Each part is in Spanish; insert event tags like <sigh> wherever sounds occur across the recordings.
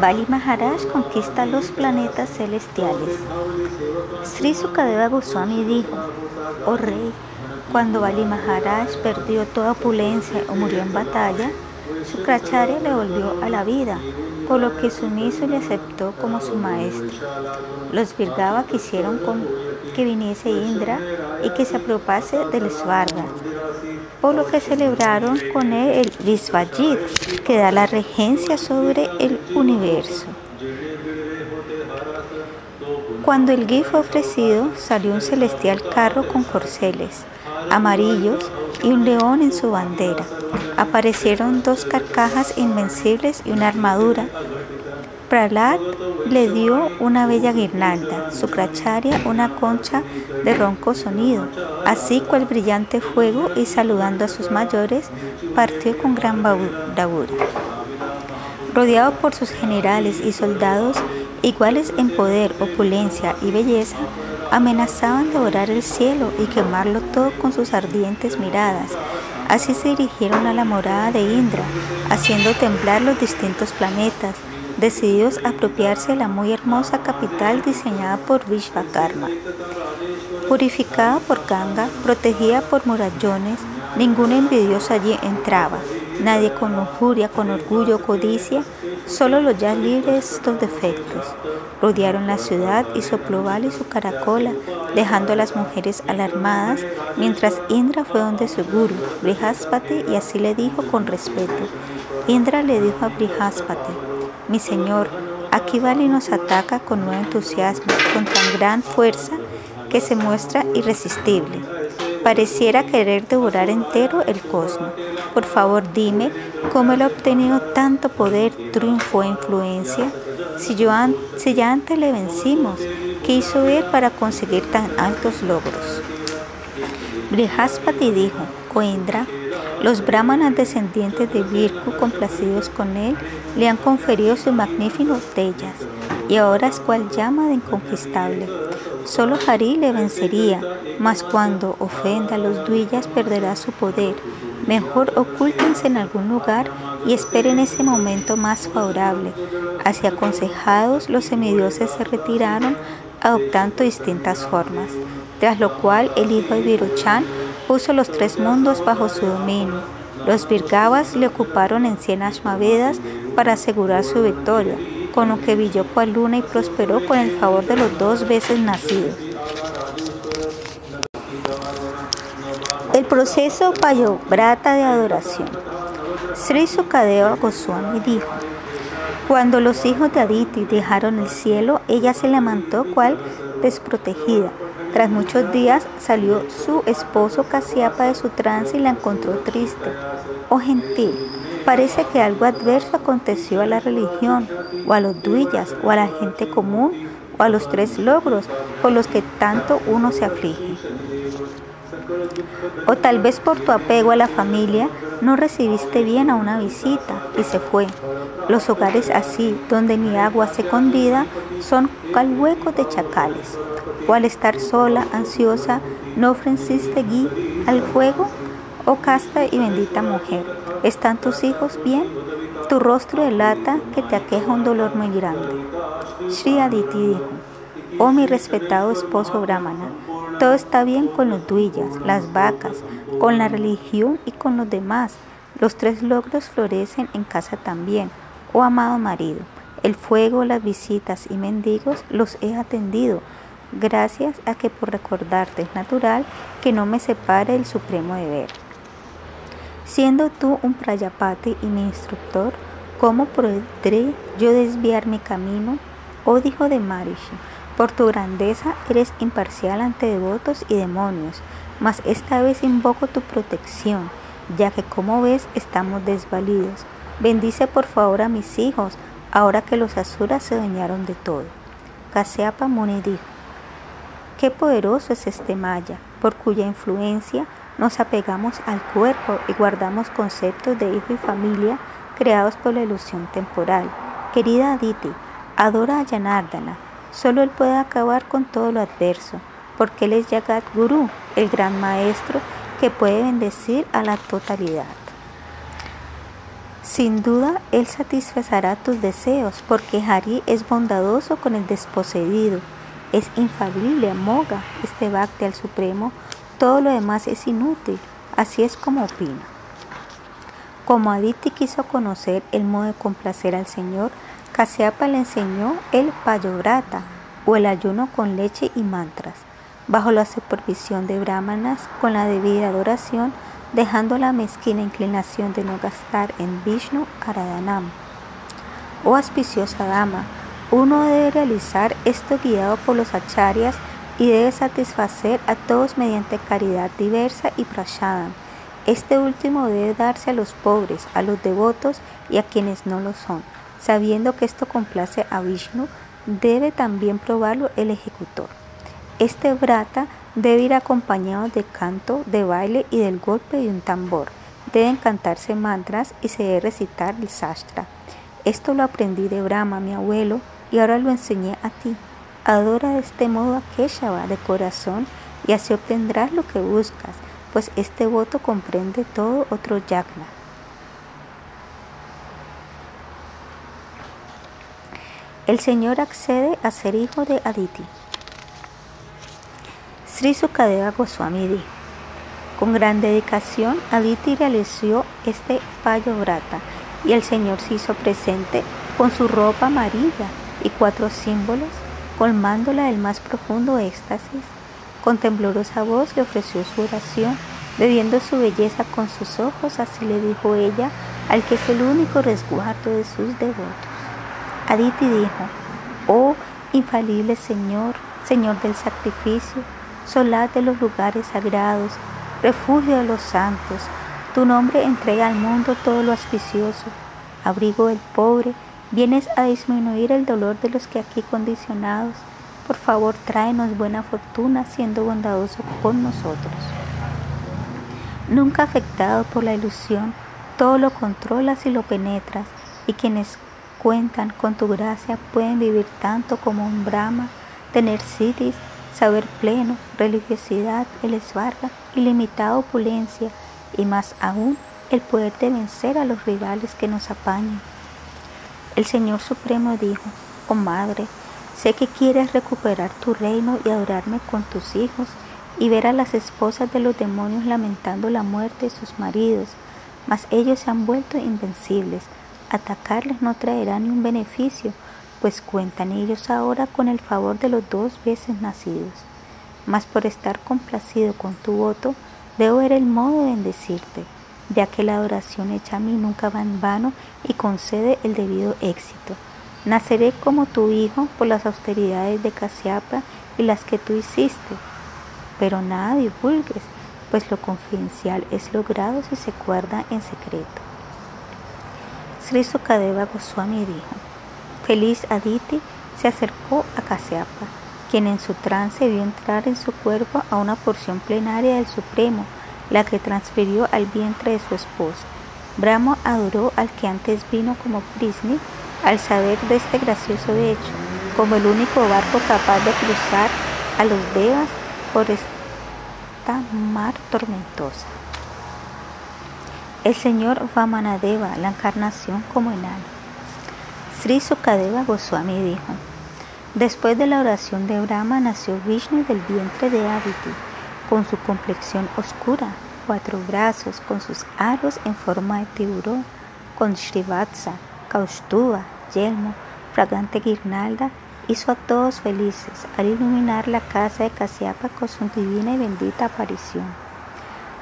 Bali Maharaj conquista los planetas celestiales. Sri Sukadeva Goswami dijo, oh rey, cuando Bali Maharaj perdió toda opulencia o murió en batalla, Sukracharya le volvió a la vida, por lo que sumiso le aceptó como su maestro. Los Virgava quisieron que viniese Indra y que se apropiase del Svarga, por lo que celebraron con él el Visvajit, que da la regencia sobre el universo. Cuando el gui fue ofrecido, salió un celestial carro con corceles amarillos y un león en su bandera. Aparecieron dos carcajas invencibles y una armadura. Pralat le dio una bella guirnalda, Sukracharya una concha de ronco sonido, así cual brillante fuego y saludando a sus mayores, partió con gran bravura. Rodeado por sus generales y soldados, iguales en poder, opulencia y belleza, amenazaban devorar el cielo y quemarlo todo con sus ardientes miradas. Así se dirigieron a la morada de Indra, haciendo temblar los distintos planetas, decididos a apropiarse de la muy hermosa capital diseñada por Vishvakarma. Purificada por Ganga, protegida por murallones, ningún envidioso allí entraba, nadie con lujuria, con orgullo codicia, solo los ya libres estos defectos. Rodearon la ciudad y sopló Bali su caracola, dejando a las mujeres alarmadas, mientras Indra fue donde su guru, Brihaspati, y así le dijo con respeto. Indra le dijo a Brihaspati, mi señor, aquí Bali nos ataca con nuevo entusiasmo, con tan gran fuerza que se muestra irresistible. Pareciera querer devorar entero el cosmos. Por favor, dime cómo él ha obtenido tanto poder, triunfo e influencia. Si, yo si ya antes le vencimos, ¿qué hizo él para conseguir tan altos logros? Brihaspati dijo, o Indra, los brahmanas descendientes de Virku, complacidos con él, le han conferido sus magníficos tellas, y ahora es cual llama de inconquistable. Solo Hari le vencería, mas cuando ofenda a los duillas perderá su poder. Mejor ocúltense en algún lugar y esperen ese momento más favorable. Así aconsejados, los semidioses se retiraron adoptando distintas formas, tras lo cual el hijo de Virochan puso los tres mundos bajo su dominio. Los Virgavas le ocuparon en cien Ashmavedas para asegurar su victoria, con lo que brilló cual luna y prosperó con el favor de los dos veces nacidos. El proceso Payobrata de adoración. Sri Sukadeva Goswami dijo, cuando los hijos de Aditi dejaron el cielo, ella se levantó cual desprotegida. Tras muchos días salió su esposo Casiapa de su trance y la encontró triste. Oh gentil, parece que algo adverso aconteció a la religión, o a los duillas, o a la gente común, o a los tres logros por los que tanto uno se aflige. O tal vez por tu apego a la familia no recibiste bien a una visita y se fue. Los hogares así, donde ni agua se convida, son cal huecos de chacales. O al estar sola, ansiosa, no ofreciste gui al fuego, oh casta y bendita mujer. ¿Están tus hijos bien? Tu rostro delata que te aqueja un dolor muy grande. Sri Aditi dijo, oh mi respetado esposo Brahmana, todo está bien con los duillas, las vacas, con la religión y con los demás. Los tres logros florecen en casa también. Oh amado marido, el fuego, las visitas y mendigos los he atendido, gracias a que por recordarte es natural que no me separe el supremo deber. Siendo tú un prayapati y mi instructor, ¿cómo podré yo desviar mi camino? Oh hijo de Marishi, por tu grandeza eres imparcial ante devotos y demonios, mas esta vez invoco tu protección, ya que como ves estamos desvalidos. Bendice por favor a mis hijos, ahora que los asuras se dañaron de todo. Kaseapa Muni dijo, Qué poderoso es este Maya, por cuya influencia nos apegamos al cuerpo y guardamos conceptos de hijo y familia creados por la ilusión temporal. Querida Aditi, adora a Yanardana, Solo Él puede acabar con todo lo adverso, porque Él es Yagat Guru, el gran maestro que puede bendecir a la totalidad. Sin duda, Él satisfacerá tus deseos, porque Hari es bondadoso con el desposeído, es infalible, amoga este bhakti al Supremo, todo lo demás es inútil, así es como opina. Como Aditi quiso conocer el modo de complacer al Señor, Kasyapa le enseñó el payovrata o el ayuno con leche y mantras, bajo la supervisión de brahmanas con la debida adoración dejando la mezquina inclinación de no gastar en Vishnu Aradhanam. Oh aspiciosa dama, uno debe realizar esto guiado por los acharyas y debe satisfacer a todos mediante caridad diversa y prashadam. Este último debe darse a los pobres, a los devotos y a quienes no lo son. Sabiendo que esto complace a Vishnu, debe también probarlo el ejecutor. Este brata debe ir acompañado de canto, de baile y del golpe de un tambor. Deben cantarse mantras y se debe recitar el sastra. Esto lo aprendí de Brahma, mi abuelo, y ahora lo enseñé a ti. Adora de este modo a Keshava de corazón y así obtendrás lo que buscas, pues este voto comprende todo otro yagna. El Señor accede a ser hijo de Aditi. Sri Sukadeva Goswami dijo, con gran dedicación Aditi realizó este payo brata y el Señor se hizo presente con su ropa amarilla y cuatro símbolos, colmándola del más profundo éxtasis. Con temblorosa voz le ofreció su oración, bebiendo su belleza con sus ojos, así le dijo ella al que es el único resguardo de sus devotos. Aditi dijo, oh infalible Señor, Señor del sacrificio, solaz de los lugares sagrados, refugio de los santos. Tu nombre entrega al mundo todo lo auspicioso, abrigo del pobre, vienes a disminuir el dolor de los que aquí condicionados. Por favor, tráenos buena fortuna siendo bondadoso con nosotros. Nunca afectado por la ilusión, todo lo controlas y lo penetras, y quienes cuentan con tu gracia pueden vivir tanto como un Brahma, tener siddhis saber pleno, religiosidad, el esvarga, ilimitada opulencia y más aún el poder de vencer a los rivales que nos apañan. El Señor Supremo dijo, oh Madre, sé que quieres recuperar tu reino y adorarme con tus hijos y ver a las esposas de los demonios lamentando la muerte de sus maridos, mas ellos se han vuelto invencibles. Atacarles no traerá ni un beneficio, pues cuentan ellos ahora con el favor de los dos veces nacidos. Mas por estar complacido con tu voto, debo ver el modo de bendecirte, ya que la adoración hecha a mí nunca va en vano y concede el debido éxito. Naceré como tu hijo por las austeridades de Casiapa y las que tú hiciste, pero nada divulgues, pues lo confidencial es logrado si se guarda en secreto. Sri Sukadeva Goswami dijo, Feliz Aditi se acercó a Kasyapa, quien en su trance vio entrar en su cuerpo a una porción plenaria del Supremo, la que transfirió al vientre de su esposa. Brahma adoró al que antes vino como Prisni al saber de este gracioso hecho, como el único barco capaz de cruzar a los Devas por esta mar tormentosa. El señor Vamanadeva, la encarnación como enano. Sri Sukadeva Goswami dijo, después de la oración de Brahma nació Vishnu del vientre de Aditi, con su complexión oscura, cuatro brazos, con sus aros en forma de tiburón, con Srivatsa, Kaustuva, yelmo, fragante guirnalda, hizo a todos felices al iluminar la casa de Kasyapa con su divina y bendita aparición.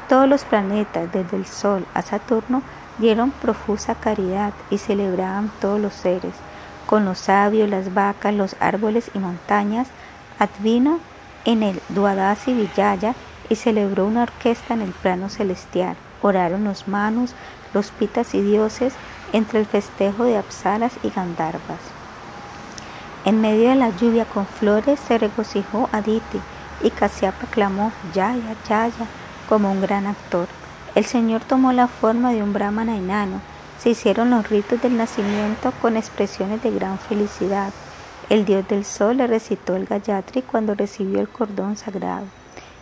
Todos los planetas, desde el Sol a Saturno, dieron profusa caridad y celebraban todos los seres, con los sabios, las vacas, los árboles y montañas, advino en el Duadasi Villaya y celebró una orquesta en el plano celestial. Oraron los manos, los pitas y dioses entre el festejo de Apsaras y Gandharvas. En medio de la lluvia con flores se regocijó Aditi y Kasyapa clamó Yaya, Yaya como un gran actor. El Señor tomó la forma de un brahmana enano. Se hicieron los ritos del nacimiento con expresiones de gran felicidad. El dios del sol le recitó el Gayatri cuando recibió el cordón sagrado.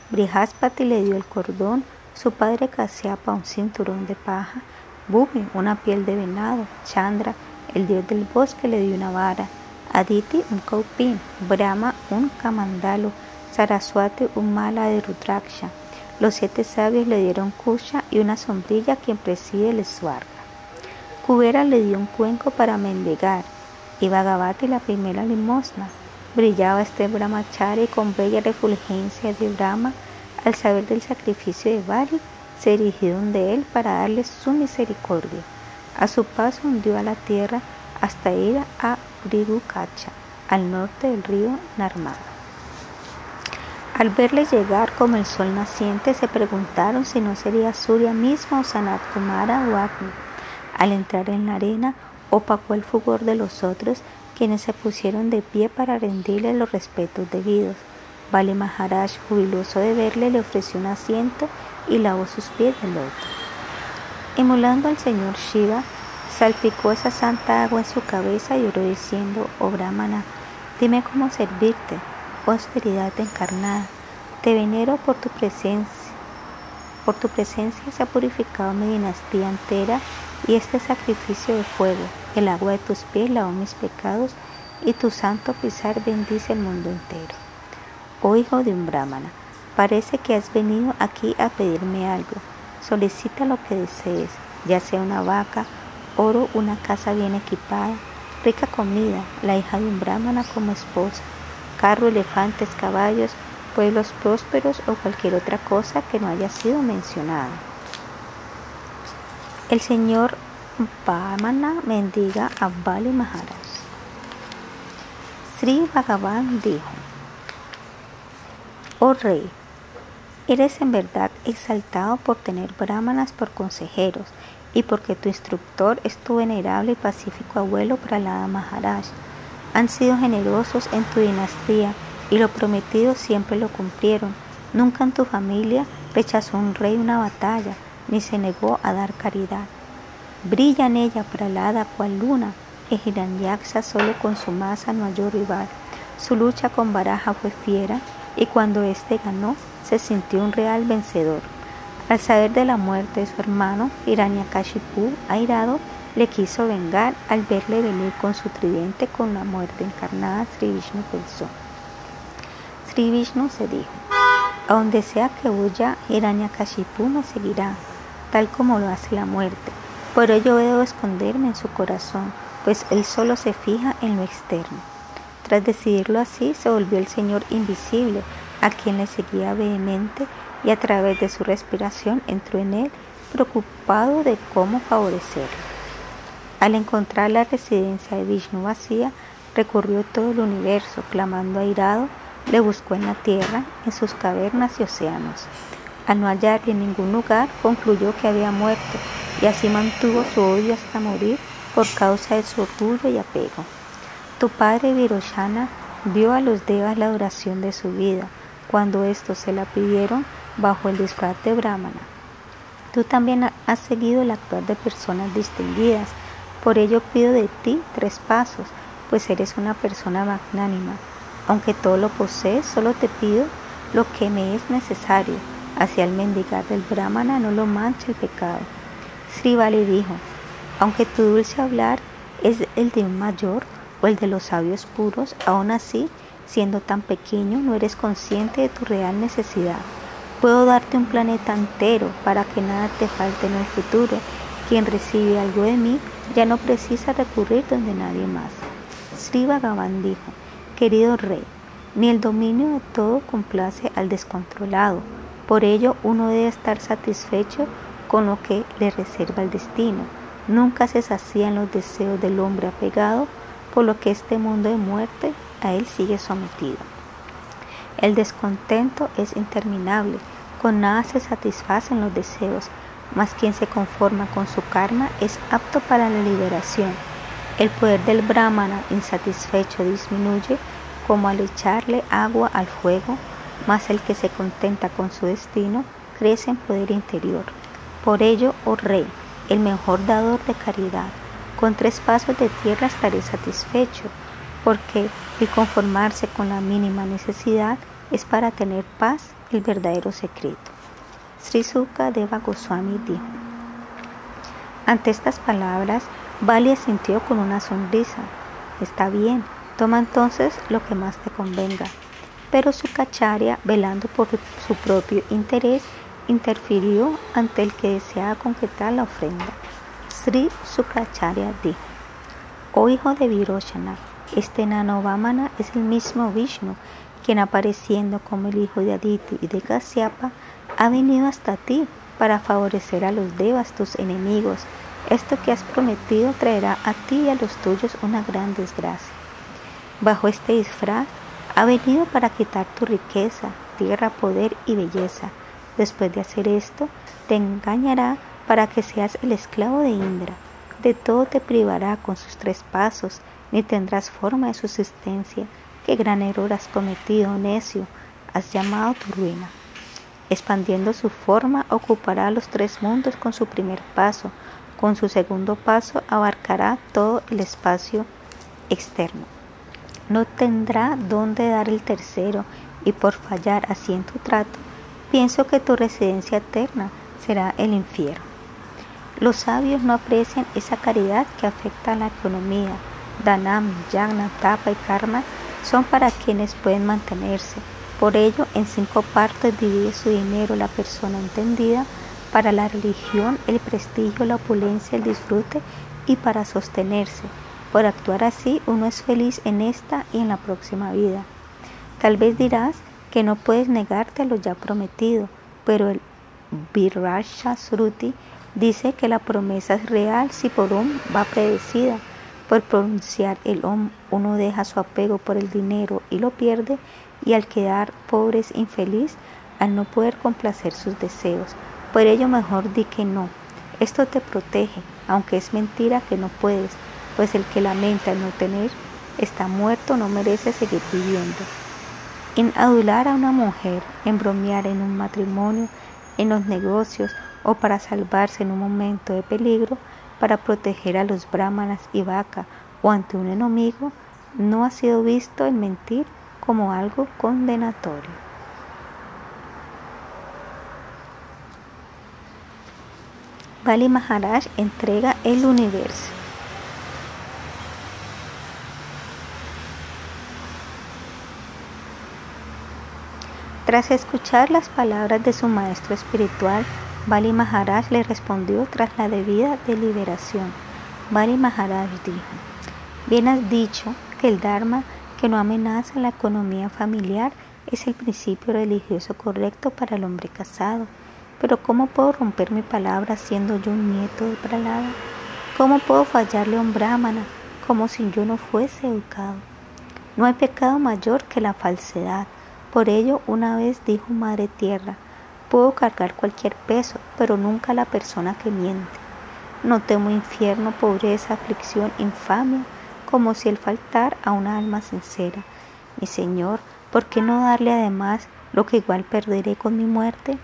Brihaspati le dio el cordón, su padre Kasyapa un cinturón de paja, Bhumi una piel de venado, Chandra, el dios del bosque, le dio una vara, Aditi un caupín, Brahma un camandalu, Saraswati un mala de Rudraksha. Los siete sabios le dieron kusha y una sombrilla a quien preside el Swarga. Kubera le dio un cuenco para mendigar y Bhagavati la primera limosna. Brillaba este brahmachari con bella refulgencia de Brahma al saber del sacrificio de Bali se dirigieron de él para darle su misericordia. A su paso hundió a la tierra hasta ir a Brigukacha, al norte del río Narmada. Al verle llegar como el sol naciente, se preguntaron si no sería Surya mismo o Sanat Kumara o Agni. Al entrar en la arena, opacó el fugor de los otros, quienes se pusieron de pie para rendirle los respetos debidos. Vale Maharaj, jubiloso de verle, le ofreció un asiento y lavó sus pies de loto. Emulando al señor Shiva, salpicó esa santa agua en su cabeza y oró diciendo, oh Brahmana, dime cómo servirte, oh austeridad encarnada, te venero por tu presencia. Por tu presencia se ha purificado mi dinastía entera y este sacrificio de fuego, el agua de tus pies lavó mis pecados y tu santo pisar bendice el mundo entero. Oh hijo de un brahmana, Parece que has venido aquí a pedirme algo. Solicita lo que desees, ya sea una vaca, oro, una casa bien equipada, rica comida, la hija de un brahmana como esposa, carro, elefantes, caballos, pueblos prósperos o cualquier otra cosa que no haya sido mencionada. El señor Brahmana mendiga a Bali Maharaj. Sri Bhagavan dijo, Oh rey, Eres en verdad exaltado por tener brahmanas por consejeros y porque tu instructor es tu venerable y pacífico abuelo Pralada Maharaj. Han sido generosos en tu dinastía y lo prometido siempre lo cumplieron. Nunca en tu familia rechazó un rey una batalla, ni se negó a dar caridad. Brilla en ella Pralada cual luna, e Hiranyaksha solo con su masa no halló rival. Su lucha con Baraja fue fiera y cuando éste ganó, se sintió un real vencedor. Al saber de la muerte de su hermano, Hiranyakashipu, airado, le quiso vengar al verle venir con su tridente con la muerte encarnada. Sri Vishnu pensó. Sri Vishnu se dijo, a donde sea que huya, Hiranyakashipu me seguirá, tal como lo hace la muerte. Por ello debo esconderme en su corazón, pues él solo se fija en lo externo. Tras decidirlo así, se volvió el Señor invisible, a quien le seguía vehemente y a través de su respiración entró en él, preocupado de cómo favorecerlo. Al encontrar la residencia de Vishnu vacía, recorrió todo el universo, clamando airado, le buscó en la tierra, en sus cavernas y océanos. Al no hallarle en ningún lugar, concluyó que había muerto y así mantuvo su odio hasta morir por causa de su orgullo y apego. Tu padre Viroshana vio a los devas la duración de su vida, cuando estos se la pidieron bajo el disfraz de brahmana. Tú también has seguido el actuar de personas distinguidas, por ello pido de ti tres pasos, pues eres una persona magnánima. Aunque todo lo posees, solo te pido lo que me es necesario. Hacia el mendigar del brahmana no lo mancha el pecado. Sri Vali dijo, aunque tu dulce hablar es el de un mayor o el de los sabios puros, aún así Siendo tan pequeño, no eres consciente de tu real necesidad. Puedo darte un planeta entero para que nada te falte en el futuro. Quien recibe algo de mí ya no precisa recurrir donde nadie más. Sri Bhagavan dijo, querido rey, ni el dominio de todo complace al descontrolado. Por ello uno debe estar satisfecho con lo que le reserva el destino. Nunca se sacían los deseos del hombre apegado, por lo que este mundo de muerte a él sigue sometido. El descontento es interminable, con nada se satisfacen los deseos, mas quien se conforma con su karma es apto para la liberación. El poder del brahmana insatisfecho disminuye como al echarle agua al fuego, mas el que se contenta con su destino crece en poder interior. Por ello, oh rey, el mejor dador de caridad, con tres pasos de tierra estaré satisfecho porque el conformarse con la mínima necesidad es para tener paz el verdadero secreto. Sri Sukha Deva Goswami dijo, Ante estas palabras, Bali asintió con una sonrisa. Está bien, toma entonces lo que más te convenga. Pero su cacharia, velando por su propio interés, interfirió ante el que deseaba concretar la ofrenda. Sri Sukracharya dijo, Oh hijo de Virochana, este nano Vamana es el mismo Vishnu, quien apareciendo como el hijo de Aditi y de Kasyapa, ha venido hasta ti para favorecer a los devas, tus enemigos. Esto que has prometido traerá a ti y a los tuyos una gran desgracia. Bajo este disfraz, ha venido para quitar tu riqueza, tierra, poder y belleza. Después de hacer esto, te engañará para que seas el esclavo de Indra. De todo te privará con sus tres pasos, ni tendrás forma de subsistencia. Qué gran error has cometido, necio, has llamado tu ruina. Expandiendo su forma, ocupará los tres mundos con su primer paso. Con su segundo paso, abarcará todo el espacio externo. No tendrá dónde dar el tercero, y por fallar así en tu trato, pienso que tu residencia eterna será el infierno. Los sabios no aprecian esa caridad que afecta a la economía. Danam, Yagna, Tapa y Karma son para quienes pueden mantenerse por ello, en cinco partes divide su dinero la persona entendida para la religión, el prestigio, la opulencia, el disfrute y para sostenerse. Por actuar así, uno es feliz en esta y en la próxima vida. Tal vez dirás que no puedes negarte lo ya prometido, pero el Virasha Sruti dice que la promesa es real si por un va predecida. Por pronunciar el om, uno deja su apego por el dinero y lo pierde, y al quedar pobre es infeliz al no poder complacer sus deseos. Por ello mejor di que no. Esto te protege, aunque es mentira que no puedes, pues el que lamenta el no tener está muerto, no merece seguir viviendo. En adular a una mujer, en bromear en un matrimonio, en los negocios o para salvarse en un momento de peligro, para proteger a los brahmanas y vaca o ante un enemigo, no ha sido visto el mentir como algo condenatorio. Bali Maharaj entrega el universo. Tras escuchar las palabras de su maestro espiritual, Bali Maharaj le respondió tras la debida deliberación. Bali Maharaj dijo, bien has dicho que el Dharma que no amenaza la economía familiar es el principio religioso correcto para el hombre casado. Pero ¿cómo puedo romper mi palabra siendo yo un nieto de Pralada? ¿Cómo puedo fallarle a un brahmana como si yo no fuese educado? No hay pecado mayor que la falsedad. Por ello, una vez dijo Madre Tierra, puedo cargar cualquier peso, pero nunca la persona que miente. No temo infierno, pobreza, aflicción, infamia, como si el faltar a una alma sincera. Mi Señor, ¿por qué no darle además lo que igual perderé con mi muerte?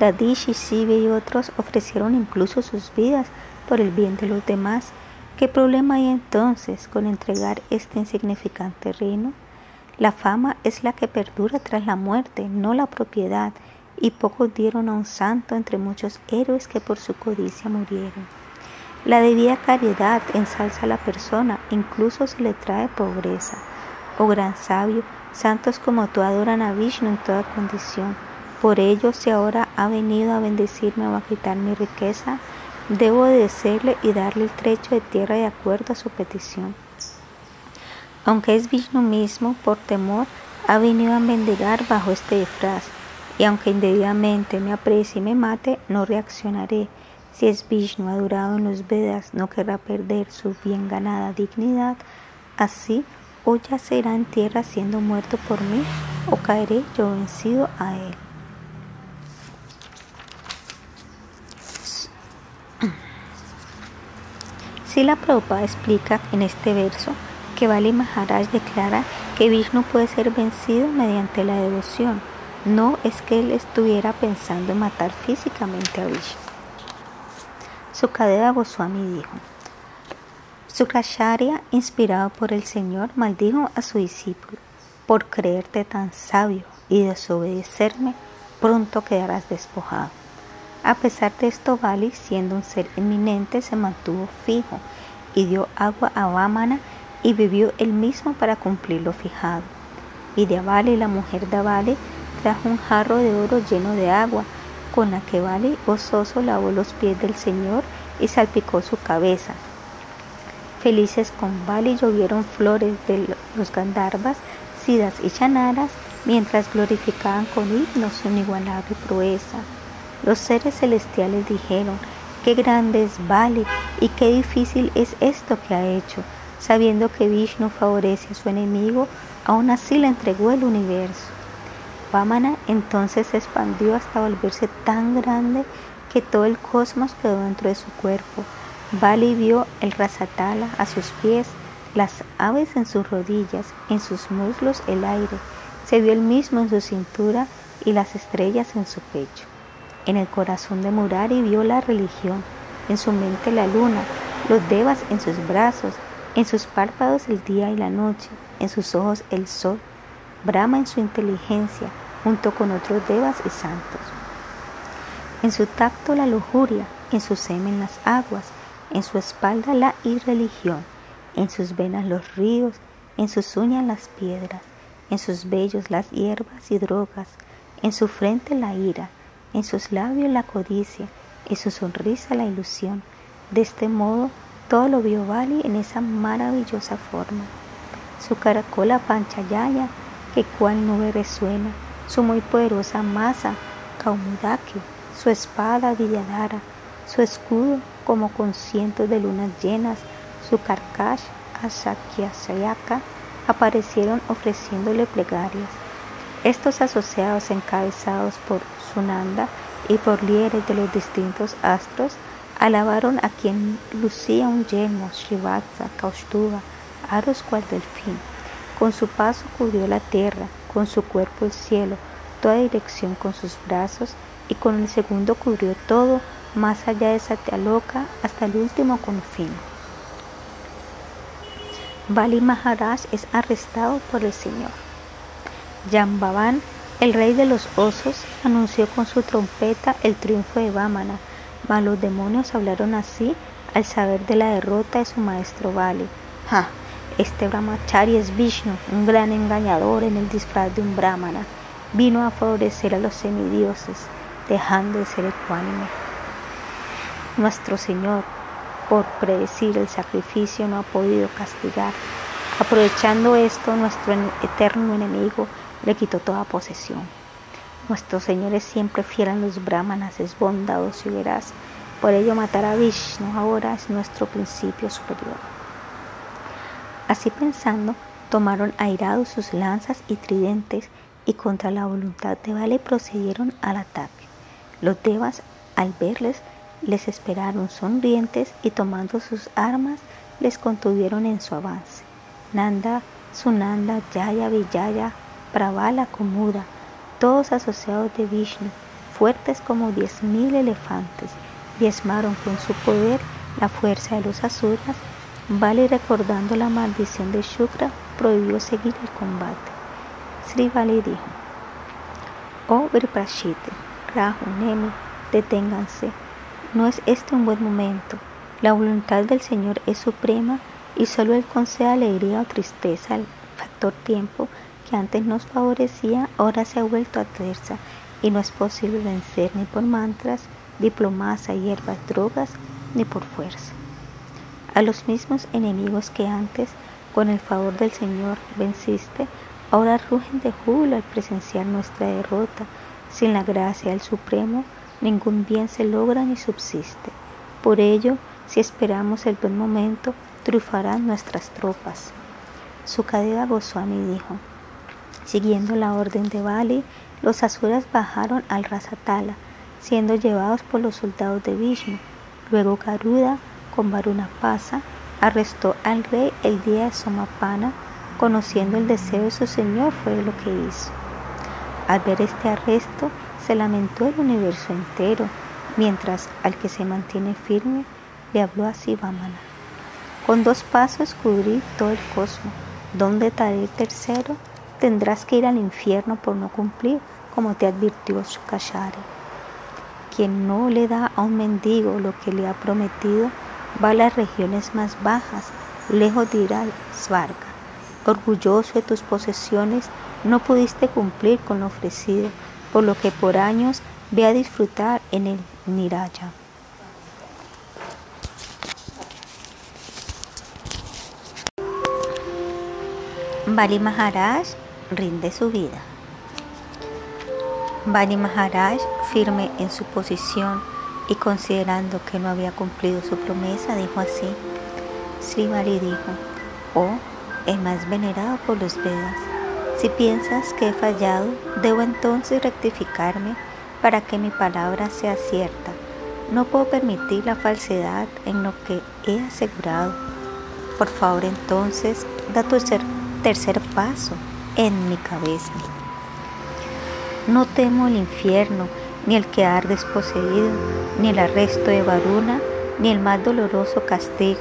Dadish y Sibe y otros ofrecieron incluso sus vidas por el bien de los demás. ¿Qué problema hay entonces con entregar este insignificante reino? La fama es la que perdura tras la muerte, no la propiedad, y pocos dieron a un santo entre muchos héroes que por su codicia murieron. La debida caridad ensalza a la persona, incluso si le trae pobreza. Oh gran sabio, santos como tú adoran a Vishnu en toda condición. Por ello, si ahora ha venido a bendecirme o a quitar mi riqueza, debo obedecerle y darle el trecho de tierra de acuerdo a su petición. Aunque es Vishnu mismo, por temor, ha venido a mendigar bajo este disfraz, y aunque indebidamente me aprecie y me mate, no reaccionaré si es Vishnu adorado en los Vedas, no querrá perder su bien ganada dignidad. Así, o yacerá en tierra siendo muerto por mí, o caeré yo vencido a él. <clears throat> la Prabhupada explica en este verso que Bali Maharaj declara que Vishnu puede ser vencido mediante la devoción. No es que él estuviera pensando en matar físicamente a Vishnu. Sukadeva Goswami dijo, Sukacharya, inspirado por el Señor, maldijo a su discípulo, por creerte tan sabio y desobedecerme, pronto quedarás despojado. A pesar de esto, Bali, siendo un ser eminente, se mantuvo fijo y dio agua a Vamana y vivió él mismo para cumplir lo fijado. Y de Bali, la mujer de Bali, trajo un jarro de oro lleno de agua, con la que Bali gozoso lavó los pies del Señor y salpicó su cabeza. Felices con Bali llovieron flores de los Gandharvas, Sidas y Chanaras, mientras glorificaban con himnos su inigualable proeza. Los seres celestiales dijeron, qué grande es Bali y qué difícil es esto que ha hecho, sabiendo que Vishnu favorece a su enemigo, aún así le entregó el universo. Vamana entonces se expandió hasta volverse tan grande que todo el cosmos quedó dentro de su cuerpo. Bali vio el rasatala a sus pies, las aves en sus rodillas, en sus muslos el aire, se vio el mismo en su cintura y las estrellas en su pecho. En el corazón de Murari vio la religión, en su mente la luna, los devas en sus brazos, en sus párpados el día y la noche, en sus ojos el sol, Brahma en su inteligencia, junto con otros devas y santos. En su tacto la lujuria, en su semen las aguas, en su espalda la irreligión, en sus venas los ríos, en sus uñas las piedras, en sus vellos las hierbas y drogas, en su frente la ira, en sus labios la codicia, en su sonrisa la ilusión. De este modo todo lo vio Bali en esa maravillosa forma. Su caracola panchayaya, que cual nube resuena, su muy poderosa masa, Kaumudaki, su espada Villadara, su escudo como con cientos de lunas llenas, su carcash Asakyasayaka, aparecieron ofreciéndole plegarias. Estos asociados encabezados por Sunanda y por líderes de los distintos astros alabaron a quien lucía un yelmo, Shivatsa, Kaustuva, aros cual delfín. Con su paso cubrió la tierra, con su cuerpo el cielo, toda dirección con sus brazos, y con el segundo cubrió todo, más allá de Satyaloka, hasta el último confín. Bali Maharaj es arrestado por el Señor. Jambavan, el rey de los osos, anunció con su trompeta el triunfo de Vamana, mas los demonios hablaron así al saber de la derrota de su maestro Bali. ¡Ja! Este Brahmachari es Vishnu, un gran engañador en el disfraz de un brahmana. Vino a favorecer a los semidioses, dejando de ser ecuánime. Nuestro Señor, por predecir el sacrificio, no ha podido castigar. Aprovechando esto, nuestro eterno enemigo le quitó toda posesión. Nuestro Señor es siempre fiel a los brahmanas, es bondadoso y veraz. Por ello matar a Vishnu ahora es nuestro principio superior. Así pensando, tomaron airados sus lanzas y tridentes y contra la voluntad de Vale procedieron al ataque. Los devas, al verles, les esperaron sonrientes y tomando sus armas les contuvieron en su avance. Nanda, Sunanda, Jaya, Vijaya, Pravala, Komura, todos asociados de Vishnu, fuertes como diez mil elefantes, diezmaron con su poder la fuerza de los asuras. Vale recordando la maldición de Shukra, prohibió seguir el combate. Sri Vali dijo, Oh Viprashite, Rahu, Nemi, deténganse no es este un buen momento. La voluntad del Señor es suprema y solo Él concede alegría o tristeza. El factor tiempo que antes nos favorecía ahora se ha vuelto adversa y no es posible vencer ni por mantras, diplomacia, hierbas, drogas, ni por fuerza. A los mismos enemigos que antes, con el favor del Señor, venciste, ahora rugen de júbilo al presenciar nuestra derrota. Sin la gracia del Supremo, ningún bien se logra ni subsiste. Por ello, si esperamos el buen momento, triunfarán nuestras tropas. Sukadeva Goswami dijo, siguiendo la orden de Bali, los asuras bajaron al Rasatala, siendo llevados por los soldados de Vishnu. Luego Garuda, con Varuna Pasa, arrestó al rey el día de Somapana, conociendo el deseo de su señor fue lo que hizo. Al ver este arresto, se lamentó el universo entero, mientras al que se mantiene firme le habló así Vamana. Con dos pasos cubrí todo el cosmos. ¿Dónde estaré tercero? Tendrás que ir al infierno por no cumplir, como te advirtió Shukashari. quien no le da a un mendigo lo que le ha prometido va a las regiones más bajas, lejos de ir al Svarga. Orgulloso de tus posesiones, no pudiste cumplir con lo ofrecido, por lo que por años ve a disfrutar en el Niraya. Bali Maharaj rinde su vida. Bali Maharaj, firme en su posición y considerando que no había cumplido su promesa, dijo así. Sri Bali dijo, oh, el más venerado por los Vedas, si piensas que he fallado, debo entonces rectificarme para que mi palabra sea cierta. No puedo permitir la falsedad en lo que he asegurado. Por favor, entonces, da tu tercer paso en mi cabeza. No temo el infierno, ni el quedar desposeído, ni el arresto de Varuna, ni el más doloroso castigo.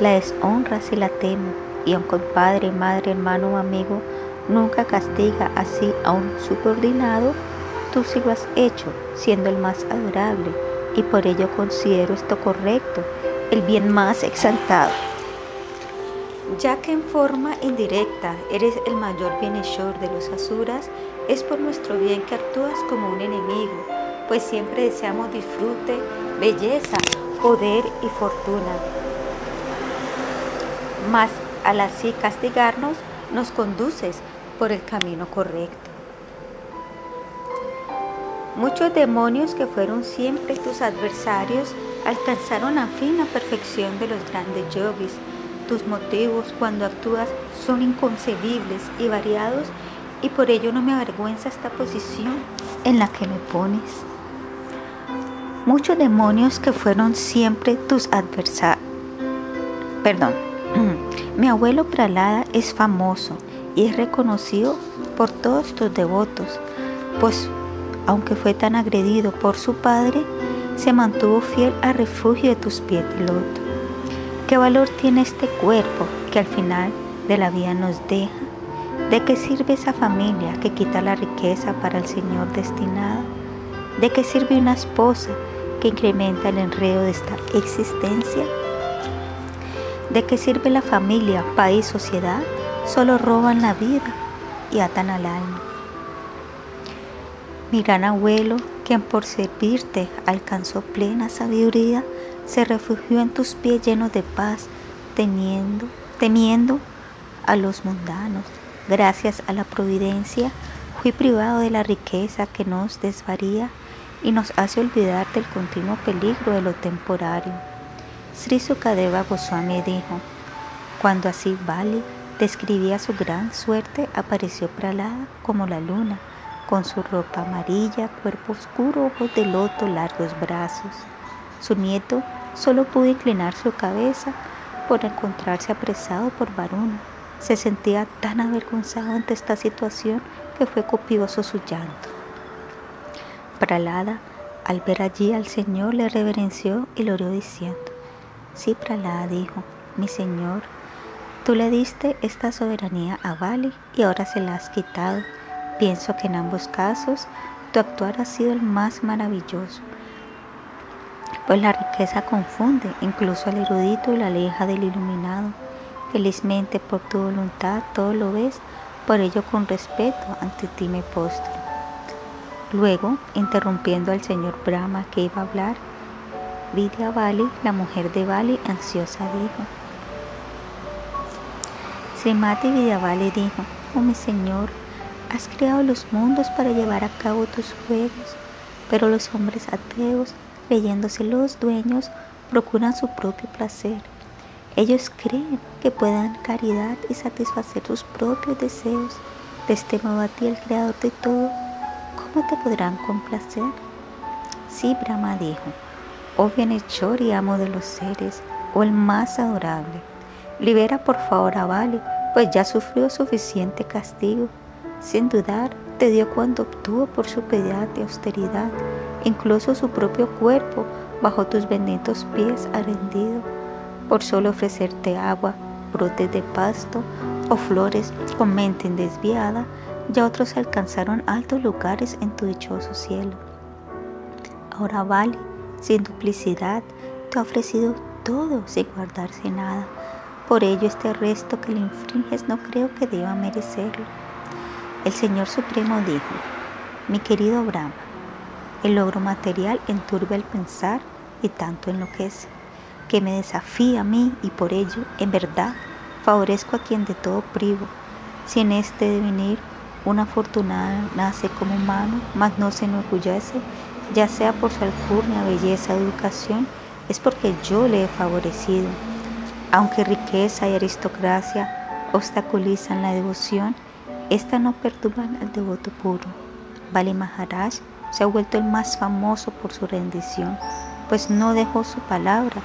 La deshonra si la temo, y aunque padre, madre, hermano o amigo nunca castiga así a un subordinado, tú sí lo has hecho, siendo el más adorable, y por ello considero esto correcto, el bien más exaltado. Ya que en forma indirecta eres el mayor bienhechor de los asuras, es por nuestro bien que actúas como un enemigo, pues siempre deseamos disfrute, belleza, poder y fortuna. Mas al así castigarnos, nos conduces por el camino correcto. Muchos demonios que fueron siempre tus adversarios alcanzaron a fin la perfección de los grandes yogis. Tus motivos cuando actúas son inconcebibles y variados y por ello no me avergüenza esta posición en la que me pones. Muchos demonios que fueron siempre tus adversarios. Perdón. <clears throat> Mi abuelo Pralada es famoso y es reconocido por todos tus devotos, pues aunque fue tan agredido por su padre, se mantuvo fiel al refugio de tus pies loto. ¿Qué valor tiene este cuerpo que al final de la vida nos deja? ¿De qué sirve esa familia que quita la riqueza para el Señor destinada? ¿De qué sirve una esposa que incrementa el enredo de esta existencia? ¿De qué sirve la familia, país, sociedad? Solo roban la vida y atan al alma. Mi gran abuelo, quien por servirte alcanzó plena sabiduría, se refugió en tus pies llenos de paz, temiendo, temiendo a los mundanos. Gracias a la providencia, fui privado de la riqueza que nos desvaría y nos hace olvidar del continuo peligro de lo temporario. Sri Sukadeva Goswami dijo, cuando así Bali describía su gran suerte, apareció Pralada como la luna, con su ropa amarilla, cuerpo oscuro, ojos de loto, largos brazos. Su nieto solo pudo inclinar su cabeza por encontrarse apresado por Varuna. Se sentía tan avergonzado ante esta situación que fue copioso su llanto. Pralada, al ver allí al Señor, le reverenció y lo oró diciendo, Sí, Pralada dijo, mi Señor, tú le diste esta soberanía a Bali y ahora se la has quitado. Pienso que en ambos casos tu actuar ha sido el más maravilloso, pues la riqueza confunde incluso al erudito y la aleja del iluminado. Felizmente por tu voluntad todo lo ves, por ello con respeto ante ti me postro. Luego, interrumpiendo al señor Brahma que iba a hablar, Vidya Bali, la mujer de Bali, ansiosa dijo. Srimati Vidya Bali dijo, oh mi Señor, has creado los mundos para llevar a cabo tus juegos, pero los hombres ateos, creyéndose los dueños, procuran su propio placer. Ellos creen que puedan caridad y satisfacer sus propios deseos. De este modo a ti, el creador de todo, ¿cómo te podrán complacer? Sí, Brahma dijo, oh bienhechor y amo de los seres, o el más adorable. Libera por favor a Bali, pues ya sufrió suficiente castigo. Sin dudar, te dio cuando obtuvo por su piedad y austeridad, incluso su propio cuerpo bajo tus benditos pies ha rendido, por solo ofrecerte agua, brotes de pasto o flores con mente desviada, ya otros alcanzaron altos lugares en tu dichoso cielo. Ahora vale, sin duplicidad, te ha ofrecido todo sin guardarse nada. Por ello este arresto que le infringes no creo que deba merecerlo. El Señor Supremo dijo, mi querido Brahma, el logro material enturbe el pensar y tanto enloquece, que me desafía a mí y por ello, en verdad, favorezco a quien de todo privo. Si en este devenir una afortunada nace como humano, mas no se enorgullece, ya sea por su alcurnia, belleza, educación, es porque yo le he favorecido. Aunque riqueza y aristocracia obstaculizan la devoción, esta no perturban al devoto puro. Bali Maharaj se ha vuelto el más famoso por su rendición, pues no dejó su palabra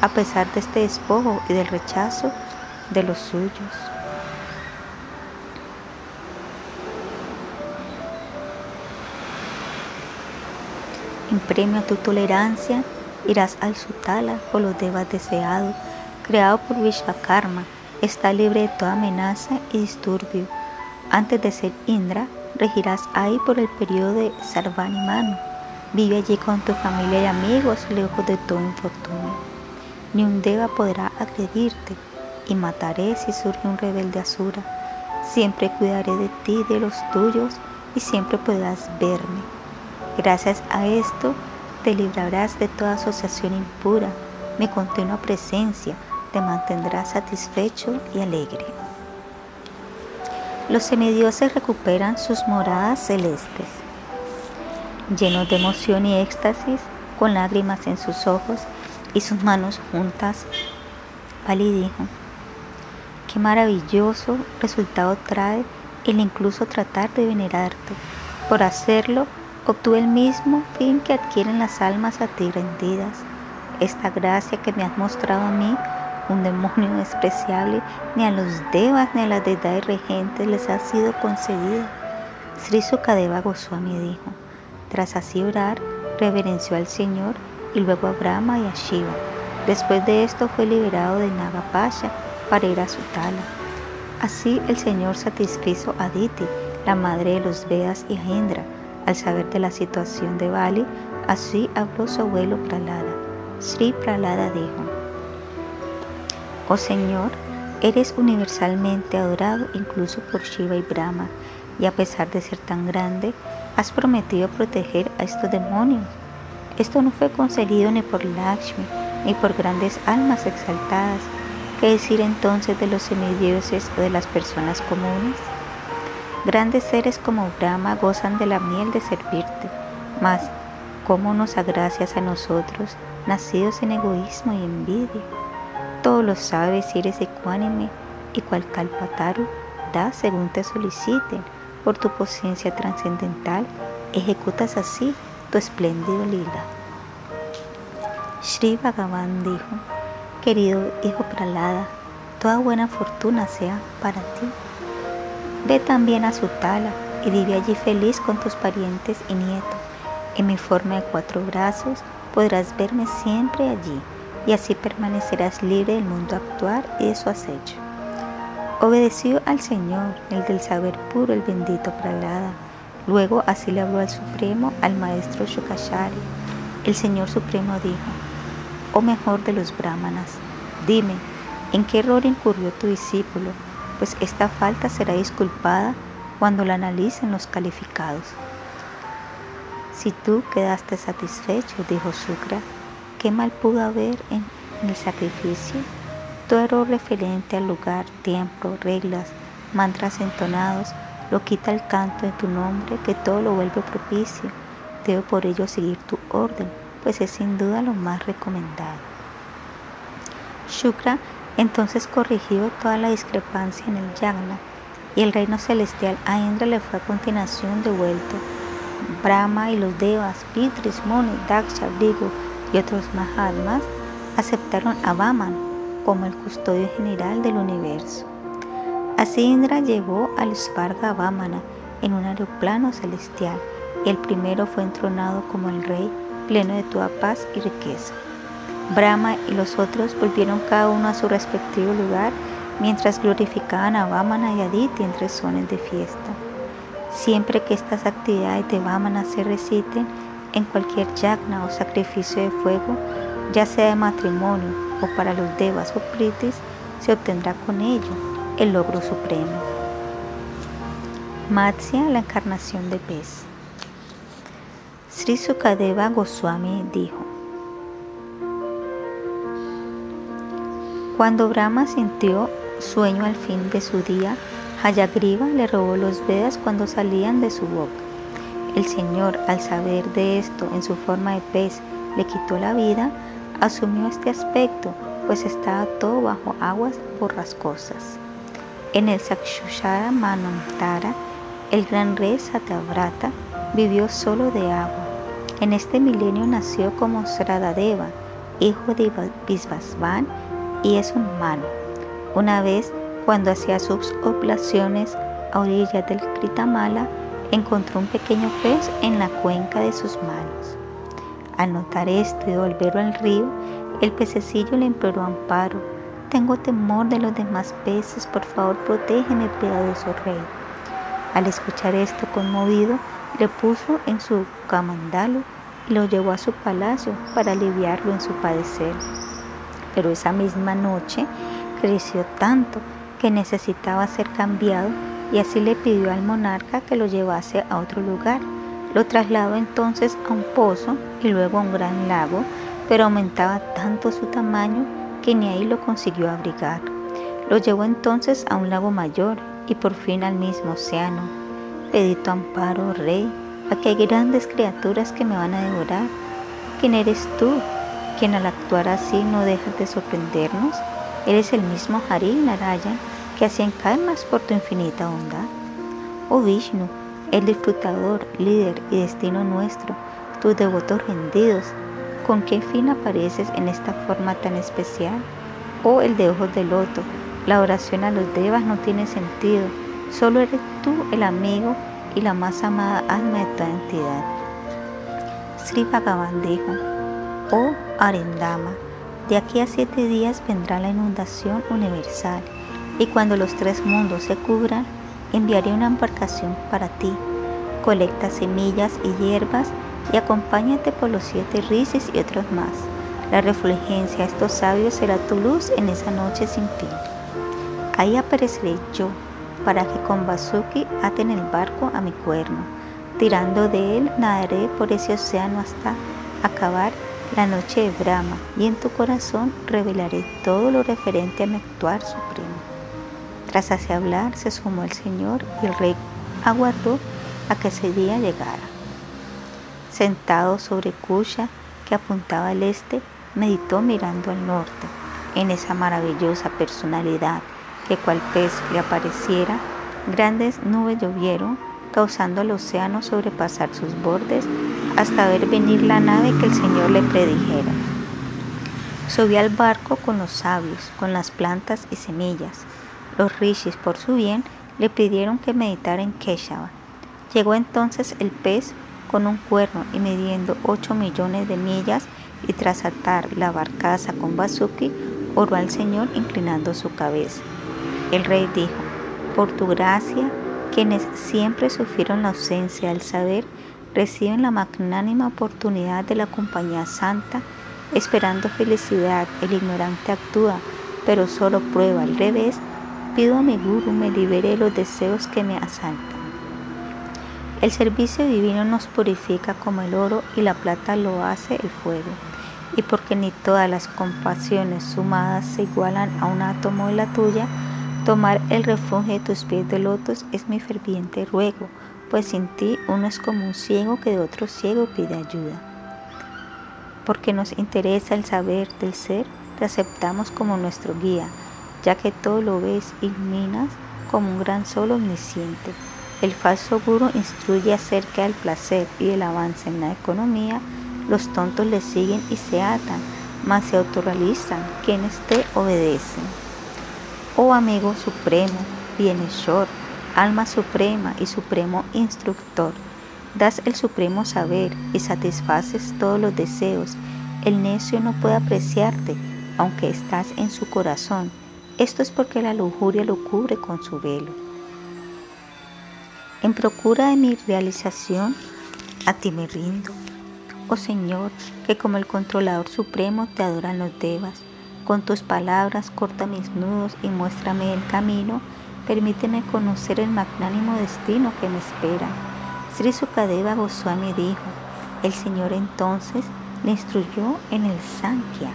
a pesar de este despojo y del rechazo de los suyos. En premio a tu tolerancia, irás al Sutala por los devas deseados, creado por Vishvakarma, está libre de toda amenaza y disturbio. Antes de ser Indra, regirás ahí por el periodo de Sarvani Vive allí con tu familia y amigos, lejos de todo infortunio. Ni un deva podrá agredirte, y mataré si surge un rebelde asura. Siempre cuidaré de ti y de los tuyos, y siempre podrás verme. Gracias a esto te librarás de toda asociación impura. Mi continua presencia te mantendrá satisfecho y alegre. Los semidioses recuperan sus moradas celestes. Llenos de emoción y éxtasis, con lágrimas en sus ojos y sus manos juntas, Pali qué maravilloso resultado trae el incluso tratar de venerarte. Por hacerlo, obtuve el mismo fin que adquieren las almas a ti rendidas. Esta gracia que me has mostrado a mí, un demonio despreciable, ni a los devas ni a las deidades regentes les ha sido concedida. Sri Sukadeva Goswami dijo, tras así orar, reverenció al Señor y luego a Brahma y a Shiva. Después de esto fue liberado de Nagapasha para ir a Sutala. Así el Señor satisfizo a Diti, la madre de los Vedas y a Indra, al saber de la situación de Bali, así habló su abuelo Pralada. Sri Pralada dijo, Oh Señor, eres universalmente adorado incluso por Shiva y Brahma, y a pesar de ser tan grande, has prometido proteger a estos demonios. Esto no fue concedido ni por Lakshmi, ni por grandes almas exaltadas. ¿Qué decir entonces de los semidioses o de las personas comunes? Grandes seres como Brahma gozan de la miel de servirte, mas ¿cómo nos agracias a nosotros, nacidos en egoísmo y envidia? Todo lo sabes si eres ecuánime y cual Kalpataru da según te soliciten. Por tu potencia trascendental, ejecutas así tu espléndido lila. Sri Bhagavan dijo, querido hijo Pralada, toda buena fortuna sea para ti. Ve también a Sutala y vive allí feliz con tus parientes y nietos. En mi forma de cuatro brazos podrás verme siempre allí y así permanecerás libre del mundo actual y de su acecho. Obedeció al Señor, el del saber puro, el bendito Pralada. Luego así le habló al Supremo, al maestro Shukashari. El Señor Supremo dijo, oh mejor de los brahmanas, dime, ¿en qué error incurrió tu discípulo? pues esta falta será disculpada cuando la analicen los calificados. Si tú quedaste satisfecho, dijo Shukra, ¿qué mal pudo haber en el sacrificio? Todo error referente al lugar, tiempo, reglas, mantras entonados, lo quita el canto de tu nombre, que todo lo vuelve propicio. Debo por ello seguir tu orden, pues es sin duda lo más recomendado. Shukra entonces corrigió toda la discrepancia en el Yagna y el reino celestial a Indra le fue a continuación devuelto. Brahma y los devas, Pitris, Muni, Daksha, Brigu y otros Mahatmas aceptaron a Vaman como el custodio general del universo. Así Indra llevó al Svarga Vamana en un aeroplano celestial y el primero fue entronado como el rey pleno de toda paz y riqueza. Brahma y los otros volvieron cada uno a su respectivo lugar mientras glorificaban a Vamana y Aditi en tres zonas de fiesta. Siempre que estas actividades de Vamana se reciten, en cualquier yagna o sacrificio de fuego, ya sea de matrimonio o para los devas o pritis, se obtendrá con ello el logro supremo. Matsya, la encarnación de pez. Sri Sukadeva Goswami dijo, Cuando Brahma sintió sueño al fin de su día, Hayagriva le robó los Vedas cuando salían de su boca. El Señor, al saber de esto en su forma de pez, le quitó la vida, asumió este aspecto, pues estaba todo bajo aguas borrascosas. En el Sakshushara Manantara, el gran rey Satyavrata vivió solo de agua. En este milenio nació como Sradadeva, hijo de Visvasvan, y es un humano. Una vez, cuando hacía sus oblaciones a orillas del Kritamala, encontró un pequeño pez en la cuenca de sus manos. Al notar esto y volverlo al río, el pececillo le imploró amparo. Tengo temor de los demás peces, por favor protégeme, piadoso rey. Al escuchar esto conmovido, le puso en su camandalo y lo llevó a su palacio para aliviarlo en su padecer. Pero esa misma noche creció tanto que necesitaba ser cambiado y así le pidió al monarca que lo llevase a otro lugar. Lo trasladó entonces a un pozo y luego a un gran lago, pero aumentaba tanto su tamaño que ni ahí lo consiguió abrigar. Lo llevó entonces a un lago mayor y por fin al mismo océano. Pedí tu amparo, rey, aquí hay grandes criaturas que me van a devorar. ¿Quién eres tú, quien al actuar así no dejas de sorprendernos? Eres el mismo Hari Narayan que así encarnas por tu infinita bondad. Oh Vishnu, el disfrutador, líder y destino nuestro, tus devotos rendidos, ¿con qué fin apareces en esta forma tan especial? Oh el de ojos de loto, la oración a los devas no tiene sentido, solo eres tú el amigo y la más amada alma de toda entidad. Sri Bhagavan dijo, Oh Arendama, de aquí a siete días vendrá la inundación universal y cuando los tres mundos se cubran, enviaré una embarcación para ti. Colecta semillas y hierbas y acompáñate por los siete risis y otros más. La refulgencia de estos sabios será tu luz en esa noche sin fin. Ahí apareceré yo, para que con Basuki aten el barco a mi cuerno. Tirando de él, nadaré por ese océano hasta acabar la noche de Brahma, y en tu corazón revelaré todo lo referente a mi actuar supremo. Tras así hablar, se sumó el Señor y el rey aguardó a que ese día llegara. Sentado sobre Kusha, que apuntaba al este, meditó mirando al norte. En esa maravillosa personalidad que cual pez le apareciera, grandes nubes llovieron, causando al océano sobrepasar sus bordes hasta ver venir la nave que el Señor le predijera. Subió al barco con los sabios, con las plantas y semillas, los rishis, por su bien, le pidieron que meditara en Keshava. Llegó entonces el pez con un cuerno y midiendo 8 millones de millas y tras atar la barcaza con Basuki, oró al Señor inclinando su cabeza. El rey dijo, por tu gracia, quienes siempre sufrieron la ausencia del saber, reciben la magnánima oportunidad de la compañía santa, esperando felicidad, el ignorante actúa, pero solo prueba al revés Pido a mi Guru me libere los deseos que me asaltan. El servicio divino nos purifica como el oro y la plata lo hace el fuego. Y porque ni todas las compasiones sumadas se igualan a un átomo de la tuya, tomar el refugio de tus pies de lotos es mi ferviente ruego, pues sin ti uno es como un ciego que de otro ciego pide ayuda. Porque nos interesa el saber del ser, te aceptamos como nuestro guía ya que todo lo ves iluminas como un gran sol omnisciente. El falso guru instruye acerca del placer y el avance en la economía, los tontos le siguen y se atan, mas se autorrealizan quienes te obedecen. Oh amigo supremo, bienhechor, alma suprema y supremo instructor, das el supremo saber y satisfaces todos los deseos. El necio no puede apreciarte, aunque estás en su corazón esto es porque la lujuria lo cubre con su velo. En procura de mi realización, a ti me rindo. oh Señor, que como el controlador supremo te adoran los devas. Con tus palabras corta mis nudos y muéstrame el camino. Permíteme conocer el magnánimo destino que me espera. Sri Sukadeva Goswami dijo, el Señor entonces le instruyó en el Sankhya,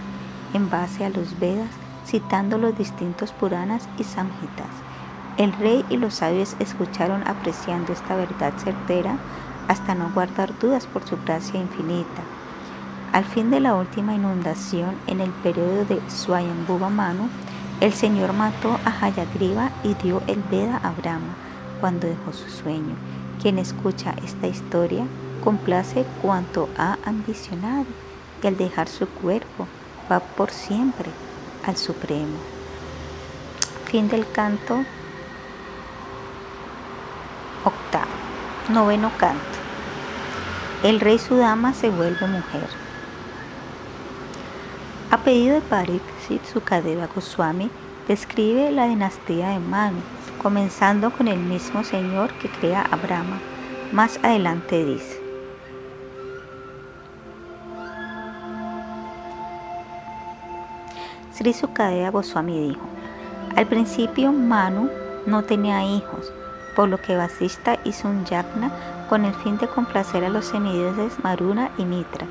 en base a los Vedas, citando los distintos Puranas y Samhitas. El rey y los sabios escucharon apreciando esta verdad certera hasta no guardar dudas por su gracia infinita. Al fin de la última inundación, en el periodo de Swayambhuva Manu, el Señor mató a Hayagriva y dio el Veda a Brahma cuando dejó su sueño. Quien escucha esta historia complace cuanto ha ambicionado y al dejar su cuerpo va por siempre al Supremo. Fin del canto octavo. Noveno canto. El rey Sudama se vuelve mujer. A pedido de Pariksit Sukadeva Goswami, describe la dinastía de Manu, comenzando con el mismo señor que crea a Brahma. Más adelante dice, Sri Sukadeva Goswami dijo, al principio Manu no tenía hijos, por lo que Vasista hizo un yagna con el fin de complacer a los semidioses Maruna y Mitra.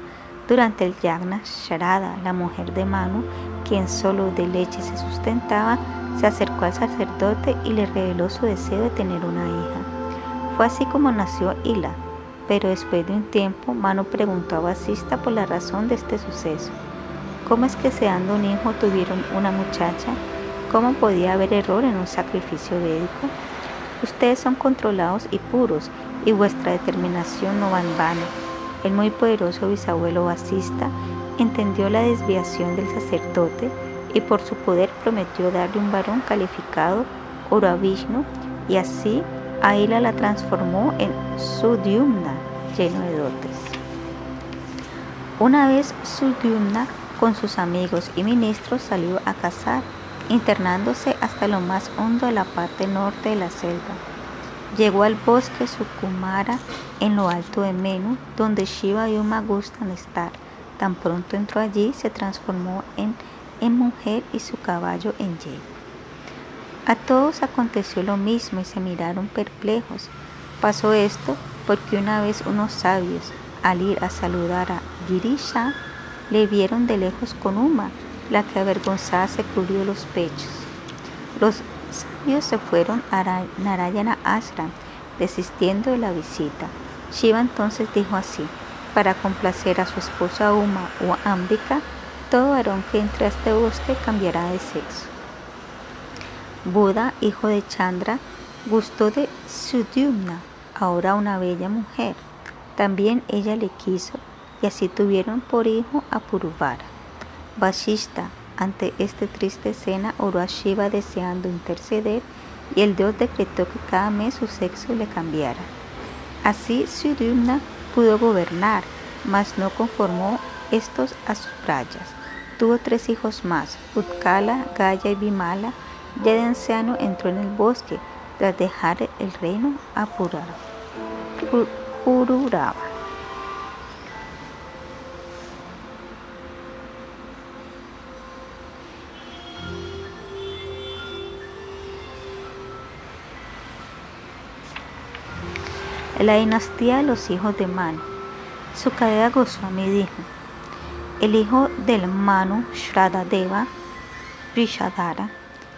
Durante el yagna, Sharada, la mujer de Manu, quien solo de leche se sustentaba, se acercó al sacerdote y le reveló su deseo de tener una hija. Fue así como nació Ila, pero después de un tiempo Manu preguntó a Vasista por la razón de este suceso. ¿Cómo es que dando un hijo tuvieron una muchacha? ¿Cómo podía haber error en un sacrificio védico? Ustedes son controlados y puros, y vuestra determinación no va en vano. El muy poderoso bisabuelo basista entendió la desviación del sacerdote y por su poder prometió darle un varón calificado, oro a Vishnu, y así Aila la transformó en Sudyumna, lleno de dotes. Una vez Sudyumna con sus amigos y ministros salió a cazar internándose hasta lo más hondo de la parte norte de la selva. Llegó al bosque Sukumara en lo alto de Menu, donde Shiva y Uma gustan estar. Tan pronto entró allí, se transformó en, mujer y su caballo en yegua. A todos aconteció lo mismo y se miraron perplejos. Pasó esto porque una vez unos sabios, al ir a saludar a Girisha, le vieron de lejos con Uma, la que avergonzada se cubrió los pechos. Los sabios se fueron a Narayana Ashram, desistiendo de la visita. Shiva entonces dijo así, para complacer a su esposa Uma o Ambika, todo varón que entre a este bosque cambiará de sexo. Buda, hijo de Chandra, gustó de Sudyumna, ahora una bella mujer. También ella le quiso y así tuvieron por hijo a Puruvara. Vashishta, ante esta triste escena, oró a Shiva deseando interceder y el dios decretó que cada mes su sexo le cambiara. Así Suryumna pudo gobernar, mas no conformó estos a sus playas. Tuvo tres hijos más, Utkala, Gaya y Vimala. Ya de anciano entró en el bosque tras dejar el reino a Pururava. La dinastía de los hijos de Manu. Sukadeva Goswami dijo, el hijo del Manu Shradadeva, Rishadara,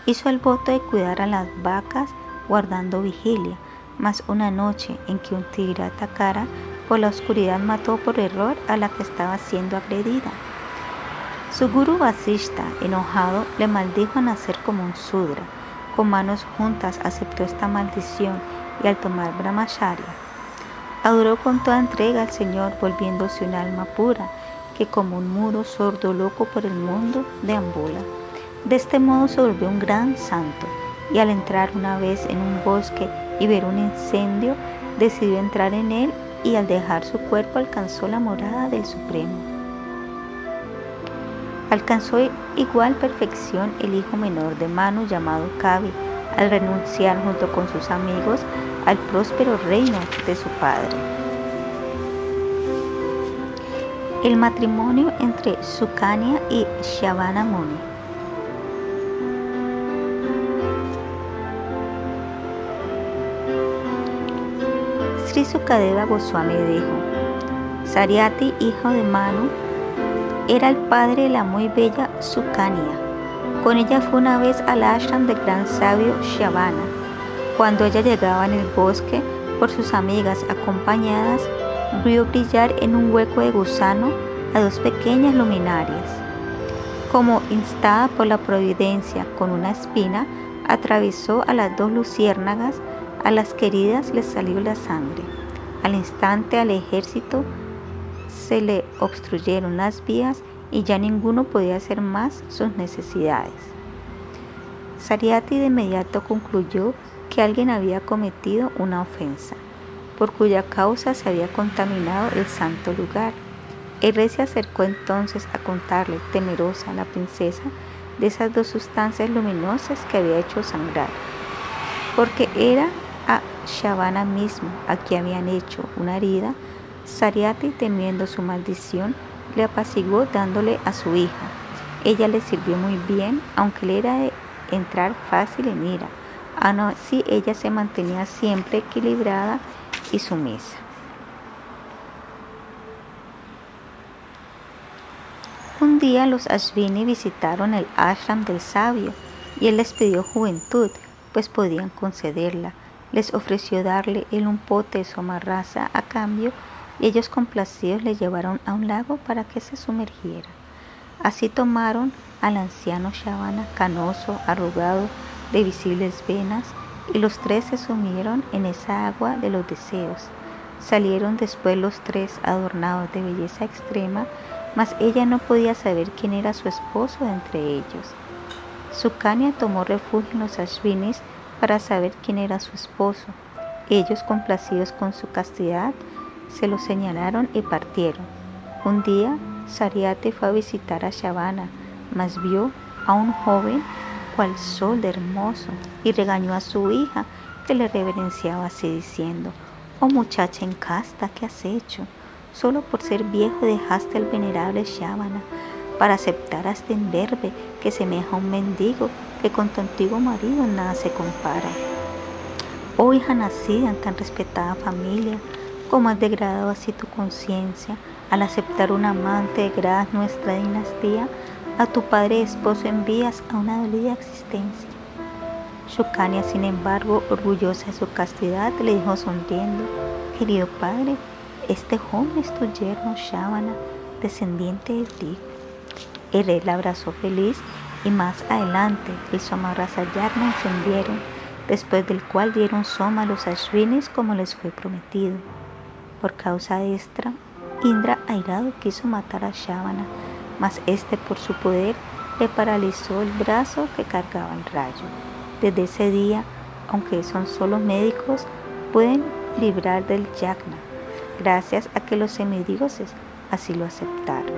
hizo el voto de cuidar a las vacas guardando vigilia, mas una noche en que un tigre atacara, por la oscuridad mató por error a la que estaba siendo agredida. Su guru Vasishta, enojado, le maldijo a nacer como un sudra. Con manos juntas aceptó esta maldición y al tomar brahmacharya Adoró con toda entrega al Señor, volviéndose un alma pura, que como un mudo sordo loco por el mundo deambula. De este modo se volvió un gran santo, y al entrar una vez en un bosque y ver un incendio, decidió entrar en él y al dejar su cuerpo alcanzó la morada del Supremo. Alcanzó igual perfección el hijo menor de Manu llamado Kavi, al renunciar junto con sus amigos al próspero reino de su padre. El matrimonio entre Sukanya y Shavana Muni. Sri Sukadeva Goswami dijo, Sariati, hijo de Manu, era el padre de la muy bella Sukanya. Con ella fue una vez al ashram del gran sabio Shavana. Cuando ella llegaba en el bosque por sus amigas acompañadas, vio brillar en un hueco de gusano a dos pequeñas luminarias. Como instada por la providencia con una espina, atravesó a las dos luciérnagas, a las queridas les salió la sangre. Al instante al ejército se le obstruyeron las vías y ya ninguno podía hacer más sus necesidades. Sariati de inmediato concluyó que alguien había cometido una ofensa por cuya causa se había contaminado el santo lugar. El rey se acercó entonces a contarle, temerosa, a la princesa de esas dos sustancias luminosas que había hecho sangrar, porque era a Shavana mismo a quien habían hecho una herida. Sariati, temiendo su maldición, le apaciguó dándole a su hija. Ella le sirvió muy bien, aunque le era de entrar fácil en ira. Así, ella se mantenía siempre equilibrada y sumisa. Un día los Ashvini visitaron el ashram del sabio y él les pidió juventud, pues podían concederla. Les ofreció darle él un pote de somarraza a cambio y ellos complacidos le llevaron a un lago para que se sumergiera. Así tomaron al anciano Shavana, canoso, arrugado, de visibles venas, y los tres se sumieron en esa agua de los deseos. Salieron después los tres adornados de belleza extrema, mas ella no podía saber quién era su esposo entre ellos. Sukanya tomó refugio en los Ashvinis para saber quién era su esposo. Ellos, complacidos con su castidad, se lo señalaron y partieron. Un día, Sariate fue a visitar a Shavana, mas vio a un joven cual sol de hermoso, y regañó a su hija, que le reverenciaba así diciendo, Oh muchacha encasta, ¿qué has hecho? Solo por ser viejo dejaste al venerable Shavana para aceptar a este enderbe que semeja a un mendigo que con tu antiguo marido nada se compara. Oh hija nacida en tan respetada familia, ¿cómo has degradado así tu conciencia al aceptar un amante de nuestra dinastía? A tu padre esposo envías a una dolida existencia. Shukanya, sin embargo, orgullosa de su castidad, le dijo sonriendo, querido padre, este joven es tu yerno Shavana, descendiente de ti. El la abrazó feliz y más adelante el Somarasayarna encendieron, después del cual dieron soma a los Ashvinis como les fue prometido. Por causa de esta, Indra airado quiso matar a Shavana, mas este por su poder le paralizó el brazo que cargaba el rayo. Desde ese día, aunque son solo médicos, pueden librar del yagna, gracias a que los semidioses así lo aceptaron.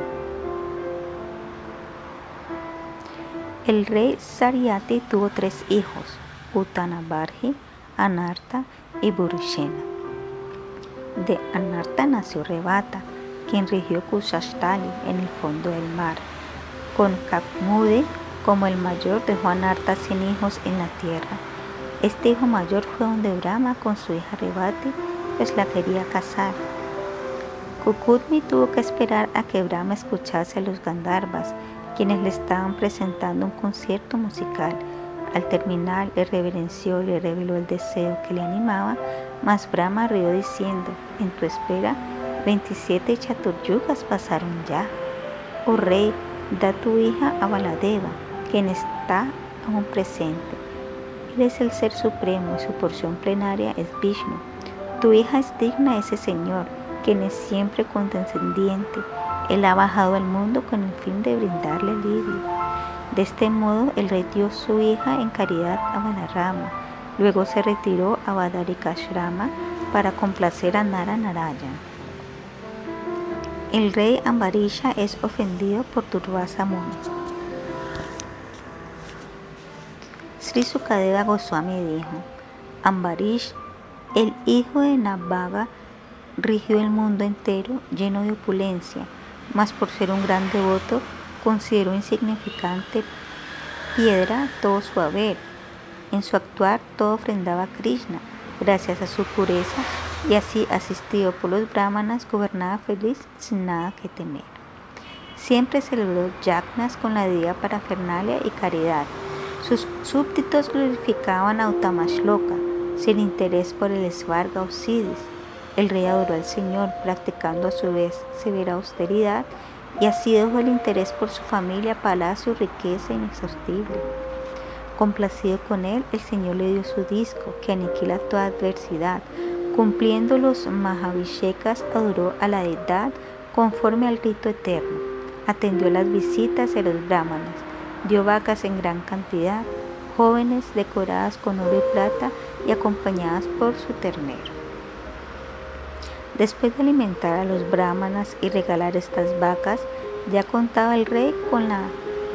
El rey Sariati tuvo tres hijos, Uttanabarhi, Anarta y Burushena. De Anarta nació Rebata, quien rigió Kushashtali en el fondo del mar. Con Kapmude como el mayor dejó a Narta sin hijos en la tierra. Este hijo mayor fue donde Brahma con su hija Rebati, pues la quería casar. Kukutmi tuvo que esperar a que Brahma escuchase a los Gandharvas, quienes le estaban presentando un concierto musical. Al terminar, le reverenció y le reveló el deseo que le animaba, mas Brahma rió diciendo, en tu espera 27 chaturyugas pasaron ya. Oh rey, da tu hija a Baladeva, quien está aún presente. Él es el ser supremo y su porción plenaria es Vishnu. Tu hija es digna ese Señor, quien es siempre condescendiente. Él ha bajado al mundo con el fin de brindarle alivio. De este modo, el rey dio su hija en caridad a Balarama. Luego se retiró a Badarikashrama para complacer a Nara Narayan el rey Ambarisha es ofendido por Durvasa Muni. Sri Sukadeva Goswami dijo, Ambarish, el hijo de Nabhaga, rigió el mundo entero lleno de opulencia, mas por ser un gran devoto consideró insignificante piedra todo su haber. En su actuar todo ofrendaba a Krishna, gracias a su pureza, y así asistido por los brahmanas gobernaba feliz sin nada que temer. Siempre celebró yagnas con la para parafernalia y caridad. Sus súbditos glorificaban a Utamashloka, sin interés por el Svarga o Siddhis. El rey adoró al Señor, practicando a su vez severa austeridad, y así dejó el interés por su familia, palacio, riqueza inexhaustible. Complacido con él, el Señor le dio su disco, que aniquila toda adversidad. Cumpliendo los Mahavisheks, adoró a la deidad conforme al rito eterno. Atendió las visitas de los brahmanas, dio vacas en gran cantidad, jóvenes decoradas con oro y plata y acompañadas por su ternero. Después de alimentar a los brahmanas y regalar estas vacas, ya contaba el rey con la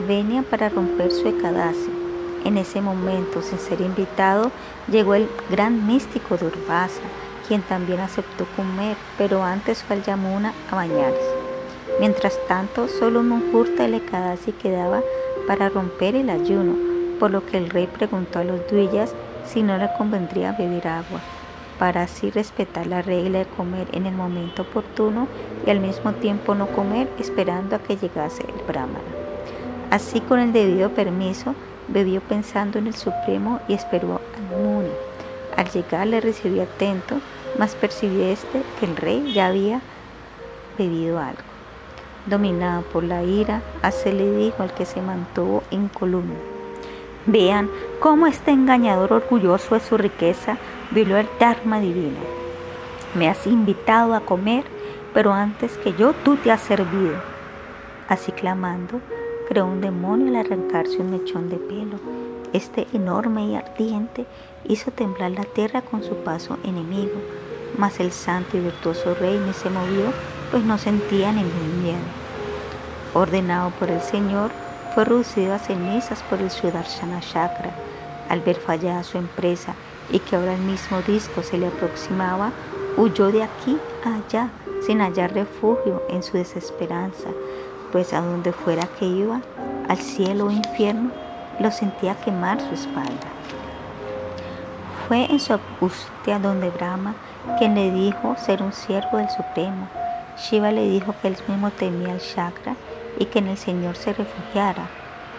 venia para romper su ekadasi en ese momento, sin ser invitado, llegó el gran místico Durvasa, quien también aceptó comer, pero antes fue al Yamuna a bañarse. Mientras tanto, solo Monjurta y Lekadasi quedaba para romper el ayuno, por lo que el rey preguntó a los duillas si no le convendría beber agua, para así respetar la regla de comer en el momento oportuno y al mismo tiempo no comer esperando a que llegase el brahmana. Así con el debido permiso, bebió pensando en el Supremo y esperó al Muni. Al llegar le recibió atento, mas percibió este que el rey ya había bebido algo. Dominado por la ira, así le dijo al que se mantuvo columna. Vean cómo este engañador orgulloso de su riqueza violó el Dharma divino. Me has invitado a comer, pero antes que yo tú te has servido. Así clamando, creó un demonio al arrancarse un mechón de pelo. Este enorme y ardiente hizo temblar la tierra con su paso enemigo, mas el santo y virtuoso rey ni se movió, pues no sentía ningún miedo. Ordenado por el Señor, fue reducido a cenizas por el Sudarshana Chakra. Al ver fallada su empresa y que ahora el mismo disco se le aproximaba, huyó de aquí a allá sin hallar refugio en su desesperanza pues a donde fuera que iba, al cielo o infierno, lo sentía quemar su espalda. Fue en su angustia donde Brahma quien le dijo ser un siervo del Supremo. Shiva le dijo que él mismo temía el chakra y que en el Señor se refugiara.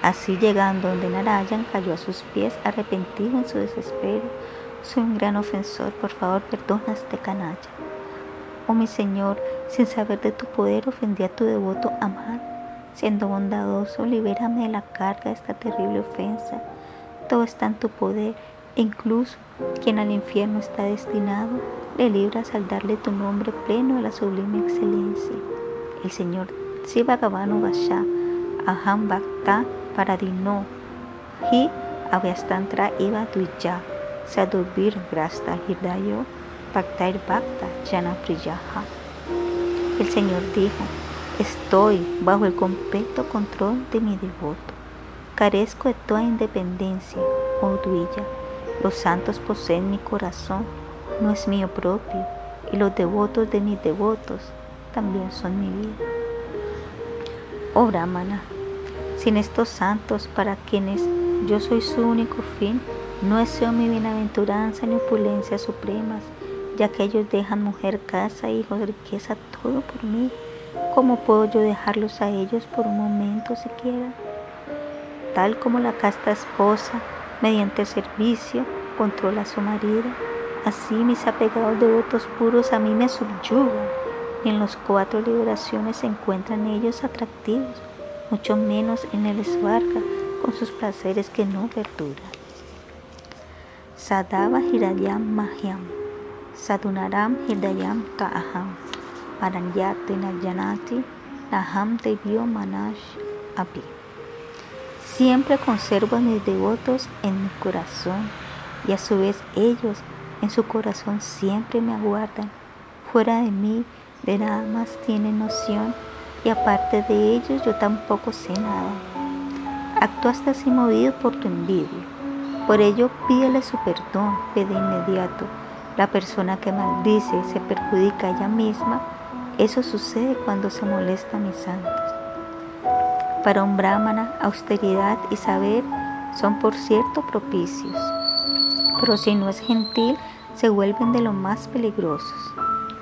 Así llegando donde Narayan cayó a sus pies arrepentido en su desespero. Soy un gran ofensor, por favor perdona este canalla. Oh mi Señor, sin saber de tu poder ofendí a tu devoto amar. Siendo bondadoso, libérame de la carga de esta terrible ofensa. Todo está en tu poder incluso quien al infierno está destinado, le libras al darle tu nombre pleno a la sublime excelencia. El Señor Sivagavanu Vasha, Aham Bhakta Paradino, Hi Avyastantra Iva Duija, Sadubir Grasta Hirdayo, Bhaktair Bhakta Jana Priyaha. El Señor dijo, estoy bajo el completo control de mi devoto. Carezco de toda independencia, oh Duilla. Los santos poseen mi corazón, no es mío propio, y los devotos de mis devotos también son mi vida. Oh Brahmana, sin estos santos para quienes yo soy su único fin, no deseo mi bienaventuranza ni opulencia supremas, ya que ellos dejan mujer, casa, hijos, riqueza, todo por mí. ¿Cómo puedo yo dejarlos a ellos por un momento siquiera? Tal como la casta esposa, mediante el servicio, controla su marido, así mis apegados devotos puros a mí me subyugan. En los cuatro liberaciones se encuentran ellos atractivos, mucho menos en el esbarga, con sus placeres que no perduran. Sadava Hirayam Mahyam Sadunaram Hidayam Ta'aham Aranyate Nayanati Naham Devyo Manash Api. Siempre conservo a mis devotos en mi corazón y a su vez ellos en su corazón siempre me aguardan. Fuera de mí de nada más tienen noción y aparte de ellos yo tampoco sé nada. Actuaste así movido por tu envidia. Por ello pídele su perdón de inmediato la persona que maldice se perjudica a ella misma, Eso sucede cuando se molesta a mis santos. Para un brahmana, austeridad y saber son por cierto propicios, pero si no es gentil, se vuelven de lo más peligrosos.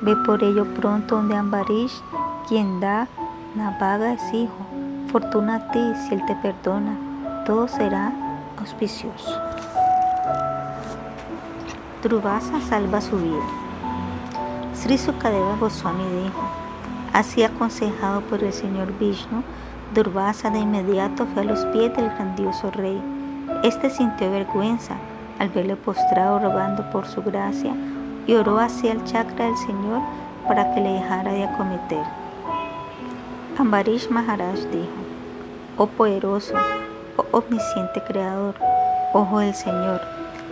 Ve por ello pronto donde Ambarish, quien da, Navaga es hijo. Fortuna a ti si él te perdona, todo será auspicioso. Truvasa salva su vida. Sri Sukadeva Goswami dijo, así aconsejado por el señor Vishnu, Durvasa de inmediato fue a los pies del grandioso rey. Este sintió vergüenza al verle postrado rogando por su gracia y oró hacia el chakra del Señor para que le dejara de acometer. Ambarish Maharaj dijo, Oh poderoso, oh omnisciente creador, ojo del Señor,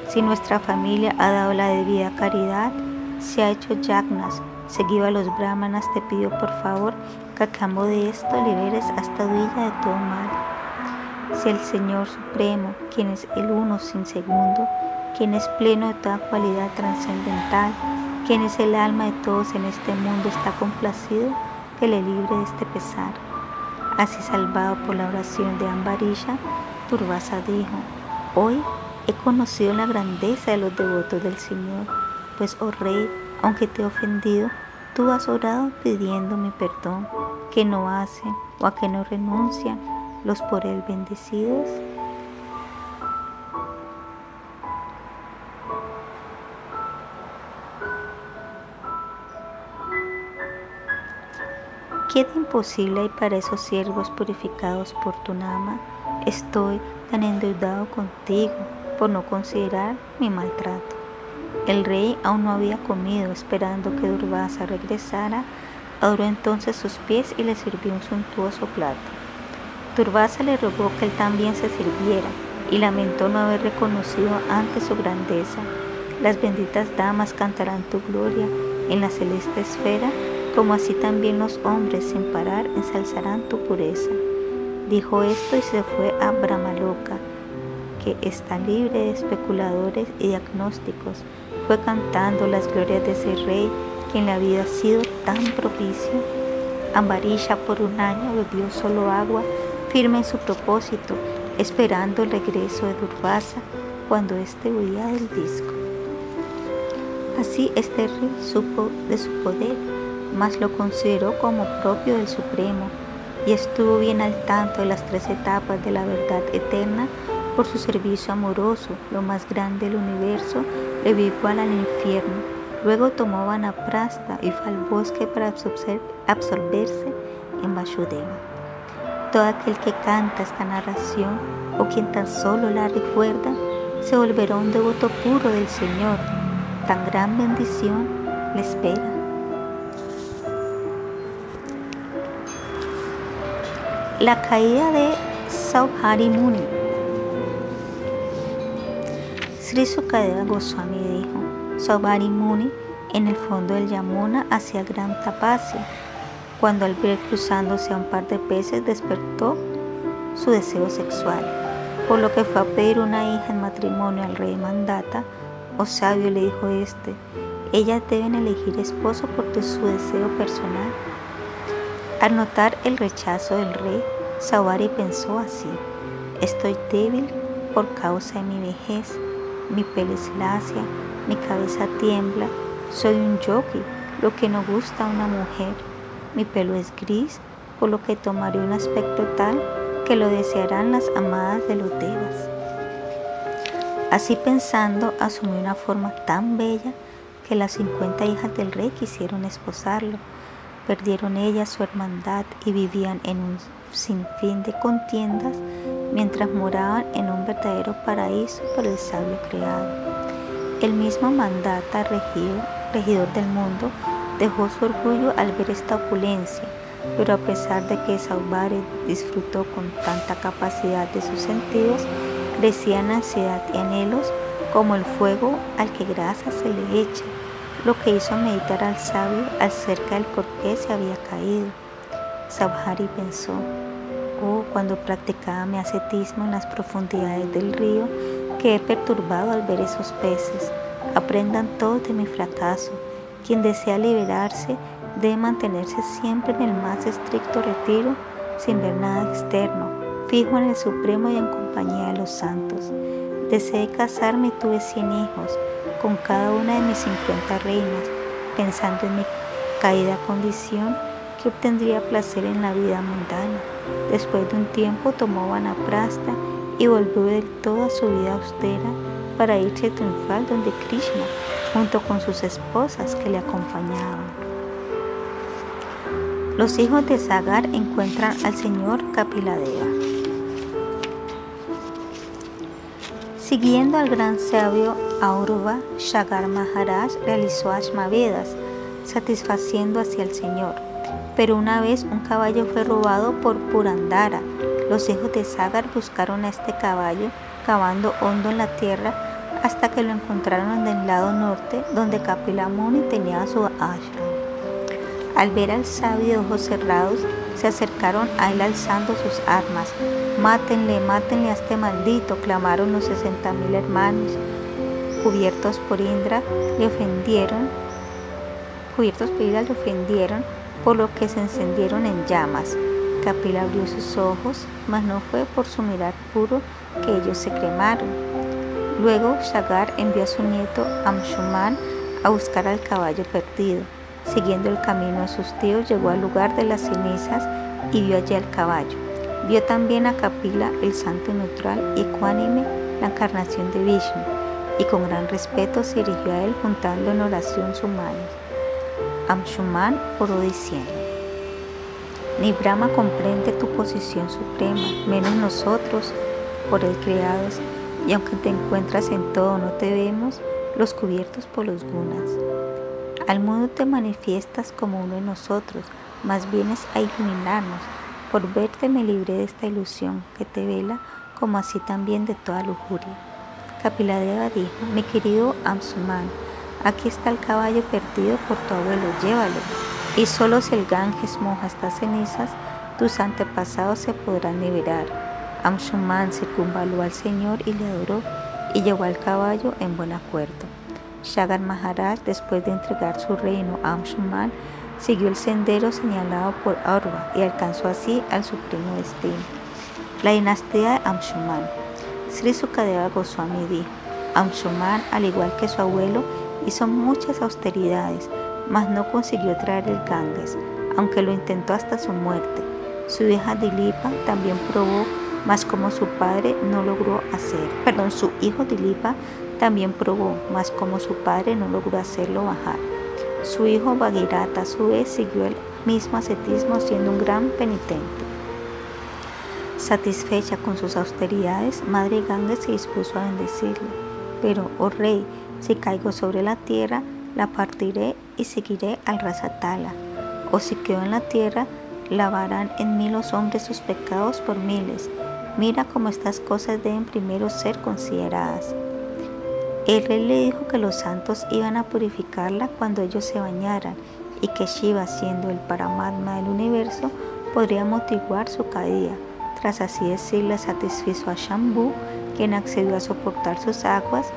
si nuestra familia ha dado la debida caridad, se ha hecho yagnas, seguido a los brahmanas, te pido por favor que a cambio de esto liberes hasta huilla de todo mal. Si el Señor Supremo, quien es el uno sin segundo, quien es pleno de toda cualidad trascendental, quien es el alma de todos en este mundo, está complacido que le libre de este pesar. Así salvado por la oración de Ambarisha, Turvasa dijo, hoy he conocido la grandeza de los devotos del Señor, pues, oh Rey, aunque te he ofendido, tú has orado pidiendo mi perdón, que no hacen o a que no renuncian los por él bendecidos. Queda imposible y para esos siervos purificados por tu nama, estoy tan endeudado contigo por no considerar mi maltrato. El rey aún no había comido, esperando que Durvasa regresara, adoró entonces sus pies y le sirvió un suntuoso plato. Durvasa le rogó que él también se sirviera y lamentó no haber reconocido antes su grandeza. Las benditas damas cantarán tu gloria en la celeste esfera como así también los hombres sin parar ensalzarán tu pureza. Dijo esto y se fue a Brahmaloka, que está libre de especuladores y diagnósticos. Fue cantando las glorias de ese rey que en la vida ha sido tan propicio. Ambarisha por un año bebió solo agua, firme en su propósito, esperando el regreso de Durvasa cuando éste huía del disco. Así este rey supo de su poder mas lo consideró como propio del Supremo y estuvo bien al tanto de las tres etapas de la verdad eterna por su servicio amoroso, lo más grande del universo, le igual al infierno. Luego tomó Vanaprasta y fue al bosque para absorberse en Vasudeva. Todo aquel que canta esta narración o quien tan solo la recuerda, se volverá un devoto puro del Señor. Tan gran bendición le espera. La caída de Sauhari Muni. Sri Sukadeva Goswami dijo, Sauhari Muni en el fondo del Yamuna hacia gran Tapasya. Cuando al ver cruzándose a un par de peces despertó su deseo sexual, por lo que fue a pedir una hija en matrimonio al rey Mandata. O sabio le dijo este, ellas deben elegir esposo porque su deseo personal al notar el rechazo del rey, Sawari pensó así, estoy débil por causa de mi vejez, mi pelo es lacia, mi cabeza tiembla, soy un yogi, lo que no gusta a una mujer, mi pelo es gris, por lo que tomaré un aspecto tal que lo desearán las amadas de los devas. Así pensando, asumió una forma tan bella que las cincuenta hijas del rey quisieron esposarlo Perdieron ellas su hermandad y vivían en un sinfín de contiendas mientras moraban en un verdadero paraíso por el sabio creado. El mismo mandata regidor, del mundo dejó su orgullo al ver esta opulencia, pero a pesar de que Saubare disfrutó con tanta capacidad de sus sentidos, crecían ansiedad y anhelos como el fuego al que grasa se le echa lo que hizo meditar al sabio acerca del por qué se había caído. Sabhari pensó, oh, cuando practicaba mi ascetismo en las profundidades del río, quedé perturbado al ver esos peces. Aprendan todos de mi fracaso. Quien desea liberarse debe mantenerse siempre en el más estricto retiro, sin ver nada externo, fijo en el Supremo y en compañía de los santos. Deseé casarme y tuve cien hijos, con cada una de mis cincuenta reinas, pensando en mi caída condición que obtendría placer en la vida mundana. Después de un tiempo tomó Vanaprasta y volvió del todo a su vida austera para irse triunfal donde Krishna, junto con sus esposas que le acompañaban. Los hijos de Sagar encuentran al señor Kapiladeva. Siguiendo al gran sabio Aurva, Shagar Maharaj realizó Ashmavedas, satisfaciendo hacia el Señor. Pero una vez un caballo fue robado por Purandara. Los hijos de Sagar buscaron a este caballo, cavando hondo en la tierra, hasta que lo encontraron en el lado norte, donde Kapila Muni tenía su ashram. Al ver al sabio de ojos cerrados, se acercaron a él alzando sus armas. Mátenle, mátenle a este maldito, clamaron los sesenta mil hermanos. Cubiertos por Indra, le ofendieron, cubiertos por Indra le ofendieron, por lo que se encendieron en llamas. Capila abrió sus ojos, mas no fue por su mirar puro que ellos se cremaron. Luego Shagar envió a su nieto Amshuman a buscar al caballo perdido. Siguiendo el camino de sus tíos, llegó al lugar de las cenizas y vio allí al caballo. Vio también a Kapila, el santo neutral y ecuánime, la encarnación de Vishnu, y con gran respeto se dirigió a él juntando en oración sus manos. Amshuman oró diciendo, Ni Brahma comprende tu posición suprema, menos nosotros, por él creados, y aunque te encuentras en todo, no te vemos, los cubiertos por los gunas. Al mundo te manifiestas como uno de nosotros, más vienes a iluminarnos. Por verte me libré de esta ilusión que te vela, como así también de toda lujuria. Kapiladeva dijo, mi querido Amsuman, aquí está el caballo perdido por tu abuelo, llévalo. Y solo si el Ganges moja estas cenizas, tus antepasados se podrán liberar. Amsuman circunvaló al Señor y le adoró, y llevó al caballo en buen acuerdo. Shagar Maharaj, después de entregar su reino a Amshuman, siguió el sendero señalado por Aurva y alcanzó así al supremo destino. La dinastía de Amshuman. Sri Sukadeva Goswami dijo, Amshuman, al igual que su abuelo, hizo muchas austeridades, mas no consiguió traer el Ganges, aunque lo intentó hasta su muerte. Su hija Dilipa también probó, mas como su padre no logró hacer, perdón, su hijo Dilipa también probó, mas como su padre no logró hacerlo bajar. Su hijo Bhagirata a su vez siguió el mismo ascetismo siendo un gran penitente. Satisfecha con sus austeridades, Madre Ganga se dispuso a bendecirle. Pero, oh rey, si caigo sobre la tierra, la partiré y seguiré al Rasatala. O si quedo en la tierra, lavarán en mí los hombres sus pecados por miles. Mira cómo estas cosas deben primero ser consideradas. El rey le dijo que los santos iban a purificarla cuando ellos se bañaran y que Shiva, siendo el Paramatma del universo, podría motivar su caída. Tras así decirle, satisfizo a Shambhu, quien accedió a soportar sus aguas,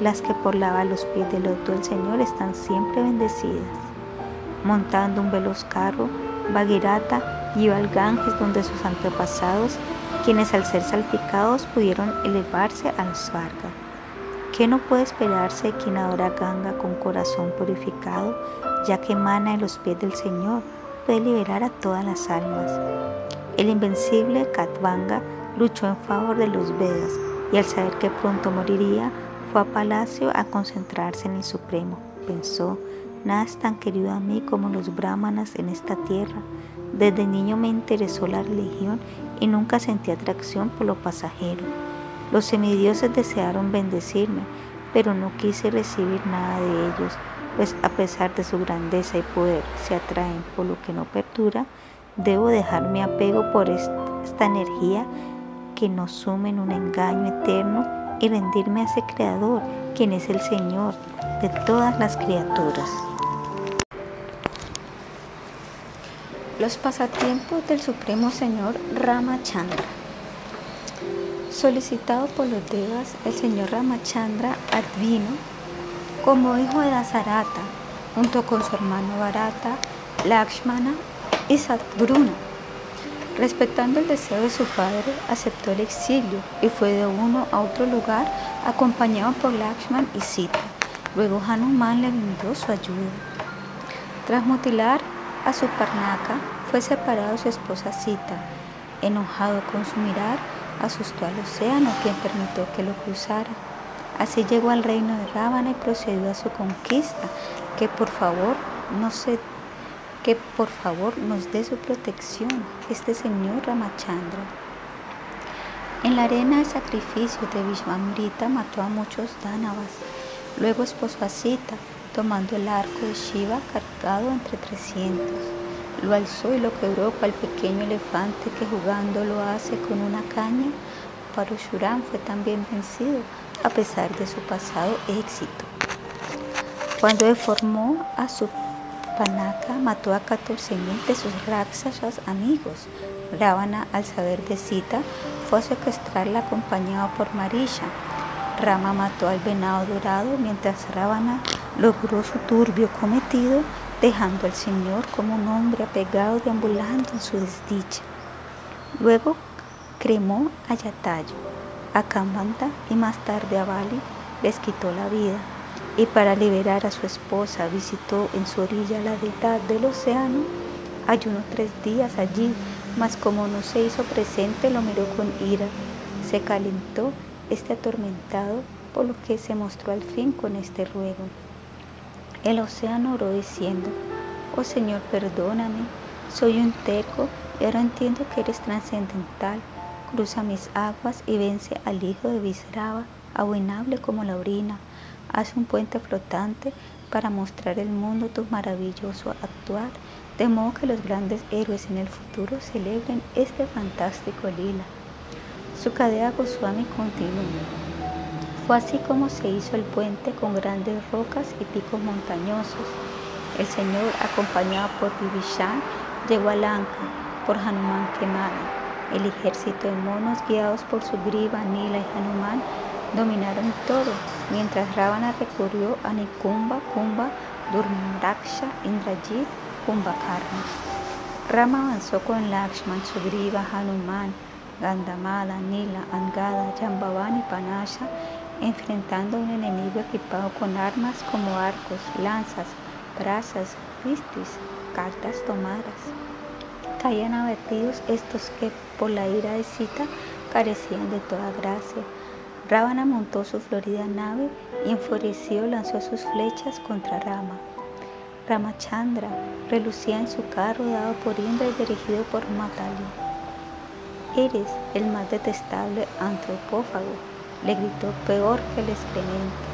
las que por lavar los pies del loto del Señor están siempre bendecidas. Montando un veloz carro, Bhagirata iba al Ganges donde sus antepasados, quienes al ser salpicados pudieron elevarse al Svarga. ¿Qué no puede esperarse quien adora Ganga con corazón purificado, ya que emana en los pies del Señor, puede liberar a todas las almas? El invencible Katvanga luchó en favor de los Vedas y al saber que pronto moriría, fue a palacio a concentrarse en el Supremo. Pensó, nada es tan querido a mí como los brahmanas en esta tierra. Desde niño me interesó la religión y nunca sentí atracción por lo pasajero. Los semidioses desearon bendecirme, pero no quise recibir nada de ellos, pues a pesar de su grandeza y poder se atraen por lo que no perdura, debo dejar mi apego por esta energía que nos sume en un engaño eterno y rendirme a ese Creador, quien es el Señor de todas las criaturas. Los pasatiempos del Supremo Señor Ramachandra. Solicitado por los devas, el señor Ramachandra advino como hijo de Dasarata, junto con su hermano Bharata, Lakshmana y Sadguruna. Respetando el deseo de su padre, aceptó el exilio y fue de uno a otro lugar acompañado por Lakshman y Sita. Luego Hanuman le brindó su ayuda. Tras mutilar a su parnaca, fue separado de su esposa Sita. Enojado con su mirar, asustó al océano, quien permitió que lo cruzara. Así llegó al reino de Rábana y procedió a su conquista, que por favor no se que por favor nos dé su protección, este señor Ramachandra. En la arena de sacrificio de Vishvamrita mató a muchos dánavas. Luego esposó a Sita, tomando el arco de Shiva cargado entre 300. Lo alzó y lo quebró cual pequeño elefante que jugando lo hace con una caña. Parushuram fue también vencido a pesar de su pasado éxito. Cuando deformó a su Panaka mató a 14.000 de sus rakshasas amigos. Ravana, al saber de Sita, fue a secuestrarla acompañado por Marisha. Rama mató al venado dorado mientras Ravana logró su turbio cometido, dejando al Señor como un hombre apegado deambulando en su desdicha. Luego cremó a Yatayo, a Kambanta y más tarde a Bali les quitó la vida y para liberar a su esposa visitó en su orilla la deidad del océano. Ayunó tres días allí, mas como no se hizo presente lo miró con ira. Se calentó este atormentado, por lo que se mostró al fin con este ruego. El océano oró diciendo, Oh Señor, perdóname, soy un teco y ahora entiendo que eres trascendental. Cruza mis aguas y vence al hijo de Visrava, abominable como la orina Haz un puente flotante para mostrar al mundo tu maravilloso actuar, de modo que los grandes héroes en el futuro celebren este fantástico lila. Sukadeva Goswami continuó. Fue así como se hizo el puente con grandes rocas y picos montañosos. El Señor, acompañado por Vibhishan, llegó a Lanka por Hanuman quemada. El ejército de monos, guiados por su griba, Nila y Hanuman, dominaron todo, mientras Ravana recurrió a Nikumba, Kumba, Durmraksha, Indrajit, Kumbhakarna. Rama avanzó con Lakshman, Sugriva, Hanuman, Gandamala, Nila, Angada, Jambavan y Panasha, enfrentando a un enemigo equipado con armas como arcos, lanzas, brazas, pistis, cartas tomadas. Caían abatidos estos que por la ira de Sita carecían de toda gracia Ravana montó su florida nave y enfurecido lanzó sus flechas contra Rama. Ramachandra relucía en su carro dado por Indra y dirigido por Matali. Eres el más detestable antropófago, le gritó peor que el excremento.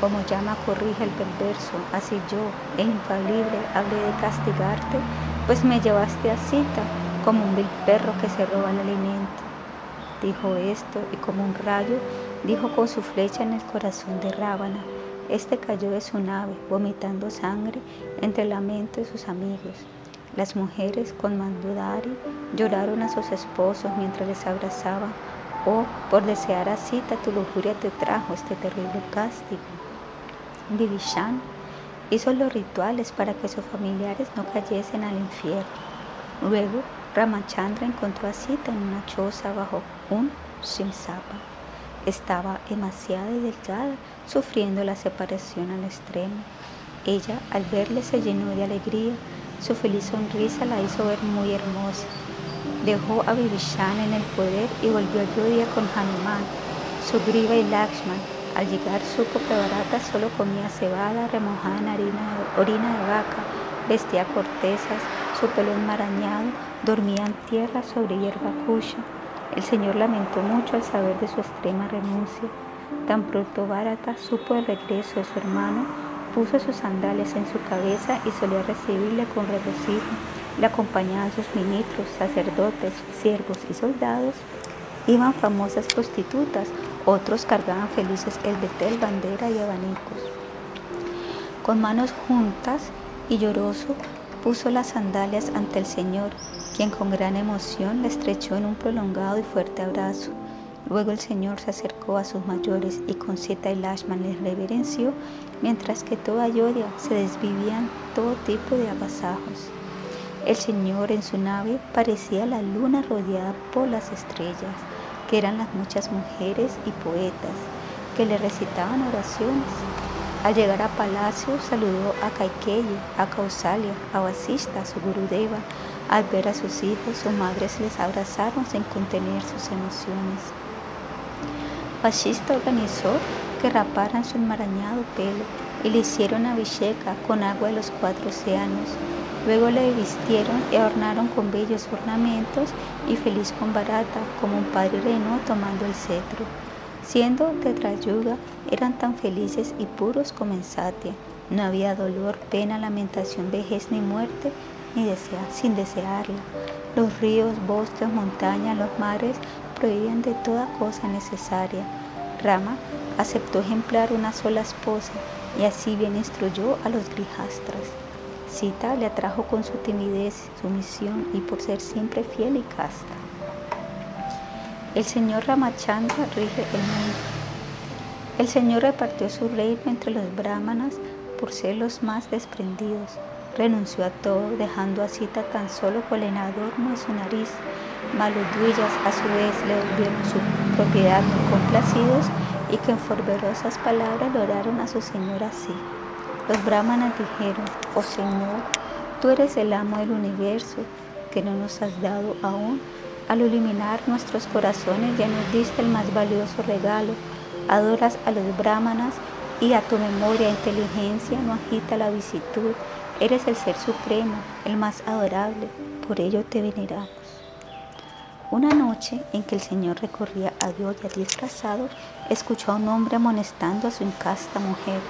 Como llama corrige el perverso, así yo, el infalible, hablé de castigarte, pues me llevaste a cita como un vil perro que se roba el alimento dijo esto y como un rayo dijo con su flecha en el corazón de Rábana. Este cayó de su nave, vomitando sangre entre el lamento de sus amigos. Las mujeres con Mandudari lloraron a sus esposos mientras les abrazaban. Oh, por desear a Sita, tu lujuria te trajo este terrible castigo. Divishan hizo los rituales para que sus familiares no cayesen al infierno. Luego Ramachandra encontró a Sita en una choza bajo un Shimsapa. Estaba demasiado delgada, sufriendo la separación al extremo. Ella, al verle, se llenó de alegría. Su feliz sonrisa la hizo ver muy hermosa. Dejó a Vibhishan en el poder y volvió a Yodhya con Hanuman, Sugriva y Lakshman. Al llegar supo que Barata solo comía cebada remojada en orina de vaca, vestía cortezas, su pelo enmarañado, dormía en tierra sobre hierba cuya. El Señor lamentó mucho al saber de su extrema renuncia. Tan pronto Bharata supo el regreso de su hermano, puso sus sandalias en su cabeza y solía recibirle con regocijo. Le acompañaban sus ministros, sacerdotes, siervos y soldados. Iban famosas prostitutas, otros cargaban felices el betel, bandera y abanicos. Con manos juntas y lloroso, puso las sandalias ante el Señor, quien con gran emoción le estrechó en un prolongado y fuerte abrazo. Luego el Señor se acercó a sus mayores y con Sita y Lashman les reverenció, mientras que toda Ayodhya se desvivían todo tipo de agasajos. El Señor en su nave parecía la luna rodeada por las estrellas, que eran las muchas mujeres y poetas que le recitaban oraciones. Al llegar a palacio saludó a Kaikeyi, a Kausalya, a Vasista, su Gurudeva. Al ver a sus hijos, sus madres les abrazaron sin contener sus emociones. Vasista organizó que raparan su enmarañado pelo y le hicieron abhisheka con agua de los cuatro océanos. Luego le vistieron y adornaron con bellos ornamentos y feliz con barata, como un padre reno tomando el cetro. Siendo Tetrayuga, eran tan felices y puros como en Satya. No había dolor, pena, lamentación, vejez ni muerte, ni desea, sin desearla. Los ríos, bosques, montañas, los mares prohibían de toda cosa necesaria. Rama aceptó ejemplar una sola esposa y así bien instruyó a los grihastras. Sita le atrajo con su timidez, sumisión y por ser siempre fiel y casta. El Señor Ramachandra rige el mundo. El Señor repartió su reino entre los brahmanas por ser los más desprendidos. Renunció a todo, dejando a Sita tan solo con el adorno de su nariz. Malos a su vez le volvieron su propiedad complacidos y que en fervorosas palabras oraron a su Señor así. Los brahmanas dijeron, oh Señor, tú eres el amo del universo que no nos has dado aún al iluminar nuestros corazones ya nos diste el más valioso regalo. Adoras a los brahmanas y a tu memoria e inteligencia no agita la visitud. Eres el Ser Supremo, el más adorable, por ello te veneramos. Una noche en que el Señor recorría a Dios ya disfrazado, escuchó a un hombre amonestando a su incasta mujer.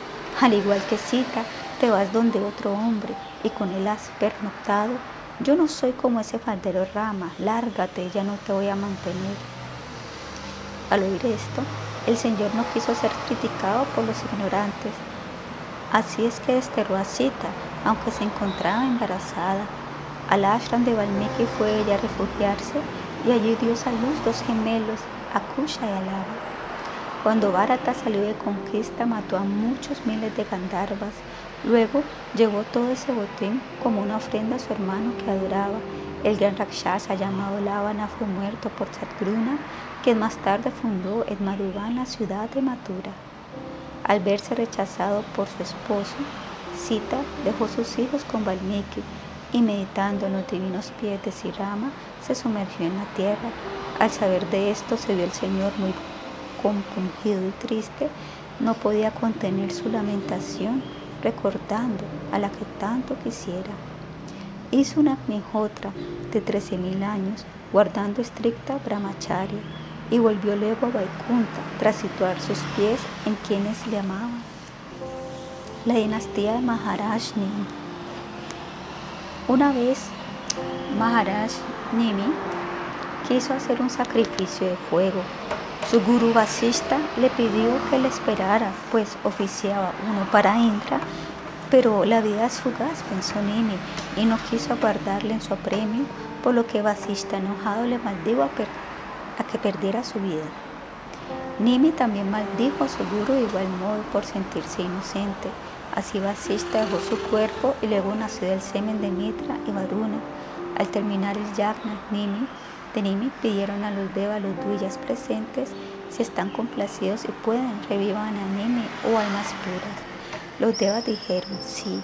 Al igual que Sita, te vas donde otro hombre y con él has pernoctado yo no soy como ese faldero rama, lárgate, ya no te voy a mantener. Al oír esto, el Señor no quiso ser criticado por los ignorantes. Así es que desterró a Sita, aunque se encontraba embarazada. Al ashram de Valmiki fue ella a refugiarse y allí dio a luz dos gemelos, Akusha y Alava. Cuando Bharata salió de conquista, mató a muchos miles de Gandharvas Luego llevó todo ese botín como una ofrenda a su hermano que adoraba. El gran Rakshasa llamado Lavana fue muerto por Satgruna, que más tarde fundó en la ciudad de Mathura. Al verse rechazado por su esposo, Sita dejó sus hijos con Valmiki y meditando en los divinos pies de Sirama, se sumergió en la tierra. Al saber de esto, se vio el Señor muy compungido y triste, no podía contener su lamentación recordando a la que tanto quisiera. Hizo una Agnihotra de 13.000 años, guardando estricta brahmacharya, y volvió luego a Vaikunta tras situar sus pies en quienes le amaban. La dinastía de Maharaj Nimi. Una vez, Maharaj Nimi quiso hacer un sacrificio de fuego su guru Vasista le pidió que le esperara, pues oficiaba uno para Indra, pero la vida es fugaz, pensó Nimi, y no quiso apartarle en su apremio, por lo que Vasista enojado le maldijo a, a que perdiera su vida. Nimi también maldijo a su guru de igual modo por sentirse inocente. Así Vasista dejó su cuerpo y luego nació del semen de Mitra y Varuna. Al terminar el yagna, Nimi Nimi pidieron a los Devas, los Duyas presentes, si están complacidos y pueden, revivan a Nimi o almas puras. Los Devas dijeron sí,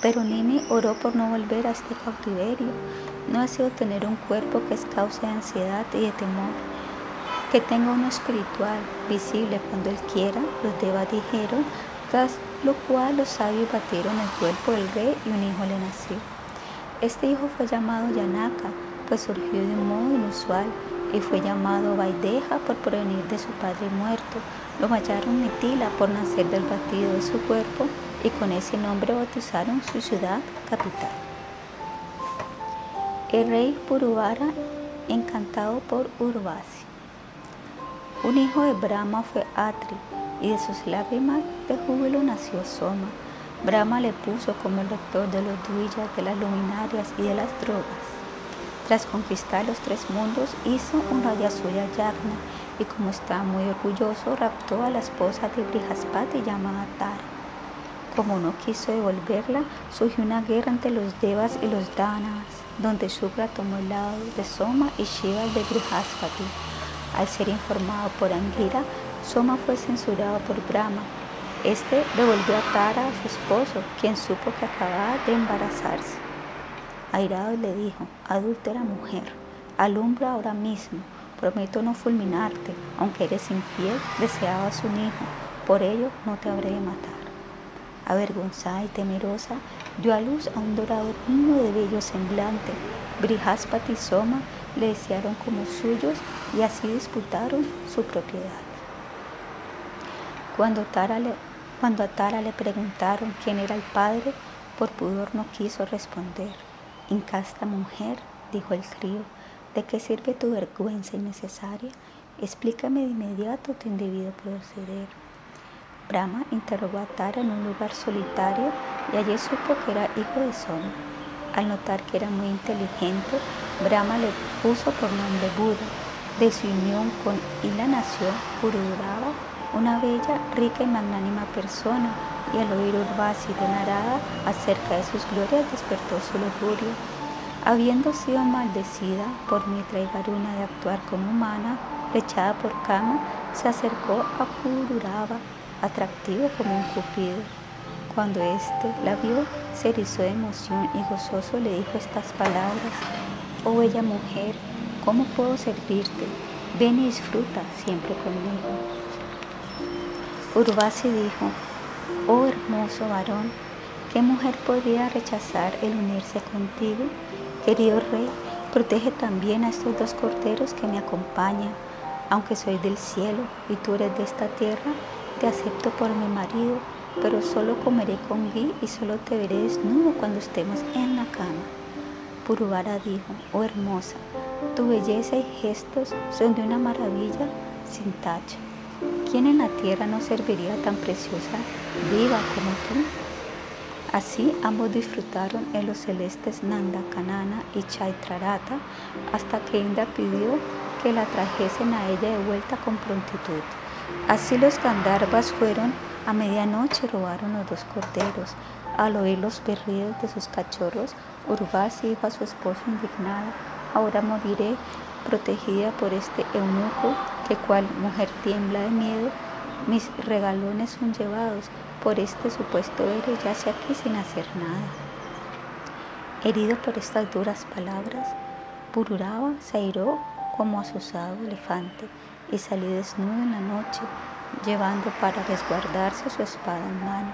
pero Nimi oró por no volver a este cautiverio. No sido tener un cuerpo que es causa de ansiedad y de temor. Que tenga uno espiritual, visible cuando él quiera, los Devas dijeron, lo cual los sabios batieron el cuerpo del rey y un hijo le nació. Este hijo fue llamado Yanaka, pues surgió de un modo inusual y fue llamado Vaideja por provenir de su padre muerto. Lo llamaron Mitila por nacer del batido de su cuerpo y con ese nombre bautizaron su ciudad capital. El rey Puruvara, encantado por Urvasi. Un hijo de Brahma fue Atri y de sus lágrimas de júbilo nació Soma. Brahma le puso como el doctor de los duillas, de las luminarias y de las drogas. Tras conquistar los tres mundos, hizo un Rayasuya Yagna y como estaba muy orgulloso raptó a la esposa de Brihaspati llamada Tara. Como no quiso devolverla, surgió una guerra entre los Devas y los Danas, donde Shukra tomó el lado de Soma y Shiva el de Brihaspati. Al ser informado por Angira, Soma fue censurado por Brahma. Este devolvió a Tara a su esposo, quien supo que acababa de embarazarse. Airado le dijo, adúltera mujer, alumbra ahora mismo, prometo no fulminarte, aunque eres infiel, deseabas un hijo, por ello no te habré de matar. Avergonzada y temerosa, dio a luz a un dorado niño de bello semblante. Brihaspati y Soma le desearon como suyos y así disputaron su propiedad. Cuando, cuando a Tara le preguntaron quién era el padre, por pudor no quiso responder. Incasta mujer, dijo el crío, ¿de qué sirve tu vergüenza innecesaria? Explícame de inmediato tu indebido proceder. Brahma interrogó a Tara en un lugar solitario y allí supo que era hijo de Soma. Al notar que era muy inteligente, Brahma le puso por nombre Buda. De su unión con Ila nació una bella, rica y magnánima persona, y al oír Urvasi de Narada acerca de sus glorias despertó su lujuria. Habiendo sido maldecida por Mitra y Varuna de actuar como humana, echada por cama, se acercó a Pururava atractivo como un cupido. Cuando éste la vio, se erizó de emoción y gozoso le dijo estas palabras, Oh bella mujer, ¿cómo puedo servirte? Ven y disfruta siempre conmigo. Urvasi dijo, Oh hermoso varón, ¿qué mujer podría rechazar el unirse contigo? Querido rey, protege también a estos dos corderos que me acompañan, aunque soy del cielo y tú eres de esta tierra, te acepto por mi marido, pero solo comeré con gui y solo te veré desnudo cuando estemos en la cama. Puruvara dijo, oh hermosa, tu belleza y gestos son de una maravilla sin tacha. ¿Quién en la tierra no serviría tan preciosa, viva como tú? Así ambos disfrutaron en los celestes Nanda Kanana y Chaitrarata hasta que Indra pidió que la trajesen a ella de vuelta con prontitud. Así los Gandharvas fueron a medianoche robaron los dos corderos. Al oír los berridos de sus cachorros, Urvasi dijo a su esposo indignada, ahora moriré protegida por este eunuco, que cual mujer tiembla de miedo, mis regalones son llevados, por este supuesto héroe yace aquí sin hacer nada. Herido por estas duras palabras, Pururava se airó como asusado elefante y salió desnudo en la noche, llevando para resguardarse su espada en mano.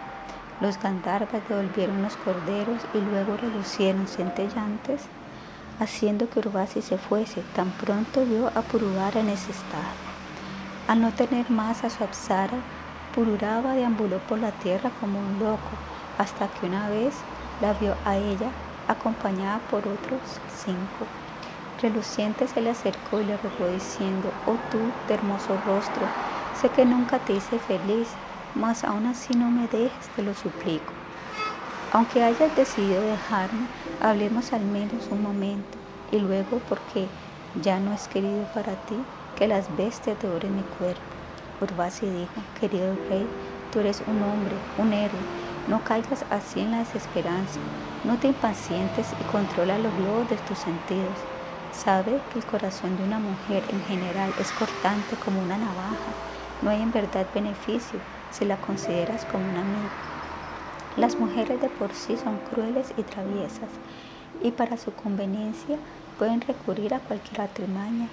Los Gandharvas devolvieron los corderos y luego relucieron centellantes, haciendo que Urvasi se fuese. Tan pronto vio a Puruvara en ese estado. Al no tener más a su Apsara, Pururava deambuló por la tierra como un loco, hasta que una vez la vio a ella acompañada por otros cinco. Reluciente se le acercó y le rogó diciendo, oh tú de hermoso rostro, sé que nunca te hice feliz, mas aún así no me dejes, te lo suplico. Aunque hayas decidido dejarme, hablemos al menos un momento y luego porque ya no es querido para ti que las bestias devoren mi cuerpo. Urvasi dijo, querido rey, tú eres un hombre, un héroe, no caigas así en la desesperanza, no te impacientes y controla los globos de tus sentidos. Sabe que el corazón de una mujer en general es cortante como una navaja. No hay en verdad beneficio si la consideras como una amiga. Las mujeres de por sí son crueles y traviesas y para su conveniencia pueden recurrir a cualquier atrimaña.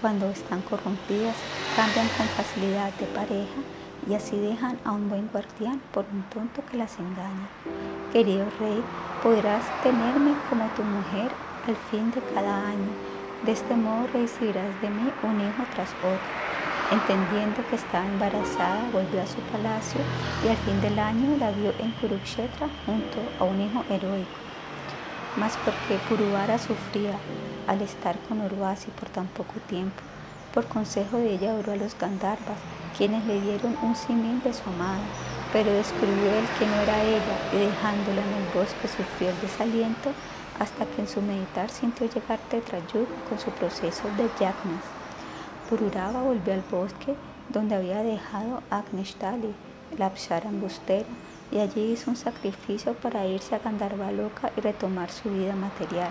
Cuando están corrompidas, cambian con facilidad de pareja y así dejan a un buen guardián por un tonto que las engaña. Querido rey, podrás tenerme como tu mujer al fin de cada año. De este modo recibirás de mí un hijo tras otro. Entendiendo que estaba embarazada, volvió a su palacio y al fin del año la vio en Kurukshetra junto a un hijo heroico. Mas porque Puruvara sufría al estar con Urvasi por tan poco tiempo, por consejo de ella oró a los Gandharvas, quienes le dieron un simil de su amada, pero descubrió él que no era ella y dejándola en el bosque sufrió el desaliento hasta que en su meditar sintió llegar Tetrayud con su proceso de yagnas. Pururava volvió al bosque donde había dejado a Agneshtali, la Apsara embustera, y allí hizo un sacrificio para irse a Gandharvaloka y retomar su vida material.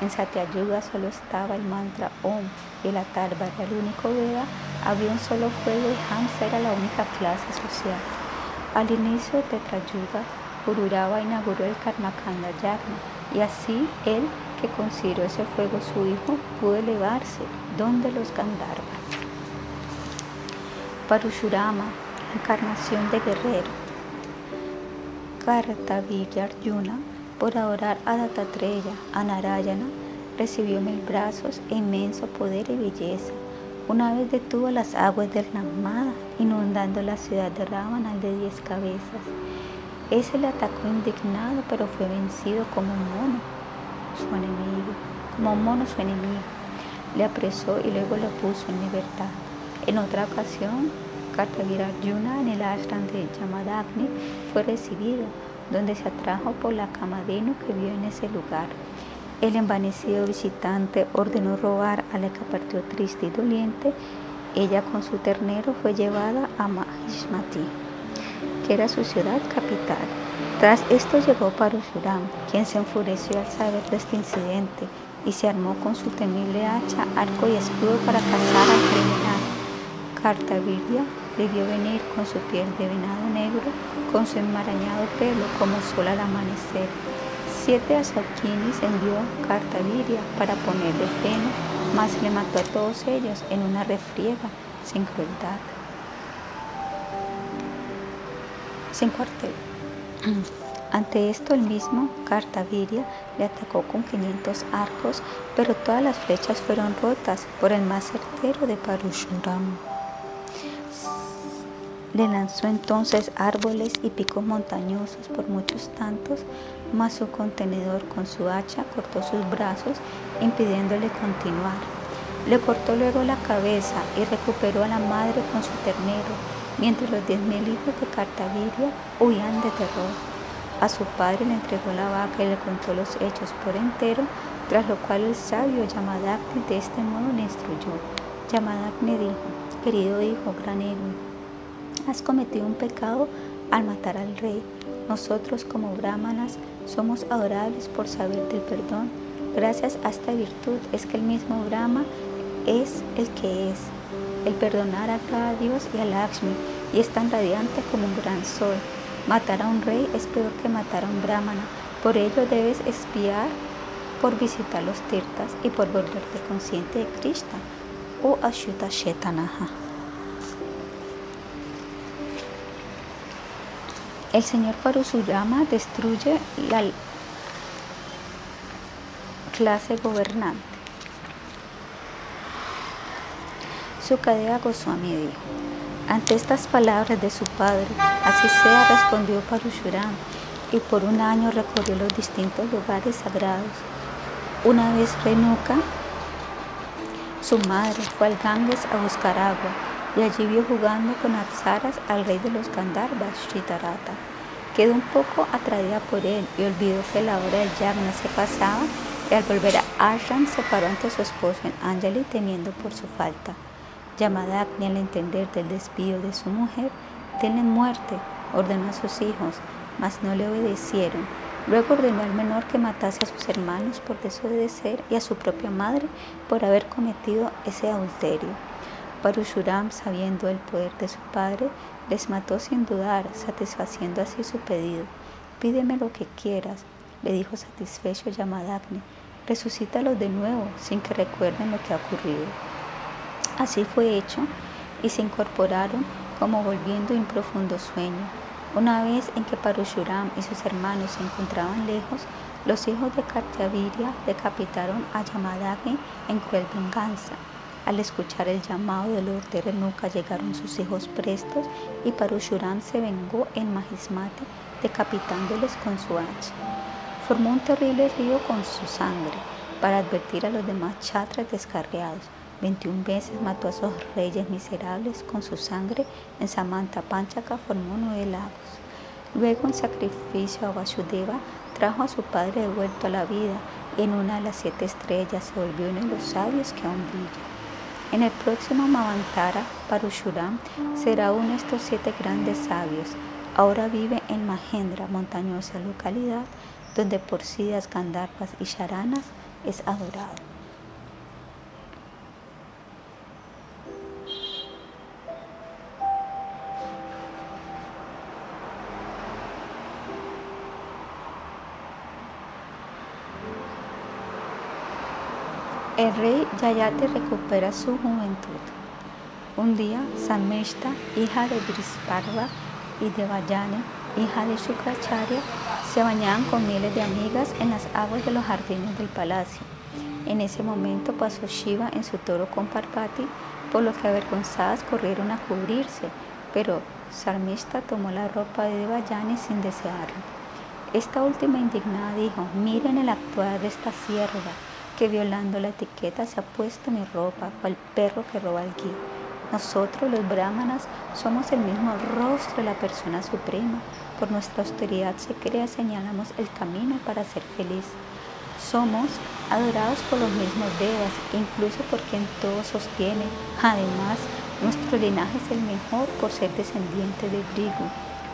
En Satyayuga solo estaba el mantra Om y el Atarva era el único Veda, había un solo fuego y Hamsa era la única clase social. Al inicio de Tetrayuga, Pururava inauguró el Karmakanda Yagna y así él, que consideró ese fuego su hijo, pudo elevarse donde los Gandharvas. Parushurama, encarnación de guerrero. Kartavirya Arjuna, por adorar a Datatreya, a Narayana, recibió mil brazos e inmenso poder y belleza. Una vez detuvo las aguas del Narmada, inundando la ciudad de Ravana de diez cabezas. Ese le atacó indignado, pero fue vencido como mono, su enemigo, como mono su enemigo. Le apresó y luego lo puso en libertad. En otra ocasión, Kartavirarjuna en el ashram de Yamadagni fue recibido, donde se atrajo por la Kamadenu que vio en ese lugar. El envanecido visitante ordenó robar a la que partió triste y doliente. Ella con su ternero fue llevada a Mahishmati, que era su ciudad capital. Tras esto llegó Parashuram, quien se enfureció al saber de este incidente y se armó con su temible hacha, arco y escudo para cazar al criminal. Kartavirya le vio venir con su piel de venado negro, con su enmarañado pelo como sol al amanecer. Siete asakinis envió Kartavirya para ponerle freno, mas le mató a todos ellos en una refriega, sin crueldad. Sin cuartel. Ante esto el mismo Kartavirya le atacó con 500 arcos, pero todas las flechas fueron rotas por el más certero de Parushuram. Le lanzó entonces árboles y picos montañosos por muchos tantos, mas su contenedor con su hacha cortó sus brazos, impidiéndole continuar. Le cortó luego la cabeza y recuperó a la madre con su ternero, mientras los diez mil hijos de Cartaviria huían de terror. A su padre le entregó la vaca y le contó los hechos por entero, tras lo cual el sabio Yamadagni de este modo le instruyó. Yamadagni dijo, querido hijo, gran héroe, has cometido un pecado al matar al rey. Nosotros como brahmanas somos adorables por saber del perdón. Gracias a esta virtud es que el mismo Brahma es el que es. El perdonar a Dios y a Lakshmi y es tan radiante como un gran sol. Matar a un rey es peor que matar a un brahmana. Por ello debes espiar por visitar los tirtas y por volverte consciente de Krishna o Ashuta Shetanaha. El señor Parusuyama destruye la clase gobernante. Sukadeva Goswami dijo, ante estas palabras de su padre, así sea, respondió Parushuram, y por un año recorrió los distintos lugares sagrados. Una vez Renuka, su madre, fue al Ganges a buscar agua y allí vio jugando con Apsaras al rey de los Gandharvas, Shitarata. Quedó un poco atraída por él y olvidó que la hora del yagna se pasaba y al volver a Ashram se paró ante su esposo en Anjali temiendo por su falta. Llamada Agni al entender del desvío de su mujer, denle muerte, ordenó a sus hijos, mas no le obedecieron. Luego ordenó al menor que matase a sus hermanos por desobedecer y a su propia madre por haber cometido ese adulterio. Parushuram, sabiendo el poder de su padre, les mató sin dudar, satisfaciendo así su pedido. Pídeme lo que quieras, le dijo satisfecho Yamadagni. Resucítalos de nuevo, sin que recuerden lo que ha ocurrido. Así fue hecho, y se incorporaron como volviendo en profundo sueño. Una vez en que Parushuram y sus hermanos se encontraban lejos, los hijos de Kartyavirya decapitaron a Yamadagni en cruel venganza. Al escuchar el llamado del de Renuka llegaron sus hijos prestos y Parushuram se vengó en Mahismati decapitándoles con su hacha. Formó un terrible río con su sangre para advertir a los demás chatras descarriados. 21 veces mató a esos reyes miserables con su sangre. En Samanta Panchaka formó nueve lagos. Luego, en sacrificio a Vasudeva, trajo a su padre de vuelto a la vida y en una de las siete estrellas se volvió uno de los sabios que aún brilla. En el próximo Mavantara, Parushuram, será uno de estos siete grandes sabios. Ahora vive en Mahendra, montañosa localidad, donde por Siddhas, Gandharvas y Sharanas es adorado. El rey Yayati recupera su juventud. Un día, Samishta, hija de Brisparva y de Vayane, hija de Shukracharya, se bañaban con miles de amigas en las aguas de los jardines del palacio. En ese momento pasó Shiva en su toro con Parvati, por lo que avergonzadas corrieron a cubrirse, pero Sarmishta tomó la ropa de Devayani sin desearlo. Esta última indignada dijo, miren el actuar de esta sierva, que violando la etiqueta se ha puesto mi ropa, cual perro que roba el guía. Nosotros los brahmanas somos el mismo rostro de la persona suprema. Por nuestra austeridad secreta señalamos el camino para ser feliz. Somos adorados por los mismos devas, incluso por quien todo sostiene. Además, nuestro linaje es el mejor por ser descendiente de Brigu.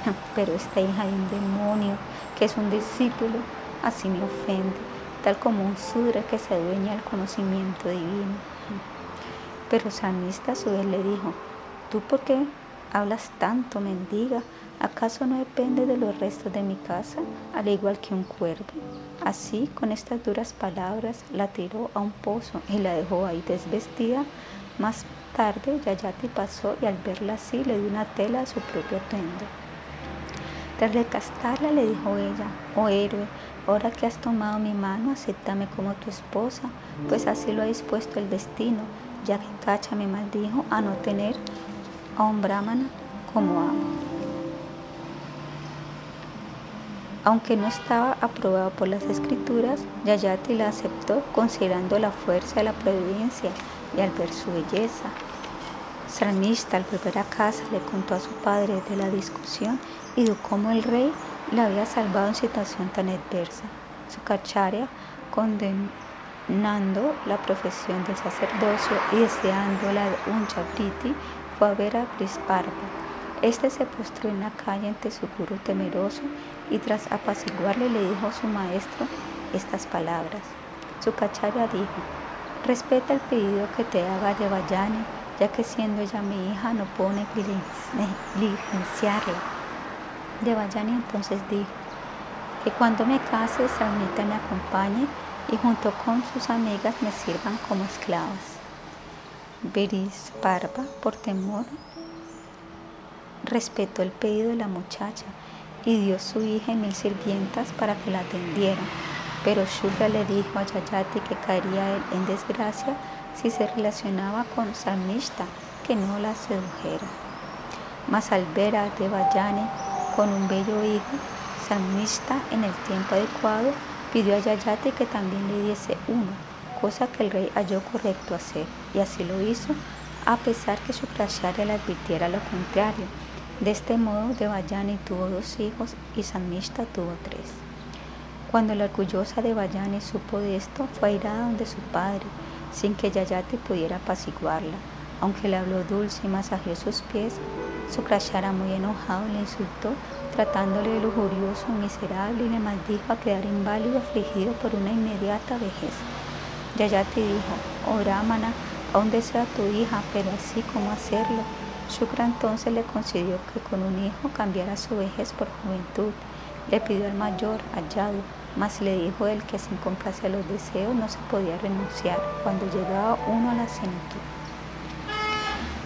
<laughs> Pero esta hija de un demonio, que es un discípulo, así me ofende tal como un sudra que se adueña del conocimiento divino. Pero Samista a su vez le dijo, ¿tú por qué hablas tanto, mendiga? ¿Acaso no depende de los restos de mi casa, al igual que un cuervo? Así, con estas duras palabras, la tiró a un pozo y la dejó ahí desvestida. Más tarde, Yayati pasó y al verla así le dio una tela a su propio atuendo. Tras recastarla, le dijo ella, oh héroe, Ahora que has tomado mi mano, acéptame como tu esposa, pues así lo ha dispuesto el destino, ya que Cacha me maldijo a no tener a un brahmana como amo. Aunque no estaba aprobado por las escrituras, Yayati la aceptó considerando la fuerza de la providencia y al ver su belleza. Sarmishta al volver a casa le contó a su padre de la discusión y de cómo el rey la había salvado en situación tan adversa. Su cacharya, condenando la profesión del sacerdocio y deseando la unchabriti, fue a ver a Prisparva. Este se postró en la calle ante su guru temeroso y tras apaciguarle le dijo a su maestro estas palabras. Su cacharya dijo, respeta el pedido que te haga de Vayani, ya que siendo ella mi hija no puedo negligenciarla. Devayani entonces dijo que cuando me case, Sarmita me acompañe y junto con sus amigas me sirvan como esclavas. Parva, por temor, respetó el pedido de la muchacha y dio su hija y mil sirvientas para que la atendieran. Pero Shura le dijo a Yayati que caería en desgracia si se relacionaba con Sarmishta, que no la sedujera. Mas al ver a Devayani con un bello hijo, Samnishta en el tiempo adecuado pidió a Yayati que también le diese uno, cosa que el rey halló correcto hacer, y así lo hizo, a pesar que su Shukracharya le advirtiera lo contrario. De este modo, Devayani tuvo dos hijos y Samnishta tuvo tres. Cuando la orgullosa Devayani supo de esto, fue airada donde su padre, sin que Yayati pudiera apaciguarla. Aunque le habló dulce y masajeó sus pies, Sukrashara, muy enojado, le insultó, tratándole de lujurioso, miserable, y le maldijo a quedar inválido, afligido por una inmediata vejez. Yayati dijo, oh Brahmana, aún desea tu hija, pero así como hacerlo. Shukra entonces le concedió que con un hijo cambiara su vejez por juventud. Le pidió al mayor, a mas le dijo él que sin complacer los deseos no se podía renunciar cuando llegaba uno a la sentud.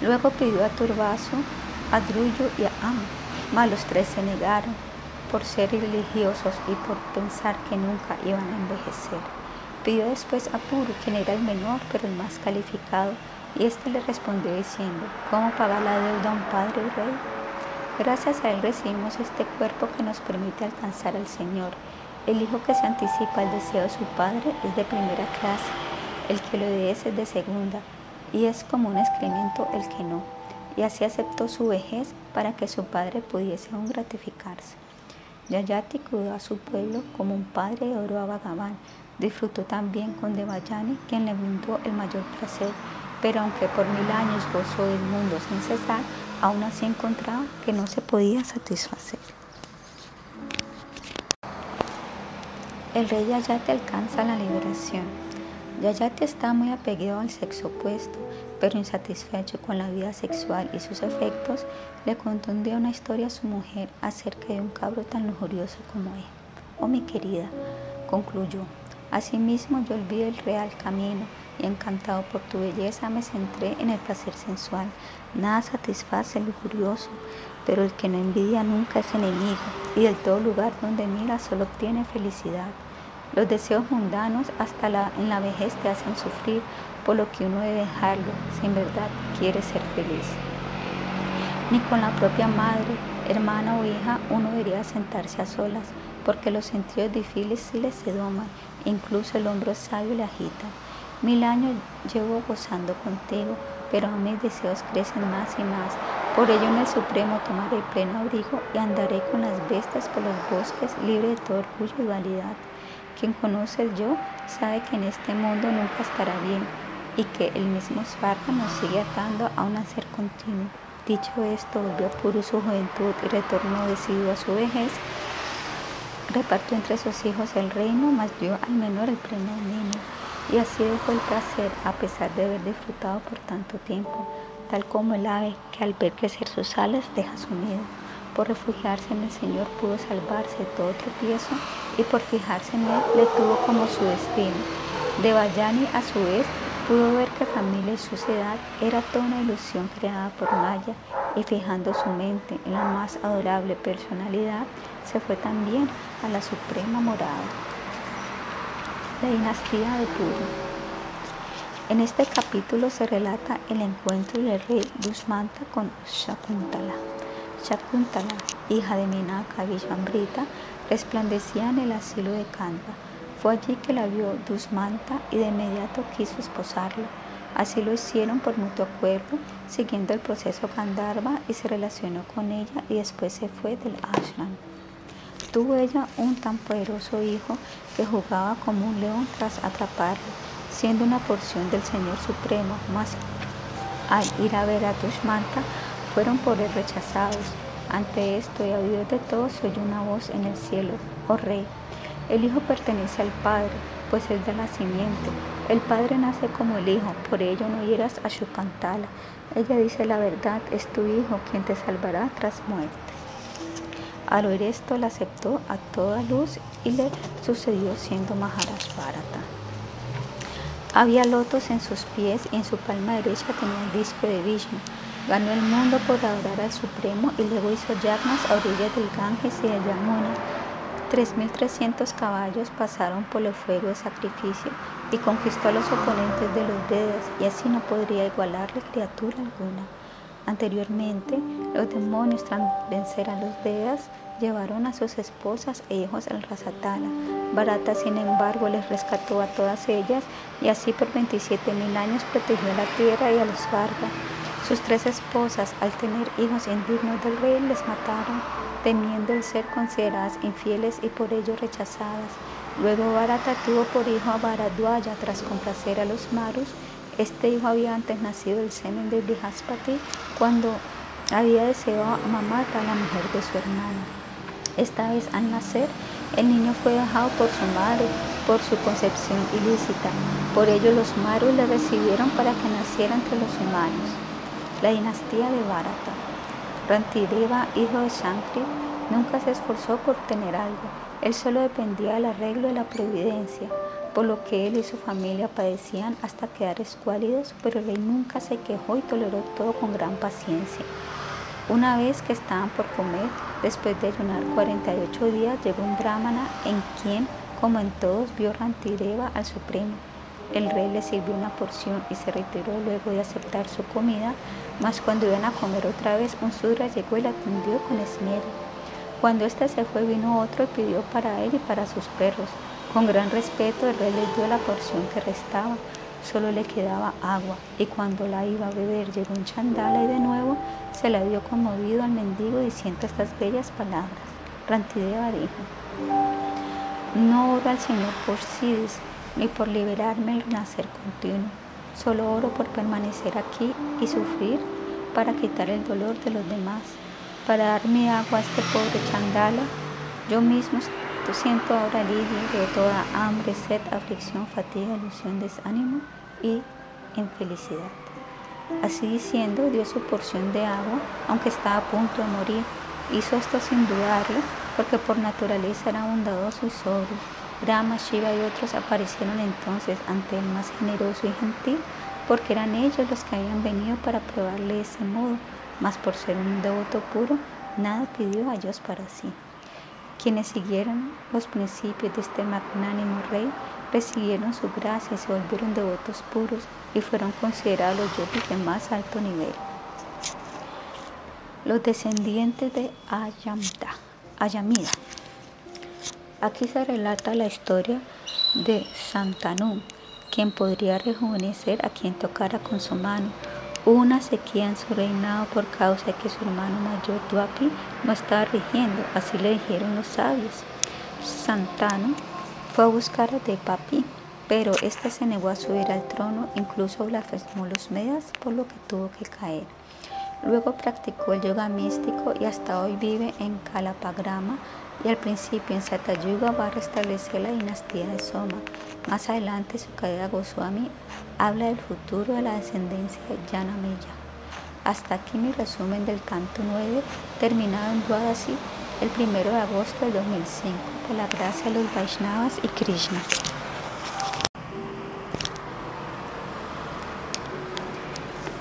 Luego pidió a Turbaso a Drullo y a Am, mas los tres se negaron por ser religiosos y por pensar que nunca iban a envejecer. Pidió después a Puru, quien era el menor pero el más calificado, y éste le respondió diciendo, ¿cómo pagar la deuda a un padre y rey? Gracias a él recibimos este cuerpo que nos permite alcanzar al Señor. El hijo que se anticipa al deseo de su padre es de primera clase, el que lo obedece es de segunda, y es como un excremento el que no y así aceptó su vejez para que su padre pudiese aún gratificarse. Yayati cuidó a su pueblo como un padre de oro a Bhagavan. Disfrutó también con Devayani, quien le brindó el mayor placer, pero aunque por mil años gozó del mundo sin cesar, aún así encontraba que no se podía satisfacer. El rey Yayate alcanza la liberación. Yayate está muy apegado al sexo opuesto, pero insatisfecho con la vida sexual y sus efectos, le contó un día una historia a su mujer acerca de un cabro tan lujurioso como él. Oh mi querida, concluyó, asimismo yo olvidé el real camino y encantado por tu belleza me centré en el placer sensual. Nada satisface el lujurioso, pero el que no envidia nunca es enemigo y del todo lugar donde mira solo obtiene felicidad. Los deseos mundanos hasta en la vejez te hacen sufrir, por lo que uno debe dejarlo si en verdad quiere ser feliz. Ni con la propia madre, hermana o hija uno debería sentarse a solas, porque los sentidos difíciles se doman, incluso el hombro sabio le agita. Mil años llevo gozando contigo, pero aún mis deseos crecen más y más. Por ello en el Supremo tomaré pleno abrigo y andaré con las bestias por los bosques libre de todo orgullo y dualidad. Quien conoce el yo sabe que en este mundo nunca estará bien y que el mismo Svarga nos sigue atando a un hacer continuo. Dicho esto, volvió puro su juventud y retornó decidido a su vejez. Repartió entre sus hijos el reino, mas dio al menor el pleno dominio. Y así dejó el placer a pesar de haber disfrutado por tanto tiempo, tal como el ave que al ver crecer sus alas deja su nido. Por refugiarse en el Señor pudo salvarse de todo tropiezo y por fijarse en él le tuvo como su destino. De Bayani a su vez pudo ver que familia y sociedad era toda una ilusión creada por Maya y fijando su mente en la más adorable personalidad, se fue también a la suprema morada. La dinastía de Puri. En este capítulo se relata el encuentro del rey Dusmanta con Shakuntala. Shakuntala, hija de Minaka Vishwambrita, resplandecía en el asilo de Kanda. Fue allí que la vio Dusmanta y de inmediato quiso esposarla. Así lo hicieron por mutuo acuerdo, siguiendo el proceso Gandharva y se relacionó con ella y después se fue del ashram. Tuvo ella un tan poderoso hijo que jugaba como un león tras atraparlo, siendo una porción del Señor Supremo, mas al ir a ver a Dushmanta fueron por él rechazados. Ante esto y a oídos de todos oyó una voz en el cielo, oh rey, el hijo pertenece al padre, pues es de nacimiento. El padre nace como el hijo, por ello no hieras a Shukantala. Ella dice la verdad, es tu hijo quien te salvará tras muerte. Al oír esto, la aceptó a toda luz y le sucedió siendo Maharaj Bharata. Había lotos en sus pies y en su palma derecha tenía el disco de Vishnu. Ganó el mundo por adorar al Supremo y luego hizo yagnas a orillas del Ganges y de Yamuna. 3.300 caballos pasaron por el fuego de sacrificio y conquistó a los oponentes de los Vedas y así no podría igualarle criatura alguna. Anteriormente, los demonios tras vencer a los Vedas llevaron a sus esposas e hijos al Rasatala. Barata, sin embargo, les rescató a todas ellas y así por 27.000 años protegió la tierra y a los Vargas. Sus tres esposas, al tener hijos indignos del rey, les mataron, temiendo el ser consideradas infieles y por ello rechazadas. Luego Barata tuvo por hijo a Bharadwaja tras complacer a los Marus. Este hijo había antes nacido del semen de Brihaspati cuando había deseado a Mamata, la mujer de su hermano. Esta vez al nacer, el niño fue dejado por su madre por su concepción ilícita. Por ello los Marus le recibieron para que naciera entre los humanos la dinastía de Bharata. Rantideva, hijo de Shankri, nunca se esforzó por tener algo. Él solo dependía del arreglo de la providencia, por lo que él y su familia padecían hasta quedar escuálidos, pero el rey nunca se quejó y toleró todo con gran paciencia. Una vez que estaban por comer, después de ayunar 48 días, llegó un brahmana en quien, como en todos, vio Rantideva al Supremo. El rey le sirvió una porción y se retiró luego de aceptar su comida, mas cuando iban a comer otra vez, un sudra llegó y la atendió con esmero. Cuando éste se fue, vino otro y pidió para él y para sus perros. Con gran respeto, el rey le dio la porción que restaba. Solo le quedaba agua, y cuando la iba a beber, llegó un chandala y de nuevo se la dio conmovido al mendigo diciendo estas bellas palabras. Rantideva dijo: No oro al Señor por Sidis, ni por liberarme el nacer continuo Solo oro por permanecer aquí y sufrir para quitar el dolor de los demás, para dar mi agua a este pobre chandala. Yo mismo siento ahora alivio de toda hambre, sed, aflicción, fatiga, ilusión, desánimo y infelicidad. Así diciendo, dio su porción de agua, aunque estaba a punto de morir. Hizo esto sin dudarlo, porque por naturaleza era bondadoso y sobrio. Brahma, Shiva y otros aparecieron entonces ante el más generoso y gentil, porque eran ellos los que habían venido para probarle de ese modo, mas por ser un devoto puro, nada pidió a Dios para sí. Quienes siguieron los principios de este magnánimo rey recibieron su gracia y se volvieron devotos puros y fueron considerados los yogis de más alto nivel. Los descendientes de Ayamda, Ayamida. Aquí se relata la historia de Santanu, quien podría rejuvenecer a quien tocara con su mano. Una sequía en su reinado por causa de que su hermano mayor Duapi no estaba rigiendo, así le dijeron los sabios. Santanu fue a buscar a Depapi, pero éste se negó a subir al trono, incluso blasfemó los Medas, por lo que tuvo que caer. Luego practicó el yoga místico y hasta hoy vive en Kalapagrama y al principio en Satayuga va a restablecer la dinastía de Soma. Más adelante su caída Goswami habla del futuro de la descendencia de Yanameya. Hasta aquí mi resumen del canto 9, terminado en Dwadasi el 1 de agosto del 2005, por la gracia de los Vaishnavas y Krishna.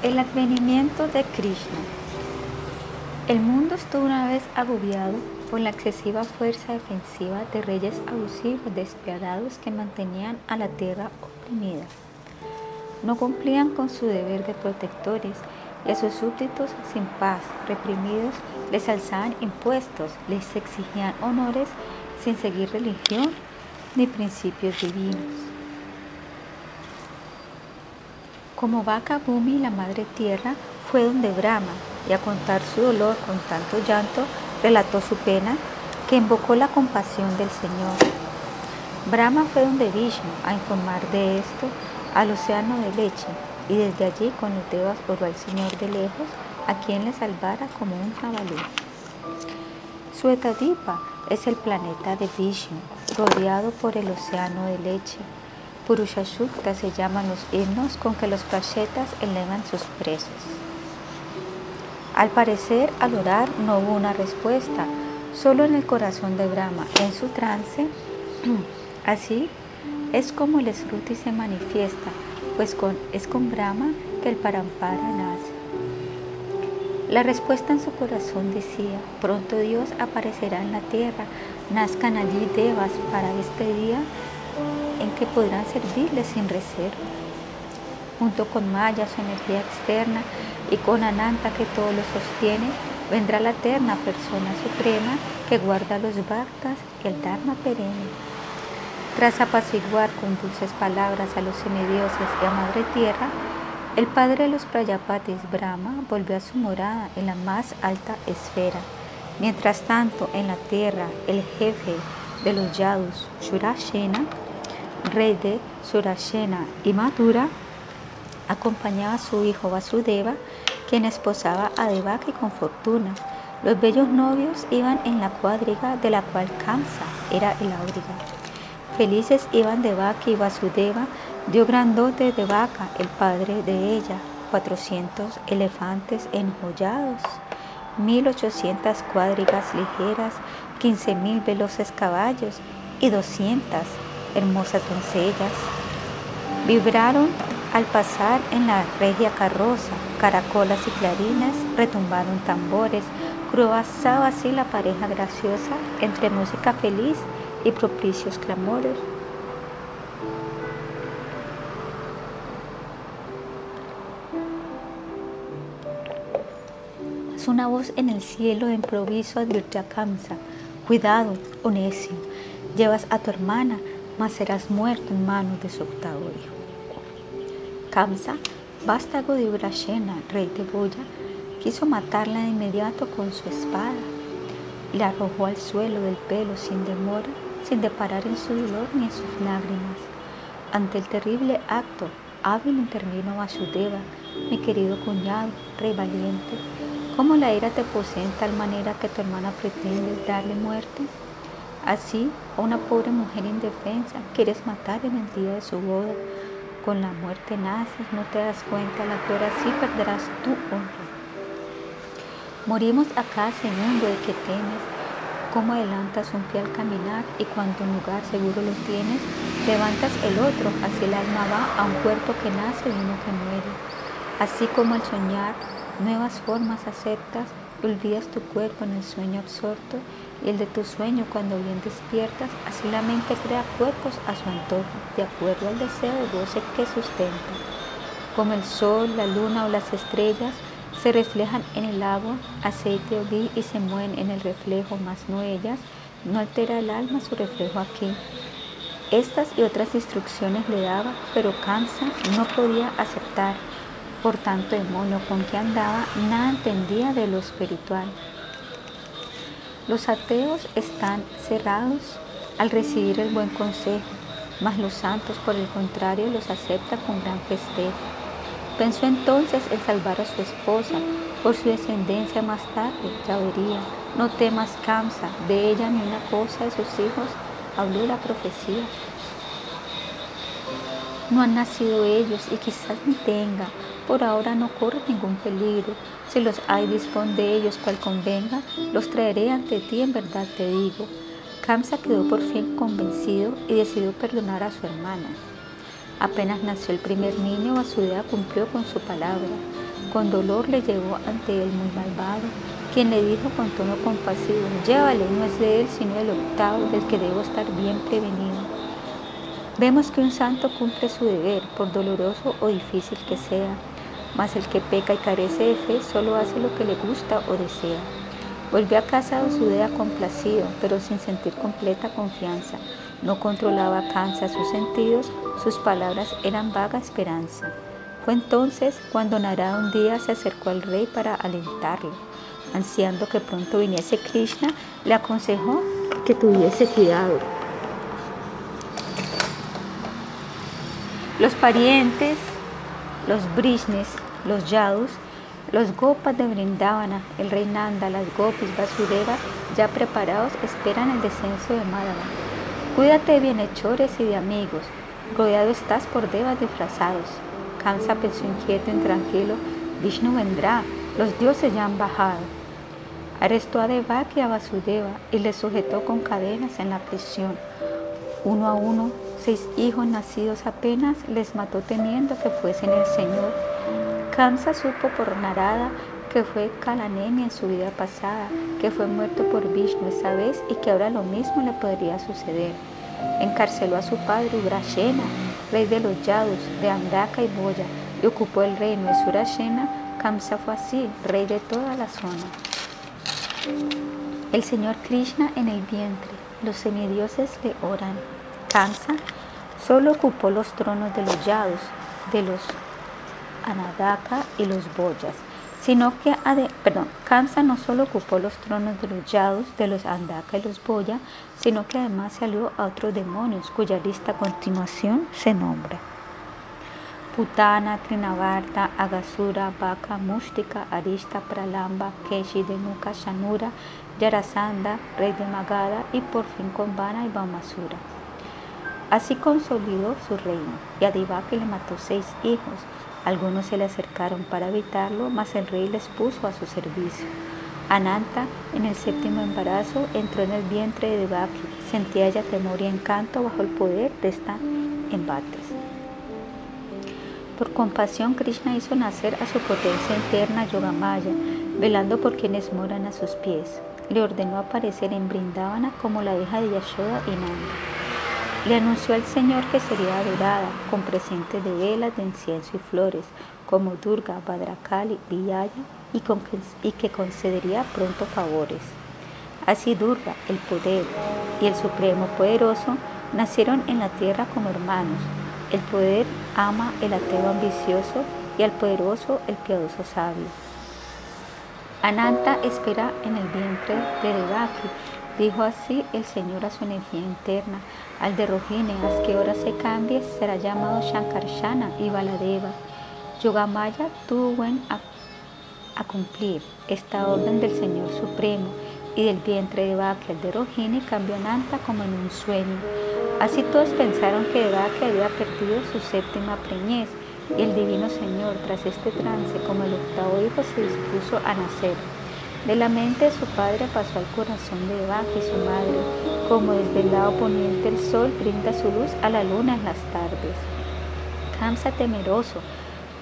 El advenimiento de Krishna. El mundo estuvo una vez agobiado por la excesiva fuerza defensiva de reyes abusivos despiadados que mantenían a la tierra oprimida. No cumplían con su deber de protectores y a sus súbditos sin paz, reprimidos, les alzaban impuestos, les exigían honores sin seguir religión ni principios divinos. Como vaca Bumi, la madre tierra, fue donde Brahma y a contar su dolor con tanto llanto, relató su pena que invocó la compasión del Señor. Brahma fue donde Vishnu a informar de esto al océano de leche y desde allí con los dedos oró al Señor de lejos a quien le salvara como un jabalí. Suetadipa es el planeta de Vishnu, rodeado por el océano de leche Purusha se llaman los himnos con que los prachetas elevan sus presos. Al parecer, al orar no hubo una respuesta, solo en el corazón de Brahma, en su trance. <clears throat> Así es como el Sruti se manifiesta, pues es con Brahma que el Parampara nace. La respuesta en su corazón decía, pronto Dios aparecerá en la tierra, nazcan allí devas para este día en que podrán servirle sin reserva. Junto con Maya, su energía externa, y con Ananta que todo lo sostiene, vendrá la eterna persona suprema que guarda los bhaktas y el Dharma perenne. Tras apaciguar con dulces palabras a los semidioses y a Madre Tierra, el padre de los Prayapatis, Brahma, volvió a su morada en la más alta esfera. Mientras tanto, en la tierra, el jefe de los Yadus, Shurashena, rey de Surashena y Madura, acompañaba a su hijo Vasudeva, quien esposaba a Devaki con fortuna. Los bellos novios iban en la cuadriga de la cual Kamsa era el auriga. Felices iban Devaki y Vasudeva, dio grandote de vaca, el padre de ella, 400 elefantes enjollados, 1800 cuadrigas ligeras, 15.000 veloces caballos y 200 hermosas doncellas. Vibraron al pasar en la regia carroza, caracolas y clarinas, retumbaron tambores, cruzaba así la pareja graciosa entre música feliz y propicios clamores. Es una voz en el cielo de improviso advirtió a Kamsa, cuidado, Onesio, llevas a tu hermana mas serás muerto en manos de su octavo hijo. Kamsa, vástago de Urashena, rey de Goya, quiso matarla de inmediato con su espada la arrojó al suelo del pelo sin demora, sin deparar en su dolor ni en sus lágrimas. Ante el terrible acto, hábil intervino Vasudeva, mi querido cuñado, rey valiente. ¿Cómo la ira te posee en tal manera que tu hermana pretende darle muerte? Así, a una pobre mujer indefensa quieres matar en el día de su boda. Con la muerte naces, no te das cuenta, la que así perderás tu honra. Morimos acá, segundo de que temes, cómo adelantas un pie al caminar y cuando un lugar seguro lo tienes, levantas el otro, así el alma va a un cuerpo que nace y uno que muere. Así como al soñar nuevas formas aceptas, olvidas tu cuerpo en el sueño absorto y el de tu sueño cuando bien despiertas, así la mente crea cuerpos a su antojo, de acuerdo al deseo de goce que sustenta. Como el sol, la luna o las estrellas, se reflejan en el agua, aceite o vi y se mueven en el reflejo, más no ellas, no altera el alma su reflejo aquí. Estas y otras instrucciones le daba, pero Kamsa no podía aceptar. Por tanto, el mono con que andaba nada entendía de lo espiritual. Los ateos están cerrados al recibir el buen consejo, mas los santos, por el contrario, los aceptan con gran festejo. Pensó entonces en salvar a su esposa por su descendencia más tarde, ya vería. No temas, Kamsa, de ella ni una cosa de sus hijos, habló la profecía. No han nacido ellos y quizás ni tenga, por ahora no corre ningún peligro. Si los hay, dispón de ellos cual convenga, los traeré ante ti, en verdad te digo. Kamsa quedó por fin convencido y decidió perdonar a su hermana. Apenas nació el primer niño, Vasudeva cumplió con su palabra. Con dolor le llegó ante él muy malvado, quien le dijo con tono compasivo, llévale, no es de él sino el octavo, del que debo estar bien prevenido. Vemos que un santo cumple su deber, por doloroso o difícil que sea, mas el que peca y carece de fe solo hace lo que le gusta o desea. Volvió a casa de complacido, pero sin sentir completa confianza. No controlaba cansa sus sentidos, sus palabras eran vaga esperanza. Fue entonces cuando Narada un día se acercó al rey para alentarlo. Ansiando que pronto viniese Krishna, le aconsejó que tuviese cuidado. Los parientes, los brishnes, los yadus, los gopas de Brindavana, el rey Nanda, las gopis, Vasudeva, ya preparados, esperan el descenso de Madhava. Cuídate de bienhechores y de amigos. Rodeado estás por devas disfrazados. Cansa pensó inquieto, intranquilo. Vishnu vendrá. Los dioses ya han bajado. Arrestó a Devaki y a Vasudeva y le sujetó con cadenas en la prisión. Uno a uno, seis hijos nacidos apenas les mató teniendo que fuesen el Señor. Kansa supo por Narada que fue Kalanemi en su vida pasada, que fue muerto por Vishnu esa vez y que ahora lo mismo le podría suceder. Encarceló a su padre Ugrashena, rey de los Yadus, de Andaka y Boya, y ocupó el reino de Surashena. Kamsa fue así, rey de toda la zona. El Señor Krishna en el vientre, los semidioses le oran. Kamsa solo ocupó los tronos de los Yadus, de los Anadaka y los Boyas sino que, perdón, Kamsa no solo ocupó los tronos de los Yadus, de los Andaka y los Boya, sino que además salió a otros demonios, cuya lista a continuación se nombra. Putana, Trinavarta, Agasura, Baka, Mustika, Arista, Pralamba, Keshi, Denuka, Shanura, Yarasanda, rey de Magada y por fin Kombana y Bamasura. Así consolidó su reino y a le mató seis hijos, algunos se le acercaron para evitarlo, mas el rey les puso a su servicio. Ananta, en el séptimo embarazo, entró en el vientre de Devaki. Sentía ella temor y encanto bajo el poder de esta embates. Por compasión, Krishna hizo nacer a su potencia interna Yogamaya, velando por quienes moran a sus pies. Le ordenó aparecer en Brindavana como la hija de Yashoda y Nanda. Le anunció al Señor que sería adorada con presentes de velas, de incienso y flores, como Durga, Badrakali, Viyaya, y, y que concedería pronto favores. Así Durga, el poder y el Supremo Poderoso nacieron en la tierra como hermanos. El poder ama el ateo ambicioso y al poderoso el piadoso sabio. Ananta espera en el vientre de Devaki Dijo así el Señor a su energía interna. Al de Rohini, a que ahora se cambie, será llamado Shankarshana y Baladeva. Yogamaya tuvo buen a, cumplir esta orden del Señor Supremo y del vientre de Bhakya, el de Rohini, cambió Nanta como en un sueño. Así todos pensaron que Bhakya había perdido su séptima preñez y el Divino Señor, tras este trance, como el octavo hijo, se dispuso a nacer. De la mente de su padre pasó al corazón de Eva y su madre, como desde el lado poniente el sol brinda su luz a la luna en las tardes. Kamsa temeroso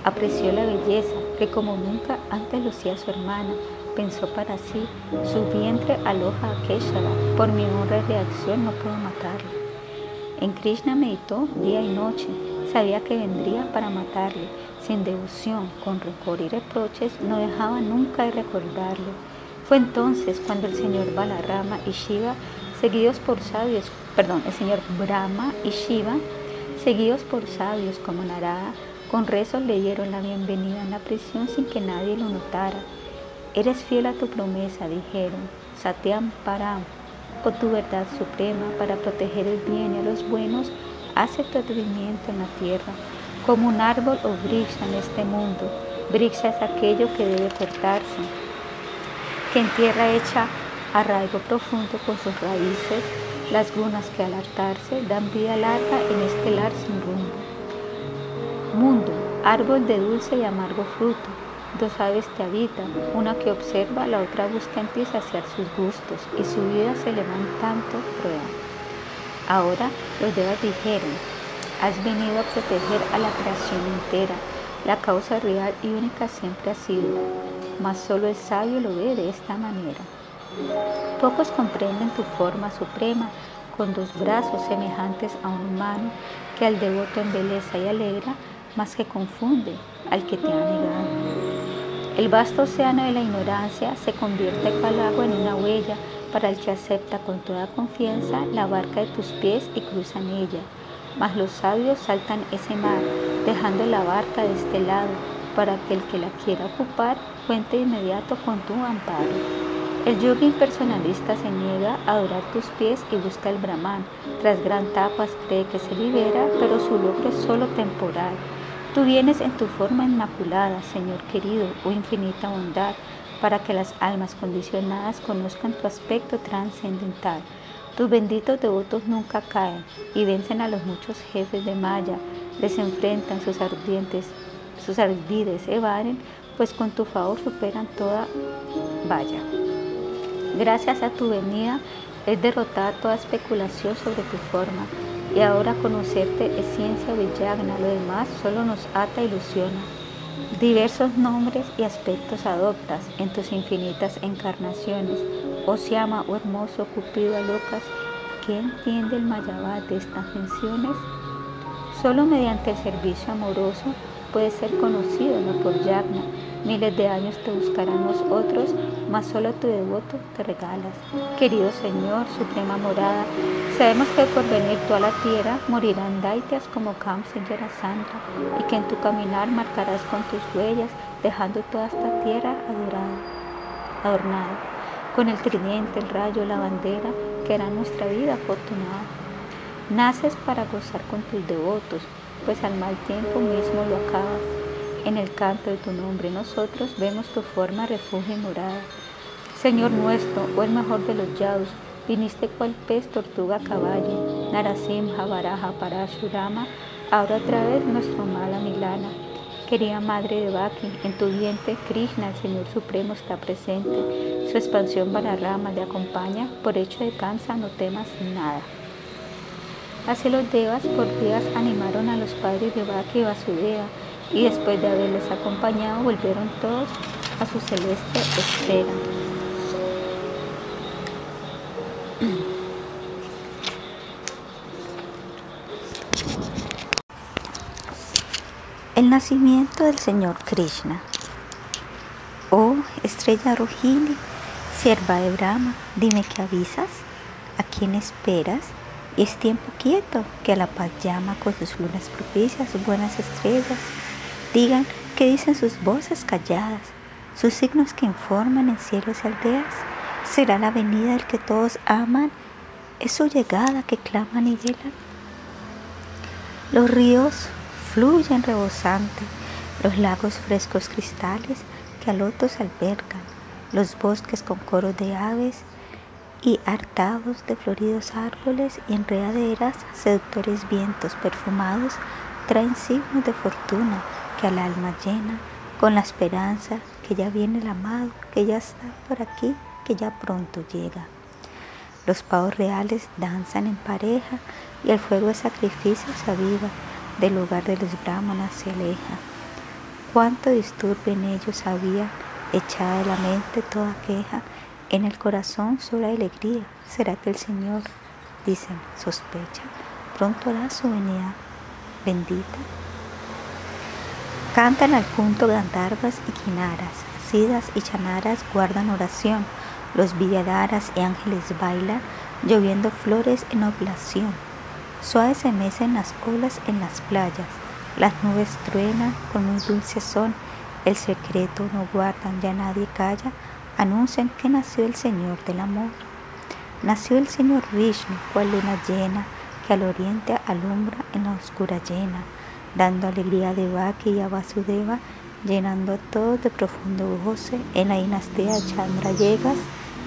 apreció la belleza que como nunca antes lucía su hermana. Pensó para sí, su vientre aloja a Keshava, por mi honra y reacción no puedo matarlo. En Krishna meditó día y noche, sabía que vendría para matarle, sin devoción, con rencor y reproches, no dejaba nunca de recordarlo fue entonces cuando el señor Balarama y Shiva, seguidos por sabios, perdón, el señor Brahma y Shiva, seguidos por sabios como Narada, con rezos le dieron la bienvenida en la prisión sin que nadie lo notara. Eres fiel a tu promesa, dijeron, Satyam Param, o tu verdad suprema para proteger el bien y a los buenos, hace tu atrevimiento en la tierra, como un árbol o brixa en este mundo. Brixa es aquello que debe cortarse que en tierra hecha arraigo profundo con sus raíces, las gunas que al hartarse dan vida larga en este lar sin rumbo. Mundo, árbol de dulce y amargo fruto, dos aves te habitan, una que observa, la otra busca en ti saciar sus gustos, y su vida se le van tanto prueba. Ahora los devas dijeron, has venido a proteger a la creación entera, la causa real y única siempre ha sido mas solo el sabio lo ve de esta manera. Pocos comprenden tu forma suprema con dos brazos semejantes a un humano que al devoto embeleza y alegra, más que confunde al que te ha negado. El vasto océano de la ignorancia se convierte cual agua en una huella para el que acepta con toda confianza la barca de tus pies y cruzan ella. Mas los sabios saltan ese mar, dejando la barca de este lado, para que el que la quiera ocupar cuente inmediato con tu amparo. El yogi impersonalista se niega a adorar tus pies y busca el brahman. Tras gran tapas cree que se libera, pero su logro es solo temporal. Tú vienes en tu forma inmaculada, Señor querido, o infinita bondad, para que las almas condicionadas conozcan tu aspecto trascendental. Tus benditos devotos nunca caen y vencen a los muchos jefes de Maya, les enfrentan sus ardientes sus ardides evaden, pues con tu favor superan toda valla. Gracias a tu venida es derrotada toda especulación sobre tu forma y ahora conocerte es ciencia villagna, lo demás solo nos ata e ilusiona. Diversos nombres y aspectos adoptas en tus infinitas encarnaciones. Oh llama, oh hermoso Cupido Alocas, ¿quién entiende el mayabá de estas menciones? Solo mediante el servicio amoroso puede ser conocido, no por Yagna. Miles de años te buscarán los otros, mas solo tu devoto te regalas. Querido Señor, suprema morada, sabemos que por venir tú a la tierra morirán daitas como Kamsa y Santa, y que en tu caminar marcarás con tus huellas, dejando toda esta tierra adorada, adornada, con el tridente, el rayo, la bandera, que era nuestra vida afortunada. Naces para gozar con tus devotos, pues al mal tiempo mismo lo acabas. En el canto de tu nombre nosotros vemos tu forma, refugio y morada. Señor nuestro, o el mejor de los yaus, viniste cual pez, tortuga, caballo, Narasimha, Varaja, Parashurama, ahora otra vez nuestro mala Milana. Querida Madre de Baki, en tu vientre Krishna, el Señor Supremo, está presente. Su expansión Balarama le acompaña, por hecho de cansa no temas nada. Así los devas por días animaron a los padres de Baki y Vasudeva y después de haberles acompañado volvieron todos a su celeste esfera. El nacimiento del Señor Krishna. Oh estrella Rohini, sierva de Brahma, dime qué avisas, a quién esperas es tiempo quieto que la paz llama con sus lunas propicias, sus buenas estrellas. Digan que dicen sus voces calladas, sus signos que informan en cielos y aldeas. será la venida del que todos aman, es su llegada que claman y velan. Los ríos fluyen rebosante, los lagos frescos cristales que a lotos albergan, los bosques con coros de aves y hartados de floridos árboles y enredaderas, seductores vientos perfumados, traen signos de fortuna que al alma llena, con la esperanza que ya viene el amado, que ya está por aquí, que ya pronto llega. Los pavos reales danzan en pareja y el fuego de sacrificio aviva, del lugar de los brahmanas se aleja. Cuánto disturbio en ellos había, echada de la mente toda queja, en el corazón solo alegría. ¿Será que el Señor, dicen, sospecha, pronto hará su bendita? Cantan al punto gandharvas y quinaras, sidas y chanaras guardan oración, los villadaras y ángeles bailan, lloviendo flores en oblación. Suaves se mecen las olas en las playas, las nubes truenan con un dulce son, el secreto no guardan, ya nadie calla, anuncian que nació el Señor del amor. Nació el Señor Vishnu, cual luna llena, que al oriente alumbra en la oscura llena, dando alegría de Baki y a Vasudeva, llenando a todos de profundo goce. En la dinastía Chandra llegas,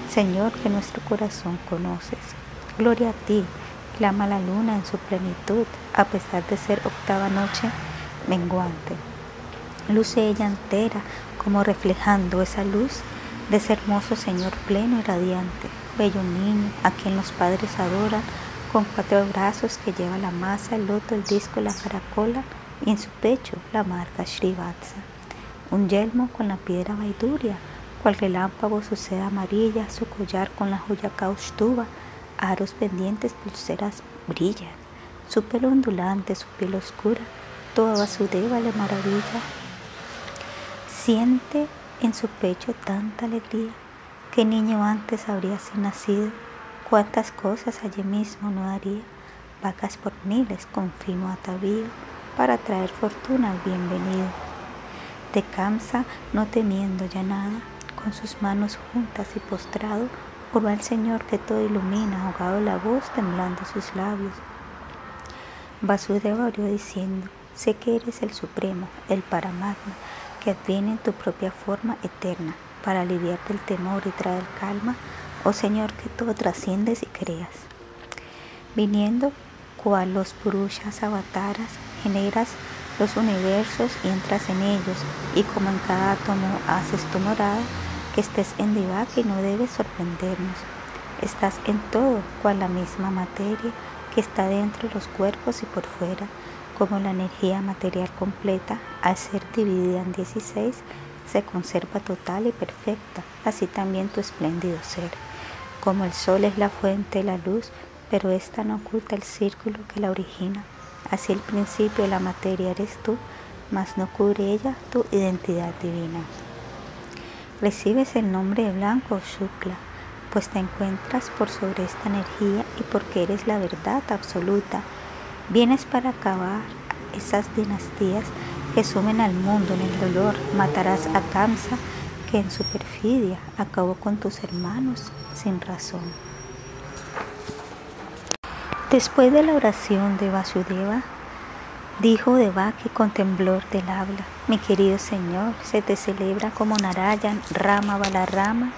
Señor, que nuestro corazón conoces. Gloria a ti, clama la luna en su plenitud, a pesar de ser octava noche menguante. Luce ella entera, como reflejando esa luz de ese hermoso Señor pleno y radiante, bello niño a quien los padres adoran, con cuatro brazos que lleva la masa, el loto, el disco, la caracola y en su pecho la marca Srivatsa. Un yelmo con la piedra vaiduria, cual relámpago su seda amarilla, su collar con la joya kaustuba, aros pendientes, pulseras brillan, su pelo ondulante, su piel oscura, toda su deva le maravilla. Siente en su pecho tanta alegría. ¿Qué niño antes habría sido nacido? ¿Cuántas cosas allí mismo no haría? Vacas por miles con fino atavío para traer fortuna al bienvenido. De no temiendo ya nada, con sus manos juntas y postrado, oró al Señor que todo ilumina, ahogado la voz, temblando sus labios. Vasudeva oró diciendo, sé que eres el Supremo, el Paramatma, que adviene en tu propia forma eterna, para aliviarte el temor y traer calma, oh Señor, que todo trasciendes y creas. Viniendo, cual los purushas avataras, generas los universos y entras en ellos, y como en cada átomo haces tu morada, que estés en Divaka y no debes sorprendernos. Estás en todo, cual la misma materia que está dentro de los cuerpos y por fuera, como la energía material completa, al ser dividida en 16, se conserva total y perfecta, así también tu espléndido ser. Como el sol es la fuente de la luz, pero ésta no oculta el círculo que la origina, así el principio de la materia eres tú, mas no cubre ella tu identidad divina. Recibes el nombre de blanco shukla, pues te encuentras por sobre esta energía y porque eres la verdad absoluta, Vienes para acabar esas dinastías que sumen al mundo en el dolor. Matarás a Kamsa, que en su perfidia acabó con tus hermanos sin razón. Después de la oración de Vasudeva, dijo Devaki con temblor del habla, mi querido Señor, se te celebra como Narayan, Rama, Balarama,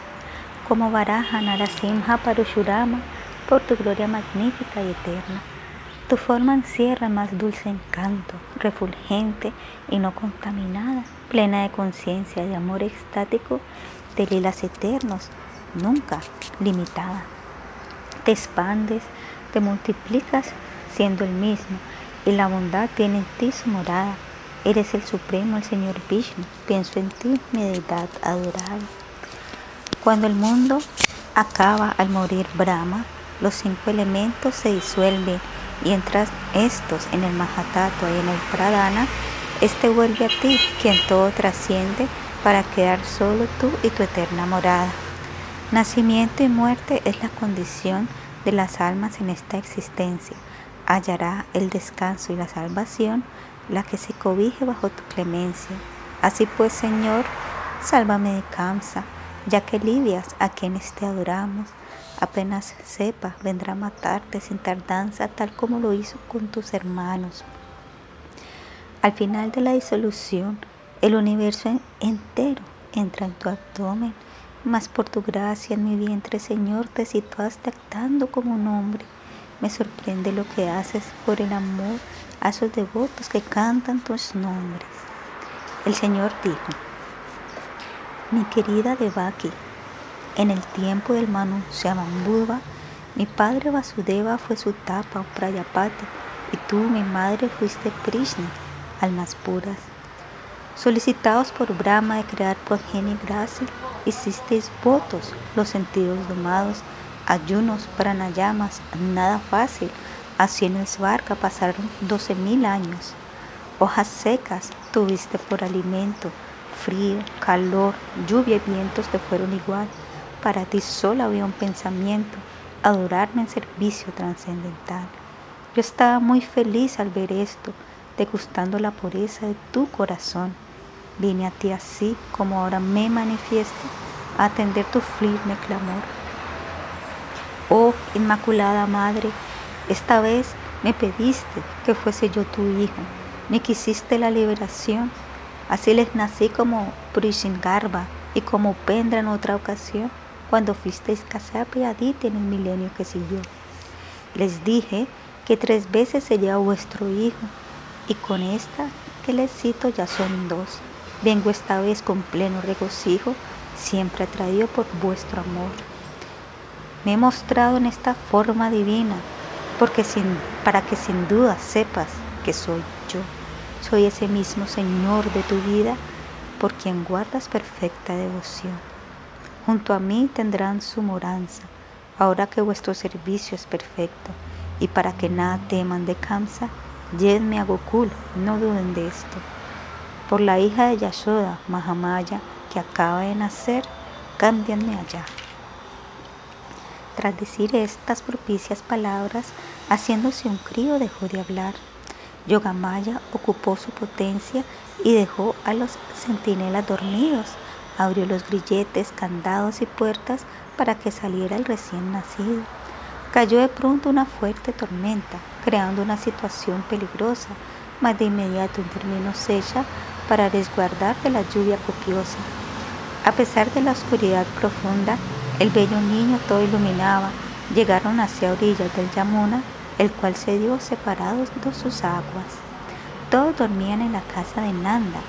como Varaha, Narasimha, Parushurama, por tu gloria magnífica y eterna. Tu forma encierra más dulce encanto, refulgente y no contaminada, plena de conciencia y amor extático, de lilas eternos, nunca limitada. Te expandes, te multiplicas siendo el mismo, y la bondad tiene en ti su morada. Eres el Supremo, el Señor Vishnu. Pienso en ti, mi deidad adorada. Cuando el mundo acaba al morir Brahma, los cinco elementos se disuelven y entras estos en el Mahatattva y en el Pradana, este vuelve a ti, quien todo trasciende, para quedar solo tú y tu eterna morada. Nacimiento y muerte es la condición de las almas en esta existencia. Hallará el descanso y la salvación la que se cobije bajo tu clemencia. Así pues, Señor, sálvame de Kamsa, ya que lidias a quienes te adoramos, apenas sepa, vendrá a matarte sin tardanza, tal como lo hizo con tus hermanos. Al final de la disolución, el universo entero entra en tu abdomen, mas por tu gracia en mi vientre, Señor, te situaste actando como un hombre. Me sorprende lo que haces por el amor a esos devotos que cantan tus nombres. El Señor dijo, mi querida Devaki, en el tiempo del Manu Shyamambhuva, mi padre Vasudeva fue su tapa o Prayapati y tú, mi madre, fuiste Krishna, almas puras. Solicitados por Brahma de crear progenie grácil, hicisteis votos, los sentidos domados, ayunos, pranayamas, nada fácil. El Svarga pasaron doce mil años. Hojas secas tuviste por alimento, frío, calor, lluvia y vientos te fueron igual. Para ti solo había un pensamiento, adorarme en servicio trascendental. Yo estaba muy feliz al ver esto, degustando la pureza de tu corazón. Vine a ti así como ahora me manifiesto a atender tu firme clamor. Oh Inmaculada Madre, esta vez me pediste que fuese yo tu hijo, me quisiste la liberación. Así les nací como Prishingarba y como Pendra en otra ocasión cuando fuisteis Kasapi Aditi en el milenio que siguió. Les dije que tres veces sería vuestro hijo, y con esta que les cito ya son dos. Vengo esta vez con pleno regocijo, siempre atraído por vuestro amor. Me he mostrado en esta forma divina, porque para que sin duda sepas que soy yo. Soy ese mismo Señor de tu vida, por quien guardas perfecta devoción. Junto a mí tendrán su moranza, ahora que vuestro servicio es perfecto, y para que nada teman de Kamsa, llévenme a Gokul, no duden de esto. Por la hija de Yashoda, Mahamaya, que acaba de nacer, cámbianme allá. Tras decir estas propicias palabras, haciéndose un crío dejó de hablar. Yogamaya ocupó su potencia y dejó a los centinelas dormidos Abrió los grilletes, candados y puertas para que saliera el recién nacido. Cayó de pronto una fuerte tormenta, creando una situación peligrosa, mas de inmediato intervino Secha para resguardar de la lluvia copiosa. A pesar de la oscuridad profunda, el bello niño todo iluminaba. Llegaron hacia orillas del Yamuna, el cual se dio separado de sus aguas. Todos dormían en la casa de Nanda.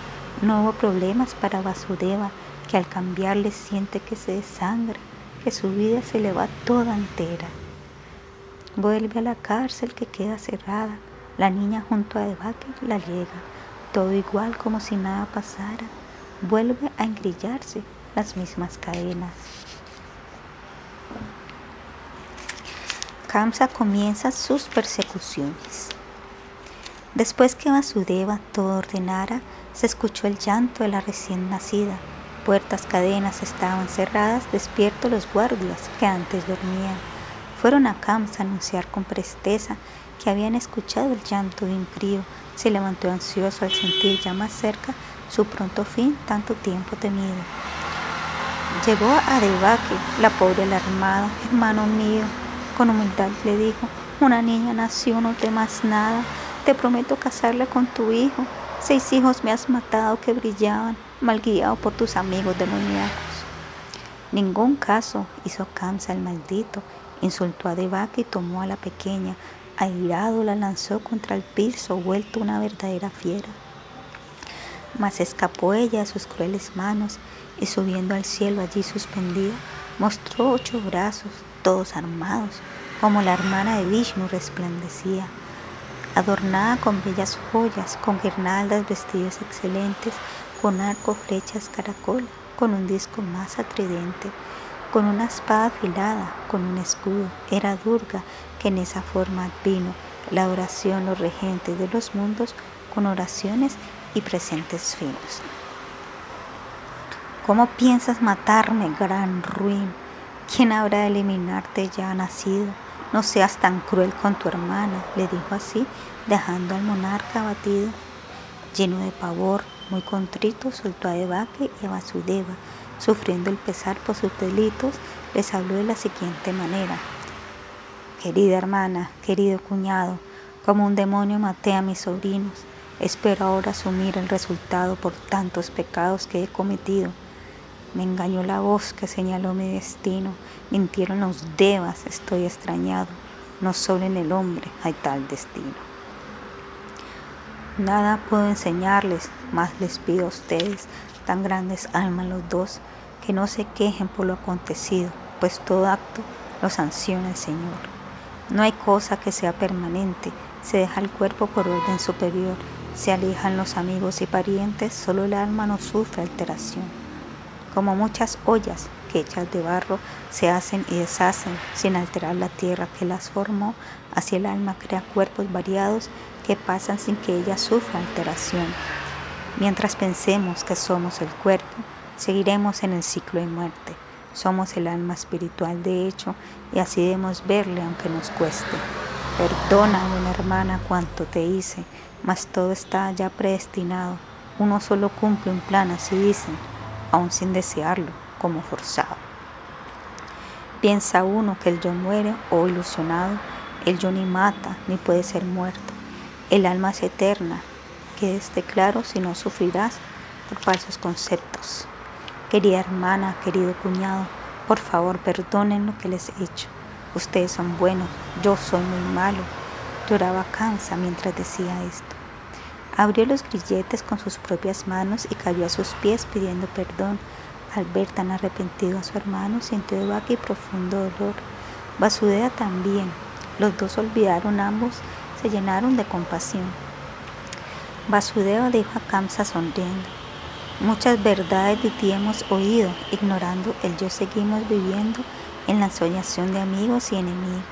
No hubo problemas para Vasudeva, que al cambiarle siente que se desangra, que su vida se le va toda entera. Vuelve a la cárcel que queda cerrada, la niña junto a Devaki la llega, todo igual como si nada pasara, vuelve a engrillarse las mismas cadenas. Kamsa comienza sus persecuciones. Después que Vasudeva todo ordenara, se escuchó el llanto de la recién nacida puertas, cadenas estaban cerradas, despiertos los guardias que antes dormían. Fueron a Kamsa a anunciar con presteza que habían escuchado el llanto de un crío. Se levantó ansioso al sentir ya más cerca su pronto fin, tanto tiempo temido. Llegó a Devaki, la pobre alarmada, hermano mío, con humildad le dijo, una niña nació, no temas nada, te prometo casarla con tu hijo. Seis hijos me has matado que brillaban, mal guiado por tus amigos demoníacos. Ningún caso hizo Kamsa el maldito, insultó a Devaki y tomó a la pequeña, airado la lanzó contra el piso, vuelto una verdadera fiera. Mas escapó ella de sus crueles manos y subiendo al cielo allí suspendida, mostró ocho brazos, todos armados, como la hermana de Vishnu resplandecía, adornada con bellas joyas, con guirnaldas, vestidos excelentes, con arco, flechas, caracol, con un disco más atridente, con una espada afilada, con un escudo. Era Durga que en esa forma vino la oración, los regentes de los mundos, con oraciones y presentes finos. ¿Cómo piensas matarme, gran ruin? ¿Quién habrá de eliminarte ya nacido? No seas tan cruel con tu hermana, le dijo así, dejando al monarca abatido. Lleno de pavor, muy contrito, soltó a Devaki y a Vasudeva, sufriendo el pesar por sus delitos, les habló de la siguiente manera. Querida hermana, querido cuñado, como un demonio maté a mis sobrinos, espero ahora asumir el resultado por tantos pecados que he cometido. Me engañó la voz que señaló mi destino, mintieron los devas, estoy extrañado, no solo en el hombre hay tal destino. Nada puedo enseñarles, más les pido a ustedes, tan grandes almas los dos, que no se quejen por lo acontecido, pues todo acto lo sanciona el Señor. No hay cosa que sea permanente, se deja el cuerpo por orden superior, se alejan los amigos y parientes, solo el alma no sufre alteración. Como muchas ollas que hechas de barro se hacen y deshacen sin alterar la tierra que las formó, así el alma crea cuerpos variados que pasan sin que ella sufra alteración. Mientras pensemos que somos el cuerpo, seguiremos en el ciclo de muerte. Somos el alma espiritual de hecho y así debemos verle aunque nos cueste. Perdona, una hermana, cuanto te hice, mas todo está ya predestinado. Uno solo cumple un plan, así dicen, aun sin desearlo, como forzado. Piensa uno que el yo muere o ilusionado, el yo ni mata ni puede ser muerto. El alma es eterna, que esté claro si no sufrirás por falsos conceptos. Querida hermana, querido cuñado, por favor perdonen lo que les he hecho. Ustedes son buenos, yo soy muy malo. Lloraba cansa mientras decía esto. Abrió los grilletes con sus propias manos y cayó a sus pies pidiendo perdón. Al ver tan arrepentido a su hermano, sintió de y profundo dolor. Basudea también. Los dos olvidaron ambos se llenaron de compasión. Vasudeva dijo a Kamsa sonriendo, muchas verdades de ti hemos oído, ignorando el yo seguimos viviendo en la soñación de amigos y enemigos.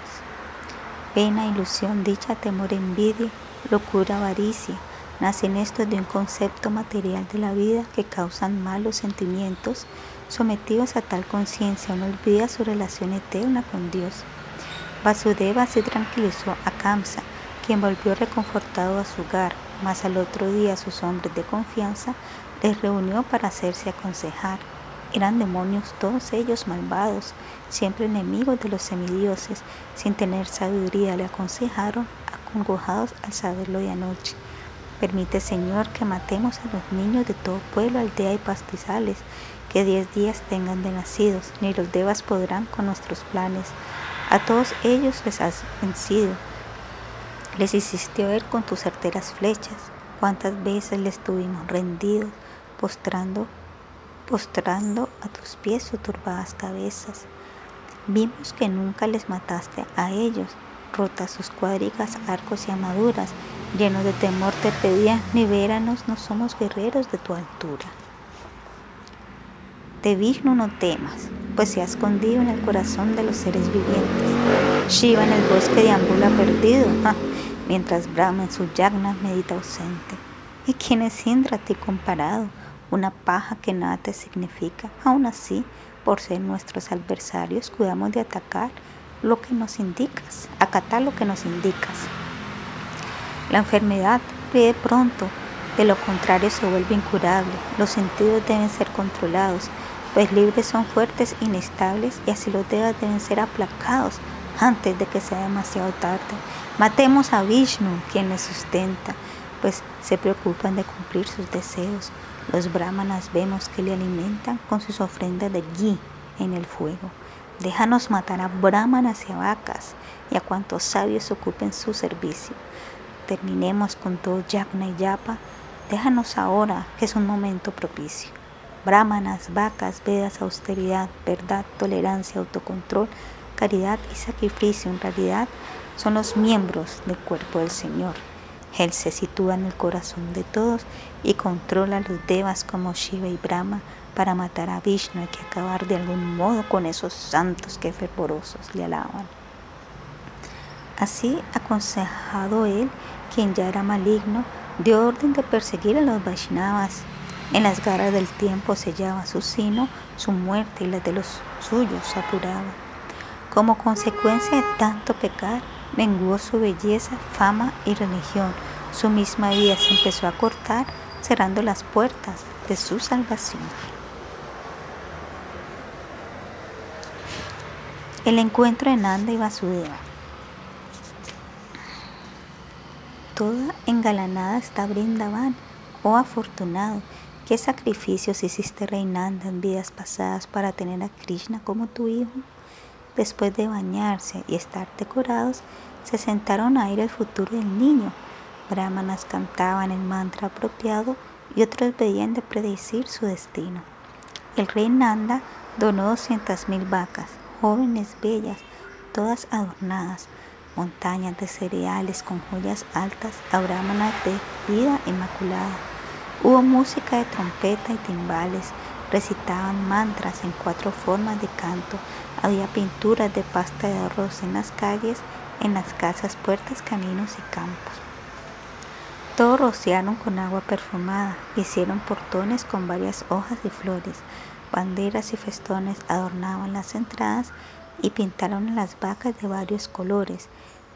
Pena, ilusión, dicha, temor, envidia, locura, avaricia, nacen estos de un concepto material de la vida que causan malos sentimientos, sometidos a tal conciencia uno olvida su relación eterna con Dios. Vasudeva se tranquilizó a Kamsa, quien volvió reconfortado a su hogar, mas al otro día sus hombres de confianza les reunió para hacerse aconsejar. Eran demonios todos ellos malvados, siempre enemigos de los semidioses, sin tener sabiduría le aconsejaron, acongojados al saberlo de anoche. Permite, Señor, que matemos a los niños de todo pueblo, aldea y pastizales, que diez días tengan de nacidos, ni los devas podrán con nuestros planes. A todos ellos les has vencido les hiciste oír con tus certeras flechas cuántas veces les tuvimos rendidos, postrando, postrando a tus pies sus turbadas cabezas. Vimos que nunca les mataste a ellos, rotas sus cuadrigas, arcos y armaduras, llenos de temor te pedían, libéranos, no somos guerreros de tu altura. De Vishnu no temas, pues se ha escondido en el corazón de los seres vivientes. Shiva en el bosque deambula perdido, mientras Brahma en su yagna medita ausente. ¿Y quién es Indra a ti comparado? Una paja que nada te significa. Aún así, por ser nuestros adversarios, cuidamos de atacar lo que nos indicas, acatar lo que nos indicas. La enfermedad pide pronto, de lo contrario se vuelve incurable. Los sentidos deben ser controlados, pues libres son fuertes, inestables, y así los dedos deben ser aplacados antes de que sea demasiado tarde. Matemos a Vishnu, quien les sustenta, pues se preocupan de cumplir sus deseos. Los brahmanas vemos que le alimentan con sus ofrendas de ghee en el fuego. Déjanos matar a brahmanas y a vacas y a cuantos sabios ocupen su servicio. Terminemos con todo yagna y yapa. Déjanos ahora, que es un momento propicio. Brahmanas, vacas, vedas, austeridad, verdad, tolerancia, autocontrol, caridad y sacrificio en realidad son los miembros del cuerpo del Señor. Él se sitúa en el corazón de todos y controla a los devas como Shiva y Brahma para matar a Vishnu. Hay que acabar de algún modo con esos santos que fervorosos le alaban. Así, aconsejado él, quien ya era maligno, dio orden de perseguir a los Vaishnavas. En las garras del tiempo sellaba su sino, su muerte y la de los suyos apuraba. Como consecuencia de tanto pecar, menguó su belleza, fama y religión. Su misma vida se empezó a cortar, cerrando las puertas de su salvación. El encuentro de Nanda y Vasudeva. Toda engalanada está Brindavan, oh afortunado, ¿qué sacrificios hiciste reinando en vidas pasadas para tener a Krishna como tu hijo? Después de bañarse y estar decorados, se sentaron a ir el futuro del niño. Brahmanas cantaban el mantra apropiado y otros veían de predecir su destino. El rey Nanda donó 200.000 vacas, jóvenes bellas, todas adornadas, montañas de cereales con joyas altas, a brahmanas de vida inmaculada. Hubo música de trompeta y timbales, recitaban mantras en cuatro formas de canto, había pinturas de pasta de arroz en las calles, en las casas, puertas, caminos y campos. Todo rociaron con agua perfumada, hicieron portones con varias hojas y flores, banderas y festones adornaban las entradas y pintaron las vacas de varios colores.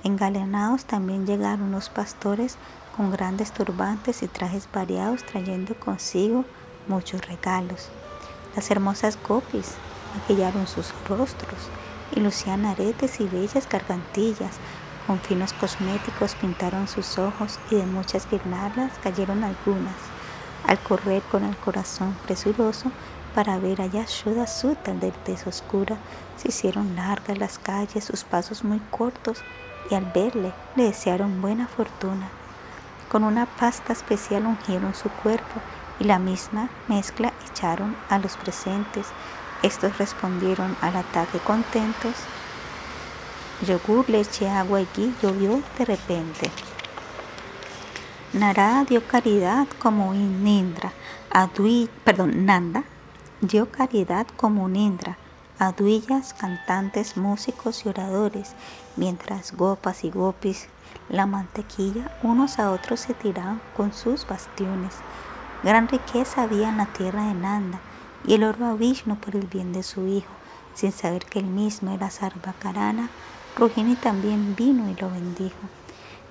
Engalenados también llegaron los pastores con grandes turbantes y trajes variados trayendo consigo muchos regalos. Las hermosas gopis maquillaron sus rostros y lucían aretes y bellas gargantillas. Con finos cosméticos pintaron sus ojos y de muchas guirnaldas cayeron algunas. Al correr con el corazón presuroso para ver a Yashoda Sutta de tez oscura, se hicieron largas las calles, sus pasos muy cortos, y al verle le desearon buena fortuna. Con una pasta especial ungieron su cuerpo y la misma mezcla echaron a los presentes. Estos respondieron al ataque contentos. Yogur, leche, agua y gui llovió de repente. Narada dio caridad como Nindra, Adui, perdón, Nanda dio caridad como Nindra, aduillas, cantantes, músicos y oradores, mientras gopas y gopis la mantequilla unos a otros se tiraban con sus bastiones. Gran riqueza había en la tierra de Nanda y el oro a Vishnu por el bien de su hijo, sin saber que él mismo era Sarvakarana. Rugini también vino y lo bendijo.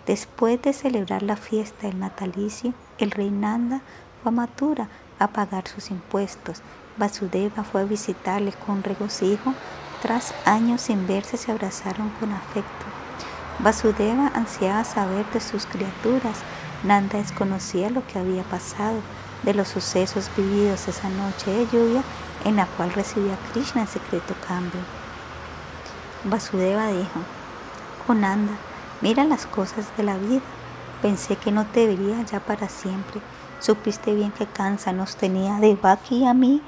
Después de celebrar la fiesta del natalicio, el rey Nanda fue a Mathura a pagar sus impuestos. Vasudeva fue a visitarle con regocijo. Tras años sin verse, se abrazaron con afecto. Vasudeva ansiaba saber de sus criaturas. Nanda desconocía lo que había pasado, de los sucesos vividos esa noche de lluvia en la cual recibía Krishna en secreto cambio. Vasudeva dijo, con Nanda, mira las cosas de la vida. Pensé que no te vería ya para siempre. Supiste bien que Kansa nos tenía de Baki a mí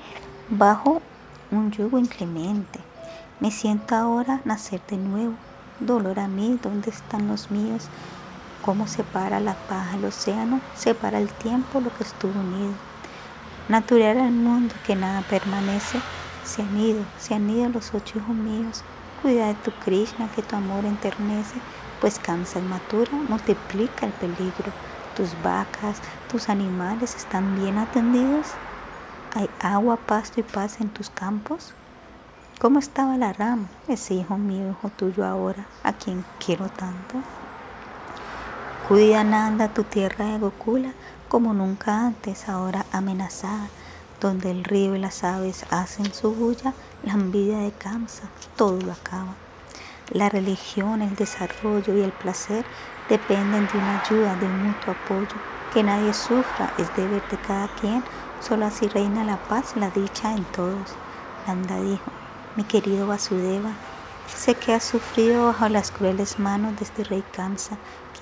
bajo un yugo inclemente. Me siento ahora nacer de nuevo Dolor a mí, ¿dónde están los míos? ¿Cómo separa la paja el océano? Separa el tiempo lo que estuvo unido. Natural al mundo que nada permanece. Se han ido, se han ido los ocho hijos míos. Cuida de tu Krishna, que tu amor enternece, pues cansa y matura, multiplica el peligro. Tus vacas, tus animales están bien atendidos. ¿Hay agua, pasto y paz en tus campos? ¿Cómo estaba la rama? Ese hijo mío, hijo tuyo ahora, a quien quiero tanto. Cuida Nanda tu tierra de Gokula como nunca antes, ahora amenazada, donde el río y las aves hacen su bulla, la envidia de Kamsa, todo lo acaba. La religión, el desarrollo y el placer dependen de una ayuda, de mutuo apoyo. Que nadie sufra es deber de cada quien, solo así reina la paz la dicha en todos. Nanda dijo, mi querido Vasudeva, sé que has sufrido bajo las crueles manos de este rey Kamsa,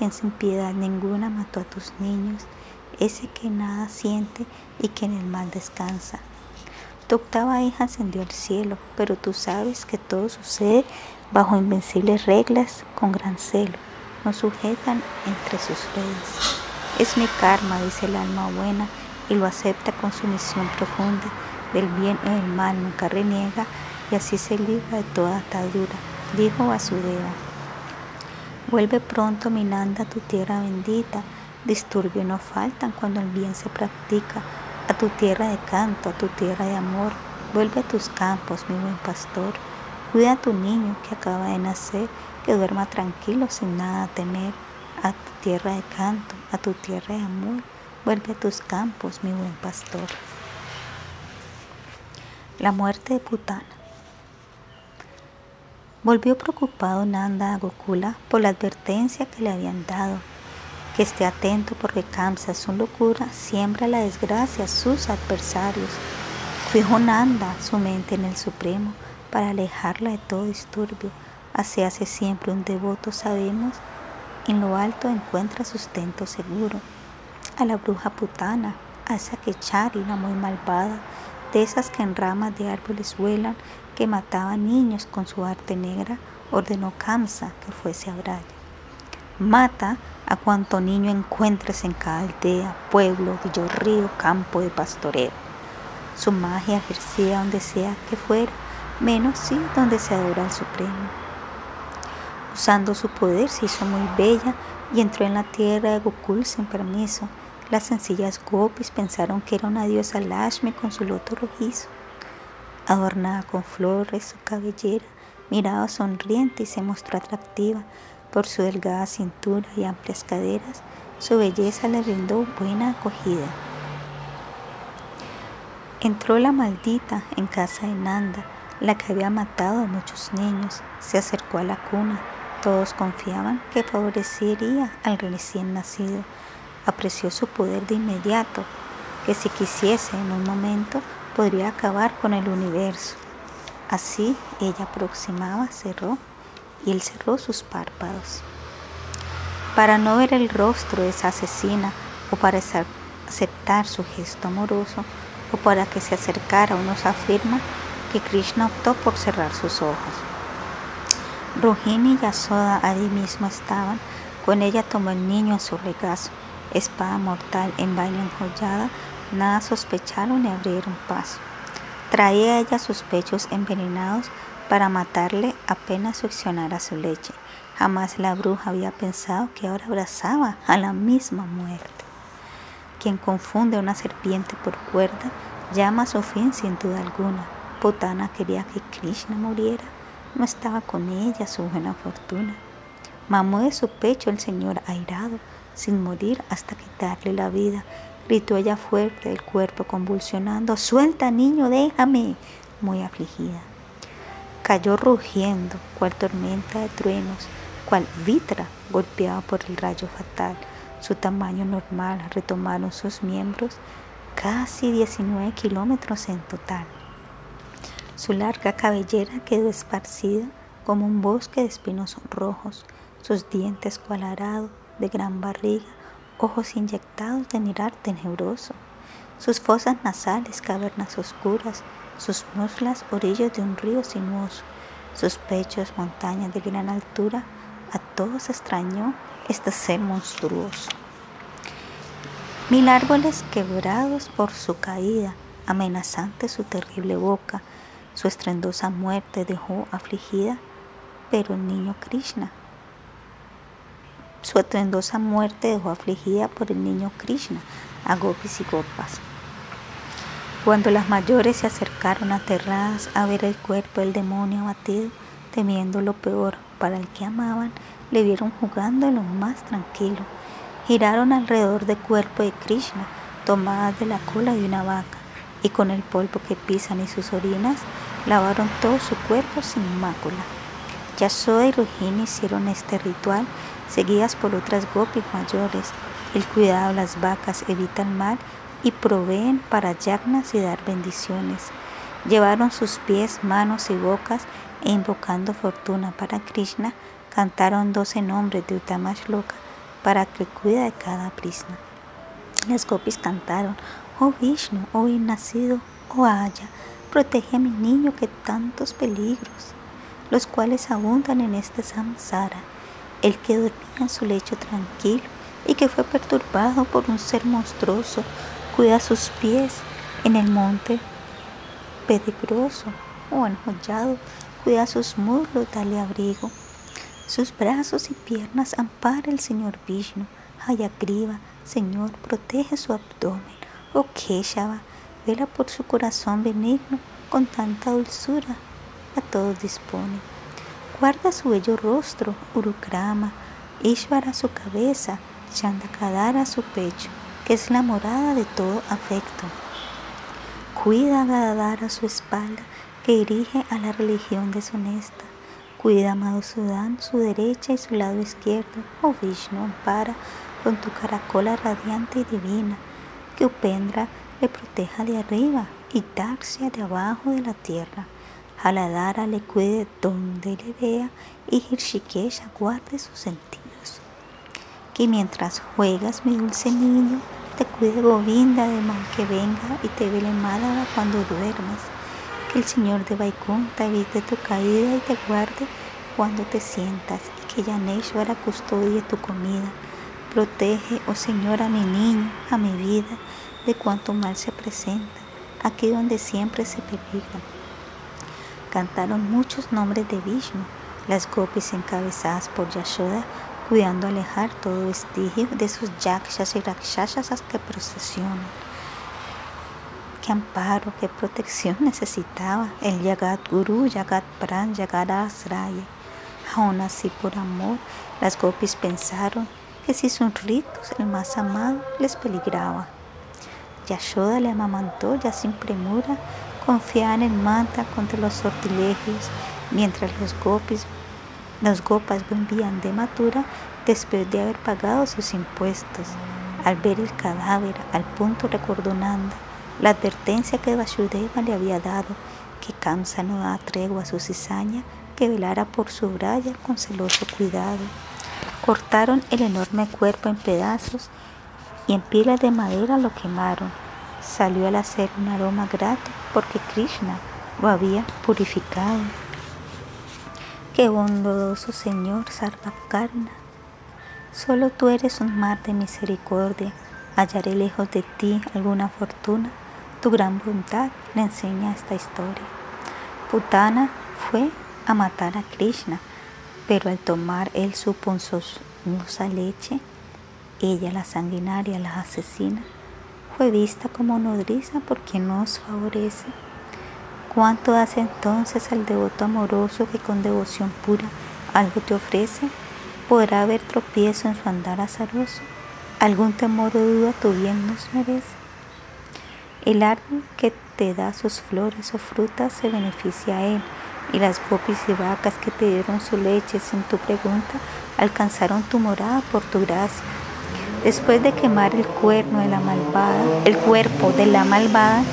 sin piedad ninguna mató a tus niños, ese que nada siente y que en el mal descansa. Tu octava hija ascendió al cielo, pero tú sabes que todo sucede bajo invencibles reglas con gran celo. Nos sujetan entre sus redes. Es mi karma, dice el alma buena, y lo acepta con sumisión profunda. Del bien y del mal nunca reniega, y así se libra de toda atadura, dijo Vasudeva. Vuelve pronto, Minanda, a tu tierra bendita. Disturbios no faltan cuando el bien se practica. A tu tierra de canto, a tu tierra de amor. Vuelve a tus campos, mi buen pastor. Cuida a tu niño que acaba de nacer, que duerma tranquilo sin nada temer. A tu tierra de canto, a tu tierra de amor. Vuelve a tus campos, mi buen pastor. La muerte de Putana. Volvió preocupado Nanda a Gokula por la advertencia que le habían dado, que esté atento porque Kamsa, su locura, siembra la desgracia a sus adversarios. Fijó Nanda su mente en el Supremo para alejarla de todo disturbio. Así hace siempre un devoto, sabemos, en lo alto encuentra sustento seguro. A la bruja putana, a esa Kechari, la muy malvada, de esas que en ramas de árboles vuelan, que mataba niños con su arte negra, ordenó Kamsa que fuese a Braya. Mata a cuanto niño encuentres en cada aldea, pueblo, río, campo de pastoreo. Su magia ejercía donde sea que fuera, menos sí donde se adora al Supremo. Usando su poder se hizo muy bella y entró en la tierra de Gokul sin permiso. Las sencillas gopis pensaron que era una diosa Lashmi con su loto rojizo. Adornada con flores, su cabellera miraba sonriente y se mostró atractiva por su delgada cintura y amplias caderas. Su belleza le brindó buena acogida. Entró la maldita en casa de Nanda, la que había matado a muchos niños. Se acercó a la cuna. Todos confiaban que favorecería al recién nacido apreció su poder de inmediato, que si quisiese en un momento podría acabar con el universo. Así ella aproximaba, cerró y él cerró sus párpados. Para no ver el rostro de esa asesina o para aceptar su gesto amoroso o para que se acercara, nos afirma que Krishna optó por cerrar sus ojos. Rohini y Yasoda allí mismo estaban, con ella tomó el niño en su regazo espada mortal en vaina enjollada, nada sospecharon ni abrieron paso. Traía ella sus pechos envenenados para matarle apenas succionara su leche. Jamás la bruja había pensado que ahora abrazaba a la misma muerte. Quien confunde una serpiente por cuerda llama a su fin sin duda alguna. Putana quería que Krishna muriera. No estaba con ella su buena fortuna. Mamó de su pecho el señor airado sin morir hasta quitarle la vida. Gritó ella fuerte, el cuerpo convulsionando, suelta niño, déjame, muy afligida. Cayó rugiendo, cual tormenta de truenos, cual vitra golpeada por el rayo fatal. Su tamaño normal retomaron sus miembros, casi 19 kilómetros en total. Su larga cabellera quedó esparcida como un bosque de espinos rojos, sus dientes cual arado de gran barriga, ojos inyectados de mirar tenebroso, sus fosas nasales, cavernas oscuras, sus muslas, orillas de un río sinuoso, sus pechos, montañas de gran altura, a todos extrañó este ser monstruoso. Mil árboles quebrados por su caída, amenazante su terrible boca, su estrendosa muerte dejó afligida, pero el niño Krishna su estruendosa muerte dejó afligida por el niño Krishna a gopis y gopas. Cuando las mayores se acercaron aterradas a ver el cuerpo del demonio abatido, temiendo lo peor para el que amaban, le vieron jugando en lo más tranquilo. Giraron alrededor del cuerpo de Krishna, tomadas de la cola de una vaca, y con el polvo que pisan y sus orinas, lavaron todo su cuerpo sin mácula. Yasoda y Rohini hicieron este ritual seguidas por otras gopis mayores. El cuidado de las vacas evita el mal y proveen para yagnas y dar bendiciones. Llevaron sus pies, manos y bocas e invocando fortuna para Krishna, cantaron doce nombres de Loka para que cuida de cada prisna. Las gopis cantaron, oh Vishnu, oh nacido, oh Aya, protege a mi niño que tantos peligros, los cuales abundan en este samsara el que dormía en su lecho tranquilo y que fue perturbado por un ser monstruoso, cuida sus pies en el monte peligroso o enjollado, cuida sus muslos, dale abrigo. Sus brazos y piernas ampara el Señor Vishnu. Hayagriva, Señor, protege su abdomen. Oh Keshava, vela por su corazón benigno, con tanta dulzura, a todos dispone. Guarda su bello rostro, Urukrama, Ishvara su cabeza, Chandakadara su pecho, que es la morada de todo afecto. Cuida a Gadadara su espalda, que dirige a la religión deshonesta. Cuida, amado Sudán, su derecha y su lado izquierdo. Oh Vishnu, ampara con tu caracola radiante y divina, que Upendra le proteja de arriba y Tarsia de abajo de la tierra. Haladara le cuide donde le vea y Hirshikesha guarde sus sentidos. Que mientras juegas, mi dulce niño, te cuide Govinda de mal que venga y te vele Málaga cuando duermas. Que el Señor de Vaikunta evite tu caída y te guarde cuando te sientas y que Yaneshwara custodie tu comida. Protege, oh Señor, a mi niño, a mi vida, de cuanto mal se presenta, aquí donde siempre se peligra cantaron muchos nombres de Vishnu, las gopis encabezadas por Yashoda, cuidando alejar todo vestigio de sus yakshas y rakshasas que procesionan. Qué amparo, qué protección necesitaba el Yagat Guru, Yagat Pran, Yagat Asraya. Aún así, por amor, las gopis pensaron que si sus ritos, el más amado, les peligraba. Yashoda le amamantó ya sin premura confiaban en Manta contra los sortilegios, mientras los gopis, los gopas volvían de Matura después de haber pagado sus impuestos. Al ver el cadáver, al punto recordó Nanda la advertencia que Vasudeva le había dado, que Kamsa no da tregua a su cizaña, que velara por su braya con celoso cuidado. Cortaron el enorme cuerpo en pedazos y en pilas de madera lo quemaron salió al hacer un aroma grato porque Krishna lo había purificado. Qué bondadoso Señor Sarvakarna. Solo tú eres un mar de misericordia. Hallaré lejos de ti alguna fortuna. Tu gran bondad le enseña esta historia. Putana fue a matar a Krishna, pero al tomar él su ponzosa leche, ella la sanguinaria la asesina vista como nodriza porque nos favorece. ¿Cuánto hace entonces al devoto amoroso que con devoción pura algo te ofrece? ¿Podrá haber tropiezo en su andar azaroso? ¿Algún temor o duda tu bien nos merece? El árbol que te da sus flores o frutas se beneficia a él, y las gopis y vacas que te dieron su leche sin tu pregunta alcanzaron tu morada por tu gracia. Después de quemar el cuerno de la malvada, el cuerpo de la malvada,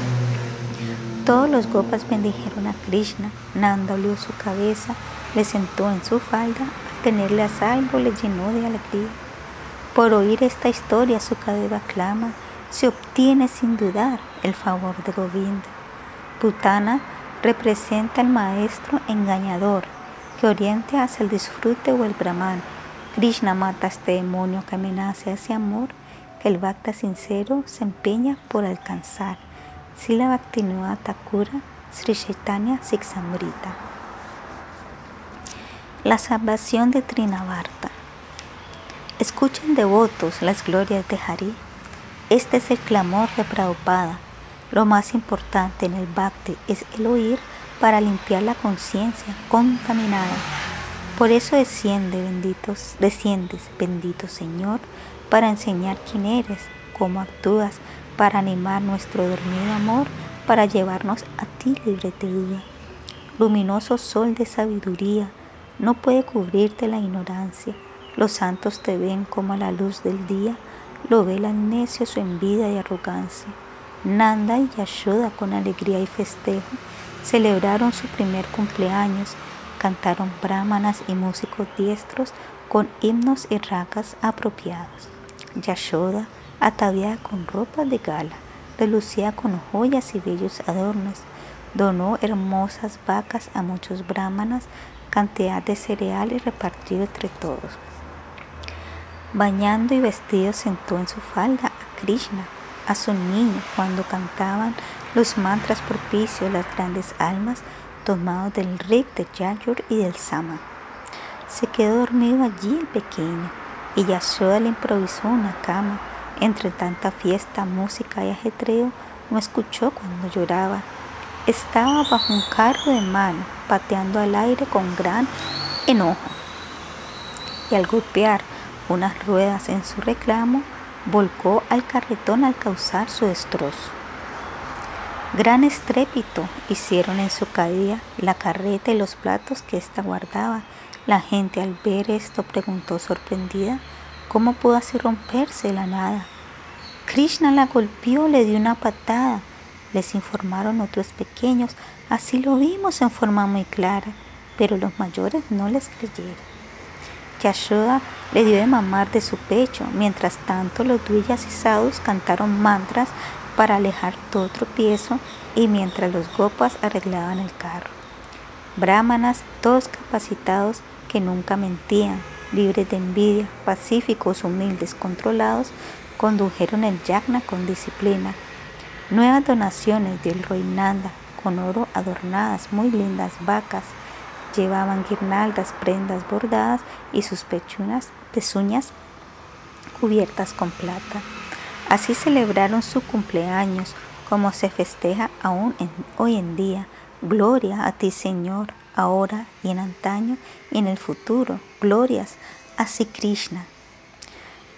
todos los gopas bendijeron a Krishna. Nanda olió su cabeza, le sentó en su falda, al tenerle a salvo le llenó de alegría. Por oír esta historia, su cadeva clama, se obtiene sin dudar el favor de Govinda. Putana representa al maestro engañador que oriente hacia el disfrute o el brahman Krishna mata a este demonio que amenaza ese amor que el Bhakta sincero se empeña por alcanzar. Sila Bhaktivinoda Thakura, Sri Chaitanya Siksamrita. La salvación de Trinavarta. Escuchen devotos las glorias de Hari. Este es el clamor de Prabhupada. Lo más importante en el Bhakti es el oír para limpiar la conciencia contaminada por eso desciende, benditos, desciendes, bendito Señor, para enseñar quién eres, cómo actúas, para animar nuestro dormido amor, para llevarnos a ti libre de duda. Luminoso sol de sabiduría, no puede cubrirte la ignorancia. Los santos te ven como a la luz del día, lo ve el necio su envidia y arrogancia. Nanda y Yashoda con alegría y festejo celebraron su primer cumpleaños cantaron brahmanas y músicos diestros con himnos y ragas apropiados. Yashoda, ataviada con ropas de gala, relucía con joyas y bellos adornos, donó hermosas vacas a muchos brahmanas, cantidad de cereal y repartió entre todos. Bañando y vestido sentó en su falda a Krishna, a su niño, cuando cantaban los mantras propicios las grandes almas tomado del Rik, de Yayur y del Sama. Se quedó dormido allí el pequeño y Yashoda le improvisó una cama. Entre tanta fiesta, música y ajetreo, no escuchó cuando lloraba. Estaba bajo un carro de mano, pateando al aire con gran enojo. Y al golpear unas ruedas en su reclamo, volcó al carretón al causar su destrozo. Gran estrépito hicieron en su caída la carreta y los platos que ésta guardaba. La gente al ver esto preguntó sorprendida cómo pudo así romperse la nada. Krishna la golpeó, le dio una patada. Les informaron otros pequeños, así lo vimos en forma muy clara, pero los mayores no les creyeron. Yashoda le dio de mamar de su pecho. Mientras tanto, los duillas y sadhus cantaron mantras para alejar todo tropiezo y mientras los gopas arreglaban el carro. Brahmanas, todos capacitados que nunca mentían, libres de envidia, pacíficos, humildes, controlados, condujeron el yagna con disciplina. Nuevas donaciones del Roinanda, con oro adornadas, muy lindas vacas, Llevaban guirnaldas, prendas bordadas y sus pechunas, pezuñas cubiertas con plata. Así celebraron su cumpleaños, como se festeja aún hoy en día. Gloria a ti, Señor, ahora y en antaño y en el futuro. Glorias a Sri Krishna.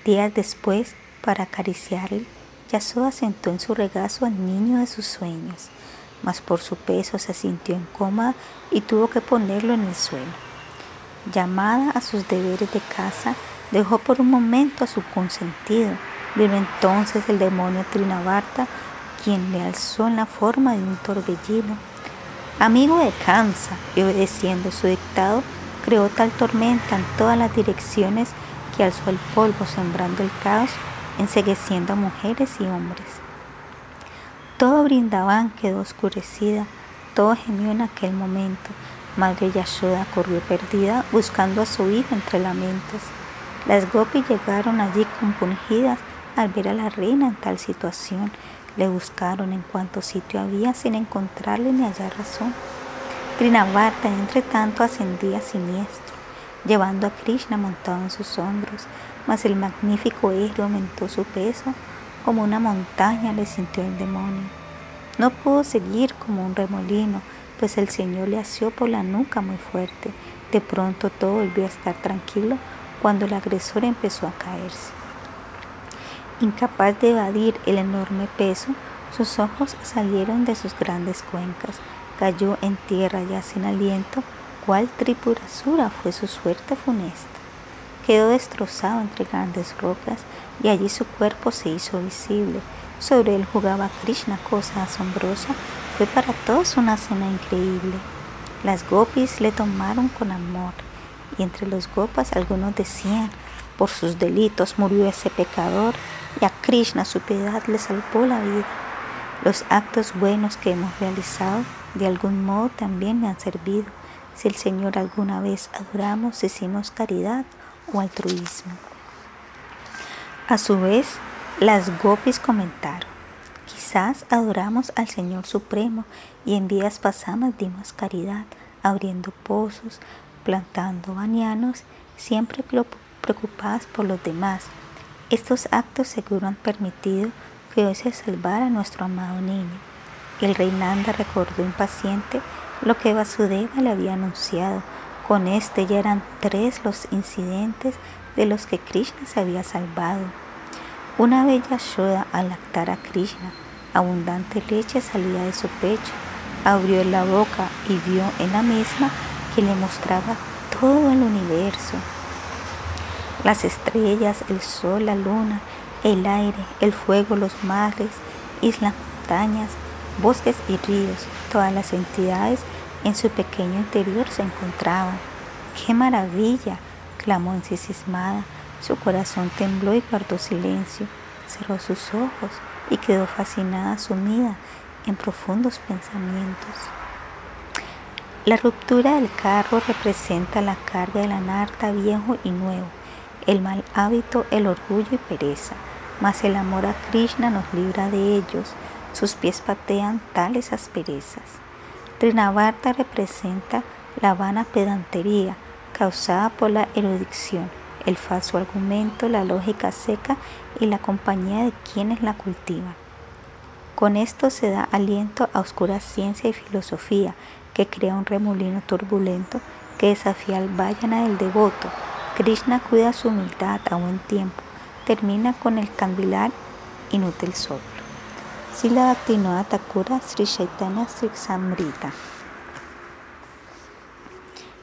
Días después, para acariciarle, Yasoda sentó en su regazo al niño de sus sueños mas por su peso se sintió incómoda y tuvo que ponerlo en el suelo. Llamada a sus deberes de casa, dejó por un momento a su consentido. Vino entonces el demonio Trinavarta, quien le alzó en la forma de un torbellino. Amigo de Kansa, y obedeciendo su dictado, creó tal tormenta en todas las direcciones que alzó el polvo sembrando el caos, ensegueciendo a mujeres y hombres. Todo Brindaban quedó oscurecida, todo gemió en aquel momento. Madre Yashoda corrió perdida buscando a su hijo entre lamentos. Las gopis llegaron allí compungidas al ver a la reina en tal situación. Le buscaron en cuanto sitio había sin encontrarle ni hallar razón. Trinavarta, entre tanto, ascendía siniestro, llevando a Krishna montado en sus hombros, mas el magnífico héroe aumentó su peso como una montaña le sintió el demonio. No pudo seguir como un remolino, pues el Señor le asió por la nuca muy fuerte. De pronto todo volvió a estar tranquilo cuando el agresor empezó a caerse. Incapaz de evadir el enorme peso, sus ojos salieron de sus grandes cuencas. Cayó en tierra ya sin aliento, cual tripurasura fue su suerte funesta. Quedó destrozado entre grandes rocas y allí su cuerpo se hizo visible. Sobre él jugaba Krishna, cosa asombrosa. Fue para todos una cena increíble. Las gopis le tomaron con amor y entre los gopas algunos decían, por sus delitos murió ese pecador y a Krishna su piedad le salvó la vida. Los actos buenos que hemos realizado de algún modo también me han servido. Si el Señor alguna vez adoramos, hicimos caridad o altruismo. A su vez, las gopis comentaron, quizás adoramos al Señor Supremo y en vidas pasadas dimos caridad, abriendo pozos, plantando bañanos, siempre preocupadas por los demás. Estos actos seguro han permitido que hoy se salvara a nuestro amado niño. El rey Nanda recordó impaciente lo que Vasudeva le había anunciado, con este ya eran tres los incidentes de los que Krishna se había salvado. Una bella Yashoda al lactar a Krishna, abundante leche salía de su pecho. Abrió la boca y vio en la misma que le mostraba todo el universo. Las estrellas, el sol, la luna, el aire, el fuego, los mares, islas, montañas, bosques y ríos, todas las entidades en su pequeño interior se encontraba. ¡Qué maravilla! clamó ensimismada. Su corazón tembló y guardó silencio. Cerró sus ojos y quedó fascinada, sumida en profundos pensamientos. La ruptura del carro representa la carga de la narta viejo y nuevo, el mal hábito, el orgullo y pereza, mas el amor a Krishna nos libra de ellos. Sus pies patean tales asperezas. Trinavarta representa la vana pedantería causada por la erudición, el falso argumento, la lógica seca y la compañía de quienes la cultivan. Con esto se da aliento a oscura ciencia y filosofía que crea un remolino turbulento que desafía al vayana del devoto. Krishna cuida su humildad a buen tiempo, termina con el candilar inútil soplo. Sila Bhaktivinoda Thakura Sri Chaitanya Samrita.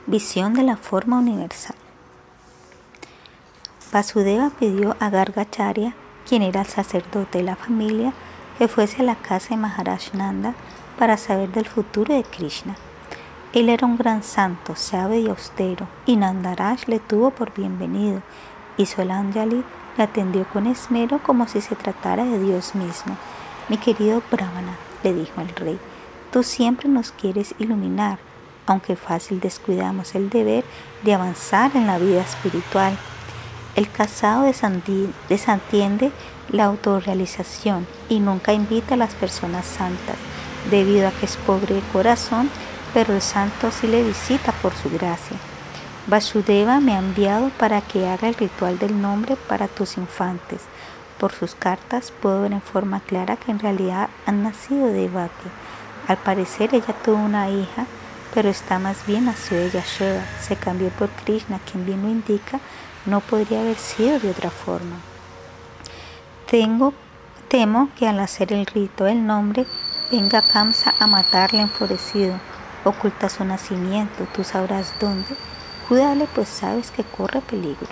Visión de la forma universal. Vasudeva pidió a Gargacharya, quien era el sacerdote de la familia, que fuese a la casa de Maharaj Nanda para saber del futuro de Krishna. Él era un gran santo, sabio y austero, y Nandaraj le tuvo por bienvenido, y Solanjali le atendió con esmero como si se tratara de Dios mismo. Mi querido Brahmana, le dijo el rey, tú siempre nos quieres iluminar, aunque fácil descuidamos el deber de avanzar en la vida espiritual. El casado desatiende la autorrealización y nunca invita a las personas santas, debido a que es pobre corazón, pero el santo sí le visita por su gracia. Vasudeva me ha enviado para que haga el ritual del nombre para tus infantes. Por sus cartas puedo ver en forma clara que en realidad han nacido de Bhakti. Al parecer ella tuvo una hija, pero está más bien nació de Yashoda. Se cambió por Krishna, quien bien lo indica, no podría haber sido de otra forma. Tengo, temo que al hacer el rito del nombre venga Kamsa a matarle enfurecido. Oculta su nacimiento, tú sabrás dónde Cuídale, pues sabes que corre peligro.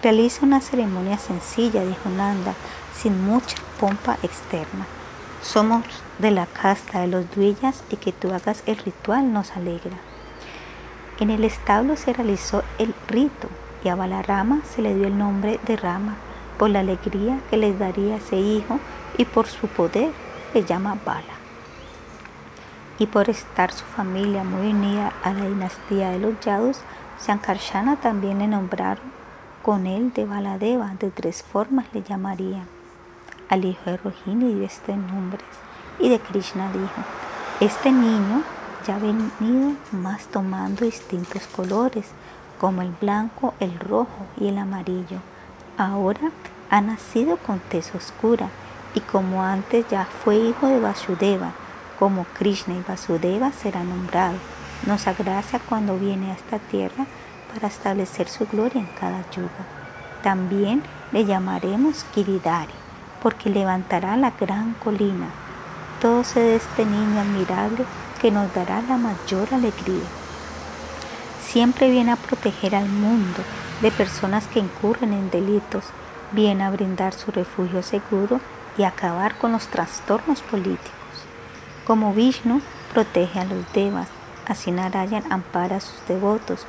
Realiza una ceremonia sencilla, dijo Nanda, sin mucha pompa externa. Somos de la casta de los duillas y que tú hagas el ritual nos alegra. En el establo se realizó el rito y a Balarama se le dio el nombre de Rama por la alegría que les daría ese hijo y por su poder le llama Bala y por estar su familia muy unida a la dinastía de los Yadus, Sankarsana también le nombraron con él de Baladeva, de tres formas le llamarían. Al hijo de Rohini dio este nombres y de Krishna dijo, este niño ya ha venido más tomando distintos colores, como el blanco, el rojo y el amarillo. Ahora ha nacido con tez oscura y como antes ya fue hijo de Vasudeva, como Krishna y Vasudeva será nombrado. Nos agracia cuando viene a esta tierra para establecer su gloria en cada yuga. También le llamaremos Kiridari, porque levantará la gran colina. Todo se de este niño admirable que nos dará la mayor alegría. Siempre viene a proteger al mundo de personas que incurren en delitos, viene a brindar su refugio seguro y acabar con los trastornos políticos. Como Vishnu protege a los devas, así Narayan ampara a sus devotos,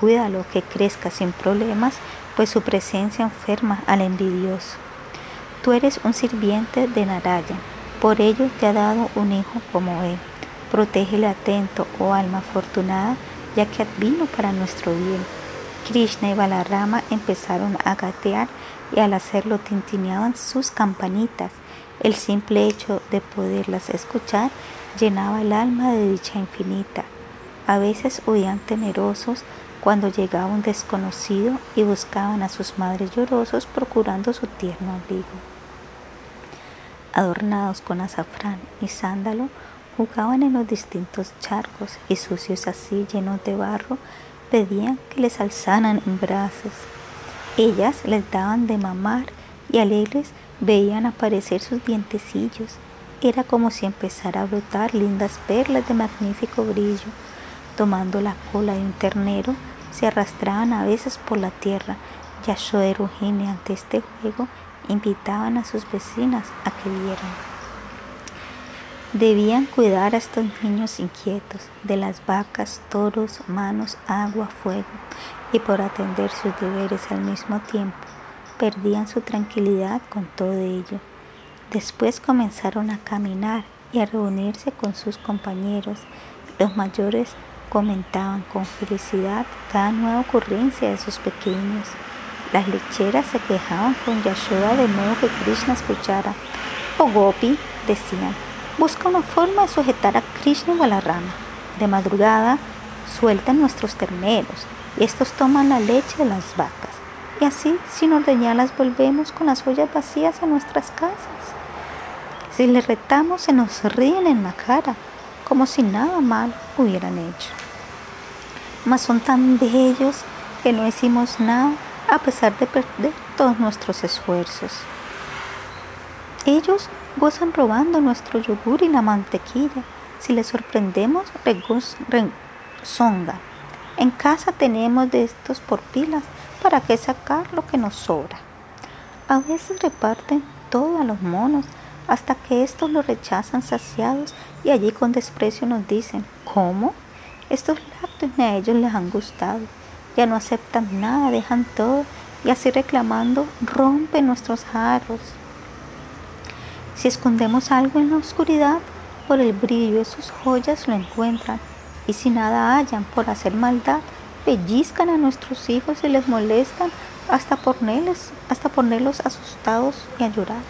cuídalo que crezca sin problemas, pues su presencia enferma al envidioso. Tú eres un sirviente de Narayan, por ello te ha dado un hijo como él. Protégele atento, oh alma afortunada, ya que advino para nuestro bien. Krishna y Balarama empezaron a gatear y al hacerlo tintineaban sus campanitas. El simple hecho de poderlas escuchar llenaba el alma de dicha infinita. A veces huían temerosos cuando llegaba un desconocido y buscaban a sus madres llorosos procurando su tierno abrigo. Adornados con azafrán y sándalo, jugaban en los distintos charcos y sucios así llenos de barro, pedían que les alzaran en brazos. Ellas les daban de mamar y alegres veían aparecer sus dientecillos. Era como si empezara a brotar lindas perlas de magnífico brillo. Tomando la cola de un ternero, se arrastraban a veces por la tierra. Yashoda y Rujini ante este juego invitaban a sus vecinas a que vieran. Debían cuidar a estos niños inquietos de las vacas, toros, manos, agua, fuego, y por atender sus deberes al mismo tiempo perdían su tranquilidad con todo ello. Después comenzaron a caminar y a reunirse con sus compañeros. Los mayores comentaban con felicidad cada nueva ocurrencia de sus pequeños. Las lecheras se quejaban con Yashoda de modo que Krishna escuchara. Oh Gopi, decían, busca una forma de sujetar a Krishna a la rama. De madrugada sueltan nuestros terneros y estos toman la leche de las vacas y así sin ordeñarlas volvemos con las ollas vacías a nuestras casas. Si les retamos se nos ríen en la cara, como si nada mal hubieran hecho. Mas son tan bellos que no hicimos nada a pesar de perder todos nuestros esfuerzos. Ellos gozan robando nuestro yogur y la mantequilla. Si les sorprendemos, rezonga. En casa tenemos de estos por pilas, ¿para qué sacar lo que nos sobra? A veces reparten todo a los monos, hasta que estos lo rechazan saciados y allí con desprecio nos dicen, ¿cómo? Estos lácteos ni a ellos les han gustado, ya no aceptan nada, dejan todo y así reclamando rompen nuestros jarros. Si escondemos algo en la oscuridad, por el brillo de sus joyas lo encuentran y si nada hallan por hacer maldad, pellizcan a nuestros hijos y les molestan hasta ponerlos, hasta ponerlos asustados y a llorar.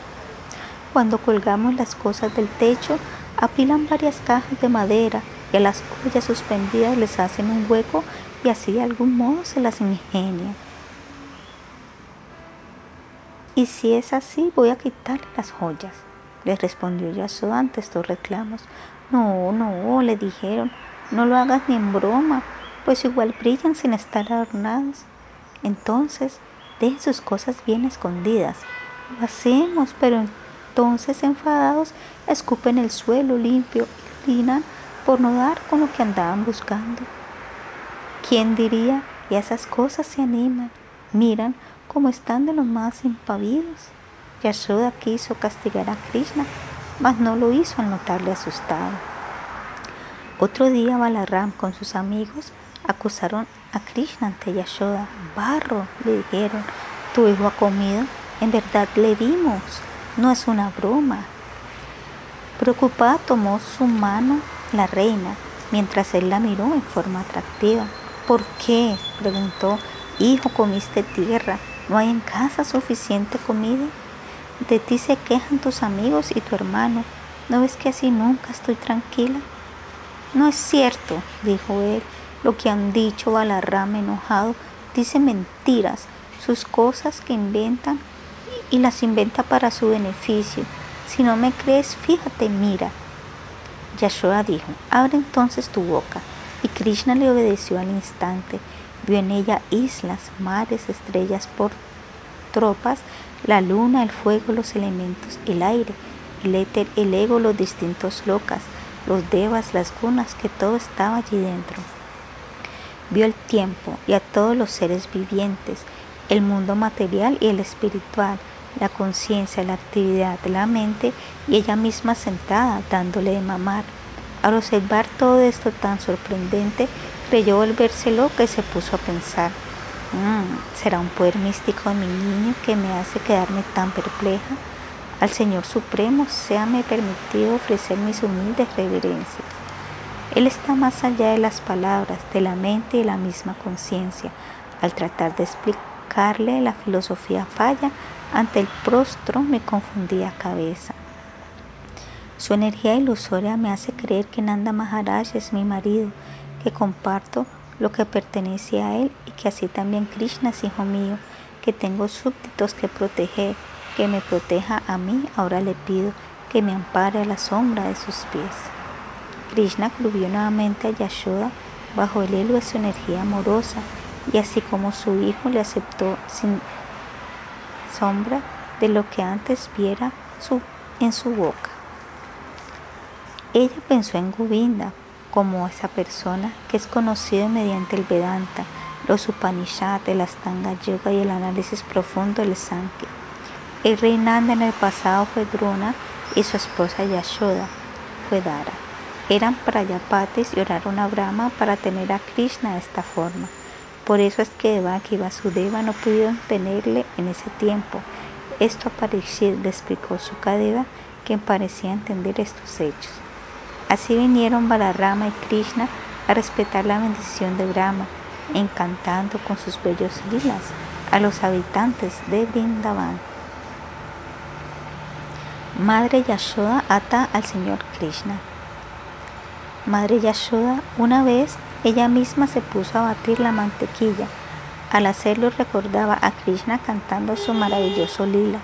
Cuando colgamos las cosas del techo, apilan varias cajas de madera y a las ollas suspendidas les hacen un hueco y así de algún modo se las ingenia. Y si es así, voy a quitarle las joyas, le respondió Yasóda ante estos reclamos. No, no, le dijeron, no lo hagas ni en broma, pues igual brillan sin estar adornadas. Entonces, dejen sus cosas bien escondidas. Lo hacemos, pero entonces, enfadados, escupen el suelo limpio y por no dar con lo que andaban buscando. ¿Quién diría? Y esas cosas se animan, miran como están de los más impavidos. Yashoda quiso castigar a Krishna, mas no lo hizo al notarle asustado. Otro día Balaram con sus amigos acusaron a Krishna ante Yashoda. Barro, le dijeron, tu hijo ha comido, en verdad le dimos no es una broma. Preocupada tomó su mano la reina mientras él la miró en forma atractiva. ¿Por qué? preguntó. Hijo, comiste tierra. ¿No hay en casa suficiente comida? De ti se quejan tus amigos y tu hermano. ¿No ves que así nunca estoy tranquila? No es cierto, dijo él. Lo que han dicho Balarrama enojado dice mentiras. Sus cosas que inventan y las inventa para su beneficio. Si no me crees, fíjate, mira. Yashoda dijo, abre entonces tu boca. Y Krishna le obedeció al instante. Vio en ella islas, mares, estrellas por tropas, la luna, el fuego, los elementos, el aire, el éter, el ego, los distintos locas, los devas, las gunas, que todo estaba allí dentro. Vio el tiempo y a todos los seres vivientes, el mundo material y el espiritual, la conciencia, la actividad de la mente y ella misma sentada dándole de mamar. Al observar todo esto tan sorprendente, creyó volverse loca y se puso a pensar, mm, ¿será un poder místico de mi niño que me hace quedarme tan perpleja? Al Señor Supremo me permitido ofrecer mis humildes reverencias. Él está más allá de las palabras, de la mente y de la misma conciencia. Al tratar de explicarle la filosofía falla, ante el prostro me confundía cabeza. Su energía ilusoria me hace creer que Nanda Maharaj es mi marido, que comparto lo que pertenece a él y que así también Krishna es hijo mío, que tengo súbditos que proteger, que me proteja a mí, ahora le pido que me ampare a la sombra de sus pies. Krishna clubió nuevamente a Yashoda bajo el hilo de su energía amorosa y así como su hijo le aceptó sin sombra de lo que antes viera en su boca. Ella pensó en Govinda como esa persona que es conocida mediante el Vedanta, los Upanishads, el Astanga Yoga y el análisis profundo del Sankhya. El rey Nanda en el pasado fue Drona y su esposa Yashoda fue Dara. Eran prayapatis y oraron a Brahma para tener a Krishna de esta forma. Por eso es que Devaki y Vasudeva no pudieron tenerle en ese tiempo. Esto apareció, le explicó Sukadeva, quien parecía entender estos hechos. Así vinieron Balarama y Krishna a respetar la bendición de Brahma, encantando con sus bellos lilas a los habitantes de Vrindavan. Madre Yashoda ata al Señor Krishna. Madre Yashoda una vez ella misma se puso a batir la mantequilla. Al hacerlo recordaba a Krishna cantando su maravilloso lila.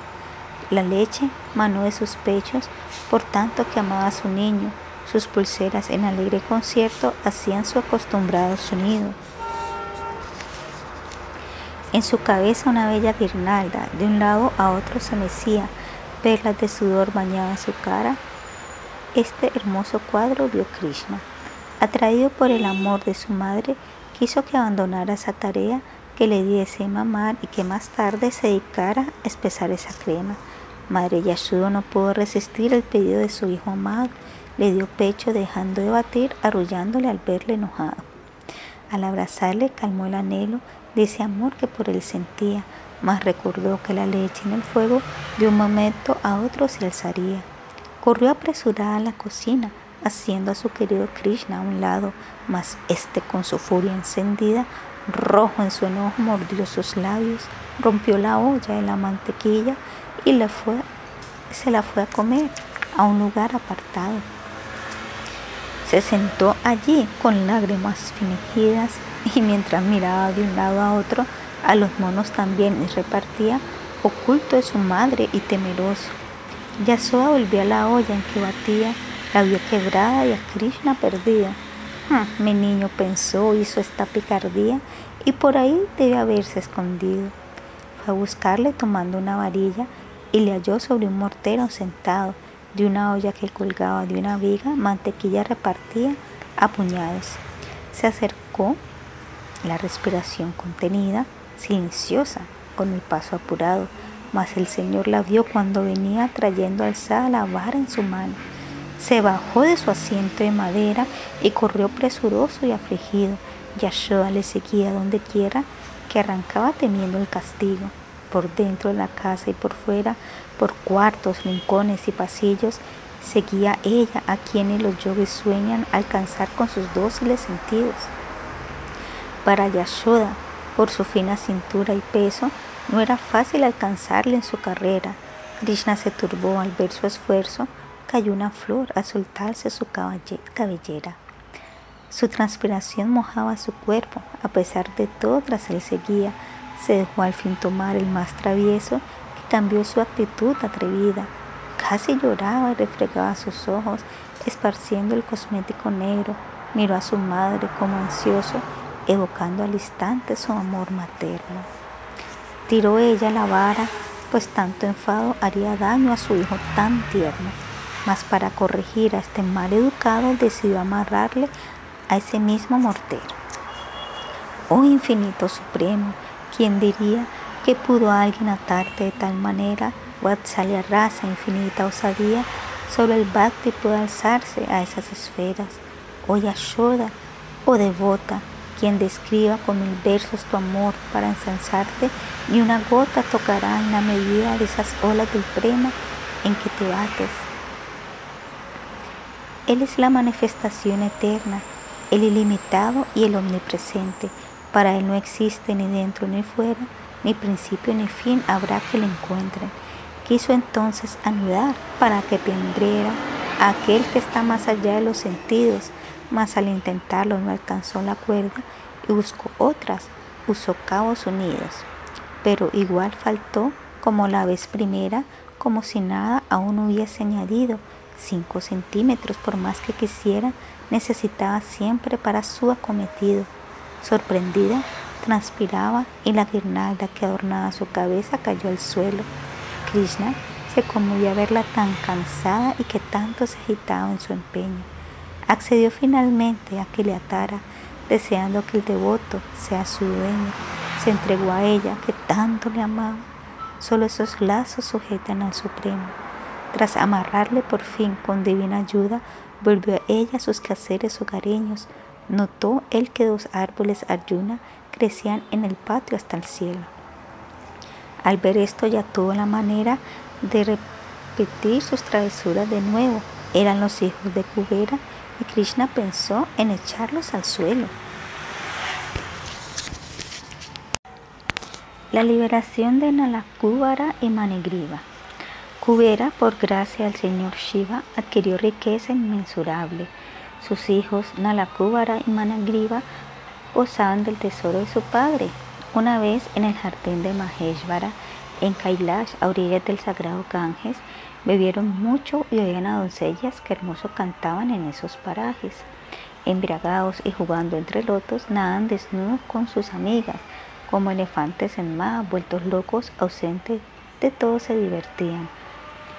La leche manó de sus pechos, por tanto que amaba a su niño. Sus pulseras en alegre concierto hacían su acostumbrado sonido. En su cabeza una bella guirnalda, de un lado a otro se mecía, perlas de sudor bañaban su cara. Este hermoso cuadro vio Krishna. Atraído por el amor de su madre, quiso que abandonara esa tarea, que le diese mamar y que más tarde se dedicara a espesar esa crema. Madre Yashuda no pudo resistir el pedido de su hijo amado, le dio pecho dejando de batir, arrullándole al verle enojado. Al abrazarle calmó el anhelo de ese amor que por él sentía, mas recordó que la leche en el fuego de un momento a otro se alzaría. Corrió apresurada a la cocina, haciendo a su querido Krishna a un lado, mas este con su furia encendida, rojo en su enojo, mordió sus labios, rompió la olla de la mantequilla y fue, se la fue a comer a un lugar apartado. Se sentó allí con lágrimas fingidas y mientras miraba de un lado a otro a los monos también y repartía, oculto de su madre y temeroso. Yasoda volvió a la olla en que batía la vio quebrada y a Krishna perdida. Hmm, mi niño pensó, hizo esta picardía y por ahí debe haberse escondido. Fue a buscarle tomando una varilla y le halló sobre un mortero sentado. De una olla que colgaba de una viga, mantequilla repartía a puñados. Se acercó, la respiración contenida, silenciosa, con el paso apurado, mas el Señor la vio cuando venía trayendo alzada la vara en su mano. Se bajó de su asiento de madera y corrió presuroso y afligido. Yashoda le seguía donde quiera que arrancaba temiendo el castigo. Por dentro de la casa y por fuera, por cuartos, rincones y pasillos, seguía ella a quienes los yogis sueñan alcanzar con sus dóciles sentidos. Para Yashoda, por su fina cintura y peso, no era fácil alcanzarle en su carrera. Krishna se turbó al ver su esfuerzo, cayó una flor al soltarse su cabellera. Su transpiración mojaba su cuerpo, a pesar de todo tras él seguía. Se dejó al fin tomar el más travieso, que cambió su actitud atrevida. Casi lloraba y refregaba sus ojos, esparciendo el cosmético negro. Miró a su madre como ansioso, evocando al instante su amor materno. Tiró ella la vara, pues tanto enfado haría daño a su hijo tan tierno mas para corregir a este mal educado decidió amarrarle a ese mismo mortero. Oh infinito supremo, ¿quién diría que pudo alguien atarte de tal manera? Vatsalya raza infinita osadía, solo el Bhakti puede alzarse a esas esferas. Oh Yashoda, oh devota, quien describa con mil versos tu amor para ensalzarte, ni una gota tocará en la medida de esas olas del prema en que te bates. Él es la manifestación eterna, el ilimitado y el omnipresente. Para Él no existe ni dentro ni fuera, ni principio ni fin habrá que le encuentren. Quiso entonces anudar para que pendiera a aquel que está más allá de los sentidos, mas al intentarlo no alcanzó la cuerda y buscó otras, usó cabos unidos. Pero igual faltó como la vez primera, como si nada aún hubiese añadido, 5 centímetros, por más que quisiera, necesitaba siempre para su acometido. Sorprendida, transpiraba y la guirnalda que adornaba su cabeza cayó al suelo. Krishna se conmovió a verla tan cansada y que tanto se agitaba en su empeño. Accedió finalmente a que le atara, deseando que el devoto sea su dueño. Se entregó a ella, que tanto le amaba. Solo esos lazos sujetan al Supremo. Tras amarrarle por fin con divina ayuda, volvió a ella sus quehaceres hogareños. Notó él que dos árboles Arjuna crecían en el patio hasta el cielo. Al ver esto ya tuvo la manera de repetir sus travesuras de nuevo. Eran los hijos de Kubera y Krishna pensó en echarlos al suelo. La liberación de Nalakubara y Manigriva. Kubera, por gracia del señor Shiva, adquirió riqueza inmensurable. Sus hijos Nalakubara y Managriva gozaban del tesoro de su padre. Una vez en el jardín de Maheshvara, en Kailash, a orillas del sagrado Ganges, bebieron mucho y oían a doncellas que hermoso cantaban en esos parajes. Embriagados y jugando entre lotos, nadan desnudos con sus amigas, como elefantes en mar, vueltos locos, ausentes de todo se divertían.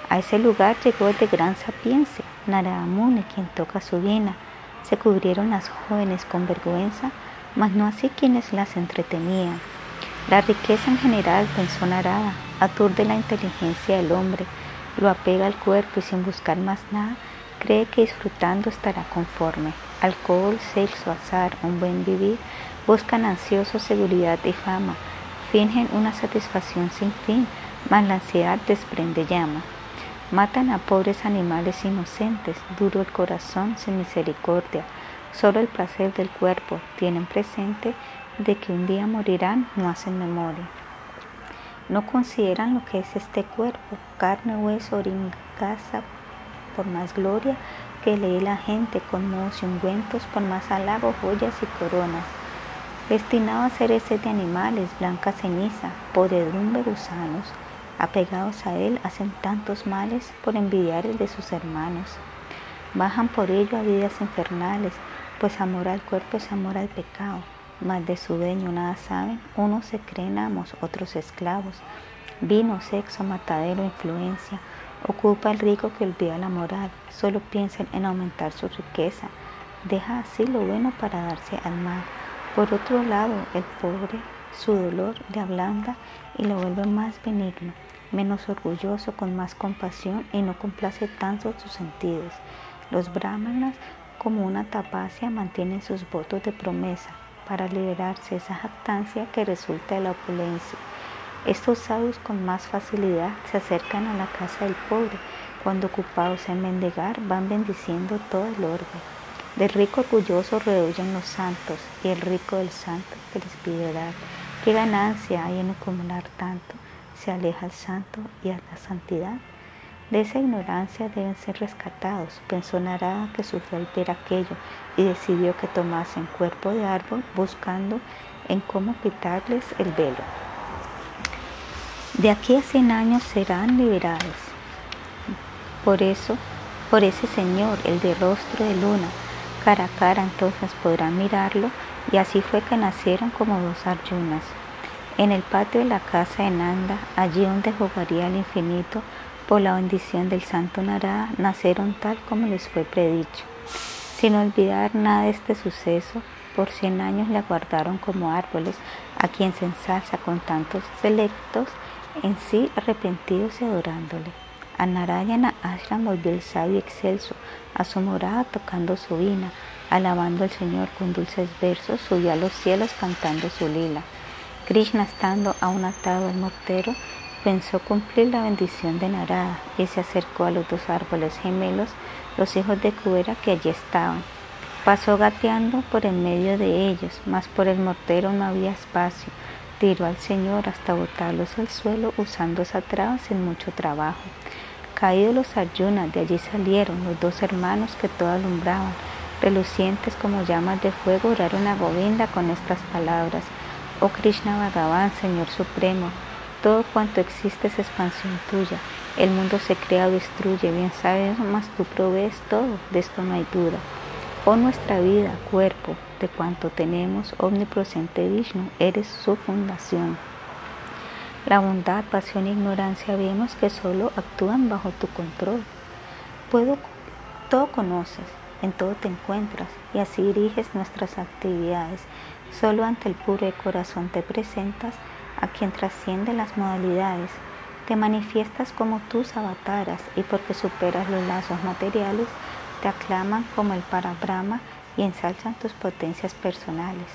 A ese lugar llegó el de gran sapiencia, Narada Muni, quien toca su vina. Se cubrieron las jóvenes con vergüenza, mas no así quienes las entretenían. La riqueza en general, pensó Narada, aturde la inteligencia del hombre, lo apega al cuerpo y sin buscar más nada, cree que disfrutando estará conforme. Alcohol, sexo, azar, un buen vivir, buscan ansiosos seguridad y fama, fingen una satisfacción sin fin, mas la ansiedad desprende llama. Matan a pobres animales inocentes, duro el corazón sin misericordia. Solo el placer del cuerpo tienen presente de que un día morirán, no hacen memoria. No consideran lo que es este cuerpo, carne, hueso, orín, casa, por más gloria que lee la gente con modos y ungüentos, por más halago, joyas y coronas. Destinado a ser ese de animales, blanca ceniza, podredumbre gusanos, apegados a él, hacen tantos males por envidiar el de sus hermanos. Bajan por ello a vidas infernales, pues amor al cuerpo es amor al pecado. Más de su dueño nada saben, unos se creen amos, otros esclavos. Vino, sexo, matadero, influencia. Ocupa el rico que olvida la moral, solo piensa en aumentar su riqueza. Deja así lo bueno para darse al mal. Por otro lado, el pobre, su dolor le ablanda y lo vuelve más benigno menos orgulloso, con más compasión y no complace tanto sus sentidos. Los brahmanas, como una tapacia, mantienen sus votos de promesa para liberarse de esa jactancia que resulta de la opulencia. Estos sabios con más facilidad se acercan a la casa del pobre, cuando ocupados en mendigar van bendiciendo todo el orbe. Del rico orgulloso rehuyen los santos y el rico del santo que les pide dar. ¿Qué ganancia hay en acumular tanto? se aleja al santo y a la santidad. De esa ignorancia deben ser rescatados. Pensó Narada que sufrió al ver aquello y decidió que tomasen cuerpo de árbol buscando en cómo quitarles el velo. De aquí a 100 años serán liberados. Por eso, por ese Señor, el de rostro de luna, cara a cara entonces podrán mirarlo y así fue que nacieron como dos arjunas. En el patio de la casa de Nanda, allí donde jugaría el infinito, por la bendición del santo Narada, nacieron tal como les fue predicho. Sin olvidar nada de este suceso, por cien años le guardaron como árboles a quien se ensalza con tantos selectos, en sí arrepentidos y adorándole. A Narayana Ashram volvió el sabio excelso, a su morada tocando su vina, alabando al Señor con dulces versos, subió a los cielos cantando su lila. Krishna, estando aún atado al mortero, pensó cumplir la bendición de Narada y se acercó a los dos árboles gemelos, los hijos de Kubera que allí estaban. Pasó gateando por en medio de ellos, mas por el mortero no había espacio. Tiró al Señor hasta botarlos al suelo usando traba sin mucho trabajo. Caídos los ayunas, de allí salieron los dos hermanos que todo alumbraban, relucientes como llamas de fuego, oraron a Govinda con estas palabras. Oh Krishna Bhagavan, Señor Supremo, todo cuanto existe es expansión tuya. El mundo se crea o destruye, bien sabes, mas tú provees todo, de esto no hay duda. Oh nuestra vida, cuerpo, de cuanto tenemos, omnipresente Vishnu, eres su fundación. La bondad, pasión e ignorancia vemos que solo actúan bajo tu control. Puedo, todo conoces, en todo te encuentras y así diriges nuestras actividades. Solo ante el puro corazón te presentas a quien trasciende las modalidades. Te manifiestas como tus avataras y porque superas los lazos materiales, te aclaman como el Parabrahma y ensalzan tus potencias personales.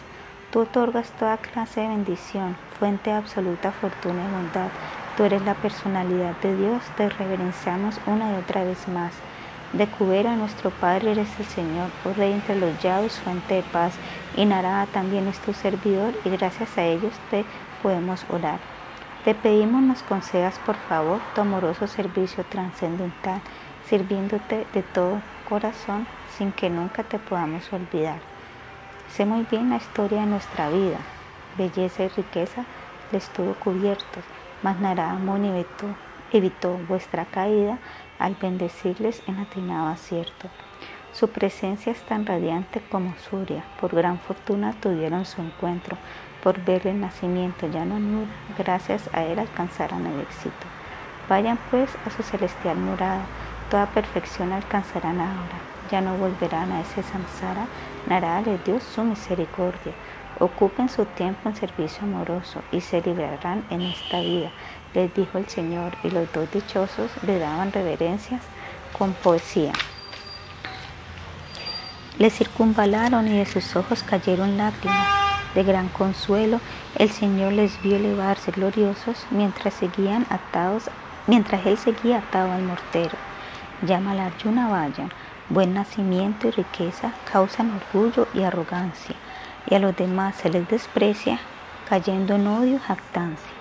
Tú otorgas toda clase de bendición, fuente de absoluta fortuna y bondad. Tú eres la personalidad de Dios, te reverenciamos una y otra vez más. De Cubera nuestro Padre eres el Señor, oh Rey entre los yados, fuente de paz, y Narada también es tu servidor, y gracias a ellos te podemos orar. Te pedimos nos concedas por favor tu amoroso servicio trascendental, sirviéndote de todo corazón sin que nunca te podamos olvidar. Sé muy bien la historia de nuestra vida, belleza y riqueza le estuvo cubierto, mas Narada Muni evitó vuestra caída al bendecirles en atinado acierto. Su presencia es tan radiante como Surya. Por gran fortuna tuvieron su encuentro. Por ver el nacimiento ya no nuda, gracias a él alcanzarán el éxito. Vayan pues a su celestial morada, toda perfección alcanzarán ahora. Ya no volverán a ese samsara, Narada les dio su misericordia. Ocupen su tiempo en servicio amoroso y se librarán en esta vida, les dijo el Señor, y los dos dichosos le daban reverencias con poesía. Le circunvalaron y de sus ojos cayeron lágrimas. De gran consuelo, el Señor les vio elevarse gloriosos mientras seguían atados, mientras él seguía atado al mortero. Llama la Arjuna Vayan, buen nacimiento y riqueza causan orgullo y arrogancia, y a los demás se les desprecia, cayendo en odio y jactancia.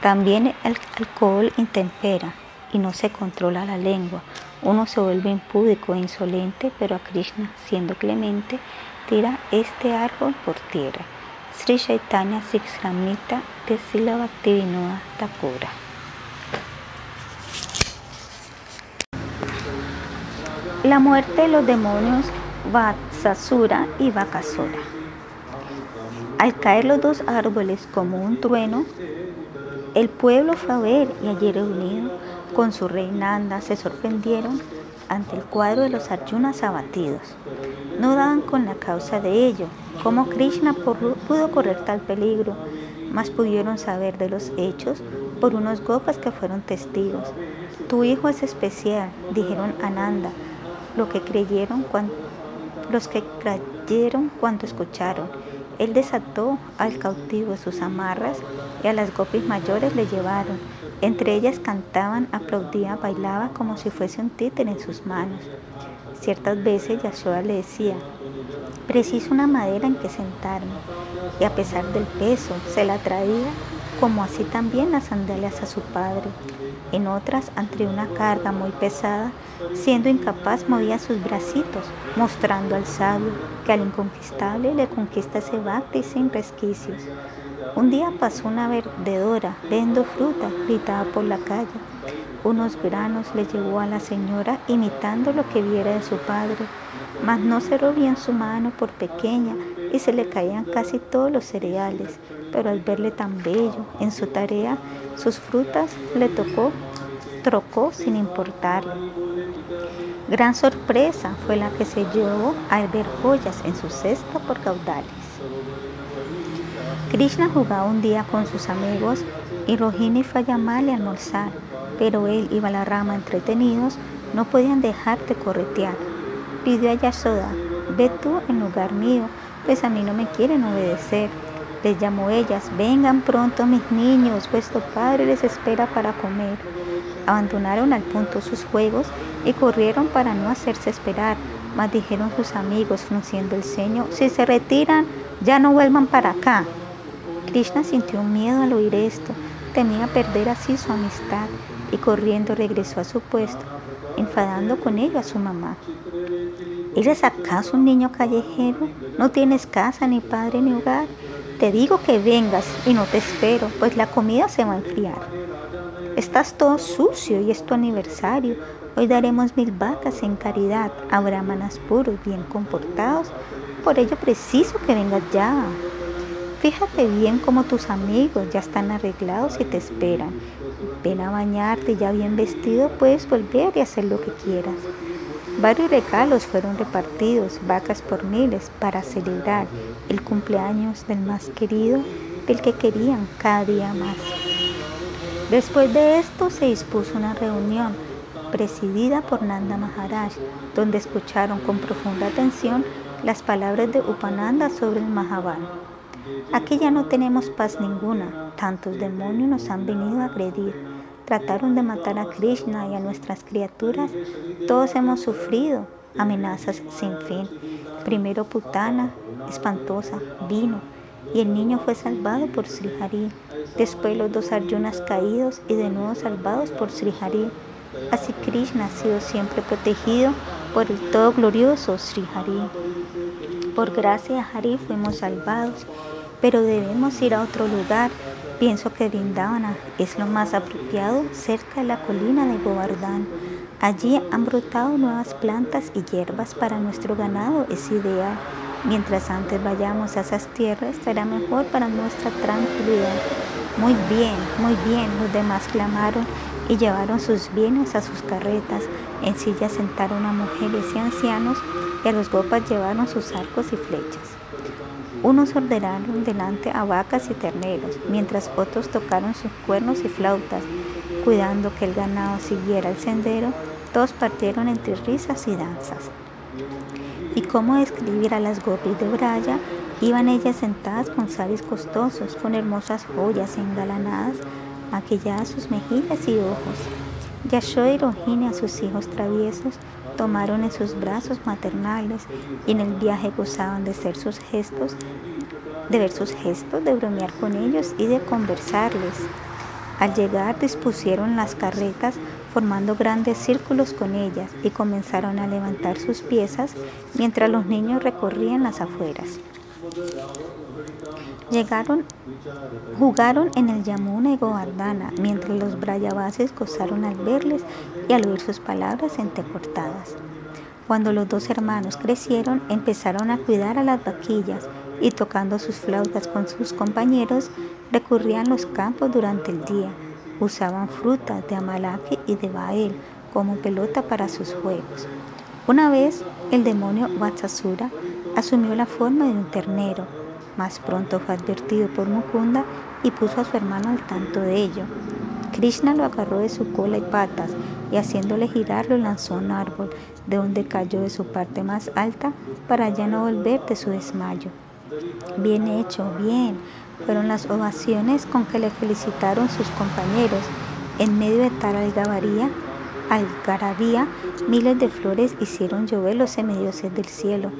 También el alcohol intempera y no se controla la lengua, uno se vuelve impúdico e insolente, pero a Krishna, siendo clemente, tira este árbol por tierra. Sri Chaitanya Siksramita de Sila Bhaktivinoda Thakura. La muerte de los demonios Vatsasura y Vakasura. Al caer los dos árboles como un trueno, el pueblo fue a y ayer reunido con su rey Nanda se sorprendieron ante el cuadro de los Arjunas abatidos. No daban con la causa de ello, cómo Krishna pudo correr tal peligro, mas pudieron saber de los hechos por unos gopas que fueron testigos. Tu hijo es especial, dijeron a Nanda, lo que creyeron cuando, los que creyeron cuando escucharon. Él desató al cautivo sus amarras y a las gopis mayores le llevaron entre ellas cantaban, aplaudían, bailaba como si fuese un títere en sus manos. Ciertas veces Yashoda le decía, preciso una madera en que sentarme, y a pesar del peso se la traía, como así también las sandalias a su padre. En otras, ante una carga muy pesada, siendo incapaz movía sus bracitos, mostrando al sabio que al inconquistable le conquista ese bhakti sin resquicios. Un día pasó una vendedora vendo fruta, gritaba por la calle. Unos granos le llevó a la señora imitando lo que viera de su padre, mas no cerró bien su mano por pequeña y se le caían casi todos los cereales, pero al verle tan bello en su tarea, sus frutas le tocó, trocó sin importarle. Gran sorpresa fue la que se llevó al ver joyas en su cesta por caudales. Krishna jugaba un día con sus amigos y Rohini fue a llamarle a almorzar, pero él y Balarama entretenidos no podían dejar de corretear. Pidió a Yasoda, ve tú en lugar mío, pues a mí no me quieren obedecer. Les llamó ellas, vengan pronto mis niños, vuestro padre les espera para comer. Abandonaron al punto sus juegos y corrieron para no hacerse esperar, mas dijeron sus amigos, frunciendo el ceño, si se retiran, ya no vuelvan para acá. Krishna sintió miedo al oír esto, temía perder así su amistad y corriendo regresó a su puesto, enfadando con ello a su mamá. ¿Eres acaso un niño callejero? ¿No tienes casa, ni padre, ni hogar? Te digo que vengas y no te espero, pues la comida se va a enfriar. Estás todo sucio y es tu aniversario. Hoy daremos mil vacas en caridad a brahmanas puros, bien comportados. Por ello preciso que vengas ya. Fíjate bien cómo tus amigos ya están arreglados y te esperan. Ven a bañarte ya bien vestido, puedes volver y hacer lo que quieras. Varios regalos fueron repartidos, vacas por miles, para celebrar el cumpleaños del más querido, del que querían cada día más. Después de esto se dispuso una reunión presidida por Nanda Maharaj, donde escucharon con profunda atención las palabras de Upananda sobre el Mahabharata. Aquí ya no tenemos paz ninguna. Tantos demonios nos han venido a agredir. Trataron de matar a Krishna y a nuestras criaturas. Todos hemos sufrido amenazas sin fin. Primero Putana, espantosa, vino y el niño fue salvado por Sri Hari. Después los dos Arjunas caídos y de nuevo salvados por Sri Hari. Así Krishna ha sido siempre protegido por el todo glorioso Sri Hari. Por gracia a Hari fuimos salvados pero debemos ir a otro lugar. Pienso que Vrindavana es lo más apropiado cerca de la colina de Govardhan. Allí han brotado nuevas plantas y hierbas para nuestro ganado, es ideal. Mientras antes vayamos a esas tierras, será mejor para nuestra tranquilidad. Muy bien, muy bien, los demás clamaron y llevaron sus bienes a sus carretas. En sillas sentaron a mujeres y ancianos y a los gopas llevaron sus arcos y flechas. Unos ordenaron delante a vacas y terneros, mientras otros tocaron sus cuernos y flautas, cuidando que el ganado siguiera el sendero, todos partieron entre risas y danzas. ¿Y cómo describir a las gopis de Braya? Iban ellas sentadas con saris costosos, con hermosas joyas engalanadas, maquilladas sus mejillas y ojos. Yashoda y Rohini a sus hijos traviesos tomaron en sus brazos maternales y en el viaje gozaban de ser sus gestos, de ver sus gestos, de bromear con ellos y de conversarles. Al llegar dispusieron las carretas formando grandes círculos con ellas y comenzaron a levantar sus piezas mientras los niños recorrían las afueras. Llegaron, jugaron en el Yamuna y Govardhana, mientras los Brayavases gozaron al verles y al oír sus palabras entrecortadas. Cuando los dos hermanos crecieron, empezaron a cuidar a las vaquillas y tocando sus flautas con sus compañeros, recurrían los campos durante el día. Usaban frutas de Amalaki y de Bael como pelota para sus juegos. Una vez, el demonio Vatsasura asumió la forma de un ternero más pronto fue advertido por Mukunda y puso a su hermano al tanto de ello. Krishna lo agarró de su cola y patas y haciéndole girar lo lanzó a un árbol, de donde cayó de su parte más alta para ya no volver de su desmayo. Bien hecho, bien, fueron las ovaciones con que le felicitaron sus compañeros. En medio de tal algarabía, algarabía miles de flores hicieron llover los semidioses del cielo.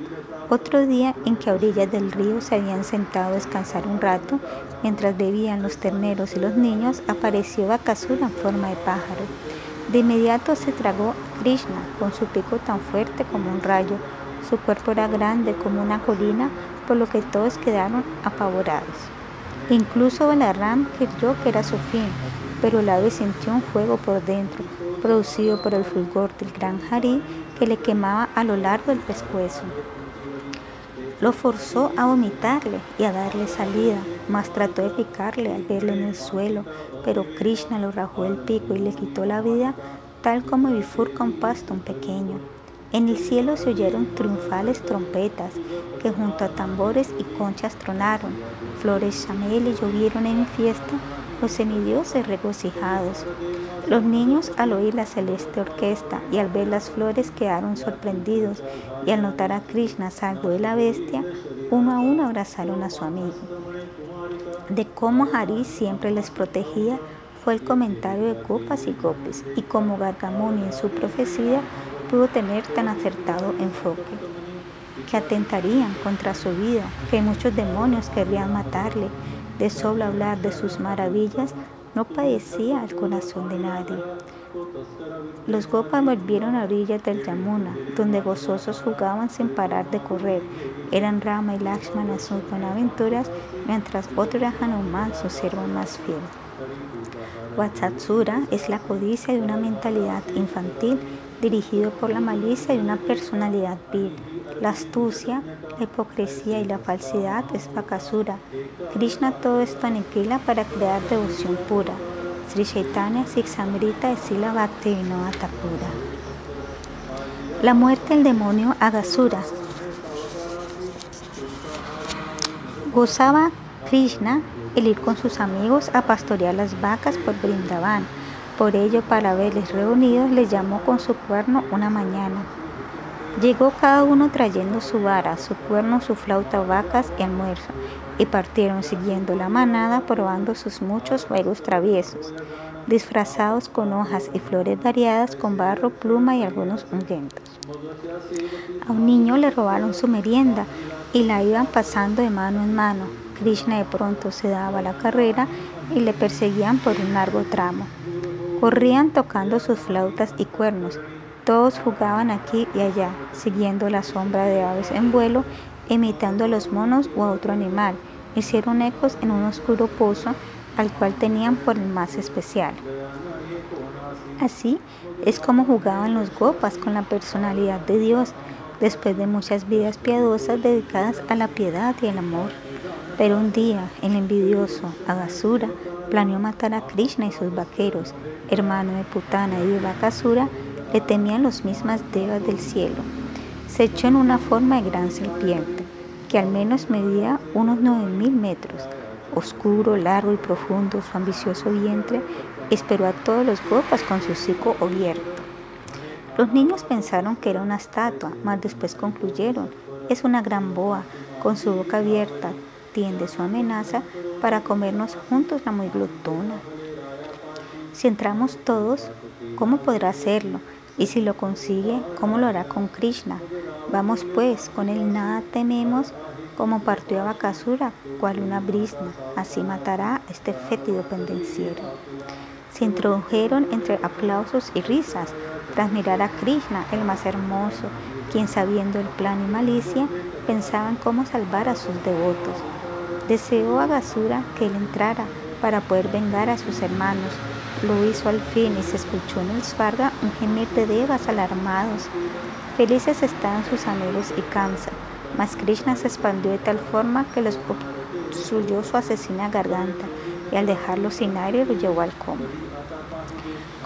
Otro día en que a orillas del río se habían sentado a descansar un rato, mientras bebían los terneros y los niños, apareció Bakasura en forma de pájaro. De inmediato se tragó a Krishna con su pico tan fuerte como un rayo. Su cuerpo era grande como una colina, por lo que todos quedaron apavorados. Incluso Balaram creyó que era su fin, pero el ave sintió un fuego por dentro, producido por el fulgor del gran Hari que le quemaba a lo largo del pescuezo. Lo forzó a vomitarle y a darle salida, mas trató de picarle al verlo en el suelo, pero Krishna lo rajó el pico y le quitó la vida, tal como bifurca un pasto un pequeño. En el cielo se oyeron triunfales trompetas que junto a tambores y conchas tronaron, flores chameles llovieron en fiesta los semidioses regocijados. Los niños al oír la celeste orquesta y al ver las flores quedaron sorprendidos y al notar a Krishna salvo de la bestia, uno a uno abrazaron a su amigo. De cómo Hari siempre les protegía fue el comentario de copas y copes y como Gargamuni en su profecía pudo tener tan acertado enfoque que atentarían contra su vida, que muchos demonios querrían matarle, de solo hablar de sus maravillas no padecía el corazón de nadie. Los Gopas volvieron a orillas del Yamuna, donde gozosos jugaban sin parar de correr. Eran Rama y Lakshmana sus buenaventuras, mientras otro era Hanuman, su siervo más fiel. Vatsatsura es la codicia de una mentalidad infantil dirigido por la malicia y una personalidad vil. La astucia, la hipocresía y la falsedad es Bakasura. Krishna todo esto aniquila para crear devoción pura. Sri Chaitanya Siksamrita es Sila Bhakti Thakur. La muerte del demonio Agasura. Gozaba Krishna el ir con sus amigos a pastorear las vacas por Brindavan por ello, para verles reunidos, les llamó con su cuerno una mañana. Llegó cada uno trayendo su vara, su cuerno, su flauta, vacas y almuerzo, y partieron siguiendo la manada, probando sus muchos juegos traviesos, disfrazados con hojas y flores variadas, con barro, pluma y algunos ungüentos. A un niño le robaron su merienda y la iban pasando de mano en mano. Krishna de pronto se daba la carrera y le perseguían por un largo tramo. Corrían tocando sus flautas y cuernos. Todos jugaban aquí y allá, siguiendo la sombra de aves en vuelo, imitando a los monos o a otro animal. Hicieron ecos en un oscuro pozo al cual tenían por el más especial. Así es como jugaban los gopas con la personalidad de Dios, después de muchas vidas piadosas dedicadas a la piedad y el amor. Pero un día el envidioso Agasura planeó matar a Krishna y sus vaqueros, hermano de Putana y de Bakasura, le temían las mismas devas del cielo. Se echó en una forma de gran serpiente, que al menos medía unos nueve mil metros. Oscuro, largo y profundo, su ambicioso vientre esperó a todos los gopas con su hocico abierto. Los niños pensaron que era una estatua, mas después concluyeron, es una gran boa, con su boca abierta, su amenaza para comernos juntos la muy glotona. Si entramos todos, ¿cómo podrá hacerlo? Y si lo consigue, ¿cómo lo hará con Krishna? Vamos pues, con él nada tememos, como partió a Bakasura, cual una brisna, así matará a este fétido pendenciero. Se introdujeron entre aplausos y risas, tras mirar a Krishna, el más hermoso, quien sabiendo el plan y malicia, pensaba en cómo salvar a sus devotos. Deseó a Gasura que él entrara para poder vengar a sus hermanos. Lo hizo al fin y se escuchó en el Svarga un gemir de devas alarmados. Felices estaban sus amigos y Kamsa, mas Krishna se expandió de tal forma que los obstruyó su asesina garganta y al dejarlo sin aire lo llevó al coma.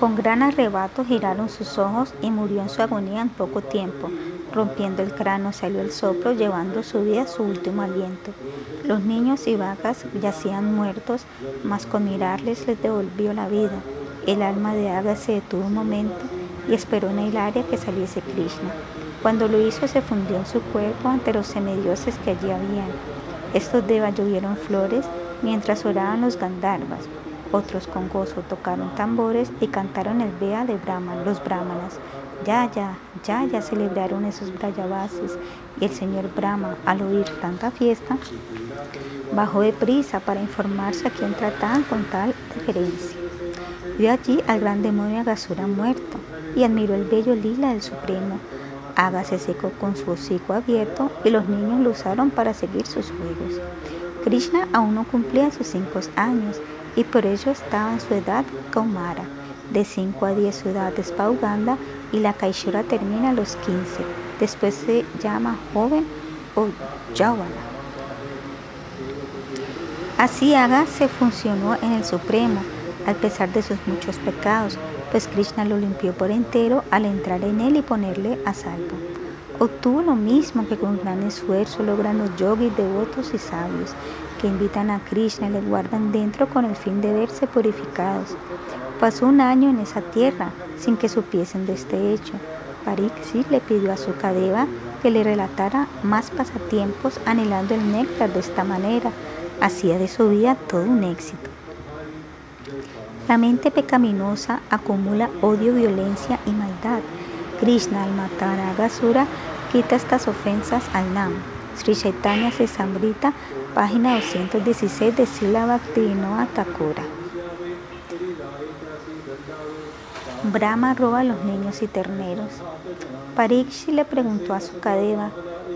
Con gran arrebato giraron sus ojos y murió en su agonía en poco tiempo. Rompiendo el cráneo salió el soplo, llevando su vida su último aliento. Los niños y vacas yacían muertos, mas con mirarles les devolvió la vida. El alma de Aga se detuvo un momento y esperó en el área que saliese Krishna. Cuando lo hizo se fundió en su cuerpo ante los semidioses que allí habían. Estos devas llovieron flores mientras oraban los Gandharvas. Otros con gozo tocaron tambores y cantaron el Vea de Brahman, los brahmanas. Ya, ya, ya, ya celebraron esos brayavasis y el señor Brahma, al oír tanta fiesta, bajó de prisa para informarse a quién trataban con tal deferencia. Vio allí al gran demonio Agasura muerto y admiró el bello lila del Supremo. Aga se secó con su hocico abierto y los niños lo usaron para seguir sus juegos. Krishna aún no cumplía sus cinco años y por ello estaba en su edad Kaumara. De 5 a 10 su edad es Pauganda y la Kaishura termina a los 15. Después se llama joven o Yavala. Así Aga se funcionó en el Supremo, a pesar de sus muchos pecados, pues Krishna lo limpió por entero al entrar en él y ponerle a salvo. Obtuvo lo mismo que con gran esfuerzo logran los yogis devotos y sabios, que invitan a Krishna y le guardan dentro con el fin de verse purificados. Pasó un año en esa tierra sin que supiesen de este hecho. Pariksit le pidió a su cadeva que le relatara más pasatiempos anhelando el néctar de esta manera. Hacía de su vida todo un éxito. La mente pecaminosa acumula odio, violencia y maldad. Krishna al matar a Agasura quita estas ofensas al Nam. Sri Chaitanya Sesambrita, página 216 de Sila Bhaktivinoda Thakura. Brahma roba a los niños y terneros. Parikshi le preguntó a su cadeva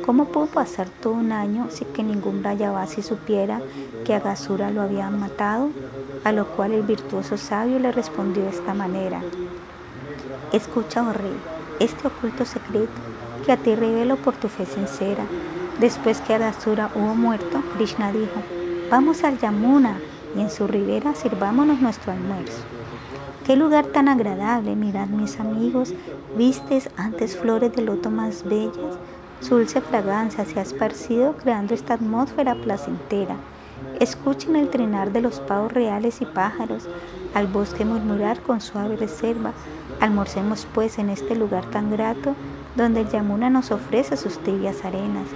cómo pudo pasar todo un año sin que ningún Brayavasi supiera que Agasura lo habían matado, a lo cual el virtuoso sabio le respondió de esta manera. Escucha, oh rey, este oculto secreto que a ti revelo por tu fe sincera. Después que Agasura hubo muerto, Krishna dijo, vamos al Yamuna y en su ribera sirvámonos nuestro almuerzo. Qué lugar tan agradable, mirad mis amigos, vistes antes flores de loto más bellas, su dulce fragancia se ha esparcido creando esta atmósfera placentera. Escuchen el trinar de los pavos reales y pájaros, al bosque murmurar con suave reserva. Almorcemos pues en este lugar tan grato, donde el Yamuna nos ofrece sus tibias arenas.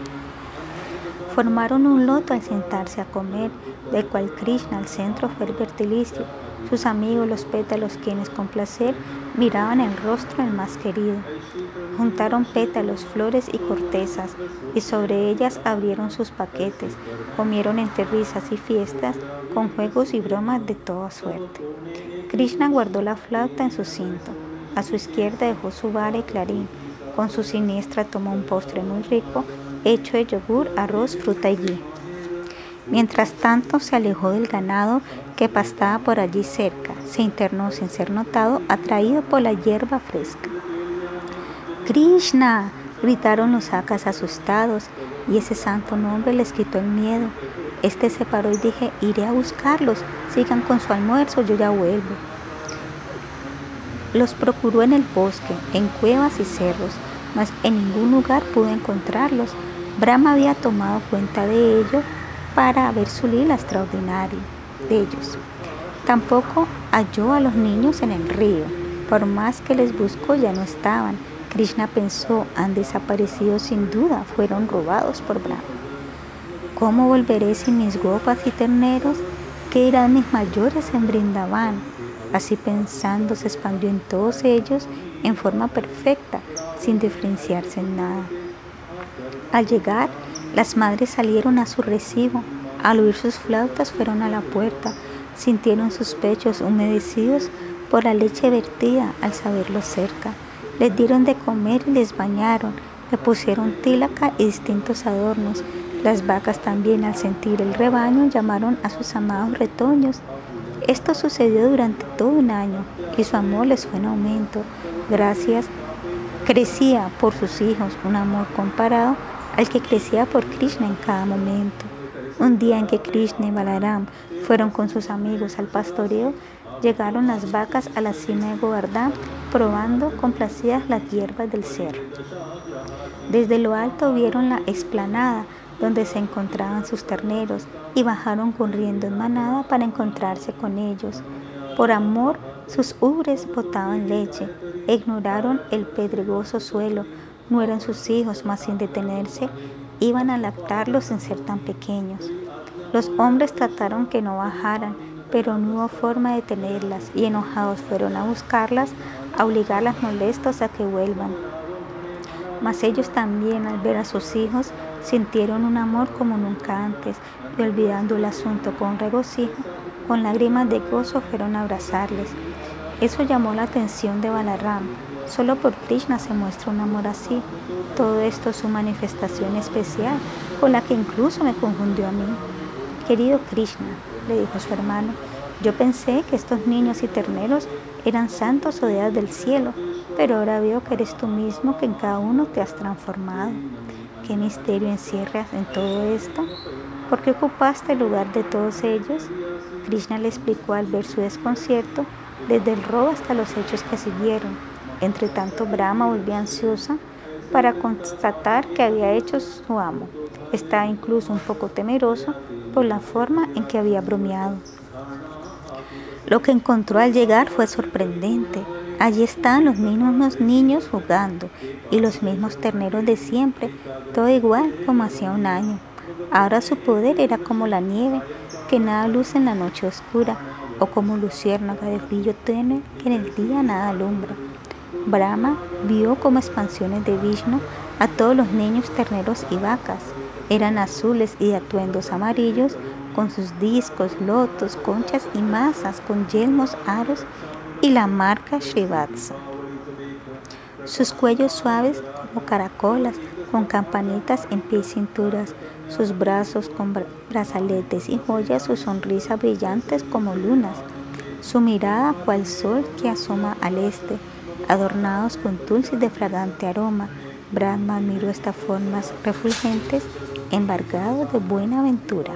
Formaron un loto al sentarse a comer, del cual Krishna al centro fue el fertilicio, sus amigos los pétalos quienes con placer miraban el rostro del más querido. Juntaron pétalos, flores y cortezas, y sobre ellas abrieron sus paquetes, comieron entre risas y fiestas, con juegos y bromas de toda suerte. Krishna guardó la flauta en su cinto, a su izquierda dejó su vara y clarín, con su siniestra tomó un postre muy rico hecho de yogur, arroz, fruta y. Mientras tanto se alejó del ganado que pastaba por allí cerca, se internó sin ser notado, atraído por la hierba fresca. Krishna, Gritaron los acas asustados y ese santo nombre les quitó el miedo. Este se paró y dije, iré a buscarlos, sigan con su almuerzo, yo ya vuelvo. Los procuró en el bosque, en cuevas y cerros, mas en ningún lugar pudo encontrarlos. Brahma había tomado cuenta de ello para ver su lila extraordinaria de ellos. Tampoco halló a los niños en el río. Por más que les buscó ya no estaban. Krishna pensó, han desaparecido sin duda, fueron robados por Brahma. ¿Cómo volveré sin mis gopas y terneros? ¿Qué irán mis mayores en Brindavan? Así pensando se expandió en todos ellos en forma perfecta, sin diferenciarse en nada. Al llegar, las madres salieron a su recibo. Al oír sus flautas fueron a la puerta Sintieron sus pechos humedecidos por la leche vertida al saberlo cerca. Les dieron de comer y les bañaron. Le pusieron tílaca y distintos adornos. Las vacas también al sentir el rebaño llamaron a sus amados retoños. Esto sucedió durante todo un año y su amor les fue en aumento. Gracias, crecía por sus hijos un amor comparado al que crecía por Krishna en cada momento. Un día en que Krishna y Balaram fueron con sus amigos al pastoreo, llegaron las vacas a la cima de Govardhan, probando complacidas las hierbas del cerro. Desde lo alto vieron la explanada donde se encontraban sus terneros y bajaron corriendo en manada para encontrarse con ellos. Por amor, sus ubres botaban leche, ignoraron el pedregoso suelo, no eran sus hijos, mas sin detenerse, iban a lactarlos sin ser tan pequeños. Los hombres trataron que no bajaran, pero no hubo forma de tenerlas y enojados fueron a buscarlas, a obligarlas molestos a que vuelvan. Mas ellos también al ver a sus hijos sintieron un amor como nunca antes y olvidando el asunto con regocijo, con lágrimas de gozo fueron a abrazarles. Eso llamó la atención de Balaram. Solo por Krishna se muestra un amor así. Todo esto es su manifestación especial, con la que incluso me confundió a mí. Querido Krishna, le dijo su hermano, yo pensé que estos niños y terneros eran santos o deidades del cielo, pero ahora veo que eres tú mismo que en cada uno te has transformado. ¿Qué misterio encierras en todo esto? ¿Por qué ocupaste el lugar de todos ellos? Krishna le explicó al ver su desconcierto, desde el robo hasta los hechos que siguieron. Entre tanto, Brahma volvió ansiosa para constatar que había hecho su amo. Estaba incluso un poco temeroso por la forma en que había bromeado. Lo que encontró al llegar fue sorprendente. Allí estaban los mismos niños jugando y los mismos terneros de siempre, todo igual como hacía un año. Ahora su poder era como la nieve, que nada luce en la noche oscura, o como luciérnaga de brillo tenue que en el día nada alumbra. Brahma vio como expansiones de Vishnu a todos los niños terneros y vacas, eran azules y de atuendos amarillos, con sus discos, lotos, conchas y masas, con yelmos, aros y la marca Srivatsa. Sus cuellos suaves como caracolas, con campanitas en pies y cinturas, sus brazos con brazaletes y joyas, su sonrisa brillantes como lunas, su mirada cual sol que asoma al este, adornados con dulce y de fragante aroma. Brahma miró estas formas refulgentes embargado de buena aventura.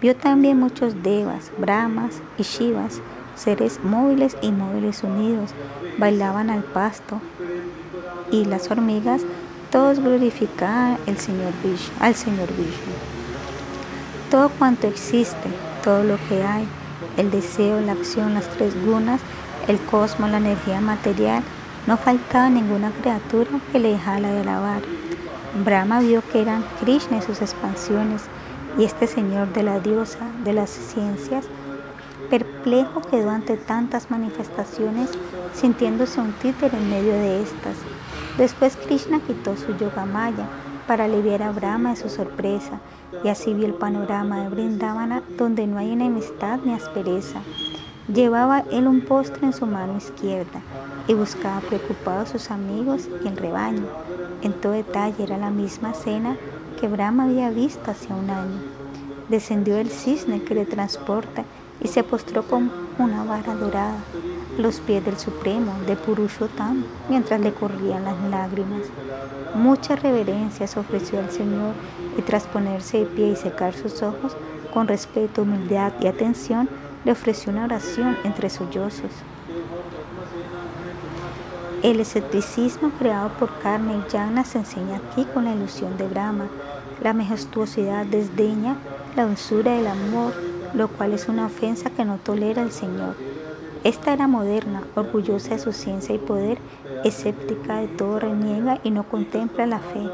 Vio también muchos devas, brahmas y shivas, seres móviles y móviles unidos, bailaban al pasto y las hormigas, todos glorificaban el Señor Vishnu, al Señor Vishnu. Todo cuanto existe, todo lo que hay, el deseo, la acción, las tres gunas, el cosmos, la energía material, no faltaba ninguna criatura que le dejara de alabar. Brahma vio que eran Krishna y sus expansiones, y este señor de la diosa de las ciencias, perplejo quedó ante tantas manifestaciones, sintiéndose un títere en medio de estas. Después Krishna quitó su yoga maya para aliviar a Brahma de su sorpresa, y así vio el panorama de Brindavana, donde no hay enemistad ni aspereza. Llevaba él un postre en su mano izquierda y buscaba preocupado a sus amigos y el rebaño. En todo detalle era la misma cena que Brahma había visto hace un año. Descendió el cisne que le transporta y se postró con una vara dorada. los pies del Supremo, de Purushottam, mientras le corrían las lágrimas. Muchas reverencias ofreció al Señor y tras ponerse de pie y secar sus ojos, con respeto, humildad y atención, le ofreció una oración entre sollozos. El escepticismo creado por llana se enseña aquí con la ilusión de Brahma. La majestuosidad desdeña la dulzura del amor, lo cual es una ofensa que no tolera el Señor. Esta era moderna, orgullosa de su ciencia y poder, escéptica de todo reniega y no contempla la fe.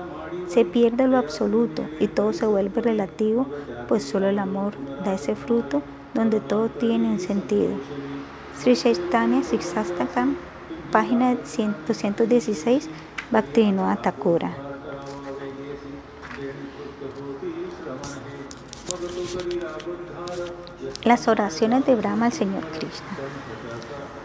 Se pierde lo absoluto y todo se vuelve relativo, pues solo el amor da ese fruto donde todo tiene un sentido. Sri Chaitanya Siksastakam, página 216, Bhaktivinoda Thakura. Las oraciones de Brahma al Señor Krishna.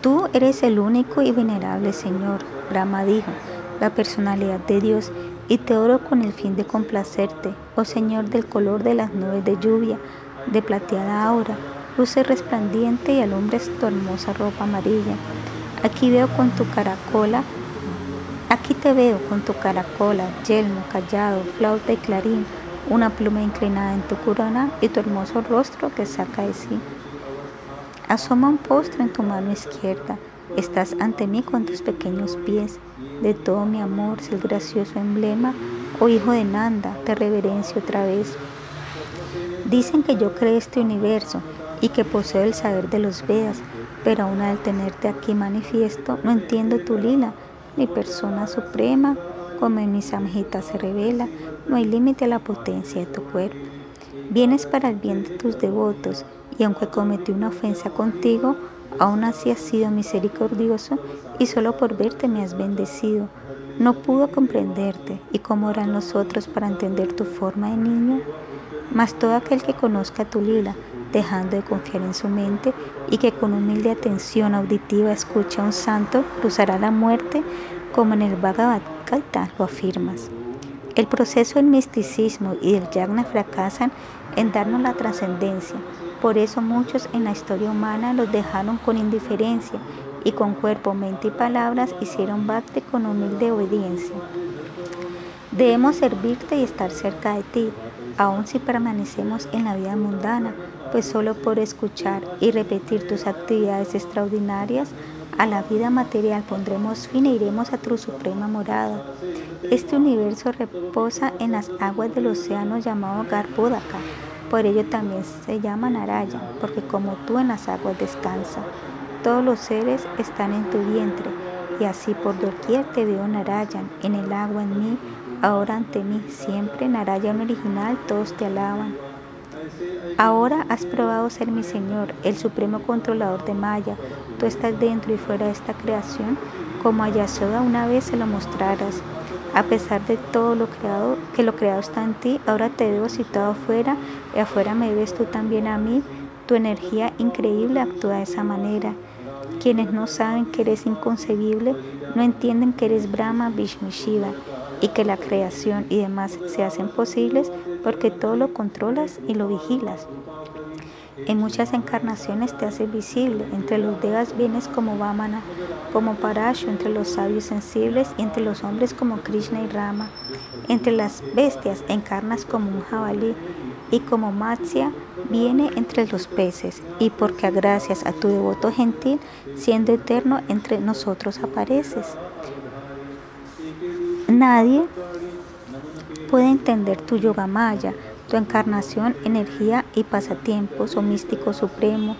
Tú eres el único y venerable Señor, Brahma dijo, la personalidad de Dios, y te oro con el fin de complacerte, oh Señor del color de las nubes de lluvia, de plateada aura, luce resplandiente y alumbres tu hermosa ropa amarilla. Aquí veo con tu caracola, aquí te veo con tu caracola, yelmo, callado, flauta y clarín, una pluma inclinada en tu corona y tu hermoso rostro que saca de sí. Asoma un postre en tu mano izquierda. Estás ante mí con tus pequeños pies. De todo mi amor, el gracioso emblema, oh hijo de Nanda, te reverencio otra vez. Dicen que yo creé este universo y que poseo el saber de los Vedas, pero aún al tenerte aquí manifiesto, no entiendo tu lila, mi persona suprema, como en mis samjitas se revela, no hay límite a la potencia de tu cuerpo. Vienes para el bien de tus devotos, y aunque cometí una ofensa contigo, aún así has sido misericordioso y solo por verte me has bendecido. No pudo comprenderte, y cómo harán los otros para entender tu forma de niño. Mas todo aquel que conozca tu lila, dejando de confiar en su mente y que con humilde atención auditiva escucha a un santo, cruzará la muerte como en el Bhagavad Gita lo afirmas. El proceso del misticismo y del yagna fracasan en darnos la trascendencia. Por eso muchos en la historia humana los dejaron con indiferencia y con cuerpo, mente y palabras hicieron bhakti con humilde obediencia. Debemos servirte y estar cerca de ti, aun si permanecemos en la vida mundana, pues solo por escuchar y repetir tus actividades extraordinarias, a la vida material pondremos fin e iremos a tu suprema morada. Este universo reposa en las aguas del océano llamado Garbhodaka. Por ello también se llama Naraya, porque como tú en las aguas descansa. Todos los seres están en tu vientre, y así por doquier te veo Narayan, en el agua en mí, ahora ante mí, siempre Narayan original, todos te alaban. Ahora has probado ser mi Señor, el supremo controlador de Maya. Tú estás dentro y fuera de esta creación, como a una vez se lo mostraras. A pesar de todo lo creado, que lo creado está en ti, ahora te veo situado afuera y afuera me ves tú también a mí. Tu energía increíble actúa de esa manera. Quienes no saben que eres inconcebible no entienden que eres Brahma, Vishnu Shiva y que la creación y demás se hacen posibles porque todo lo controlas y lo vigilas. En muchas encarnaciones te haces visible, entre los devas vienes como Vamana, como Parashu, entre los sabios sensibles y entre los hombres como Krishna y Rama. Entre las bestias encarnas como un jabalí y como Matsya viene entre los peces y porque gracias a tu devoto gentil, siendo eterno entre nosotros apareces. Nadie puede entender tu yoga maya, tu encarnación, energía y pasatiempos, o místico supremo,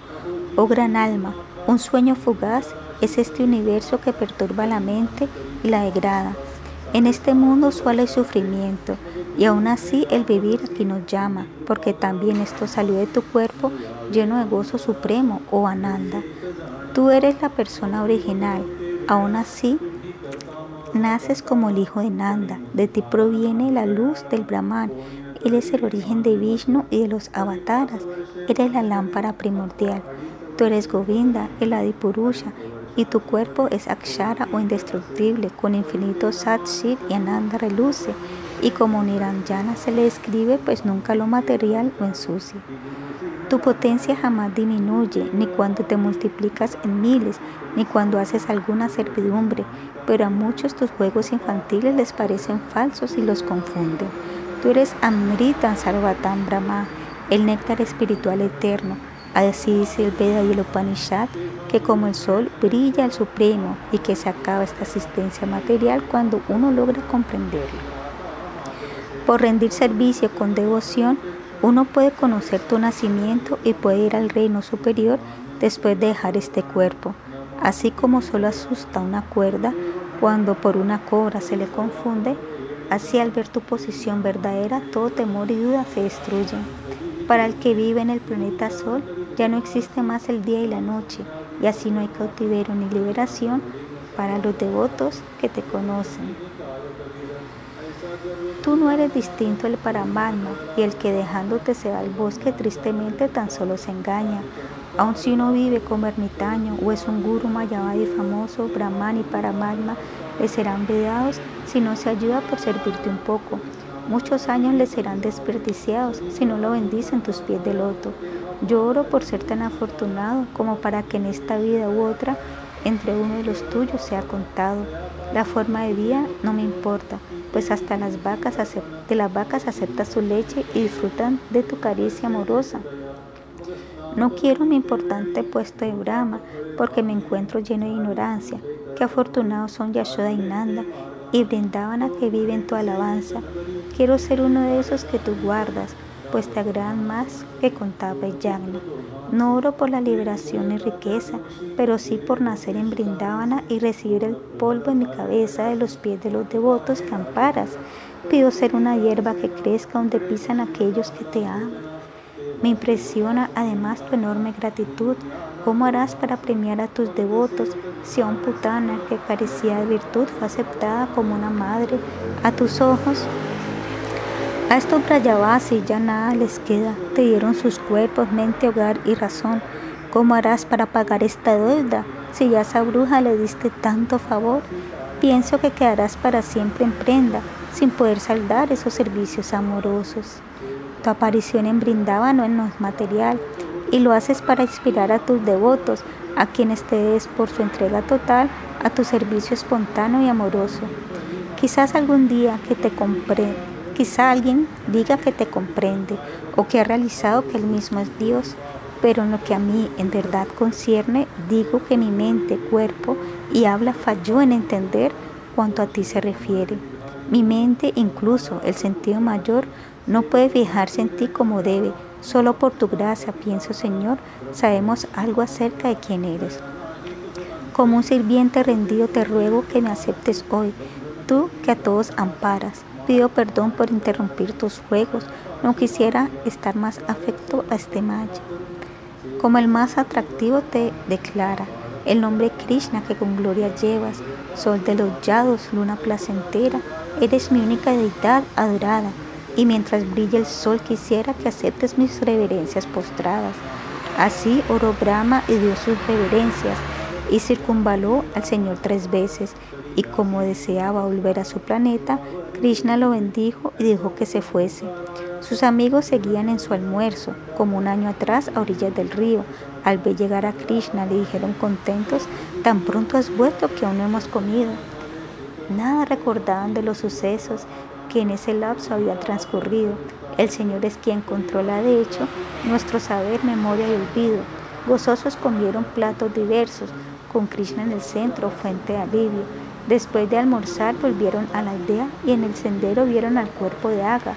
oh gran alma. Un sueño fugaz es este universo que perturba la mente y la degrada. En este mundo solo hay sufrimiento y aún así el vivir aquí nos llama, porque también esto salió de tu cuerpo lleno de gozo supremo, oh Ananda. Tú eres la persona original, aún así Naces como el hijo de Nanda, de ti proviene la luz del Brahman, él es el origen de Vishnu y de los avataras, eres la lámpara primordial. Tú eres Govinda, el Adipurusha, y tu cuerpo es Akshara o indestructible, con infinito Sat y Ananda reluce, y como Niranjana se le escribe, pues nunca lo material lo ensucia. Tu potencia jamás disminuye, ni cuando te multiplicas en miles, ni cuando haces alguna servidumbre, pero a muchos tus juegos infantiles les parecen falsos y los confunden. Tú eres Amrita Sarvatam Brahma, el néctar espiritual eterno. Así dice el Veda y el Upanishad, que como el sol brilla el Supremo y que se acaba esta asistencia material cuando uno logra comprenderlo. Por rendir servicio con devoción, uno puede conocer tu nacimiento y puede ir al reino superior después de dejar este cuerpo. Así como solo asusta una cuerda cuando por una cobra se le confunde, así al ver tu posición verdadera todo temor y duda se destruyen. Para el que vive en el planeta Sol ya no existe más el día y la noche, y así no hay cautiverio ni liberación para los devotos que te conocen. Tú no eres distinto del Paramatma y el que dejándote se va al bosque tristemente tan solo se engaña. Aun si uno vive como ermitaño o es un guru mayavadi famoso, Brahman y Paramatma le serán vedados si no se ayuda por servirte un poco. Muchos años le serán desperdiciados si no lo bendicen tus pies de loto. Yo oro por ser tan afortunado como para que en esta vida u otra entre uno de los tuyos sea contado. La forma de vida no me importa, pues hasta las vacas de las vacas aceptas su leche y disfrutan de tu caricia amorosa. No quiero mi importante puesto de Brahma, porque me encuentro lleno de ignorancia. Qué afortunados son Yashoda y Nanda, y brindaban a que viven tu alabanza. Quiero ser uno de esos que tú guardas, pues te agradan más que contaba Yagna. No oro por la liberación y riqueza, pero sí por nacer en Brindavana y recibir el polvo en mi cabeza de los pies de los devotos que amparas. Pido ser una hierba que crezca donde pisan aquellos que te aman. Me impresiona además tu enorme gratitud. ¿Cómo harás para premiar a tus devotos si a un putana que carecía de virtud fue aceptada como una madre a tus ojos? A estos Brayavasi ya nada les queda, te dieron sus cuerpos, mente, hogar y razón. ¿Cómo harás para pagar esta deuda si ya a esa bruja le diste tanto favor? Pienso que quedarás para siempre en prenda, sin poder saldar esos servicios amorosos. Tu aparición en Brindava no es material, y lo haces para inspirar a tus devotos, a quienes te des por su entrega total a tu servicio espontáneo y amoroso. Quizás algún día que te compré Quizá alguien diga que te comprende o que ha realizado que Él mismo es Dios, pero en lo que a mí en verdad concierne, digo que mi mente, cuerpo y habla falló en entender cuanto a ti se refiere. Mi mente, incluso el sentido mayor, no puede fijarse en ti como debe. Solo por tu gracia, pienso Señor, sabemos algo acerca de quién eres. Como un sirviente rendido te ruego que me aceptes hoy, tú que a todos amparas. Pido perdón por interrumpir tus juegos. No quisiera estar más afecto a este maya. Como el más atractivo te declara, el nombre Krishna que con gloria llevas, sol de los yados, luna placentera, eres mi única deidad adorada, y mientras brilla el sol quisiera que aceptes mis reverencias postradas. Así oró Brahma y dio sus reverencias, y circunvaló al Señor tres veces, y como deseaba volver a su planeta, Krishna lo bendijo y dijo que se fuese. Sus amigos seguían en su almuerzo, como un año atrás a orillas del río. Al ver llegar a Krishna le dijeron contentos, tan pronto has vuelto que aún no hemos comido. Nada recordaban de los sucesos que en ese lapso había transcurrido. El Señor es quien controla de hecho nuestro saber, memoria y olvido. Gozosos comieron platos diversos, con Krishna en el centro, fuente de alivio. Después de almorzar volvieron a la aldea y en el sendero vieron al cuerpo de Aga.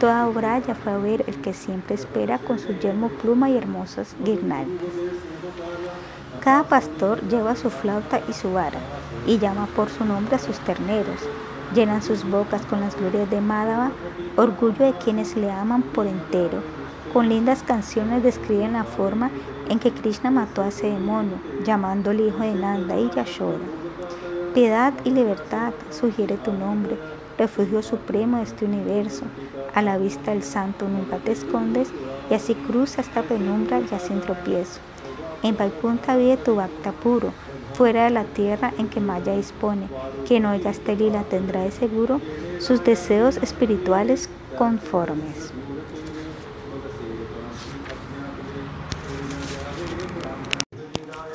Toda Braya fue a ver el que siempre espera con su yermo pluma y hermosas guirnaldas. Cada pastor lleva su flauta y su vara y llama por su nombre a sus terneros. Llenan sus bocas con las glorias de Madhava, orgullo de quienes le aman por entero. Con lindas canciones describen la forma en que Krishna mató a ese demonio, llamándole hijo de Nanda y Yashoda. Piedad y libertad sugiere tu nombre, refugio supremo de este universo. A la vista del santo nunca te escondes y así cruza esta penumbra ya sin tropiezo. En Vaikunta vive tu bhakta puro, fuera de la tierra en que Maya dispone. Quien oiga este lila tendrá de seguro sus deseos espirituales conformes.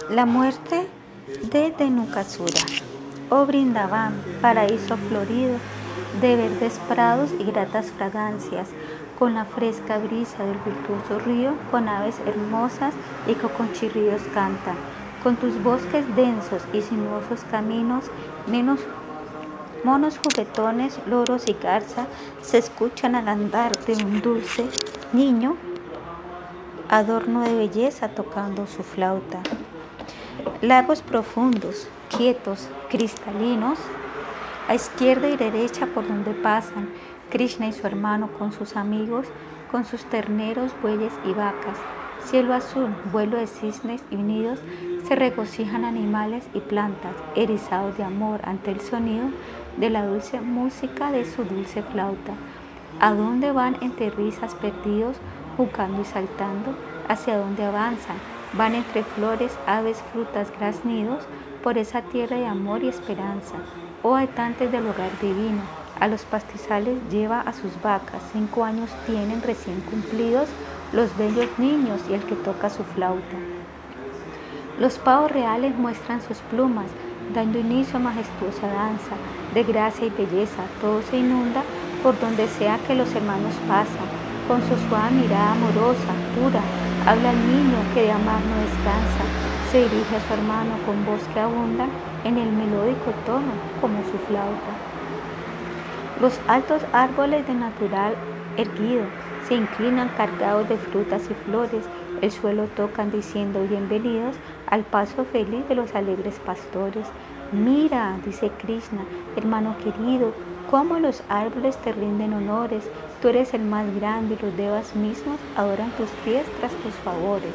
La muerte de Denukasura. Oh Brindavan, paraíso florido, de verdes prados y gratas fragancias, con la fresca brisa del virtuoso río, con aves hermosas y con chirridos cantan, con tus bosques densos y sinuosos caminos, menos monos juguetones, loros y garza se escuchan al andar de un dulce niño, adorno de belleza tocando su flauta. Lagos profundos, quietos, cristalinos, a izquierda y derecha por donde pasan Krishna y su hermano con sus amigos, con sus terneros, bueyes y vacas. Cielo azul, vuelo de cisnes y unidos, se regocijan animales y plantas, erizados de amor ante el sonido de la dulce música de su dulce flauta. ¿A dónde van entre risas perdidos, jugando y saltando? ¿Hacia dónde avanzan? Van entre flores, aves, frutas, graznidos, por esa tierra de amor y esperanza. Oh habitantes del hogar divino, a los pastizales lleva a sus vacas, cinco años tienen recién cumplidos los bellos niños y el que toca su flauta. Los pavos reales muestran sus plumas, dando inicio a majestuosa danza, de gracia y belleza, todo se inunda por donde sea que los hermanos pasan, con su suave mirada amorosa, pura, habla el niño que de amar no descansa, se dirige a su hermano con voz que abunda en el melódico tono como su flauta. Los altos árboles de natural erguido se inclinan cargados de frutas y flores, el suelo tocan diciendo bienvenidos al paso feliz de los alegres pastores. Mira, dice Krishna, hermano querido, cómo los árboles te rinden honores, tú eres el más grande y los devas mismos adoran tus pies tras tus favores.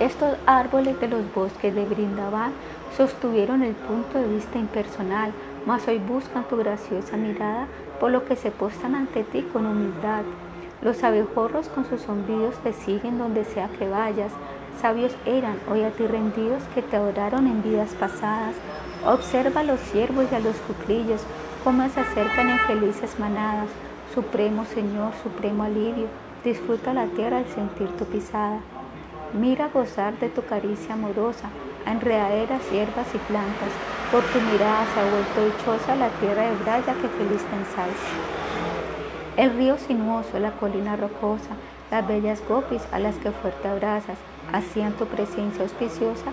Estos árboles de los bosques de Brindavan sostuvieron el punto de vista impersonal, mas hoy buscan tu graciosa mirada, por lo que se postan ante ti con humildad. Los abejorros con sus zumbidos te siguen donde sea que vayas. Sabios eran hoy a ti rendidos que te adoraron en vidas pasadas. Observa a los ciervos y a los cuclillos, cómo se acercan en felices manadas. Supremo Señor, supremo alivio, disfruta la tierra al sentir tu pisada. Mira gozar de tu caricia amorosa, a enredaderas, hierbas y plantas. Por tu mirada se ha vuelto dichosa la tierra de Braya que feliz te ensalza. El río sinuoso, la colina rocosa, las bellas gopis a las que fuerte abrazas, hacían tu presencia auspiciosa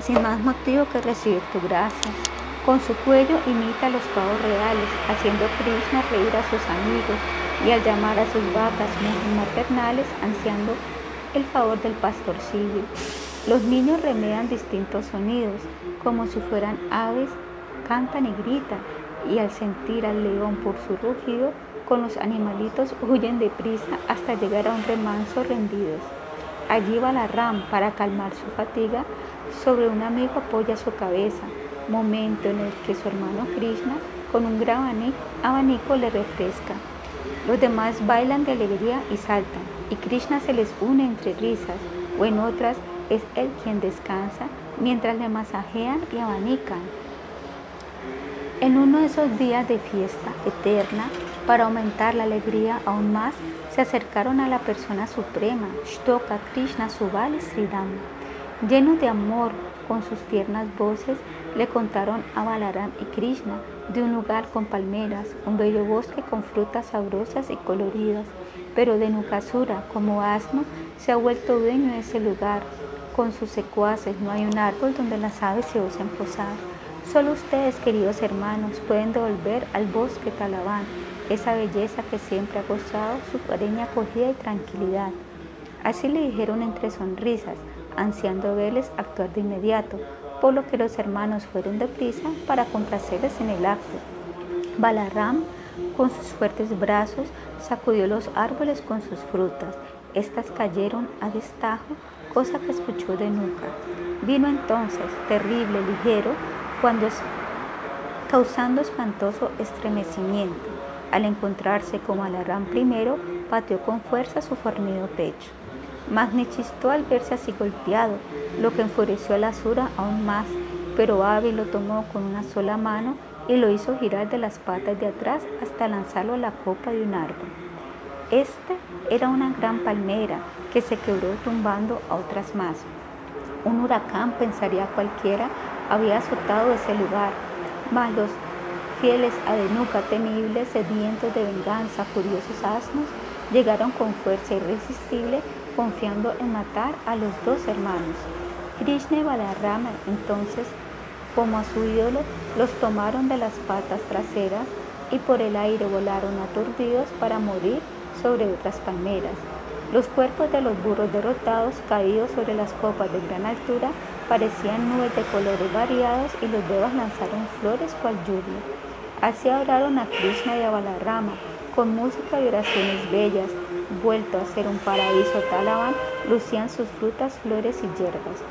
sin más motivo que recibir tu gracia. Con su cuello imita a los pavos reales, haciendo Krishna reír a sus amigos y al llamar a sus vacas maternales, ansiando el favor del pastorcillo. Los niños remedan distintos sonidos, como si fueran aves, cantan y gritan, y al sentir al león por su rugido, con los animalitos huyen deprisa hasta llegar a un remanso rendidos. Allí va la ram para calmar su fatiga, sobre un amigo apoya su cabeza, momento en el que su hermano Krishna con un gran abanico le refresca. Los demás bailan de alegría y saltan, y Krishna se les une entre risas, o en otras es él quien descansa mientras le masajean y abanican. En uno de esos días de fiesta eterna, para aumentar la alegría aún más, se acercaron a la persona suprema, Shtoka Krishna Subali Sridham. Llenos de amor, con sus tiernas voces, le contaron a Balaram y Krishna de un lugar con palmeras, un bello bosque con frutas sabrosas y coloridas. Pero de Nukasura, como asno, se ha vuelto dueño de ese lugar. Con sus secuaces no hay un árbol donde las aves se osen posar. Solo ustedes, queridos hermanos, pueden devolver al bosque Talabán esa belleza que siempre ha gozado su pereña acogida y tranquilidad. Así le dijeron entre sonrisas, ansiando verles actuar de inmediato, por lo que los hermanos fueron deprisa para complacerles en el acto. Balaram, con sus fuertes brazos, sacudió los árboles con sus frutas. Estas cayeron a destajo, cosa que escuchó de nunca. Vino entonces, terrible, ligero, cuando causando espantoso estremecimiento. Al encontrarse con Alarrán primero, pateó con fuerza su fornido pecho. Magni chistó al verse así golpeado, lo que enfureció a la Sura aún más, pero Abby lo tomó con una sola mano y lo hizo girar de las patas de atrás hasta lanzarlo a la copa de un árbol. Esta era una gran palmera que se quebró tumbando a otras más. Un huracán, pensaría cualquiera, había azotado ese lugar, mas los fieles a Denuca, temibles, sedientos de venganza, furiosos asnos, llegaron con fuerza irresistible, confiando en matar a los dos hermanos. Krishna y Balarama entonces, como a su ídolo, los tomaron de las patas traseras y por el aire volaron aturdidos para morir sobre otras palmeras. Los cuerpos de los burros derrotados, caídos sobre las copas de gran altura, parecían nubes de colores variados y los dedos lanzaron flores cual lluvia. Así adoraron a Krishna y a Balarama, con música y oraciones bellas, vuelto a ser un paraíso Talaban, lucían sus frutas, flores y hierbas.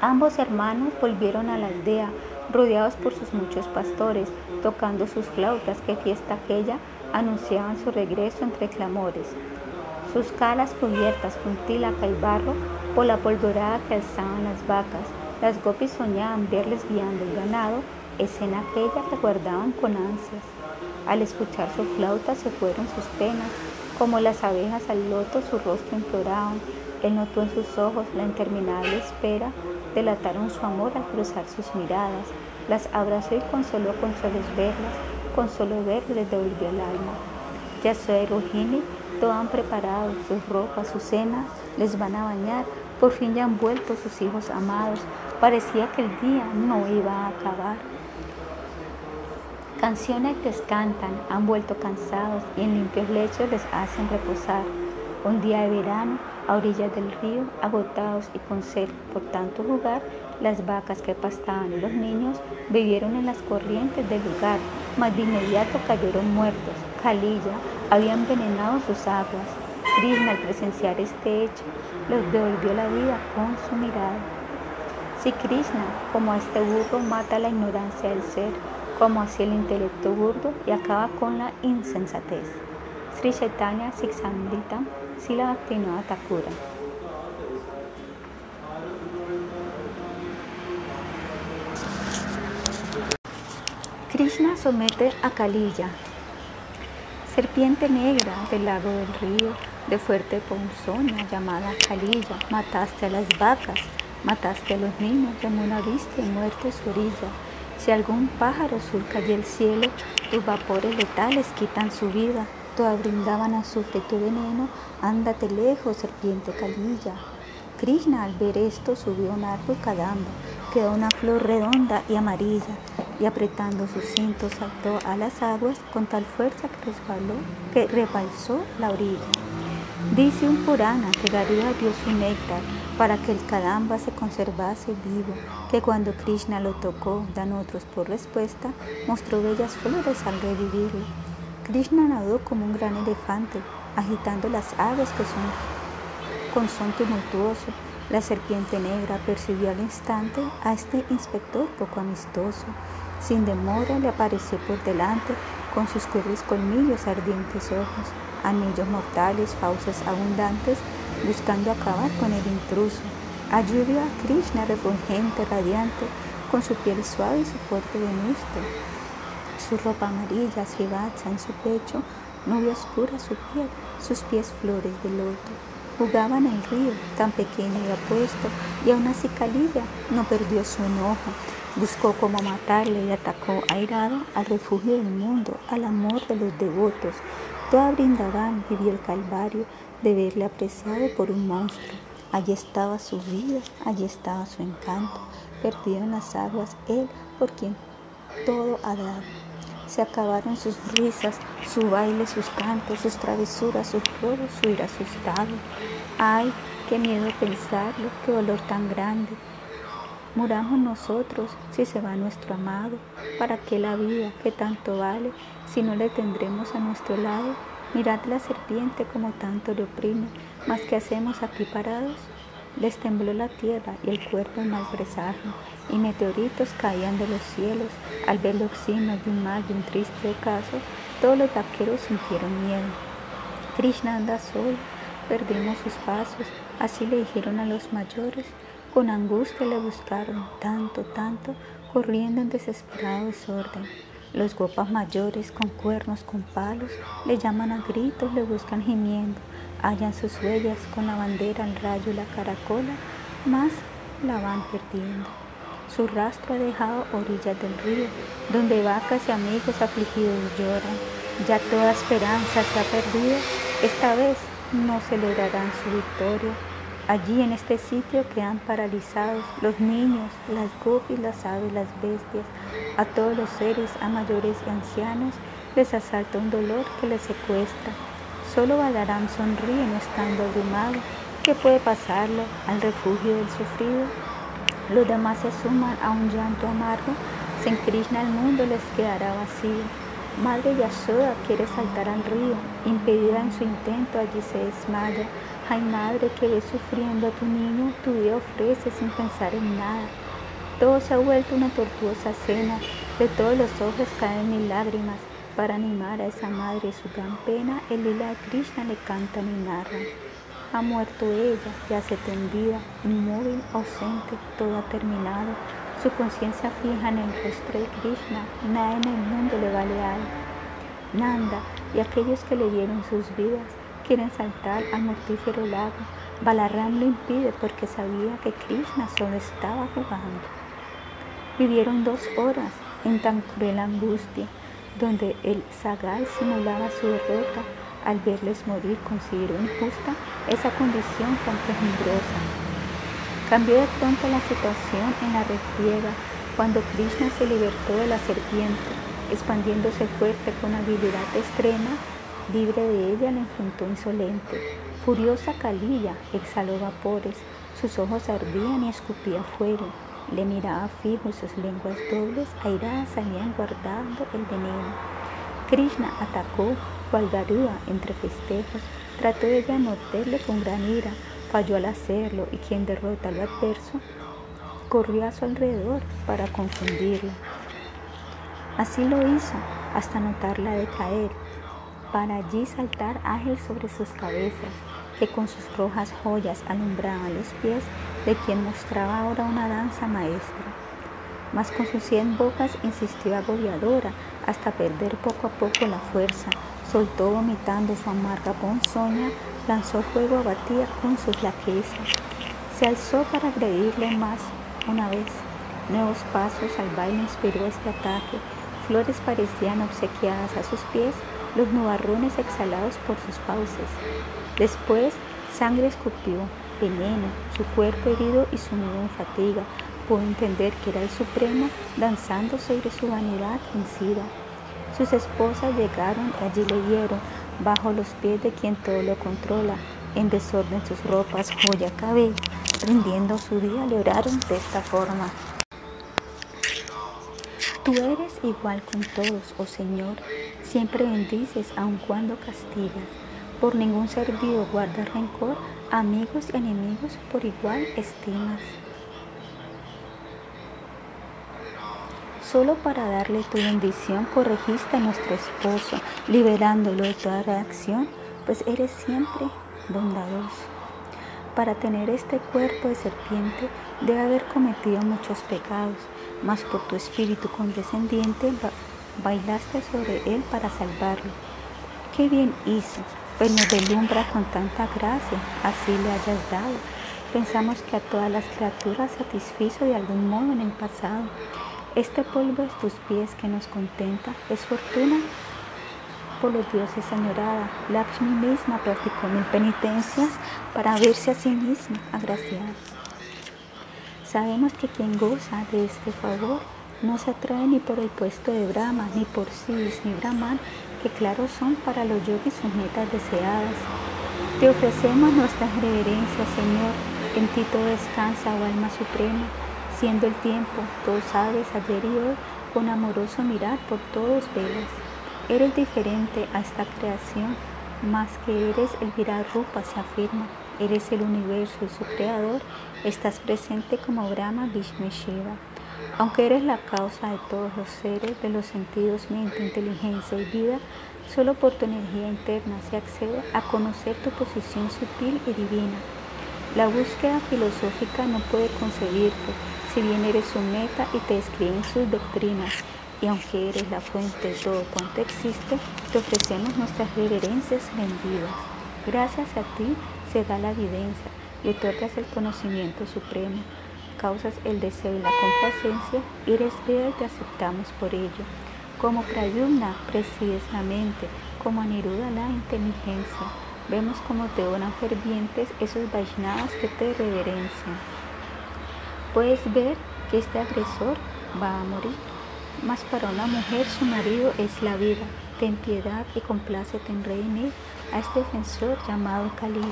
Ambos hermanos volvieron a la aldea, rodeados por sus muchos pastores, tocando sus flautas, que fiesta aquella anunciaban su regreso entre clamores. Sus caras cubiertas con tilaca y barro por la polvorada que alzaban las vacas, las gopis soñaban verles guiando el ganado, escena aquella que guardaban con ansias. Al escuchar su flauta se fueron sus penas, como las abejas al loto su rostro imploraban, él notó en sus ojos la interminable espera, delataron su amor al cruzar sus miradas, las abrazó y consoló con verlas, con solo verlas les devolvió el alma. Yasuda y Rohini, todo han preparado sus ropas, su cena, les van a bañar, por fin ya han vuelto sus hijos amados, parecía que el día no iba a acabar. Canciones les cantan, han vuelto cansados y en limpios lechos les hacen reposar. Un día de verano, a orillas del río, agotados y con sed por tanto jugar, las vacas que pastaban y los niños vivieron en las corrientes del lugar, mas de inmediato cayeron muertos. Kalilla había envenenado sus aguas. Krishna al presenciar este hecho los devolvió la vida con su mirada. Si Krishna, como a este burro, mata la ignorancia del ser, como así el intelecto burdo y acaba con la insensatez. Sri Chaitanya Siksamrita Sila Bhaktivinoda Thakura. Krishna somete a Kalilla, serpiente negra del lago del río, de fuerte ponzoña llamada Kalilla, mataste a las vacas, mataste a los niños, una vista y muerte su orilla. Si algún pájaro surca el cielo, tus vapores letales quitan su vida. Todas brindaban azufre tu veneno, ándate lejos, serpiente calilla. Krishna al ver esto subió un árbol cadamba, quedó una flor redonda y amarilla, y apretando sus cintos saltó a las aguas con tal fuerza que resbaló, que rebalsó la orilla. Dice un Purana que Garuda dio su néctar para que el cadamba se conservase vivo, que cuando Krishna lo tocó, dan otros por respuesta, mostró bellas flores al revivirlo. Krishna nadó como un gran elefante, agitando las aves que son con son tumultuoso. La serpiente negra percibió al instante a este inspector poco amistoso. Sin demora le apareció por delante con sus curvos colmillos ardientes ojos, anillos mortales, fauces abundantes, buscando acabar con el intruso. Allí a Krishna refulgente, radiante, con su piel suave y su porte venusto su ropa amarilla, srivacha en su pecho, nube oscura su piel, sus pies flores de loto. Jugaba en el río, tan pequeño y apuesto, y aún así Calilla no perdió su enojo. Buscó cómo matarle y atacó airado al refugio del mundo, al amor de los devotos. Toda Brindavan vivió el calvario de verle apresado por un monstruo. Allí estaba su vida, allí estaba su encanto, perdido en las aguas él por quien todo ha dado. Se acabaron sus risas, su baile, sus cantos, sus travesuras, sus robos, su ir asustado. Ay, qué miedo pensarlo, qué dolor tan grande. Muramos nosotros si se va nuestro amado. ¿Para qué la vida que tanto vale si no le tendremos a nuestro lado? Mirad la serpiente como tanto le oprime, mas ¿qué hacemos aquí parados? Les tembló la tierra y el cuerpo en mal presagio, y meteoritos caían de los cielos. Al ver los signos de un mal, de un triste ocaso, todos los vaqueros sintieron miedo. Krishna anda solo, perdimos sus pasos, así le dijeron a los mayores. Con angustia le buscaron, tanto, tanto, corriendo en desesperado desorden. Los gopas mayores con cuernos, con palos, le llaman a gritos, le buscan gimiendo hallan sus huellas con la bandera, el rayo y la caracola, mas la van perdiendo. Su rastro ha dejado orillas del río, donde vacas y amigos afligidos lloran. Ya toda esperanza se ha perdido, esta vez no celebrarán su victoria. Allí en este sitio quedan paralizados los niños, las gopis, las aves, las bestias, a todos los seres, a mayores y ancianos, les asalta un dolor que les secuestra. Solo Balaram sonríe no estando abrumado. ¿Qué puede pasarlo al refugio del sufrido? Los demás se suman a un llanto amargo. Sin Krishna el mundo les quedará vacío. Madre Yashoda quiere saltar al río, impedida en su intento allí se desmaya. Ay madre que ves sufriendo a tu niño, tu vida ofrece sin pensar en nada. Todo se ha vuelto una tortuosa cena, de todos los ojos caen mil lágrimas. Para animar a esa madre su gran pena, el lila de Krishna le cantan y narran. Ha muerto ella, ya se tendida, inmóvil, ausente, todo ha terminado. Su conciencia fija en el rostro de Krishna, nada en el mundo le vale algo. Nanda y aquellos que le dieron sus vidas quieren saltar al mortífero lago. Balaram lo impide porque sabía que Krishna solo estaba jugando. Vivieron dos horas en tan cruel angustia, donde el Sagal simulaba su derrota al verles morir consideró injusta esa condición tan peligrosa. Cambió de pronto la situación en la refriega cuando Krishna se libertó de la serpiente, expandiéndose fuerte con habilidad extrema, libre de ella le enfrentó insolente. Furiosa Kalilla exhaló vapores, sus ojos ardían y escupía fuego. Le miraba fijo y sus lenguas dobles airadas salían guardando el veneno. Krishna atacó cual Garuda entre festejos, trató de morderle con gran ira, falló al hacerlo y quien derrota al adverso corrió a su alrededor para confundirla. Así lo hizo hasta notarla decaer, para allí saltar ágil sobre sus cabezas, que con sus rojas joyas alumbraban los pies de quien mostraba ahora una danza maestra. Mas con sus cien bocas insistió agobiadora hasta perder poco a poco la fuerza, soltó vomitando su amarga ponzoña lanzó fuego a Batía con sus laquezas. Se alzó para agredirle más una vez. Nuevos pasos al baile inspiró este ataque. Flores parecían obsequiadas a sus pies, los nubarrones exhalados por sus fauces. Después, sangre escupió, veneno, su cuerpo herido y sumido en fatiga. Pudo entender que era el Supremo danzando sobre su vanidad vencida. Sus esposas llegaron y allí le dieron bajo los pies de quien todo lo controla, en desorden sus ropas, joya, cabello, rindiendo su día, le oraron de esta forma. Tú eres igual con todos, oh Señor, siempre bendices aun cuando castigas. Por ningún servido guardas rencor, amigos y enemigos por igual estimas. Solo para darle tu bendición corregiste a nuestro esposo, liberándolo de toda reacción, pues eres siempre bondadoso. Para tener este cuerpo de serpiente debe haber cometido muchos pecados, mas por tu espíritu condescendiente bailaste sobre él para salvarlo. Qué bien hizo, pues nos delumbra con tanta gracia, así le hayas dado. Pensamos que a todas las criaturas satisfizo de algún modo en el pasado este polvo es tus pies que nos contenta, es fortuna por los dioses añorada. Lakshmi misma practicó mil penitencias para verse a sí misma agraciada. Sabemos que quien goza de este favor no se atrae ni por el puesto de Brahma, ni por Sis, ni Brahman, que claro son para los yogis sus metas deseadas. Te ofrecemos nuestras reverencias, Señor, en ti todo descansa, oh alma suprema siendo el tiempo, todos sabes, ayer con amoroso mirar por todos velas. Eres diferente a esta creación, más que eres el virar Rupa se afirma. Eres el universo y su creador, estás presente como Brahma, Vishnu Shiva. Aunque eres la causa de todos los seres, de los sentidos, mente, inteligencia y vida, solo por tu energía interna se accede a conocer tu posición sutil y divina. La búsqueda filosófica no puede concebirte, si bien eres su meta y te escriben sus doctrinas, y aunque eres la fuente de todo cuanto existe, te ofrecemos nuestras reverencias rendidas. Gracias a ti se da la evidencia y otorgas el conocimiento supremo. causas el deseo y la complacencia, eres vea y te aceptamos por ello. Como Prayumna presides la mente, como Aniruda la inteligencia. Vemos como te oran fervientes esos Vaishnavas que te reverencian. Puedes ver que este agresor va a morir, mas para una mujer su marido es la vida. Ten piedad y complácete en reír a este defensor llamado Kalila.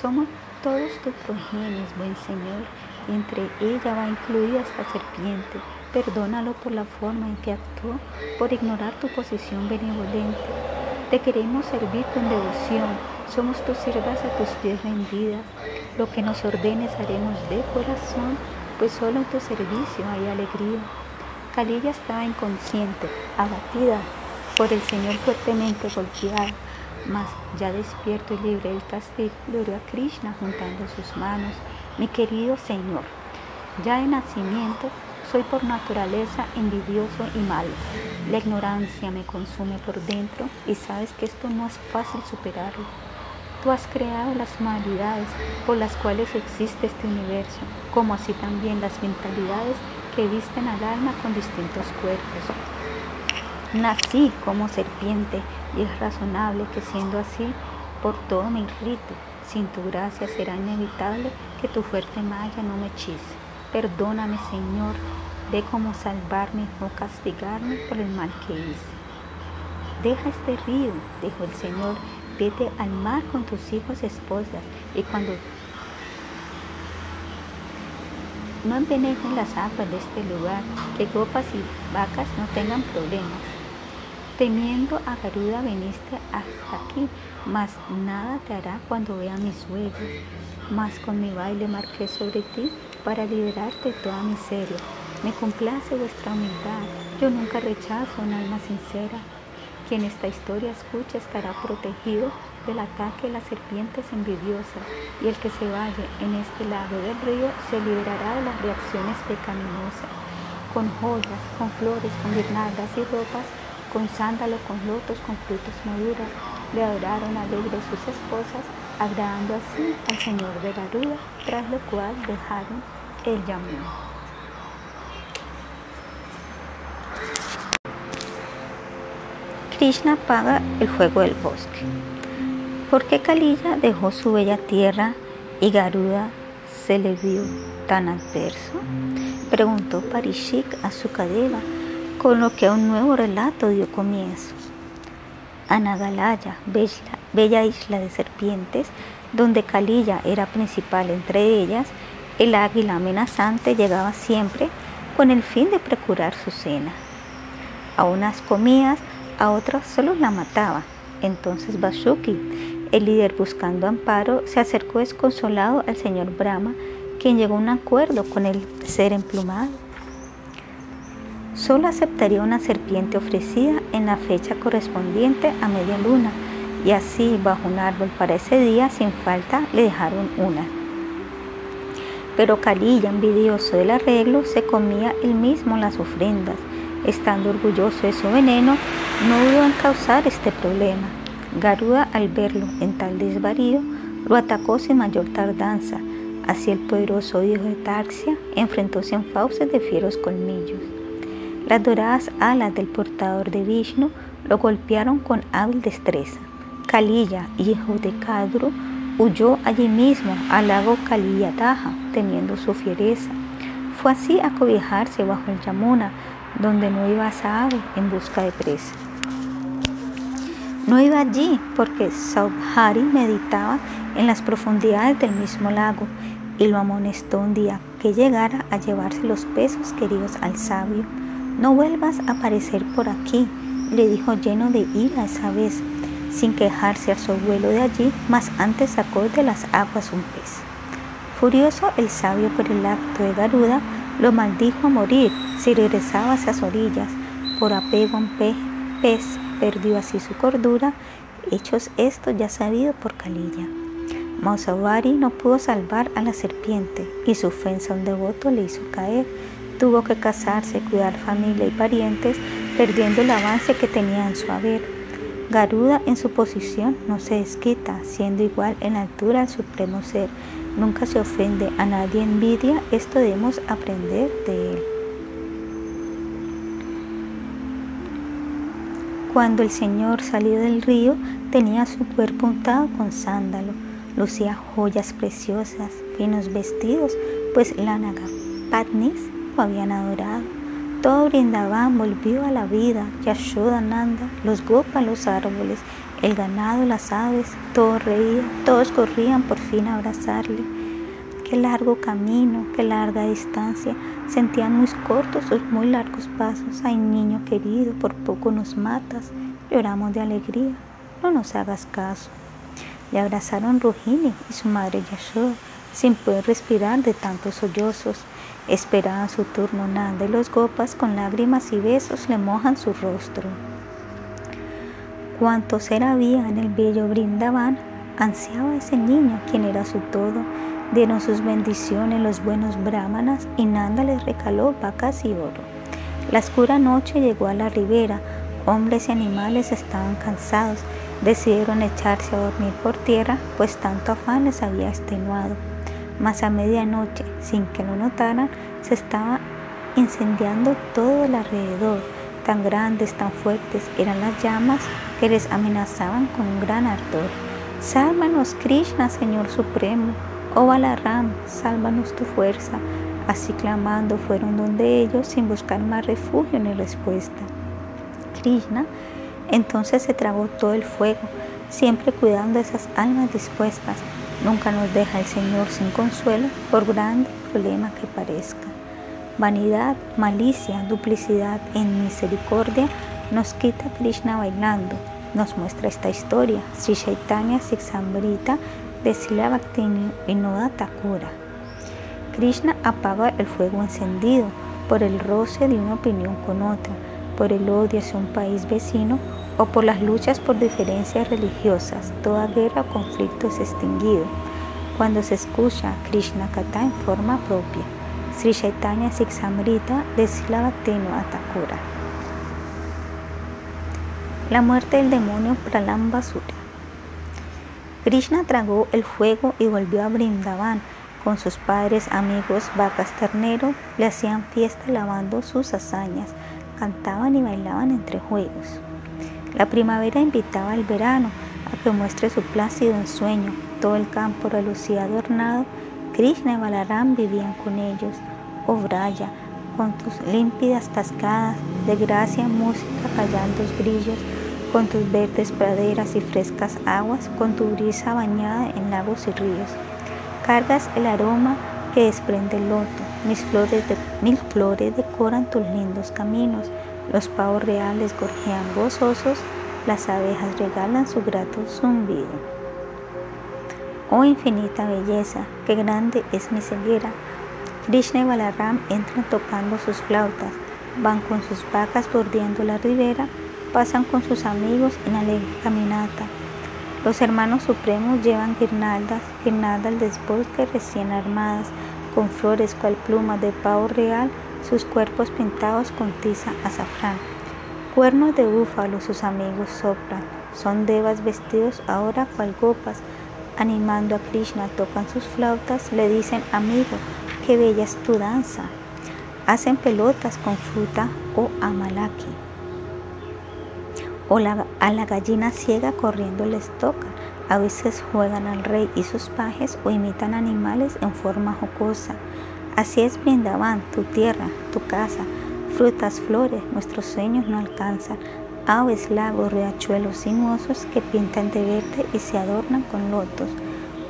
Somos todos tus progenies, buen Señor, entre ella va incluida esta serpiente Perdónalo por la forma en que actuó, por ignorar tu posición benevolente. Te queremos servir con devoción. Somos tus siervas a tus pies rendidas. Lo que nos ordenes haremos de corazón, pues solo en tu servicio hay alegría. Kalilla estaba inconsciente, abatida por el Señor fuertemente golpeada, mas ya despierto y libre del castigo, gloria a Krishna juntando sus manos. Mi querido Señor, ya de nacimiento soy por naturaleza envidioso y malo. La ignorancia me consume por dentro y sabes que esto no es fácil superarlo. Tú has creado las modalidades por las cuales existe este universo, como así también las mentalidades que visten al alma con distintos cuerpos. Nací como serpiente y es razonable que siendo así, por todo me irrite. Sin tu gracia será inevitable que tu fuerte malla no me hechice. Perdóname, Señor, ve cómo salvarme o castigarme por el mal que hice. Deja este río, dijo el Señor, vete al mar con tus hijos esposas, y cuando no envenenen las aguas de este lugar, que copas y vacas no tengan problemas. Temiendo a Garuda viniste hasta aquí, mas nada te hará cuando vea mis huevos. Mas con mi baile marqué sobre ti para liberarte de toda miseria. Me complace vuestra humildad. Yo nunca rechazo un alma sincera. Quien esta historia escucha estará protegido del ataque de las serpientes envidiosas y el que se vaya en este lado del río se liberará de las reacciones pecaminosas. Con joyas, con flores, con guirnaldas y ropas, con sándalo, con lotos, con frutos maduras, le adoraron alegres sus esposas, agradando así al Señor de Garuda, tras lo cual dejaron el Yamuna. Krishna apaga el fuego del bosque. ¿Por qué Kalila dejó su bella tierra y Garuda se le vio tan adverso? Preguntó Parishik a su cadeva, con lo que un nuevo relato dio comienzo. Anagalaya, bella isla de serpientes, donde Kalilla era principal entre ellas, el águila amenazante llegaba siempre con el fin de procurar su cena. A unas comías, a otras solo la mataba. Entonces Basuki, el líder buscando amparo, se acercó desconsolado al señor Brahma, quien llegó a un acuerdo con el ser emplumado solo aceptaría una serpiente ofrecida en la fecha correspondiente a media luna, y así bajo un árbol para ese día sin falta le dejaron una. Pero Calilla, envidioso del arreglo, se comía él mismo las ofrendas. Estando orgulloso de su veneno, no dudo en causar este problema. Garuda, al verlo en tal desvarío, lo atacó sin mayor tardanza. Así el poderoso hijo de Tarxia enfrentóse en fauces de fieros colmillos. Las doradas alas del portador de Vishnu lo golpearon con hábil destreza. Kalilla, hijo de Kadru, huyó allí mismo al lago Kaliyataja, temiendo su fiereza. Fue así a cobijarse bajo el Yamuna, donde no iba a ave en busca de presa. No iba allí porque Saudhari meditaba en las profundidades del mismo lago y lo amonestó un día que llegara a llevarse los pesos queridos al sabio. No vuelvas a aparecer por aquí, le dijo lleno de ira esa vez, sin quejarse a su abuelo de allí, mas antes sacó de las aguas un pez. Furioso el sabio por el acto de Garuda, lo maldijo a morir si regresaba a esas orillas. Por apego a un pez, perdió así su cordura, hechos estos ya sabido por Kalilla. Mausavari no pudo salvar a la serpiente y su ofensa a un devoto le hizo caer Tuvo que casarse, cuidar familia y parientes, perdiendo el avance que tenía en su haber. Garuda en su posición no se desquita, siendo igual en altura al supremo ser, nunca se ofende, a nadie envidia, esto debemos aprender de él. Cuando el Señor salió del río, tenía su cuerpo untado con sándalo, lucía joyas preciosas, finos vestidos, pues la Patnis habían adorado. Todo Brindavan volvió a la vida, Yashodananda, los gopas, los árboles, el ganado, las aves, todo reía, todos corrían por fin a abrazarle. Qué largo camino, qué larga distancia, sentían muy cortos sus muy largos pasos. Ay, niño querido, por poco nos matas, lloramos de alegría, no nos hagas caso. Le abrazaron Rohini y su madre Yashoda, sin poder respirar de tantos sollozos. Esperaban su turno Nanda y los gopas con lágrimas y besos le mojan su rostro. Cuánto ser había en el bello Brindavan, ansiaba ese niño quien era su todo. Dieron sus bendiciones los buenos brahmanas y Nanda les recaló vacas y oro. La oscura noche llegó a la ribera, hombres y animales estaban cansados, decidieron echarse a dormir por tierra, pues tanto afán les había extenuado mas a medianoche, sin que lo notaran, se estaba incendiando todo el alrededor. Tan grandes, tan fuertes eran las llamas que les amenazaban con un gran ardor. Sálvanos, Krishna, Señor Supremo. Oh Balaram, sálvanos tu fuerza. Así clamando fueron donde ellos sin buscar más refugio ni respuesta. Krishna entonces se tragó todo el fuego, siempre cuidando esas almas dispuestas Nunca nos deja el Señor sin consuelo, por grande problema que parezca. Vanidad, malicia, duplicidad en misericordia nos quita Krishna bailando. Nos muestra esta historia, Sri Chaitanya Siksambrita de Sila Vinoda Thakura. Krishna apaga el fuego encendido por el roce de una opinión con otra, por el odio hacia un país vecino o por las luchas por diferencias religiosas, toda guerra o conflicto es extinguido cuando se escucha Krishna Katha en forma propia. Sri Chaitanya Siksamrita de Silavateno Atakura. La muerte del demonio Pralambasura. Krishna tragó el fuego y volvió a Brindavan con sus padres, amigos, vacas, ternero, le hacían fiesta lavando sus hazañas, cantaban y bailaban entre juegos. La primavera invitaba al verano a que muestre su plácido ensueño. Todo el campo relucía adornado. Krishna y Balaram vivían con ellos. Oh Braya, con tus límpidas cascadas de gracia, música, callantes brillos, con tus verdes praderas y frescas aguas, con tu brisa bañada en lagos y ríos. Cargas el aroma que desprende el loto. Mis flores de, mil flores decoran tus lindos caminos. Los pavos reales gorjean gozosos, las abejas regalan su grato zumbido. Oh infinita belleza, qué grande es mi ceguera. Krishna y Balaram entran tocando sus flautas, van con sus vacas bordeando la ribera, pasan con sus amigos en alegre caminata. Los hermanos supremos llevan guirnaldas, guirnaldas del bosque recién armadas, con flores cual plumas de pavo real sus cuerpos pintados con tiza azafrán. Cuernos de búfalo sus amigos soplan, son devas vestidos ahora cual gopas, animando a Krishna tocan sus flautas, le dicen amigo, qué bella es tu danza. Hacen pelotas con fruta o amalaki. O a la gallina ciega corriendo les toca. A veces juegan al rey y sus pajes o imitan animales en forma jocosa. Así es Brindavan, tu tierra, tu casa, frutas, flores, nuestros sueños no alcanzan, aves, lagos, riachuelos sinuosos que pintan de verde y se adornan con lotos.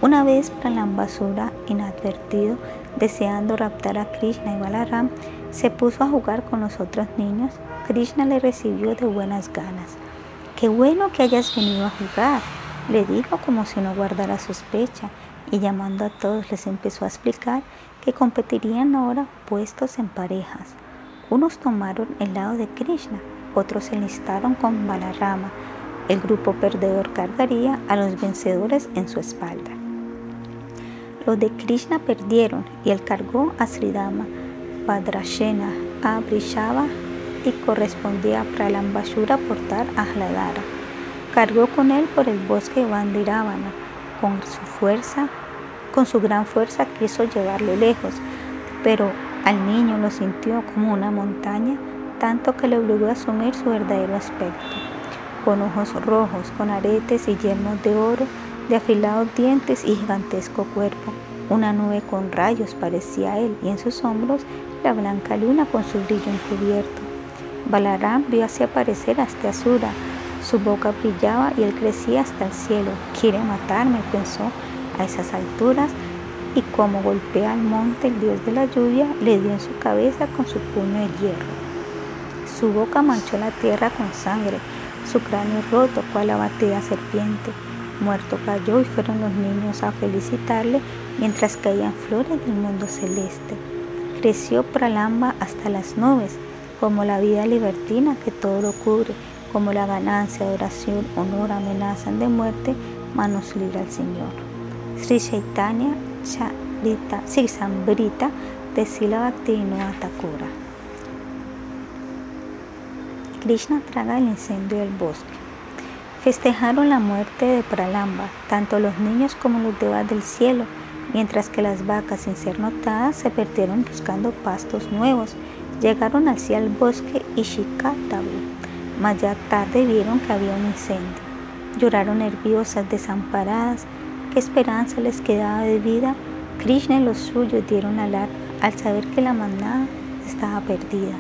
Una vez Pralambasura, inadvertido, deseando raptar a Krishna y Balaram, se puso a jugar con los otros niños. Krishna le recibió de buenas ganas. Qué bueno que hayas venido a jugar, le dijo como si no guardara sospecha, y llamando a todos les empezó a explicar que competirían ahora puestos en parejas. Unos tomaron el lado de Krishna, otros se enlistaron con Balarama. El grupo perdedor cargaría a los vencedores en su espalda. Los de Krishna perdieron y él cargó a Sridama, Padrashena, a Brishava y correspondía a Pralambashura portar a Hladara. Cargó con él por el bosque Vandiravana, con su fuerza con su gran fuerza quiso llevarlo lejos, pero al niño lo sintió como una montaña, tanto que le obligó a asumir su verdadero aspecto. Con ojos rojos, con aretes y yermos de oro, de afilados dientes y gigantesco cuerpo. Una nube con rayos parecía él y en sus hombros la blanca luna con su brillo encubierto. Balaram vio así aparecer hasta Asura. Su boca brillaba y él crecía hasta el cielo. Quiere matarme, pensó a esas alturas, y como golpea al monte el dios de la lluvia, le dio en su cabeza con su puño de hierro. Su boca manchó la tierra con sangre, su cráneo roto cual la batida serpiente. Muerto cayó y fueron los niños a felicitarle mientras caían flores del mundo celeste. Creció Pralamba hasta las nubes, como la vida libertina que todo lo cubre, como la ganancia, adoración, honor amenazan de muerte, manos libra al Señor. Sri Chaitanya Charita Sambrita de Sila Bhaktivinoda Thakura. Krishna traga el incendio del bosque. Festejaron la muerte de Pralamba, tanto los niños como los devas del cielo, mientras que las vacas sin ser notadas se perdieron buscando pastos nuevos. Llegaron hacia el bosque Ishikatabu, mas ya tarde vieron que había un incendio. Lloraron nerviosas, desamparadas, qué esperanza les quedaba de vida. Krishna y los suyos dieron alarma al saber que la manada estaba perdida.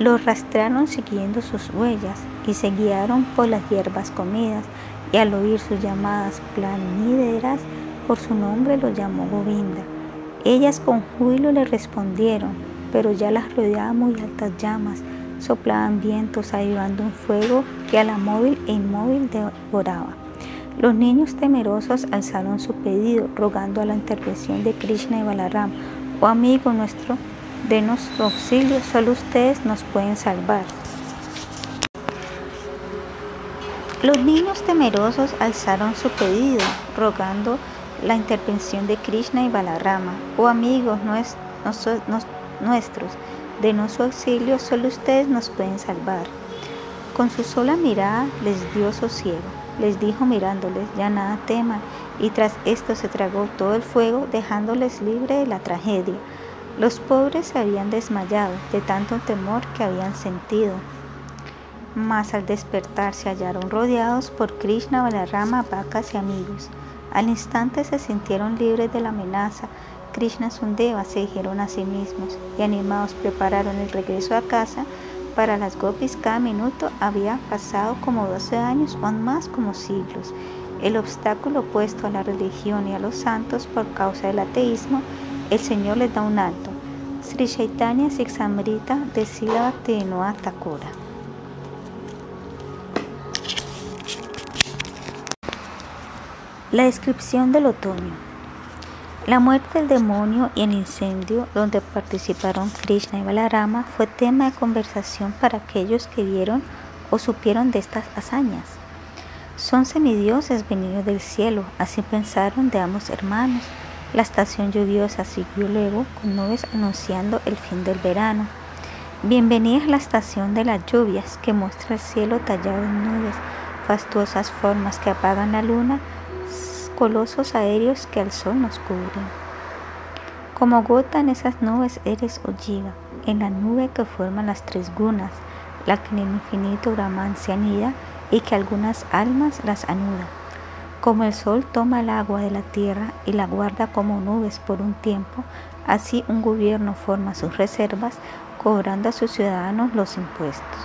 Los rastrearon siguiendo sus huellas y se guiaron por las hierbas comidas y al oír sus llamadas planideras, por su nombre lo llamó Govinda. Ellas con júbilo le respondieron, pero ya las rodeaban muy altas llamas, soplaban vientos avivando un fuego que a la móvil e inmóvil devoraba. Los niños temerosos alzaron su pedido, rogando a la intervención de Krishna y Balaram, oh amigo nuestro, denos auxilio, solo ustedes nos pueden salvar. Los niños temerosos alzaron su pedido, rogando la intervención de Krishna y Balarama. Oh amigos nuestros, denos su auxilio, solo ustedes nos pueden salvar. Con su sola mirada les dio sosiego, les dijo mirándoles, ya nada teman, y tras esto se tragó todo el fuego, dejándoles libre de la tragedia. Los pobres se habían desmayado de tanto temor que habían sentido mas al despertar se hallaron rodeados por Krishna, Balarama, vacas y amigos. Al instante se sintieron libres de la amenaza. Krishna Sundeva se dijeron a sí mismos y animados prepararon el regreso a casa. Para las gopis cada minuto había pasado como 12 años o más como siglos. El obstáculo opuesto a la religión y a los santos por causa del ateísmo, el Señor les da un alto. Sri Chaitanya Siksamrita de Thakura. La descripción del otoño. La muerte del demonio y el incendio donde participaron Krishna y Balarama fue tema de conversación para aquellos que vieron o supieron de estas hazañas. Son semidioses venidos del cielo, así pensaron de ambos hermanos. La estación lluviosa siguió luego con nubes anunciando el fin del verano. Bienvenida a la estación de las lluvias que muestra el cielo tallado en nubes, fastuosas formas que apagan la luna colosos aéreos que al sol nos cubren. Como gota en esas nubes eres Ojiva, en la nube que forman las tres gunas, la que en el infinito Brahman se anida y que algunas almas las anuda. Como el sol toma el agua de la tierra y la guarda como nubes por un tiempo, así un gobierno forma sus reservas cobrando a sus ciudadanos los impuestos.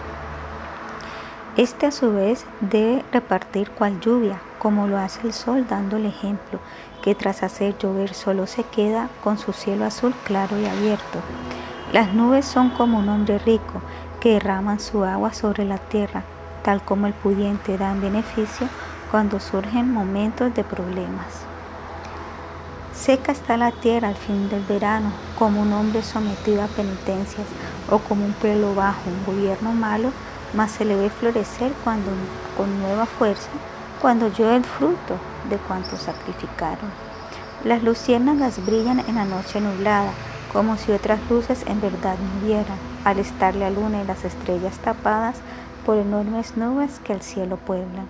Este a su vez debe repartir cual lluvia, como lo hace el sol dando el ejemplo, que tras hacer llover solo se queda con su cielo azul claro y abierto. Las nubes son como un hombre rico que derraman su agua sobre la tierra, tal como el pudiente da en beneficio cuando surgen momentos de problemas. Seca está la tierra al fin del verano, como un hombre sometido a penitencias o como un pueblo bajo un gobierno malo, mas se le ve florecer cuando con nueva fuerza cuando yo el fruto de cuanto sacrificaron. Las luciérnagas brillan en la noche nublada, como si otras luces en verdad no vieran, al estar la luna y las estrellas tapadas por enormes nubes que el cielo pueblan.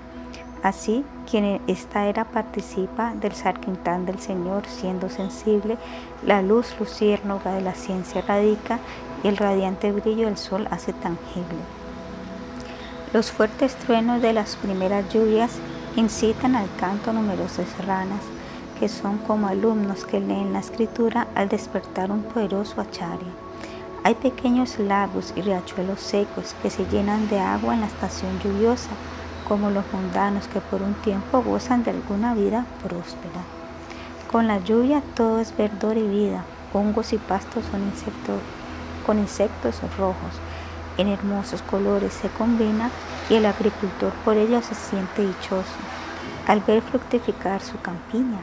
Así, quien en esta era participa del sarquintán del Señor, siendo sensible, la luz luciérnaga de la ciencia radica y el radiante brillo del sol hace tangible. Los fuertes truenos de las primeras lluvias incitan al canto numerosas ranas, que son como alumnos que leen la escritura al despertar un poderoso acharya. Hay pequeños lagos y riachuelos secos que se llenan de agua en la estación lluviosa, como los mundanos que por un tiempo gozan de alguna vida próspera. Con la lluvia todo es verdor y vida, hongos y pastos son insectos, con insectos rojos, en hermosos colores se combina y el agricultor por ello se siente dichoso al ver fructificar su campiña.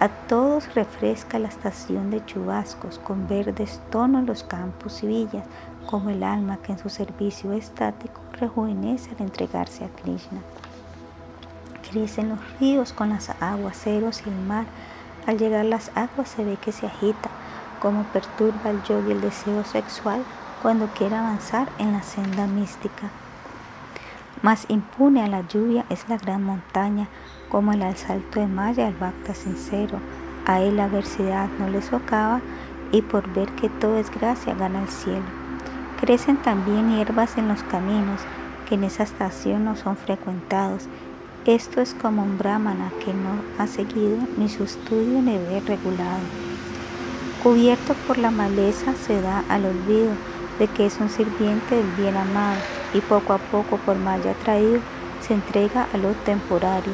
A todos refresca la estación de chubascos con verdes tonos los campos y villas, como el alma que en su servicio estático rejuvenece al entregarse a Krishna. Crecen los ríos con las aguaceros y el mar. Al llegar las aguas se ve que se agita, como perturba el yogi el deseo sexual cuando quiere avanzar en la senda mística. Más impune a la lluvia es la gran montaña, como el asalto de Maya el bhakta sincero. A él la adversidad no le socava y por ver que todo es gracia gana el cielo. Crecen también hierbas en los caminos que en esa estación no son frecuentados. Esto es como un brahmana que no ha seguido ni su estudio ni deber regulado. Cubierto por la maleza se da al olvido de que es un sirviente del bien amado y poco a poco por malla atraído se entrega a lo temporario.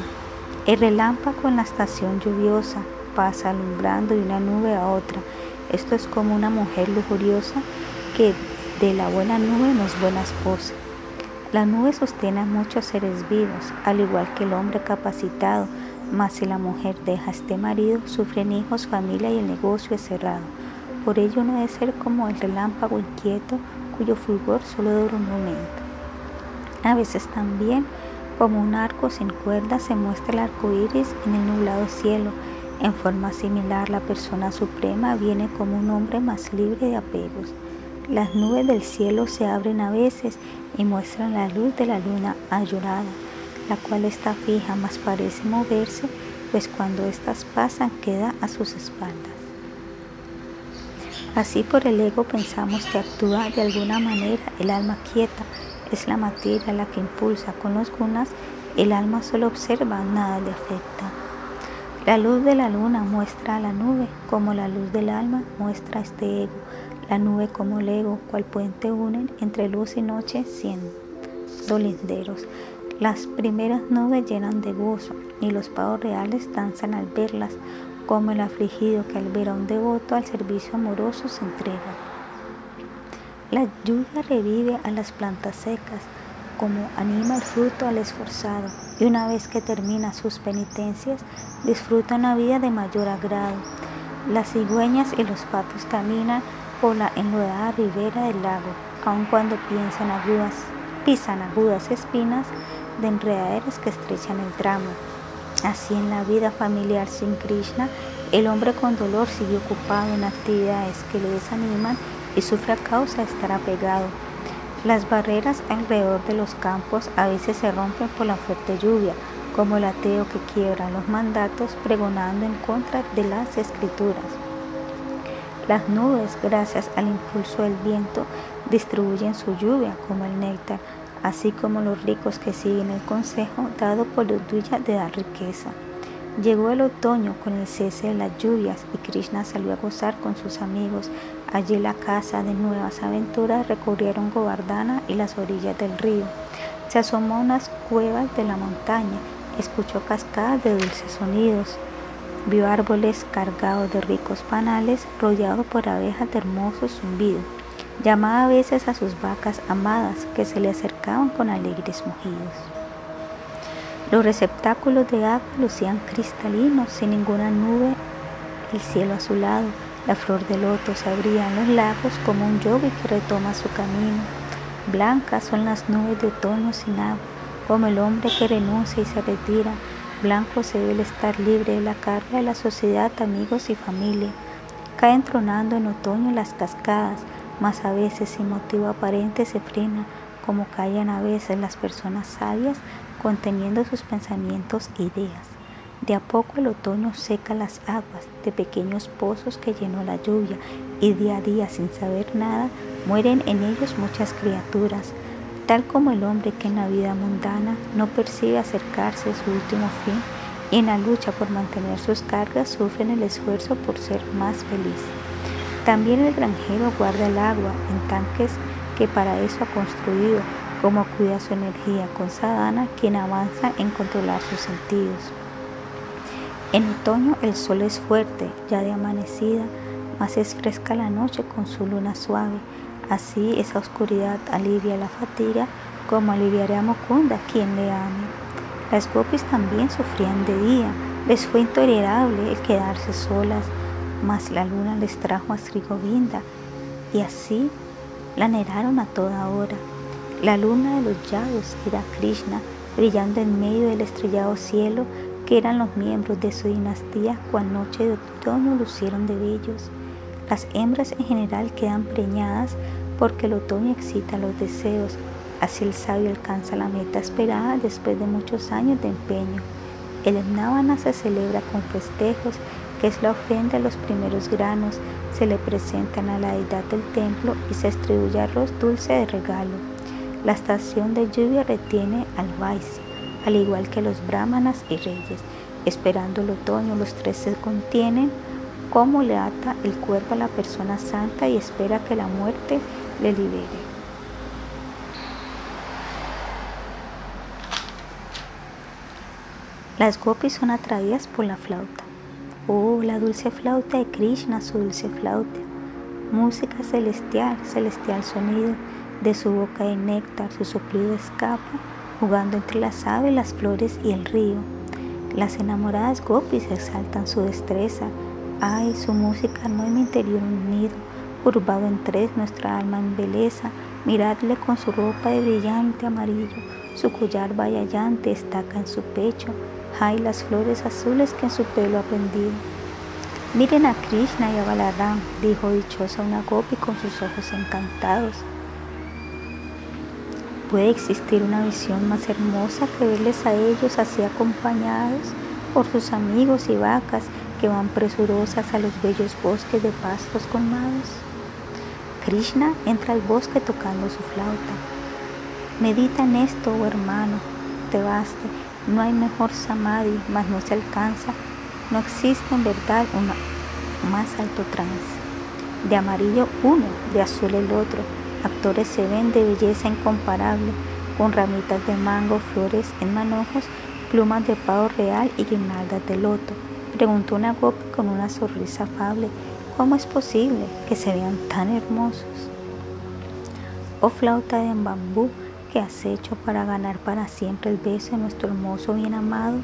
El relámpago en la estación lluviosa pasa alumbrando de una nube a otra. Esto es como una mujer lujuriosa que de la buena nube no es buena esposa. La nube sostiene a muchos seres vivos, al igual que el hombre capacitado mas si la mujer deja este marido, sufren hijos, familia y el negocio es cerrado. Por ello no debe ser como el relámpago inquieto cuyo fulgor solo dura un momento. A veces también, como un arco sin cuerda, se muestra el arco iris en el nublado cielo. En forma similar, la persona suprema viene como un hombre más libre de apegos. Las nubes del cielo se abren a veces y muestran la luz de la luna llorada la cual está fija, mas parece moverse, pues cuando éstas pasan queda a sus espaldas. Así por el ego pensamos que actúa de alguna manera el alma quieta, es la materia la que impulsa con los gunas, el alma solo observa, nada le afecta. La luz de la luna muestra a la nube, como la luz del alma muestra a este ego, la nube como el ego, cual puente unen entre luz y noche siendo linderos. Las primeras nubes llenan de gozo y los pavos reales danzan al verlas, como el afligido que al ver a un devoto al servicio amoroso se entrega. La lluvia revive a las plantas secas, como anima el fruto al esforzado, y una vez que termina sus penitencias, disfruta una vida de mayor agrado. Las cigüeñas y los patos caminan por la enlodada ribera del lago, aun cuando agudas, pisan agudas espinas de enredaderas que estrechan el tramo. Así en la vida familiar sin Krishna, el hombre con dolor sigue ocupado en actividades que le desaniman y sufre a causa de estar apegado. Las barreras alrededor de los campos a veces se rompen por la fuerte lluvia, como el ateo que quiebra los mandatos pregonando en contra de las escrituras. Las nubes, gracias al impulso del viento, distribuyen su lluvia como el néctar así como los ricos que siguen el consejo dado por los duyas de dar riqueza. Llegó el otoño con el cese de las lluvias y Krishna salió a gozar con sus amigos. Allí la casa de nuevas aventuras recorrieron Govardhana y las orillas del río. Se asomó a unas cuevas de la montaña, escuchó cascadas de dulces sonidos. Vio árboles cargados de ricos panales rodeados por abejas de hermosos zumbidos. Llamaba a veces a sus vacas amadas que se le acercaban con alegres mugidos. Los receptáculos de agua lucían cristalinos, sin ninguna nube, el cielo azulado, la flor de loto se abría en los lagos como un yogi que retoma su camino. Blancas son las nubes de otoño sin agua, como el hombre que renuncia y se retira. Blanco se debe estar libre de la carga de la sociedad, amigos y familia. Caen tronando en otoño las cascadas, mas a veces sin motivo aparente se frena, como callan a veces las personas sabias conteniendo sus pensamientos e ideas. De a poco el otoño seca las aguas de pequeños pozos que llenó la lluvia y día a día sin saber nada mueren en ellos muchas criaturas, tal como el hombre que en la vida mundana no percibe acercarse a su último fin y en la lucha por mantener sus cargas sufren el esfuerzo por ser más feliz. También el granjero guarda el agua en tanques que para eso ha construido, como cuida su energía con Sadana, quien avanza en controlar sus sentidos. En otoño el sol es fuerte, ya de amanecida, más es fresca la noche con su luna suave. Así esa oscuridad alivia la fatiga como aliviará a Mukunda quien le ame. Las gopis también sufrían de día, les fue intolerable el quedarse solas, mas la luna les trajo a Sri Govinda y así la anhelaron a toda hora. La luna de los Yadus era Krishna, brillando en medio del estrellado cielo, que eran los miembros de su dinastía cual noche de otoño lucieron de bellos. Las hembras en general quedan preñadas porque el otoño excita los deseos, así el sabio alcanza la meta esperada después de muchos años de empeño. El Navana se celebra con festejos, que es la ofrenda los primeros granos, se le presentan a la deidad del templo y se distribuye arroz dulce de regalo. La estación de lluvia retiene al Vaisya al igual que los brahmanas y reyes. Esperando el otoño, los tres se contienen como le ata el cuerpo a la persona santa y espera que la muerte le libere. Las gopis son atraídas por la flauta. Oh, la dulce flauta de Krishna, su dulce flauta. Música celestial, celestial sonido. De su boca de néctar, su soplido escapa jugando entre las aves, las flores y el río. Las enamoradas gopis exaltan su destreza. Ay, su música no en mi interior un nido, curvado en tres nuestra alma en. Miradle con su ropa de brillante amarillo, su collar vallallante estaca en su pecho. Ay, las flores azules que en su pelo ha. Miren a Krishna y a Balaram, dijo dichosa una gopi con sus ojos encantados. ¿Puede existir una visión más hermosa que verles a ellos así acompañados por sus amigos y vacas que van presurosas a los bellos bosques de pastos colmados? Krishna entra al bosque tocando su flauta. Medita en esto, oh hermano, te baste. No hay mejor samadhi, mas no se alcanza. No existe en verdad un más alto trance. De amarillo uno, de azul el otro Actores se ven de belleza incomparable, con ramitas de mango, flores en manojos, plumas de pavo real y guirnaldas de loto. Preguntó una gopi con una sonrisa afable, ¿cómo es posible que se vean tan hermosos? Oh flauta de bambú que has hecho para ganar para siempre el beso de nuestro hermoso bien amado.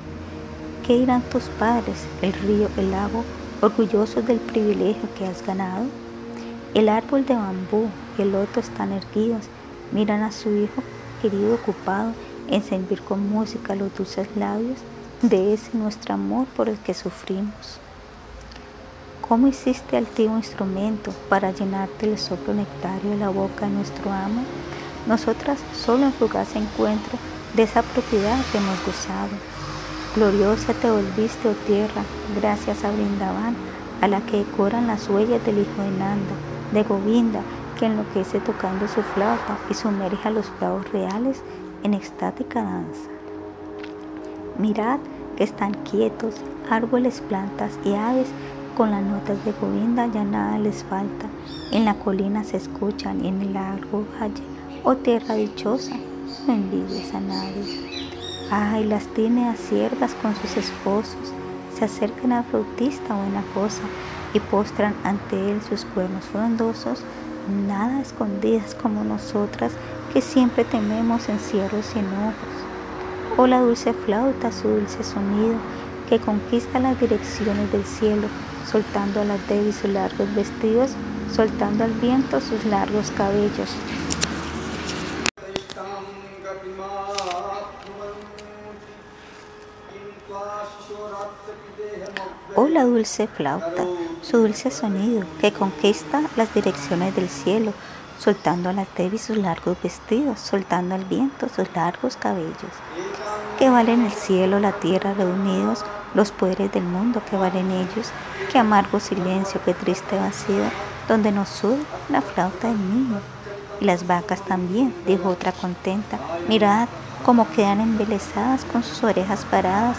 ¿Qué dirán tus padres, el río, el lago, orgullosos del privilegio que has ganado? El árbol de bambú y el loto están erguidos, miran a su hijo querido ocupado en servir con música los dulces labios de ese nuestro amor por el que sufrimos. ¿Cómo hiciste altivo instrumento para llenarte el soplo nectario de la boca de nuestro amo? Nosotras solo en fugaz encuentro de esa propiedad que hemos gozado. Gloriosa te volviste, oh tierra, gracias a Brindavan, a la que decoran las huellas del hijo de Nanda de Govinda, que enloquece tocando su flauta y sumerge a los bravos reales en extática danza. Mirad que están quietos, árboles, plantas y aves, con las notas de Govinda ya nada les falta. En la colina se escuchan y en el largo valle, oh tierra dichosa, no envidies a nadie. Ay, las tiene a ciervas con sus esposos, se acercan a flautista buena cosa, y postran ante él sus cuernos frondosos, nada escondidas como nosotras que siempre tememos encierros y enojos. Oh, la dulce flauta, su dulce sonido, que conquista las direcciones del cielo, soltando a las Devi sus largos vestidos, soltando al viento sus largos cabellos. Oh la dulce flauta, su dulce sonido que conquista las direcciones del cielo, soltando a la Devi sus largos vestidos, soltando al viento sus largos cabellos. que valen el cielo, la tierra reunidos, los poderes del mundo que valen ellos, qué amargo silencio, qué triste vacío, donde nos sube la flauta del niño. Y las vacas también, dijo otra contenta, mirad cómo quedan embelesadas con sus orejas paradas,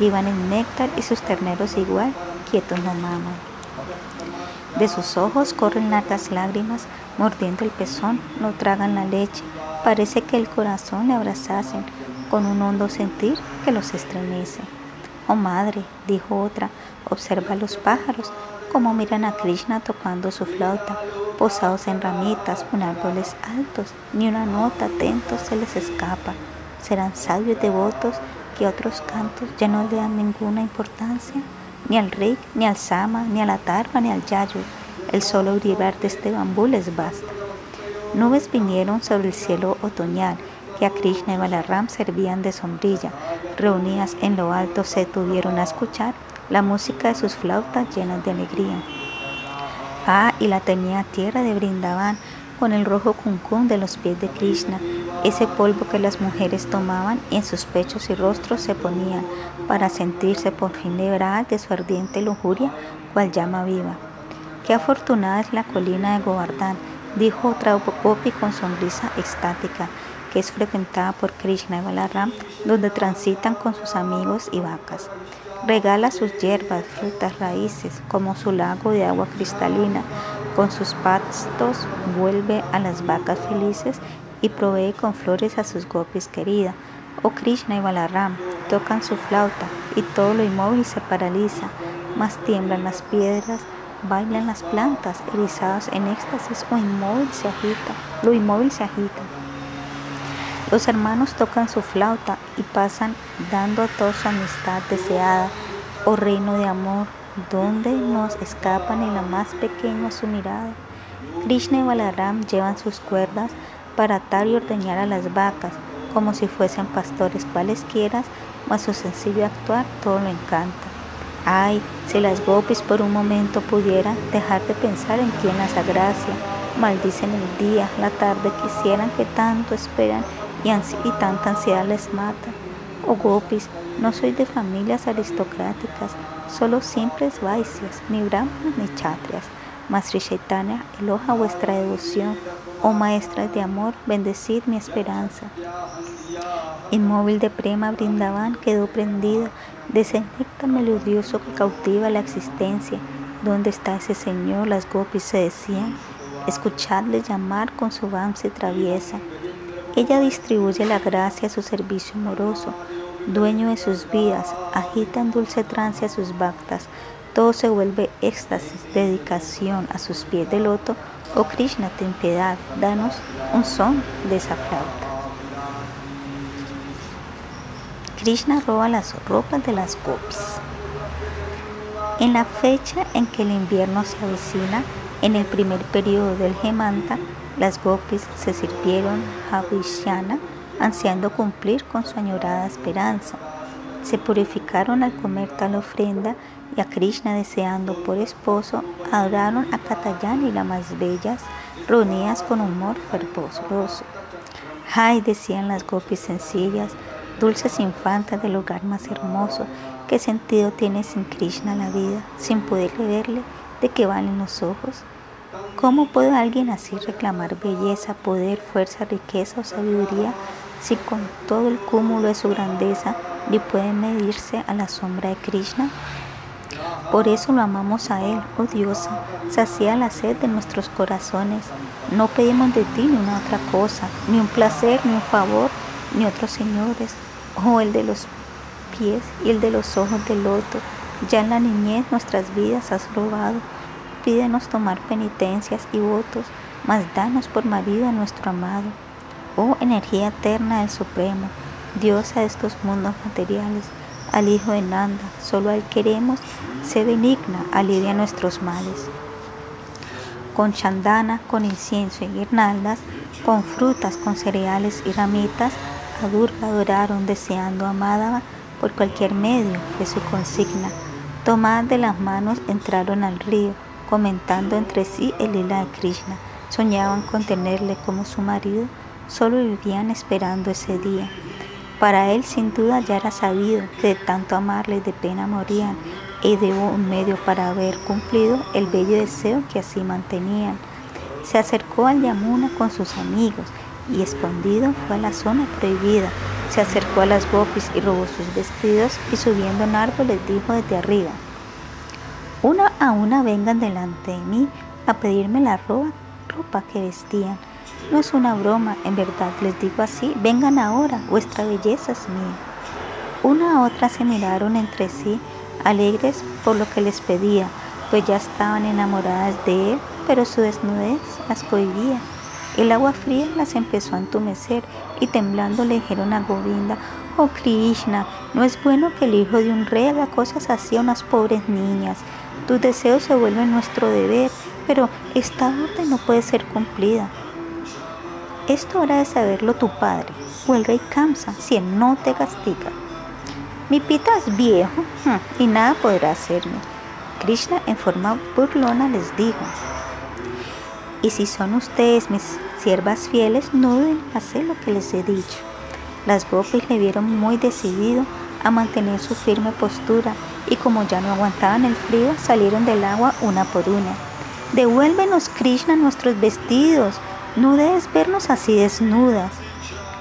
vivan el néctar y sus terneros igual, quietos no maman. De sus ojos corren largas lágrimas, mordiendo el pezón, no tragan la leche, parece que el corazón le abrazasen con un hondo sentir que los estremece. Oh madre, dijo otra, observa los pájaros, como miran a Krishna tocando su flauta, posados en ramitas en árboles altos, ni una nota atento se les escapa. Serán sabios devotos que otros cantos ya no le dan ninguna importancia, ni al rik, ni al sama, ni a la tarba, ni al yayo. El solo brillar de este bambú les basta. Nubes vinieron sobre el cielo otoñal que a Krishna y Balaram servían de sombrilla. Reunidas en lo alto se tuvieron a escuchar la música de sus flautas llenas de alegría. Ah, y la tenía tierra de Brindavan con el rojo cuncún de los pies de Krishna, ese polvo que las mujeres tomaban en sus pechos y rostros se ponían para sentirse por fin liberadas de su ardiente lujuria, cual llama viva. Qué afortunada es la colina de Govardhan, dijo otra con sonrisa estática que es frecuentada por Krishna y Balaram, donde transitan con sus amigos y vacas. Regala sus hierbas, frutas, raíces, como su lago de agua cristalina. Con sus pastos vuelve a las vacas felices y provee con flores a sus gopis querida. Oh Krishna y Balaram tocan su flauta y todo lo inmóvil se paraliza, más tiemblan las piedras, bailan las plantas, erizadas en éxtasis o inmóvil se agita, lo inmóvil se agita. Los hermanos tocan su flauta y pasan dando a todos su amistad deseada, oh reino de amor, donde nos escapa ni la más pequeña su mirada. Krishna y Balaram llevan sus cuerdas para atar y ordeñar a las vacas, como si fuesen pastores cualesquiera, mas su sencillo actuar todo lo encanta. Ay, si las gopis por un momento pudieran dejar de pensar en quien las agracia, maldicen el día, la tarde, quisieran que tanto esperan y, tanta ansiedad les mata. Oh gopis, no soy de familias aristocráticas, solo simples vaicias, ni brahmanas ni chatrias. Mas Sri Chaitanya eloja vuestra devoción. Oh maestras de amor, bendecid mi esperanza. Inmóvil de prema brindaban quedó prendido de ese melodioso que cautiva la existencia. ¿Dónde está ese Señor? Las gopis se decían. Escuchadle llamar con su y traviesa. Ella distribuye la gracia a su servicio amoroso, dueño de sus vidas, agita en dulce trance a sus bhaktas, todo se vuelve éxtasis, dedicación a sus pies de loto. Oh Krishna, ten piedad, danos un son de esa flauta. Krishna roba las ropas de las gopis. En la fecha en que el invierno se avecina, en el primer periodo del Hemanta, las gopis se sirvieron a ansiando cumplir con su añorada esperanza. Se purificaron al comer tal ofrenda y a Krishna deseando por esposo, adoraron a Katayani la más bellas, reunidas con humor fervoroso. Ay, decían las gopis sencillas, dulces infantas del lugar más hermoso, ¿qué sentido tiene sin Krishna la vida, sin poderle verle, de qué valen los ojos? ¿Cómo puede alguien así reclamar belleza, poder, fuerza, riqueza o sabiduría si con todo el cúmulo de su grandeza ni puede medirse a la sombra de Krishna? Por eso lo amamos a Él, oh diosa, sacia la sed de nuestros corazones. No pedimos de ti ni una otra cosa, ni un placer, ni un favor, ni otros señores, oh el de los pies y el de los ojos del loto. Ya en la niñez nuestras vidas has robado Pídenos tomar penitencias y votos, mas danos por marido a nuestro amado. Oh energía eterna del Supremo, diosa de estos mundos materiales, al Hijo de Nanda, solo al queremos, sé benigna, alivia nuestros males. Con chandana, con incienso y guirnaldas, con frutas, con cereales y ramitas, a Durga adoraron deseando amada por cualquier medio, fue su consigna. Tomadas de las manos entraron al río, comentando entre sí el lila de Krishna. Soñaban con tenerle como su marido, solo vivían esperando ese día. Para él sin duda ya era sabido que de tanto amarle de pena morían y de un medio para haber cumplido el bello deseo que así mantenían. Se acercó al Yamuna con sus amigos y escondido fue a la zona prohibida. Se acercó a las gopis y robó sus vestidos y subiendo un árbol les dijo desde arriba, una a una vengan delante de mí a pedirme la ropa que vestían no es una broma, en verdad les digo así, vengan ahora, vuestra belleza es mía. Una a otra se miraron entre sí, alegres por lo que les pedía, pues ya estaban enamoradas de él, pero su desnudez las cohibía. El agua fría las empezó a entumecer y temblando le dijeron a Govinda, oh Krishna, no es bueno que el hijo de un rey haga cosas así a unas pobres niñas. Tus deseos se vuelven nuestro deber, pero esta orden no puede ser cumplida. Esto habrá de saberlo tu padre o el rey si él no te castiga. Mi pita es viejo y nada podrá hacerme. Krishna en forma burlona les dijo, y si son ustedes mis siervas fieles, no deben hacer lo que les he dicho. Las gopis le vieron muy decidido a mantener su firme postura y como ya no aguantaban el frío, salieron del agua una por una. Devuélvenos, Krishna, nuestros vestidos, no debes vernos así desnudas.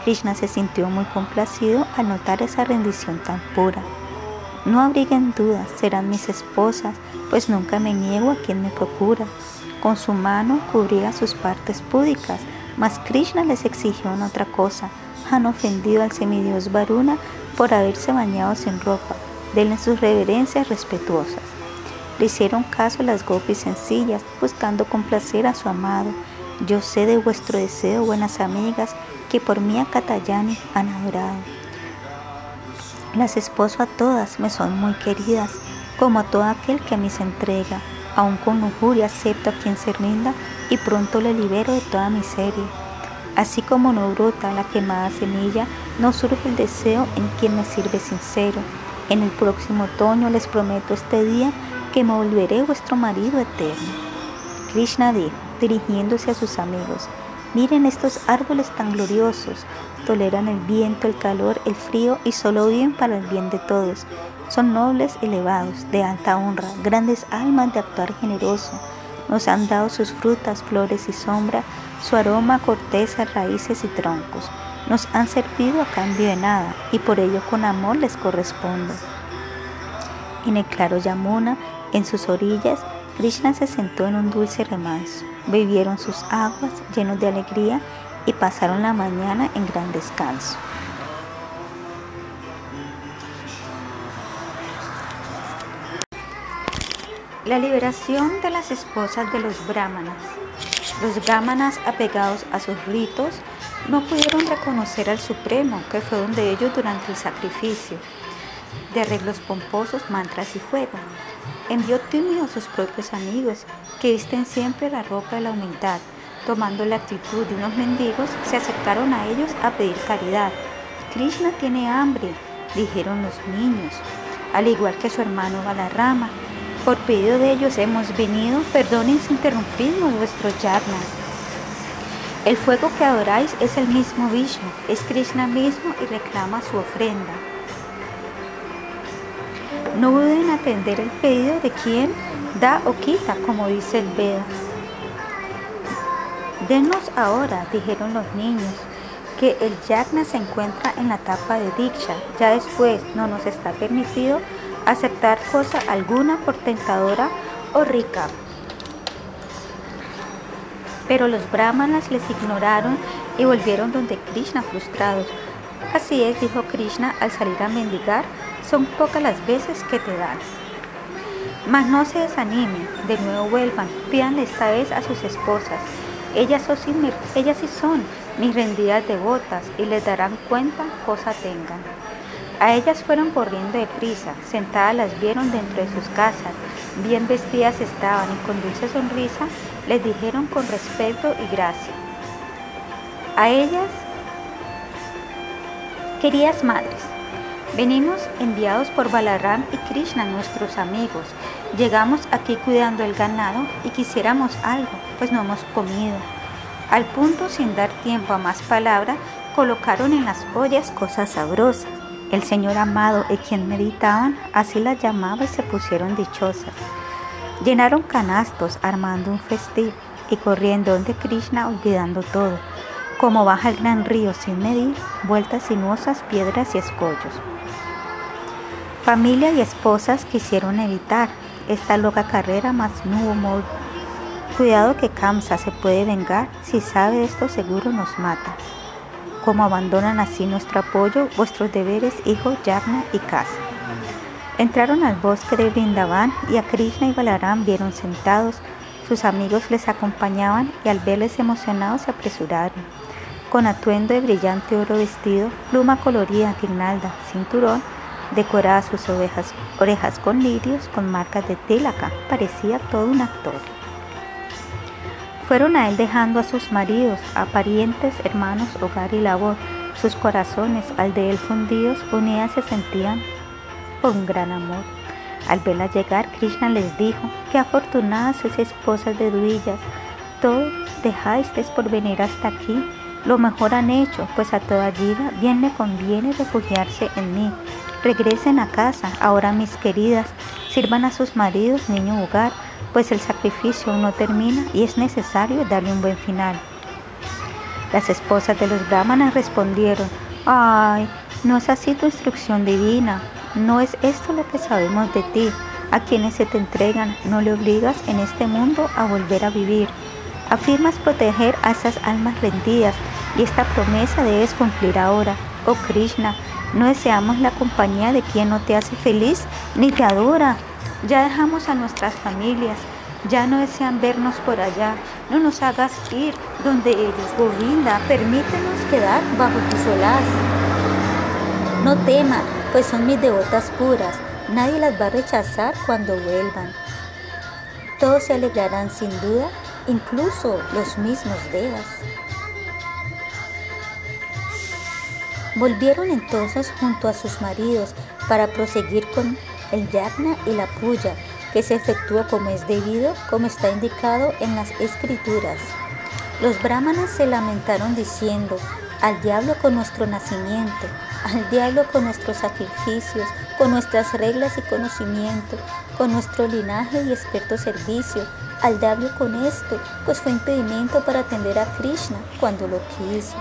Krishna se sintió muy complacido al notar esa rendición tan pura. No abriguen dudas, serán mis esposas, pues nunca me niego a quien me procura. Con su mano cubría sus partes púdicas, mas Krishna les exigió una otra cosa. Han ofendido al semidios Varuna por haberse bañado sin ropa. Denle sus reverencias respetuosas. Le hicieron caso las gopis sencillas, buscando complacer a su amado yo sé de vuestro deseo, buenas amigas, que por mí a Catayani han adorado. Las esposo a todas, me son muy queridas, como a todo aquel que a mí se entrega. Aun con lujuria acepto a quien se rinda y pronto le libero de toda miseria. Así como no brota la quemada semilla, no surge el deseo en quien me sirve sincero. En el próximo otoño les prometo este día que me volveré vuestro marido eterno. Krishna dijo, dirigiéndose a sus amigos. Miren estos árboles tan gloriosos. Toleran el viento, el calor, el frío y solo viven para el bien de todos. Son nobles, elevados, de alta honra, grandes almas de actuar generoso. Nos han dado sus frutas, flores y sombra, su aroma, corteza, raíces y troncos. Nos han servido a cambio de nada y por ello con amor les correspondo. En el claro Yamuna, en sus orillas, Krishna se sentó en un dulce remanso. Bebieron sus aguas llenos de alegría y pasaron la mañana en gran descanso. La liberación de las esposas de los brahmanas. Los brahmanas apegados a sus ritos no pudieron reconocer al Supremo, que fue donde ellos durante el sacrificio, de arreglos pomposos, mantras y fuego envió tímido a sus propios amigos, que visten siempre la ropa de la humildad. Tomando la actitud de unos mendigos, se acercaron a ellos a pedir caridad. Krishna tiene hambre, dijeron los niños, al igual que su hermano Balarama. Por pedido de ellos hemos venido, perdonen si interrumpimos vuestro yarna. El fuego que adoráis es el mismo Vishnu, es Krishna mismo y reclama su ofrenda. No duden atender el pedido de quien da o quita, como dice el Veda. Denos ahora, dijeron los niños, que el yagna se encuentra en la etapa de diksha. Ya después no nos está permitido aceptar cosa alguna por tentadora o rica. Pero los brahmanas les ignoraron y volvieron donde Krishna frustrados. Así es, dijo Krishna al salir a mendigar, son pocas las veces que te dan. Mas no se desanimen, de nuevo vuelvan, pídanle esta vez a sus esposas. Ellas, son, ellas sí son mis rendidas devotas y les darán cuenta cosa tengan. A ellas fueron corriendo de prisa, sentadas las vieron dentro de sus casas, bien vestidas estaban y con dulce sonrisa les dijeron con respeto y gracia. A ellas, queridas madres, Venimos enviados por Balaram y Krishna, nuestros amigos. Llegamos aquí cuidando el ganado y quisiéramos algo, pues no hemos comido. Al punto, sin dar tiempo a más palabra, colocaron en las ollas cosas sabrosas. El Señor amado y quien meditaban, así las llamaba y se pusieron dichosas. Llenaron canastos armando un festín y corriendo donde Krishna olvidando todo, como baja el gran río sin medir, vueltas sinuosas, piedras y escollos. Familia y esposas quisieron evitar esta loca carrera, mas no hubo Cuidado que Kamsa se puede vengar, si sabe esto seguro nos mata. Como abandonan así nuestro apoyo, vuestros deberes, hijo Yagna y casa. Entraron al bosque de Brindavan y a Krishna y Balaram vieron sentados. Sus amigos les acompañaban y al verles emocionados se apresuraron. Con atuendo de brillante oro vestido, pluma colorida, guirnalda, cinturón, decoraba sus orejas con lirios, con marcas de tilaka, parecía todo un actor. Fueron a él dejando a sus maridos, a parientes, hermanos, hogar y labor. Sus corazones, al de él fundidos, unidas se sentían por un gran amor. Al verla llegar, Krishna les dijo, que afortunadas sois esposas de Duillas, todo dejasteis por venir hasta aquí, lo mejor han hecho, pues a toda vida bien le conviene refugiarse en mí. Regresen a casa, ahora mis queridas, sirvan a sus maridos, niño hogar, pues el sacrificio no termina y es necesario darle un buen final. Las esposas de los brahmanas respondieron, ay, no es así tu instrucción divina, no es esto lo que sabemos de ti. A quienes se te entregan no le obligas en este mundo a volver a vivir. Afirmas proteger a esas almas rendidas y esta promesa debes cumplir ahora. Oh Krishna, no deseamos la compañía de quien no te hace feliz ni te adora. Ya dejamos a nuestras familias, ya no desean vernos por allá. No nos hagas ir donde ellos, Govinda, permítenos quedar bajo tu solaz. No teman, pues son mis devotas puras. Nadie las va a rechazar cuando vuelvan. Todos se alegrarán sin duda, incluso los mismos devas. Volvieron entonces junto a sus maridos para proseguir con el yagna y la puya, que se efectúa como es debido, como está indicado en las escrituras. Los brahmanas se lamentaron diciendo, al diablo con nuestro nacimiento, al diablo con nuestros sacrificios, con nuestras reglas y conocimiento, con nuestro linaje y experto servicio, al diablo con esto, pues fue impedimento para atender a Krishna cuando lo quiso.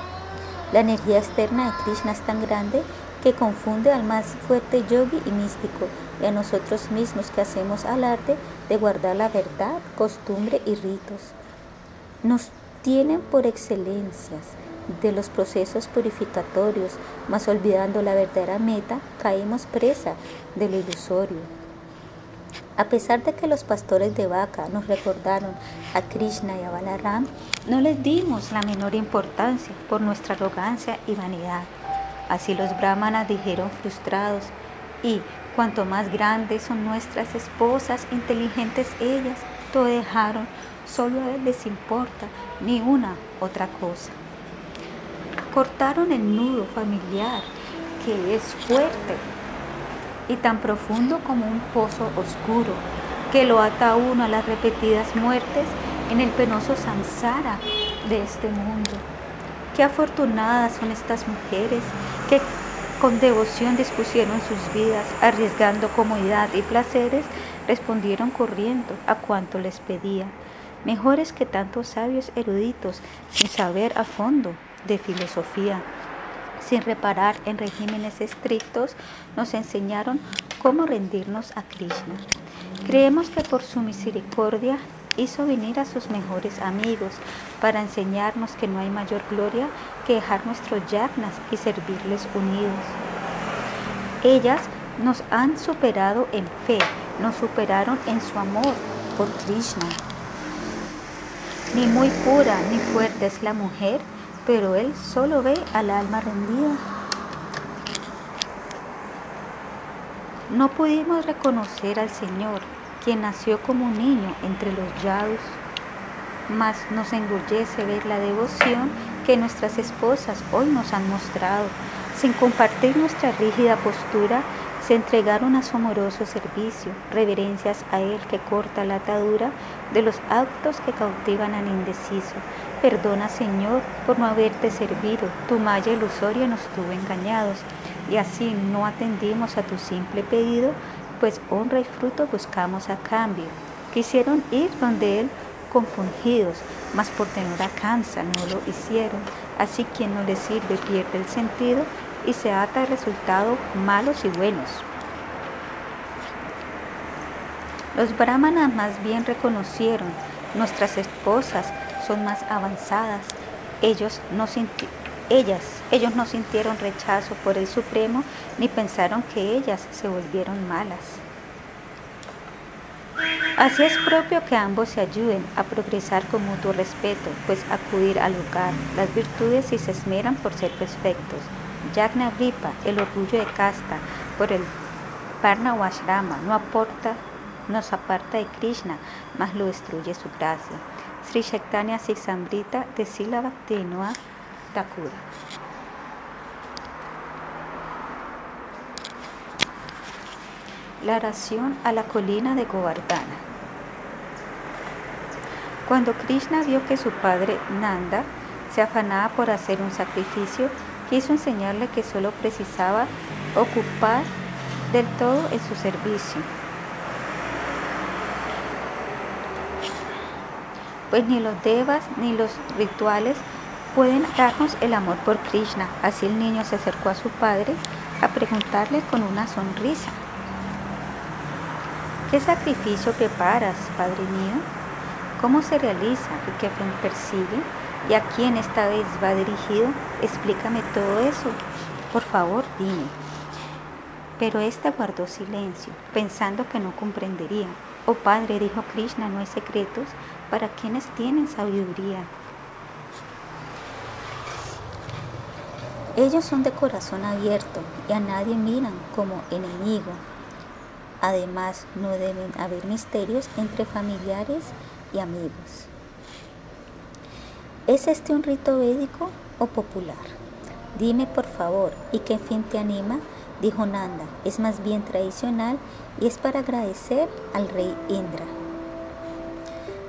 La energía externa de Krishna es tan grande que confunde al más fuerte yogi y místico y a nosotros mismos que hacemos alarde de guardar la verdad, costumbre y ritos. Nos tienen por excelencias de los procesos purificatorios, mas olvidando la verdadera meta, caímos presa de lo ilusorio. A pesar de que los pastores de vaca nos recordaron a Krishna y a Balaram, no les dimos la menor importancia por nuestra arrogancia y vanidad. Así los brahmanas dijeron frustrados, y cuanto más grandes son nuestras esposas, inteligentes ellas, todo dejaron, solo a él les importa ni una otra cosa. Cortaron el nudo familiar, que es fuerte y tan profundo como un pozo oscuro que lo ata a uno a las repetidas muertes en el penoso samsara de este mundo. Qué afortunadas son estas mujeres que con devoción dispusieron sus vidas, arriesgando comodidad y placeres, respondieron corriendo a cuanto les pedía, mejores que tantos sabios eruditos, sin saber a fondo de filosofía sin reparar en regímenes estrictos, nos enseñaron cómo rendirnos a Krishna. Creemos que por su misericordia hizo venir a sus mejores amigos para enseñarnos que no hay mayor gloria que dejar nuestros yagnas y servirles unidos. Ellas nos han superado en fe, nos superaron en su amor por Krishna. Ni muy pura ni fuerte es la mujer pero Él solo ve al alma rendida. No pudimos reconocer al Señor, quien nació como un niño entre los yadus, mas nos engullece ver la devoción que nuestras esposas hoy nos han mostrado, sin compartir nuestra rígida postura se entregaron a su amoroso servicio, reverencias a Él que corta la atadura de los actos que cautivan al indeciso, Perdona, Señor, por no haberte servido. Tu malla ilusoria nos tuvo engañados y así no atendimos a tu simple pedido, pues honra y fruto buscamos a cambio. Quisieron ir donde Él compungidos, mas por tenor cansa no lo hicieron. Así quien no le sirve pierde el sentido y se ata a resultados malos y buenos. Los brahmanas más bien reconocieron, nuestras esposas son más avanzadas. Ellos no ellas, ellos no sintieron rechazo por el Supremo ni pensaron que ellas se volvieron malas. Así es propio que ambos se ayuden a progresar con mutuo respeto, pues acudir al lugar, las virtudes y se esmeran por ser perfectos. Yagna Gripa, el orgullo de casta, por el Parna no aporta, nos aparta de Krishna, mas lo destruye su gracia. Sri Chaitanya Sisambrita de Bhaktivinoda Thakura. La oración a la colina de Govardhana. Cuando Krishna vio que su padre Nanda se afanaba por hacer un sacrificio, quiso enseñarle que solo precisaba ocupar del todo en su servicio pues ni los devas ni los rituales pueden darnos el amor por Krishna. Así el niño se acercó a su padre a preguntarle con una sonrisa, ¿qué sacrificio preparas, Padre mío? ¿Cómo se realiza y qué fin persigue? ¿Y a quién esta vez va dirigido? Explícame todo eso. Por favor, dime. Pero ésta guardó silencio, pensando que no comprendería. Oh Padre, dijo Krishna, no hay secretos para quienes tienen sabiduría. Ellos son de corazón abierto y a nadie miran como enemigo. Además, no deben haber misterios entre familiares y amigos. ¿Es este un rito védico o popular? Dime por favor, ¿y qué fin te anima? Dijo Nanda, es más bien tradicional y es para agradecer al rey Indra.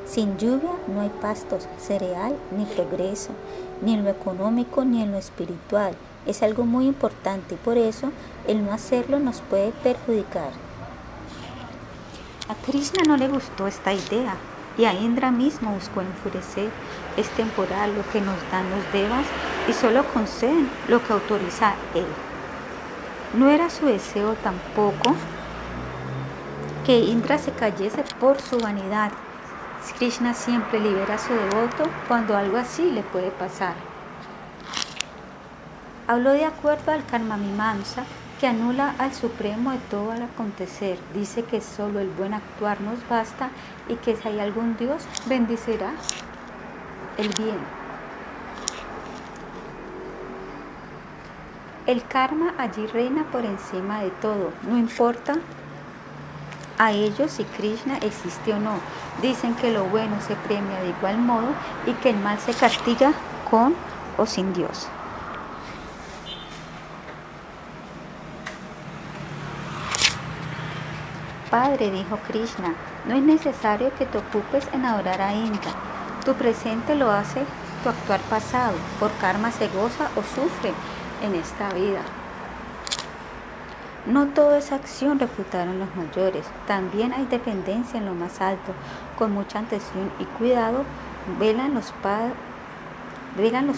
Sin lluvia no hay pastos, cereal, ni progreso, ni en lo económico ni en lo espiritual. Es algo muy importante y por eso el no hacerlo nos puede perjudicar. A Krishna no le gustó esta idea y a Indra mismo buscó enfurecer. Es temporal lo que nos dan los devas y solo conceden lo que autoriza él. No era su deseo tampoco que Indra se cayese por su vanidad Krishna siempre libera a su devoto cuando algo así le puede pasar. Habló de acuerdo al karma mimamsa que anula al supremo de todo al acontecer. Dice que solo el buen actuar nos basta y que si hay algún Dios bendicirá el bien. El karma allí reina por encima de todo, no importa a ellos si Krishna existe o no. Dicen que lo bueno se premia de igual modo y que el mal se castiga con o sin Dios. Padre, dijo Krishna, no es necesario que te ocupes en adorar a Indra. Tu presente lo hace tu actuar pasado. Por karma se goza o sufre en esta vida. No toda esa acción refutaron los mayores, también hay dependencia en lo más alto. Con mucha atención y cuidado velan los,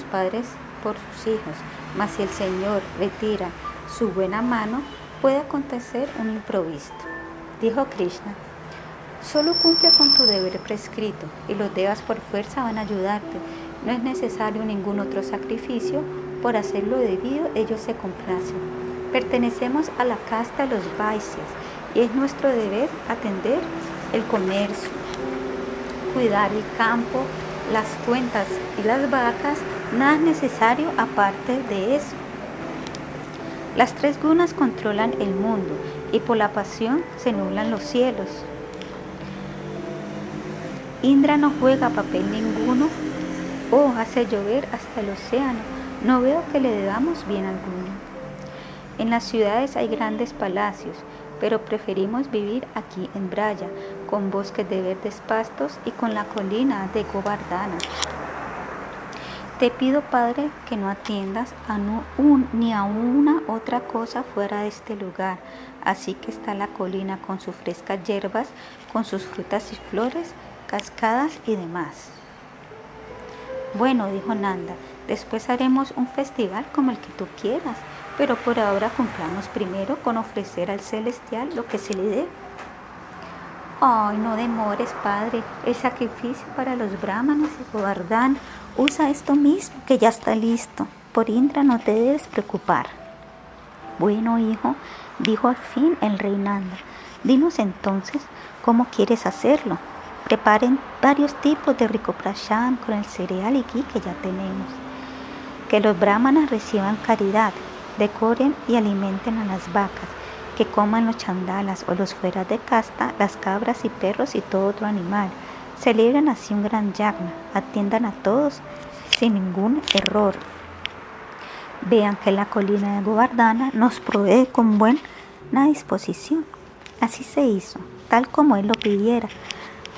padres por sus hijos, mas si el Señor retira su buena mano, puede acontecer un improviso. Dijo Krishna, solo cumple con tu deber prescrito y los devas por fuerza van a ayudarte. No es necesario ningún otro sacrificio, por hacerlo debido ellos se complacen. Pertenecemos a la casta de los Vaisyas y es nuestro deber atender el comercio, cuidar el campo, las cuentas y las vacas, nada es necesario aparte de eso. Las tres gunas controlan el mundo y por la pasión se nublan los cielos. Indra no juega papel ninguno o hace llover hasta el océano. No veo que le debamos bien alguno. En las ciudades hay grandes palacios, pero preferimos vivir aquí en Braya, con bosques de verdes pastos y con la colina de Govardhana. Te pido, Padre, que no atiendas a ni a una otra cosa fuera de este lugar. Así que está la colina con sus frescas hierbas, con sus frutas y flores, cascadas y demás. Bueno, dijo Nanda, después haremos un festival como el que tú quieras, pero por ahora cumplamos primero con ofrecer al celestial lo que se le dé. Ay, no demores, Padre, el sacrificio para los brahmanes y Govardhan Usa esto mismo que ya está listo. Por Indra no te debes preocupar. Bueno, hijo, dijo al fin el rey Nanda. Dinos entonces cómo quieres hacerlo. Preparen varios tipos de rico prashan con el cereal y ghee que ya tenemos. Que los brahmanas reciban caridad, decoren y alimenten a las vacas, que coman los chandalas o los fueras de casta, las cabras y perros y todo otro animal Celebran así un gran yagna, atiendan a todos sin ningún error. Vean que la colina de Govardhana nos provee con buena disposición. Así se hizo, tal como él lo pidiera.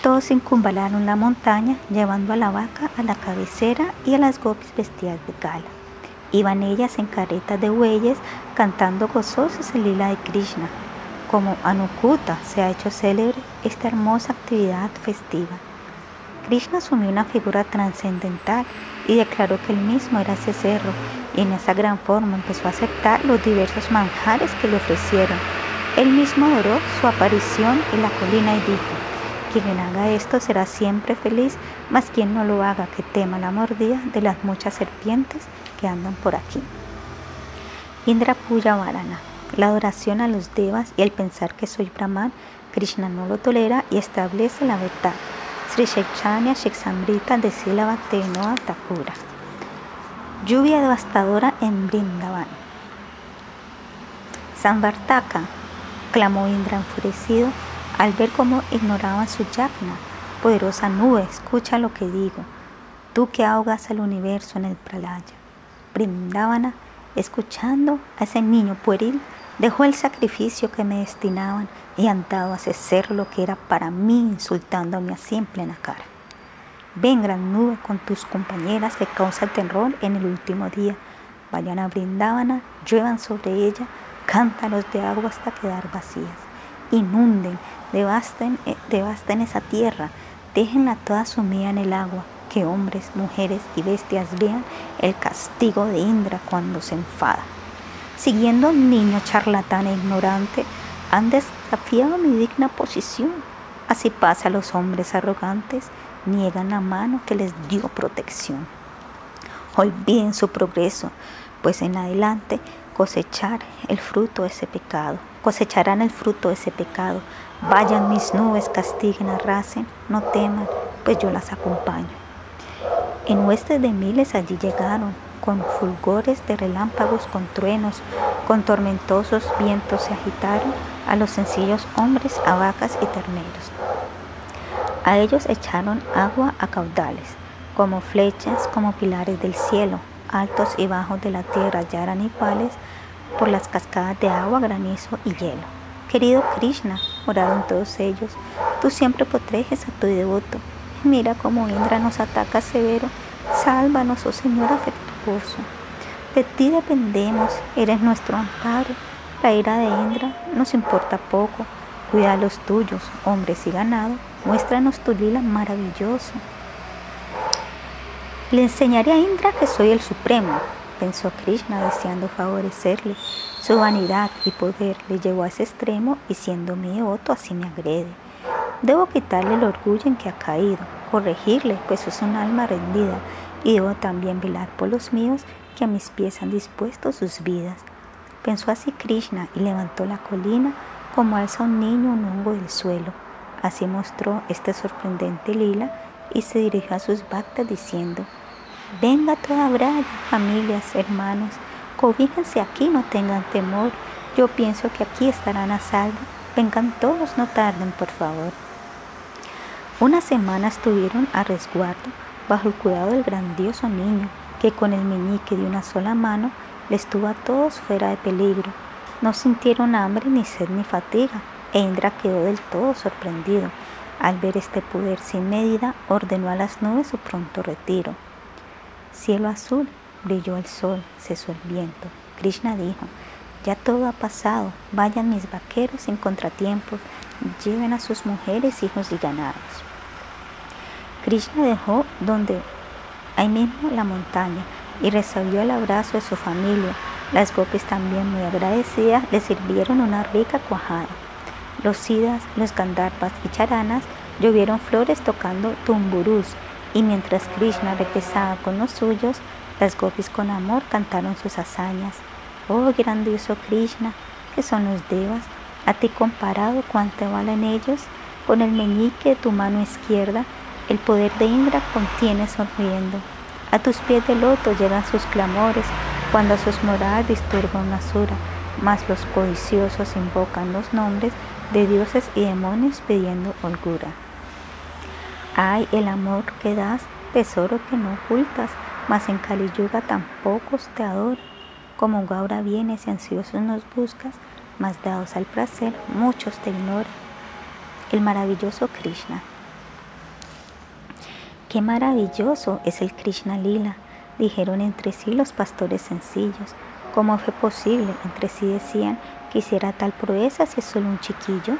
Todos incumbalaron la montaña, llevando a la vaca a la cabecera y a las gopis vestidas de gala. Iban ellas en caretas de bueyes, cantando gozosos el lila de Krishna. Como Anukuta se ha hecho célebre esta hermosa actividad festiva. Krishna asumió una figura trascendental y declaró que él mismo era ese cerro y en esa gran forma empezó a aceptar los diversos manjares que le ofrecieron. Él mismo oró su aparición en la colina y dijo, quien haga esto será siempre feliz, mas quien no lo haga que tema la mordida de las muchas serpientes andan por aquí. Indra Puya Varana, la adoración a los devas y el pensar que soy Brahman, Krishna no lo tolera y establece la verdad. Sri Chaitanya Shiksamrita de sílaba Tenoa Thakura. Lluvia devastadora en Brindavan. Samvartaka, clamó Indra enfurecido al ver cómo ignoraban su yagna. Poderosa nube, escucha lo que digo. Tú que ahogas al universo en el pralaya. Brindavana, escuchando a ese niño pueril, dejó el sacrificio que me destinaban y han dado a hacer lo que era para mí, insultándome así en plena cara. Ven, gran nube, con tus compañeras que causa terror en el último día. Vayan a Brindábana, lluevan sobre ella, cántalos de agua hasta quedar vacías. Inunden, devasten, eh, devasten esa tierra, déjenla toda sumida en el agua, que hombres, mujeres y bestias vean el castigo de Indra cuando se enfada. Siguiendo un niño charlatán e ignorante, han desafiado mi digna posición. Así pasa a los hombres arrogantes, niegan la mano que les dio protección. Olviden su progreso, pues en adelante cosechar el fruto de ese pecado. Cosecharán el fruto de ese pecado. Vayan mis nubes, castiguen, arrasen, no teman, pues yo las acompaño. En huestes de miles allí llegaron, con fulgores de relámpagos, con truenos, con tormentosos vientos se agitaron a los sencillos hombres, a vacas y terneros. A ellos echaron agua a caudales, como flechas, como pilares del cielo, altos y bajos de la tierra ya iguales por las cascadas de agua, granizo y hielo. Querido Krishna, oraron todos ellos, tú siempre proteges a tu devoto. Mira cómo Indra nos ataca severo. Sálvanos, oh Señor afectuoso. De ti dependemos, eres nuestro amparo. La ira de Indra nos importa poco. Cuida a los tuyos, hombres y ganado. Muéstranos tu lila maravilloso. Le enseñaré a Indra que soy el supremo, pensó Krishna deseando favorecerle. Su vanidad y poder le llevó a ese extremo y siendo mi devoto así me agrede. Debo quitarle el orgullo en que ha caído, corregirle, pues es un alma rendida, y debo también velar por los míos que a mis pies han dispuesto sus vidas. Pensó así Krishna y levantó la colina como alza un niño un hongo del suelo. Así mostró este sorprendente lila y se dirigió a sus bhaktas diciendo, Venga toda Braya, familias, hermanos, cobíjense aquí, no tengan temor. Yo pienso que aquí estarán a salvo. Vengan todos, no tarden, por favor. Una semana estuvieron a resguardo bajo el cuidado del grandioso niño, que con el meñique de una sola mano les tuvo a todos fuera de peligro. No sintieron hambre, ni sed, ni fatiga, e Indra quedó del todo sorprendido. Al ver este poder sin medida, ordenó a las nubes su pronto retiro. Cielo azul, brilló el sol, cesó el viento. Krishna dijo, ya todo ha pasado, vayan mis vaqueros sin contratiempos, lleven a sus mujeres, hijos y ganados. Krishna dejó donde ahí mismo la montaña y recibió el abrazo de su familia. Las gopis también muy agradecidas le sirvieron una rica cuajada. Los sidas, los gandharvas y charanas llovieron flores tocando tumburús y mientras Krishna regresaba con los suyos, las gopis con amor cantaron sus hazañas. Oh grandioso Krishna, que son los devas, a ti comparado cuánto valen ellos, con el meñique de tu mano izquierda, el poder de Indra contiene sonriendo. A tus pies de loto llegan sus clamores, cuando a sus moradas disturba una sura, mas los codiciosos invocan los nombres de dioses y demonios pidiendo holgura. Ay, el amor que das, tesoro que no ocultas, mas en Kali Yuga te adoran. Como Gaura vienes y ansiosos nos buscas, mas dados al placer, muchos te ignoran. El maravilloso Krishna. Qué maravilloso es el Krishna Lila, dijeron entre sí los pastores sencillos. ¿Cómo fue posible? Entre sí decían que hiciera tal proeza si es solo un chiquillo.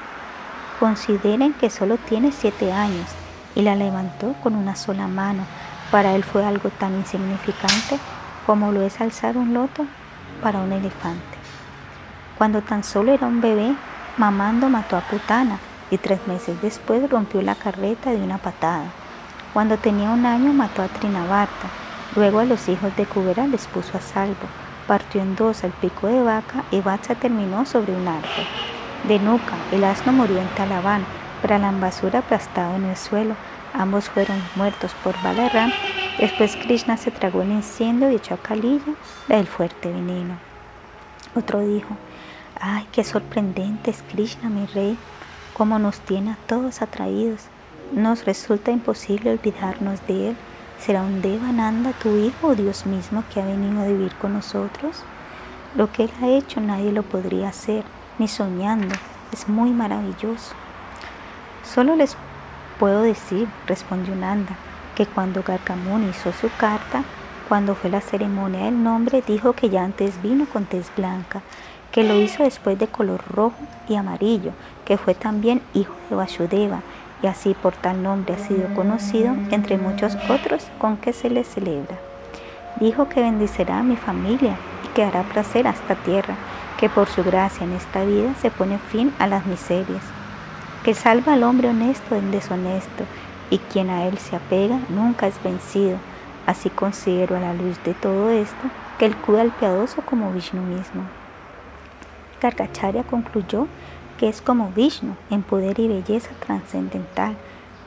Consideren que solo tiene siete años y la levantó con una sola mano. Para él fue algo tan insignificante como lo es alzar un loto para un elefante. Cuando tan solo era un bebé, mamando mató a Putana y tres meses después rompió la carreta de una patada. Cuando tenía un año mató a Trinabarta, luego a los hijos de Kubera les puso a salvo, partió en dos el pico de vaca y Vatsa terminó sobre un arco. De nuca, el asno murió en Talabán, la basura aplastado en el suelo. Ambos fueron muertos por Balaram Después Krishna se tragó el incendio y echó a Kalilla el fuerte veneno. Otro dijo, ay, qué sorprendente es Krishna, mi rey, cómo nos tiene a todos atraídos. Nos resulta imposible olvidarnos de él. ¿Será un Devananda tu hijo o Dios mismo que ha venido a vivir con nosotros? Lo que él ha hecho nadie lo podría hacer, ni soñando. Es muy maravilloso. Solo les puedo decir, respondió Nanda, que cuando Gargamuni hizo su carta, cuando fue la ceremonia del nombre, dijo que ya antes vino con tez blanca, que lo hizo después de color rojo y amarillo, que fue también hijo de Vasudeva, y así por tal nombre ha sido conocido entre muchos otros con que se le celebra. Dijo que bendicerá a mi familia y que hará placer a esta tierra, que por su gracia en esta vida se pone fin a las miserias, que salva al hombre honesto del deshonesto, y quien a él se apega nunca es vencido. Así considero a la luz de todo esto que él cuida al piadoso como Vishnu mismo. Karkacharya concluyó que es como Vishnu en poder y belleza trascendental.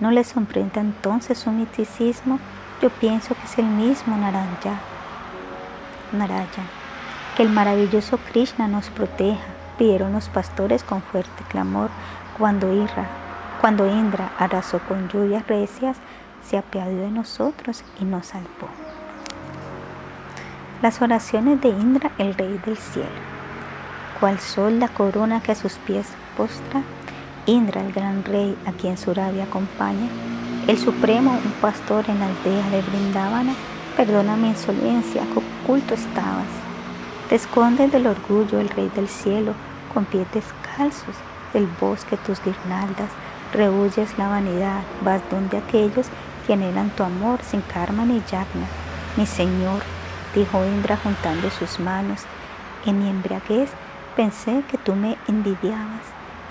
¿No le sorprende entonces su misticismo? Yo pienso que es el mismo Naranja. Naraya. Que el maravilloso Krishna nos proteja, pidieron los pastores con fuerte clamor cuando Irra cuando Indra arrasó con lluvias recias, se apiadió de nosotros y nos salvó. Las oraciones de Indra, el rey del cielo. Cual sol la corona que a sus pies postra, Indra, el gran rey a quien su rabia acompaña, el supremo, un pastor en aldea de Brindavana, perdona mi insolencia, que oculto estabas. Te escondes del orgullo, el rey del cielo, con pies descalzos, del bosque tus guirnaldas, rehuyes la vanidad, vas donde aquellos que anhelan tu amor sin karma ni yagna. Mi Señor, dijo Indra juntando sus manos, en mi embriaguez pensé que tú me envidiabas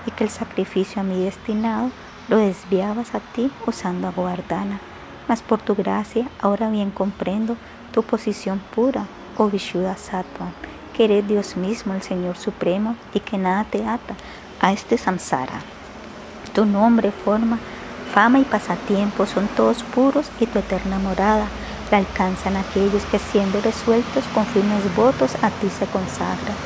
y que el sacrificio a mí destinado lo desviabas a ti usando aguardana. Mas por tu gracia ahora bien comprendo tu posición pura, oh Vishuddha Sattva, que eres Dios mismo, el Señor Supremo, y que nada te ata a este samsara. Tu nombre, forma, fama y pasatiempo son todos puros y tu eterna morada la alcanzan aquellos que siendo resueltos con firmes votos a ti se consagran.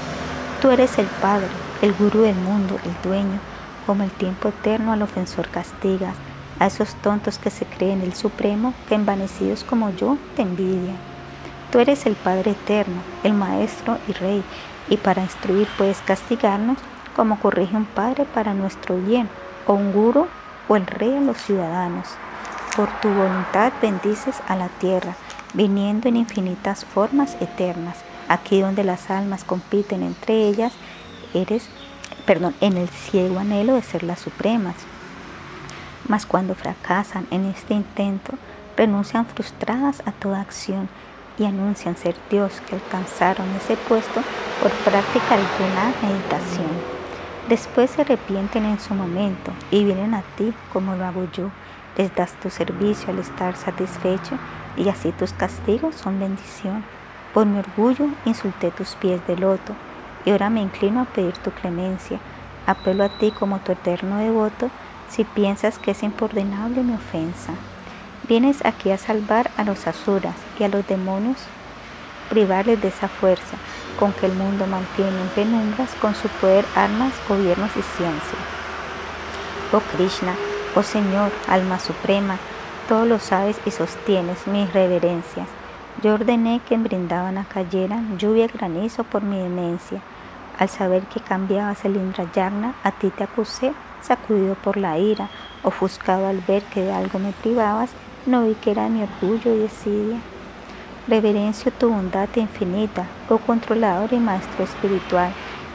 Tú eres el Padre, el Gurú del mundo, el dueño, como el tiempo eterno al ofensor castigas, a esos tontos que se creen el Supremo, que envanecidos como yo te envidian. Tú eres el Padre eterno, el Maestro y Rey, y para instruir puedes castigarnos como corrige un Padre para nuestro bien o un guru o el rey a los ciudadanos. Por tu voluntad bendices a la tierra viniendo en infinitas formas eternas. Aquí donde las almas compiten entre ellas, eres, perdón, en el ciego anhelo de ser las supremas. Mas cuando fracasan en este intento, renuncian frustradas a toda acción y anuncian ser Dios que alcanzaron ese puesto por práctica alguna meditación. Después se arrepienten en su momento y vienen a ti como lo hago yo. Les das tu servicio al estar satisfecho y así tus castigos son bendición. Por mi orgullo insulté tus pies de loto y ahora me inclino a pedir tu clemencia. Apelo a ti como tu eterno devoto si piensas que es imperdonable mi ofensa. Vienes aquí a salvar a los asuras y a los demonios, privarles de esa fuerza con que el mundo mantiene en penumbras con su poder, armas, gobiernos y ciencia. Oh Krishna, oh Señor, alma suprema, todo lo sabes y sostienes mis reverencias. Yo ordené que en Brindavana cayeran lluvia y granizo por mi demencia. Al saber que cambiabas el Yagna, a ti te acusé, sacudido por la ira, ofuscado al ver que de algo me privabas no vi que era mi orgullo y desidia. Reverencio tu bondad infinita, oh controlador y maestro espiritual.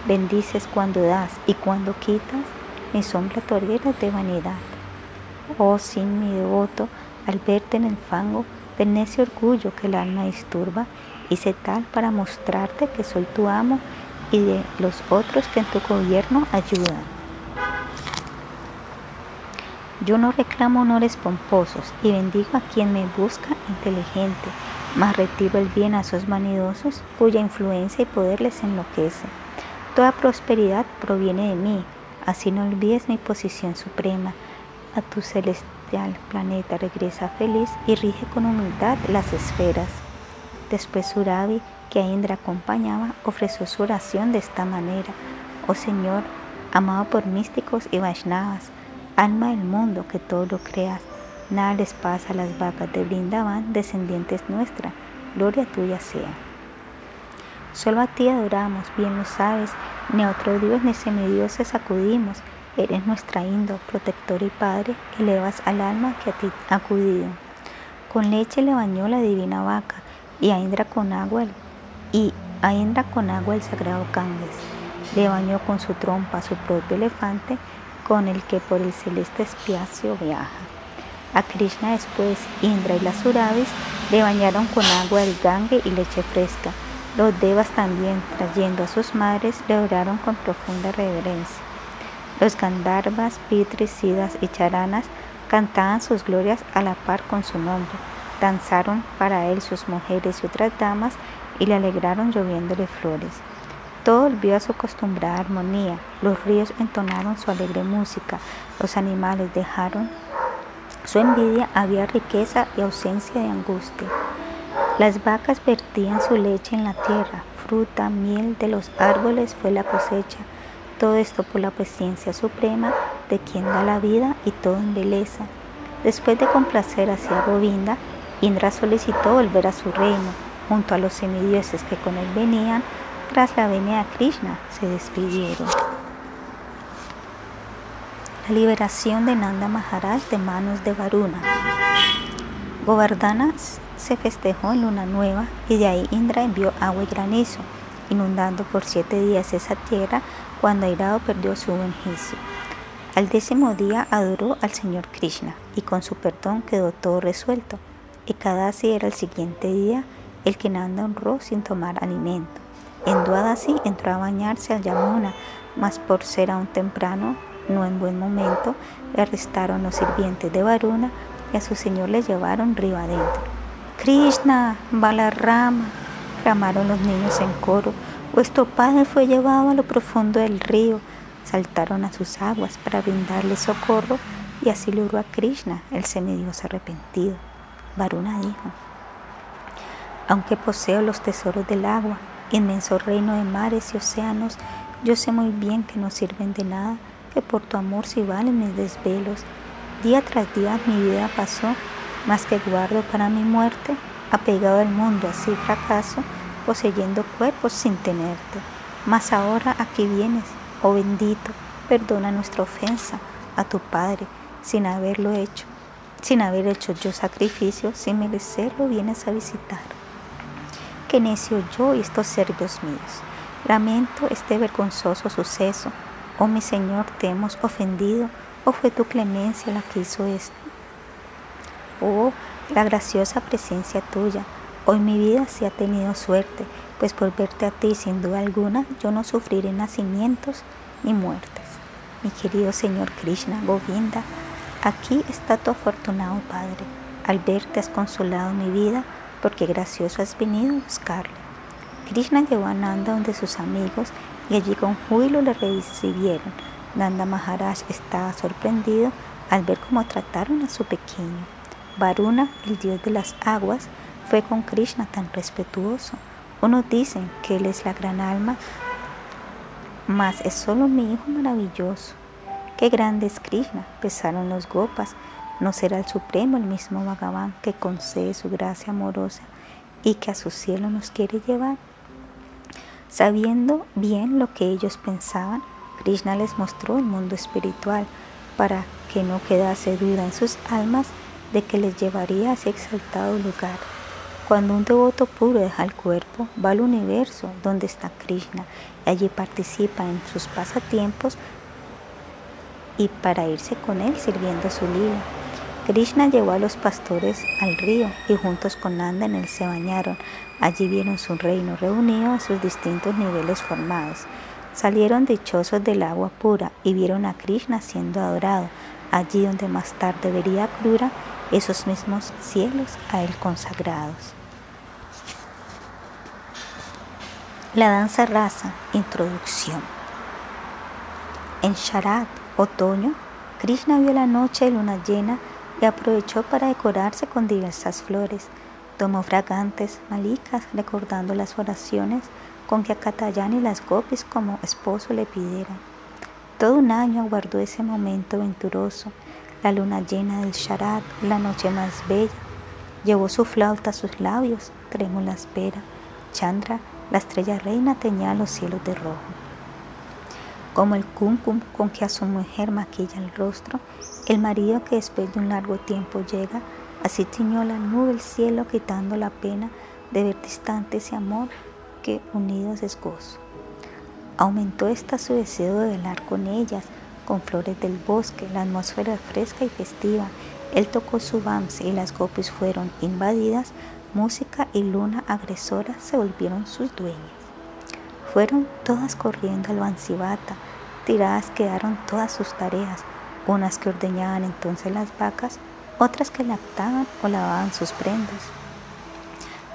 Bendices cuando das y cuando quitas, mi sombra torera de vanidad. Oh sin mi devoto, al verte en el fango, ven ese orgullo que el alma disturba, hice tal para mostrarte que soy tu amo y de los otros que en tu gobierno ayudan. Yo no reclamo honores pomposos y bendigo a quien me busca inteligente, mas retiro el bien a esos vanidosos cuya influencia y poder les enloquece. Toda prosperidad proviene de mí, así no olvides mi posición suprema. A tu celestial planeta regresa feliz y rige con humildad las esferas. Después Suravi, que a Indra acompañaba, ofreció su oración de esta manera. Oh Señor, amado por místicos y Vaishnavas, Alma del mundo que todo lo creas, nada les pasa a las vacas de Brindavan, descendientes nuestra, gloria tuya sea. Solo a ti adoramos, bien lo sabes, ni a otro Dios ni semidioses acudimos, eres nuestra Indo, protector y Padre, elevas al alma que a ti ha acudido. Con leche le bañó la divina vaca, y a Indra con agua el, y a con agua el sagrado Ganges. Le bañó con su trompa su propio elefante, con el que por el celeste espacio viaja. A Krishna después Indra y las Suravis le bañaron con agua del Gange y leche fresca. Los devas también, trayendo a sus madres, le oraron con profunda reverencia. Los Gandharvas, Pitris, Siddhas y Charanas cantaban sus glorias a la par con su nombre. Danzaron para él sus mujeres y otras damas y le alegraron lloviéndole flores. Todo volvió a su acostumbrada armonía. Los ríos entonaron su alegre música. Los animales dejaron su envidia. Había riqueza y ausencia de angustia. Las vacas vertían su leche en la tierra. Fruta, miel de los árboles fue la cosecha. Todo esto por la presencia suprema de quien da la vida y todo en belleza. Después de complacer hacia Govinda, Indra solicitó volver a su reino. Junto a los semidioses que con él venían, tras la venida de Krishna se despidieron. La liberación de Nanda Maharaj de manos de Varuna. Govardhana se festejó en luna nueva y de ahí Indra envió agua y granizo, inundando por siete días esa tierra cuando Airado perdió su buen juicio. Al décimo día adoró al Señor Krishna y con su perdón quedó todo resuelto. Y cada así era el siguiente día el que Nanda honró sin tomar alimento. En Duadasi entró a bañarse al Yamuna, mas por ser aún temprano, no en buen momento, le arrestaron los sirvientes de Varuna y a su señor le llevaron río adentro. Krishna, Balarama, clamaron los niños en coro, vuestro padre fue llevado a lo profundo del río. Saltaron a sus aguas para brindarle socorro y así logró a Krishna, el semidios arrepentido. Varuna dijo, aunque poseo los tesoros del agua, inmenso reino de mares y océanos, yo sé muy bien que no sirven de nada, que por tu amor sí valen mis desvelos. Día tras día mi vida pasó, más que guardo para mi muerte, apegado al mundo así fracaso, poseyendo cuerpos sin tenerte. Mas ahora aquí vienes, oh bendito, perdona nuestra ofensa a tu Padre sin haberlo hecho, sin haber hecho yo sacrificio, sin merecerlo, vienes a visitar. Qué necio yo y estos serbios míos. Lamento este vergonzoso suceso. Oh mi Señor, te hemos ofendido, o fue tu clemencia la que hizo esto. Oh, la graciosa presencia tuya. Hoy mi vida se ha tenido suerte, pues por verte a ti sin duda alguna yo no sufriré nacimientos ni muertes. Mi querido Señor Krishna, Govinda, aquí está tu afortunado Padre. Al verte has consolado mi vida, porque gracioso has venido a buscarle. Krishna llevó a Nanda donde sus amigos y allí con júbilo le recibieron. Nanda Maharaj estaba sorprendido al ver cómo trataron a su pequeño. Varuna, el dios de las aguas, fue con Krishna tan respetuoso. Unos dicen que él es la gran alma, mas es solo mi hijo maravilloso. Qué grande es Krishna, pesaron los gopas. No será el Supremo el mismo Bhagavan que concede su gracia amorosa y que a su cielo nos quiere llevar. Sabiendo bien lo que ellos pensaban, Krishna les mostró el mundo espiritual para que no quedase duda en sus almas de que les llevaría a ese exaltado lugar. Cuando un devoto puro deja el cuerpo, va al universo donde está Krishna y allí participa en sus pasatiempos y para irse con él sirviendo su lila. Krishna llevó a los pastores al río y juntos con Nanda en él se bañaron. Allí vieron su reino reunido en sus distintos niveles formados. Salieron dichosos del agua pura y vieron a Krishna siendo adorado, allí donde más tarde vería Krura esos mismos cielos a él consagrados. La danza rasa, introducción. En Sharat, otoño, Krishna vio la noche de luna llena y aprovechó para decorarse con diversas flores. Tomó fragantes malicas recordando las oraciones con que a y las gopis como esposo le pidieran. Todo un año aguardó ese momento venturoso la luna llena del Sharat, la noche más bella, llevó su flauta a sus labios, trémula espera. Chandra, la estrella reina, teñía los cielos de rojo. Como el kumkum con que a su mujer maquilla el rostro, el marido que después de un largo tiempo llega, así tiñó la nube el cielo, quitando la pena de ver distante ese amor que unidos es gozo. Aumentó esta su deseo de velar con ellas, con flores del bosque, la atmósfera fresca y festiva. Él tocó su bamse y las gopis fueron invadidas, música y luna agresora se volvieron sus dueñas. Fueron todas corriendo al Bansivata, tiradas quedaron todas sus tareas, unas que ordeñaban entonces las vacas, otras que lactaban o lavaban sus prendas.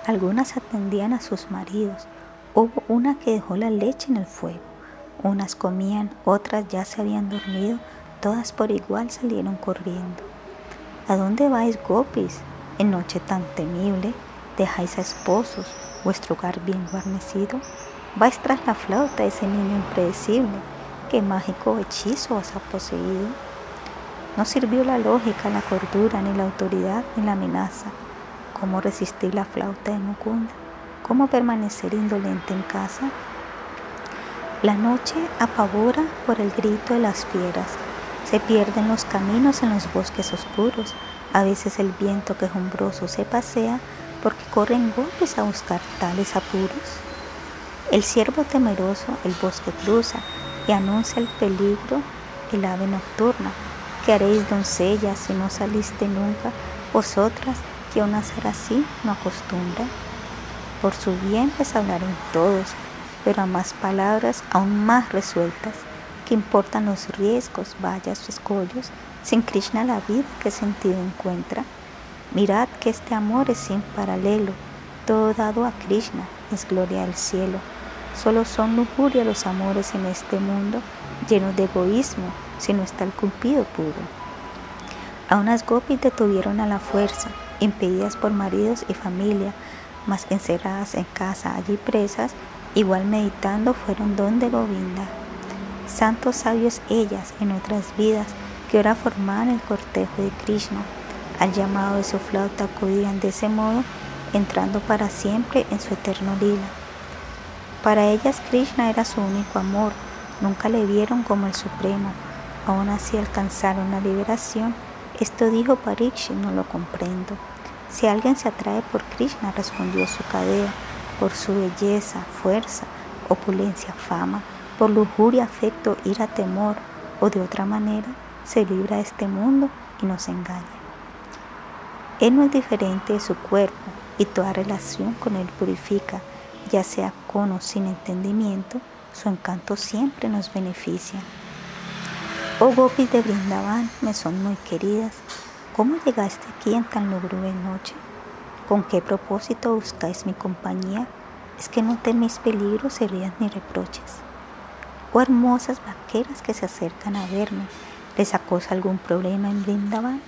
Algunas atendían a sus maridos, hubo una que dejó la leche en el fuego. Unas comían, otras ya se habían dormido, todas por igual salieron corriendo. ¿A dónde vais, gopis? En noche tan temible, dejáis a esposos, vuestro hogar bien guarnecido. Vais tras la flauta ese niño impredecible, qué mágico hechizo os ha poseído. No sirvió la lógica, la cordura, ni la autoridad, ni la amenaza. ¿Cómo resistir la flauta de Mukunda? ¿Cómo permanecer indolente en casa? La noche apavora por el grito de las fieras. Se pierden los caminos en los bosques oscuros. A veces el viento quejumbroso se pasea porque corren golpes a buscar tales apuros. El ciervo temeroso el bosque cruza y anuncia el peligro el ave nocturna. ¿Qué haréis, doncellas, si no saliste nunca? Vosotras, que a nacer así no acostumbra. Por su bien les hablaron todos, pero a más palabras aún más resueltas, que importan los riesgos, vallas o escollos, sin Krishna la vida qué sentido encuentra. Mirad que este amor es sin paralelo, todo dado a Krishna es gloria del cielo. Solo son lujuria los amores en este mundo, llenos de egoísmo, si no está el cumplido puro. A unas gopis detuvieron a la fuerza, impedidas por maridos y familia, mas encerradas en casa allí presas, Igual meditando fueron donde Govinda. Santos sabios ellas en otras vidas que ahora formaban el cortejo de Krishna. Al llamado de su flauta acudían de ese modo, entrando para siempre en su eterno lila. Para ellas Krishna era su único amor, nunca le vieron como el supremo. Aún así alcanzaron la liberación Esto dijo Parikshit, no lo comprendo. Si alguien se atrae por Krishna, respondió Sukadeva, por su belleza, fuerza, opulencia, fama, por lujuria, afecto, ira, temor, o de otra manera, se libra de este mundo y nos engaña. Él no es diferente de su cuerpo y toda relación con él purifica, ya sea con o sin entendimiento, su encanto siempre nos beneficia. Oh gopis de Brindavan, me son muy queridas, ¿cómo llegaste aquí en tan lúgubre noche? ¿Con qué propósito buscáis mi compañía? Es que no teméis peligros, heridas ni reproches. Oh hermosas vaqueras que se acercan a verme, ¿les acosa algún problema en Brindavan?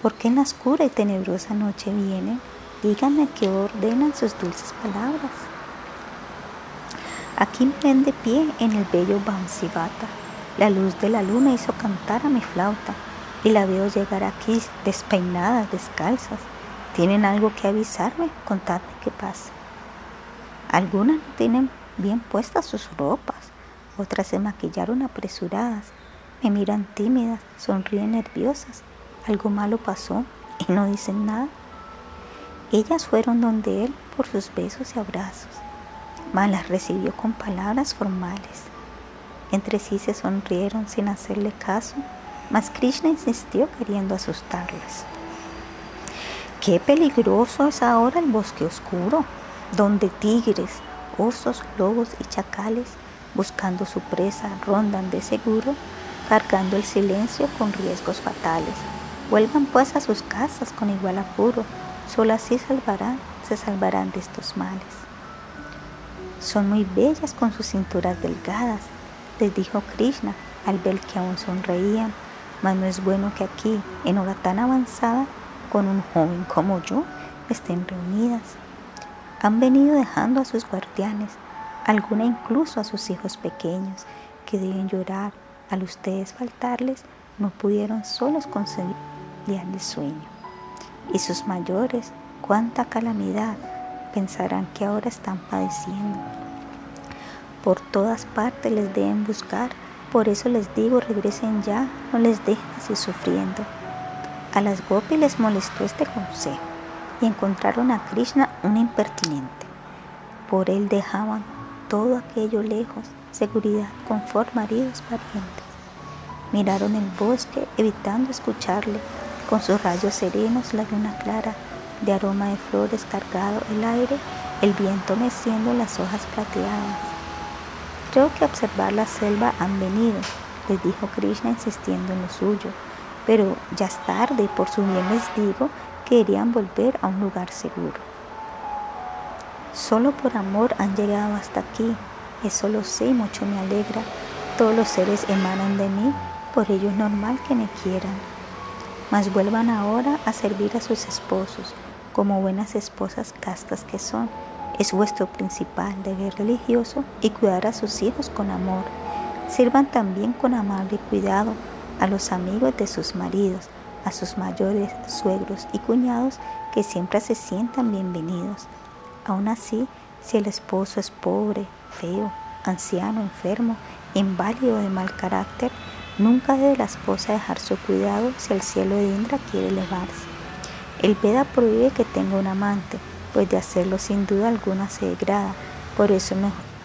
¿Por qué en la oscura y tenebrosa noche vienen? Díganme qué ordenan sus dulces palabras. Aquí me ven de pie en el bello Bamsivata. La luz de la luna hizo cantar a mi flauta y la veo llegar aquí despeinadas, descalzas. ¿Tienen algo que avisarme? Contadme qué pasa. Algunas no tienen bien puestas sus ropas, otras se maquillaron apresuradas, me miran tímidas, sonríen nerviosas. Algo malo pasó y no dicen nada. Ellas fueron donde él por sus besos y abrazos mas las recibió con palabras formales. Entre sí se sonrieron sin hacerle caso, mas Krishna insistió queriendo asustarlas. Qué peligroso es ahora el bosque oscuro, donde tigres, osos, lobos y chacales, buscando su presa, rondan de seguro, cargando el silencio con riesgos fatales. Vuelvan pues a sus casas con igual apuro, solo así salvarán, se salvarán de estos males. Son muy bellas con sus cinturas delgadas, les dijo Krishna al ver que aún sonreían, mas no es bueno que aquí, en hora tan avanzada, con un joven como yo, estén reunidas. Han venido dejando a sus guardianes, alguna incluso a sus hijos pequeños, que deben llorar. Al ustedes faltarles, no pudieron solos conciliar el sueño. Y sus mayores, cuánta calamidad, pensarán que ahora están padeciendo. Por todas partes les deben buscar, por eso les digo, regresen ya, no les dejen así sufriendo. A las gopis les molestó este consejo y encontraron a Krishna un impertinente. Por él dejaban todo aquello lejos, seguridad, confort, maridos, parientes. Miraron el bosque, evitando escucharle, con sus rayos serenos, la luna clara, de aroma de flores cargado el aire, el viento meciendo las hojas plateadas. Creo que observar la selva han venido, les dijo Krishna insistiendo en lo suyo, pero ya es tarde y por su bien les digo que querían volver a un lugar seguro. Solo por amor han llegado hasta aquí, eso lo sé y mucho me alegra. Todos los seres emanan de mí, por ello es normal que me quieran. Mas vuelvan ahora a servir a sus esposos, como buenas esposas castas que son. Es vuestro principal deber religioso y cuidar a sus hijos con amor. Sirvan también con amable cuidado a los amigos de sus maridos, a sus mayores suegros y cuñados que siempre se sientan bienvenidos. Aún así, si el esposo es pobre, feo, anciano, enfermo, inválido de mal carácter, nunca debe la esposa dejar su cuidado si el cielo de Indra quiere elevarse. El Veda prohíbe que tenga un amante, pues de hacerlo sin duda alguna se degrada. Por eso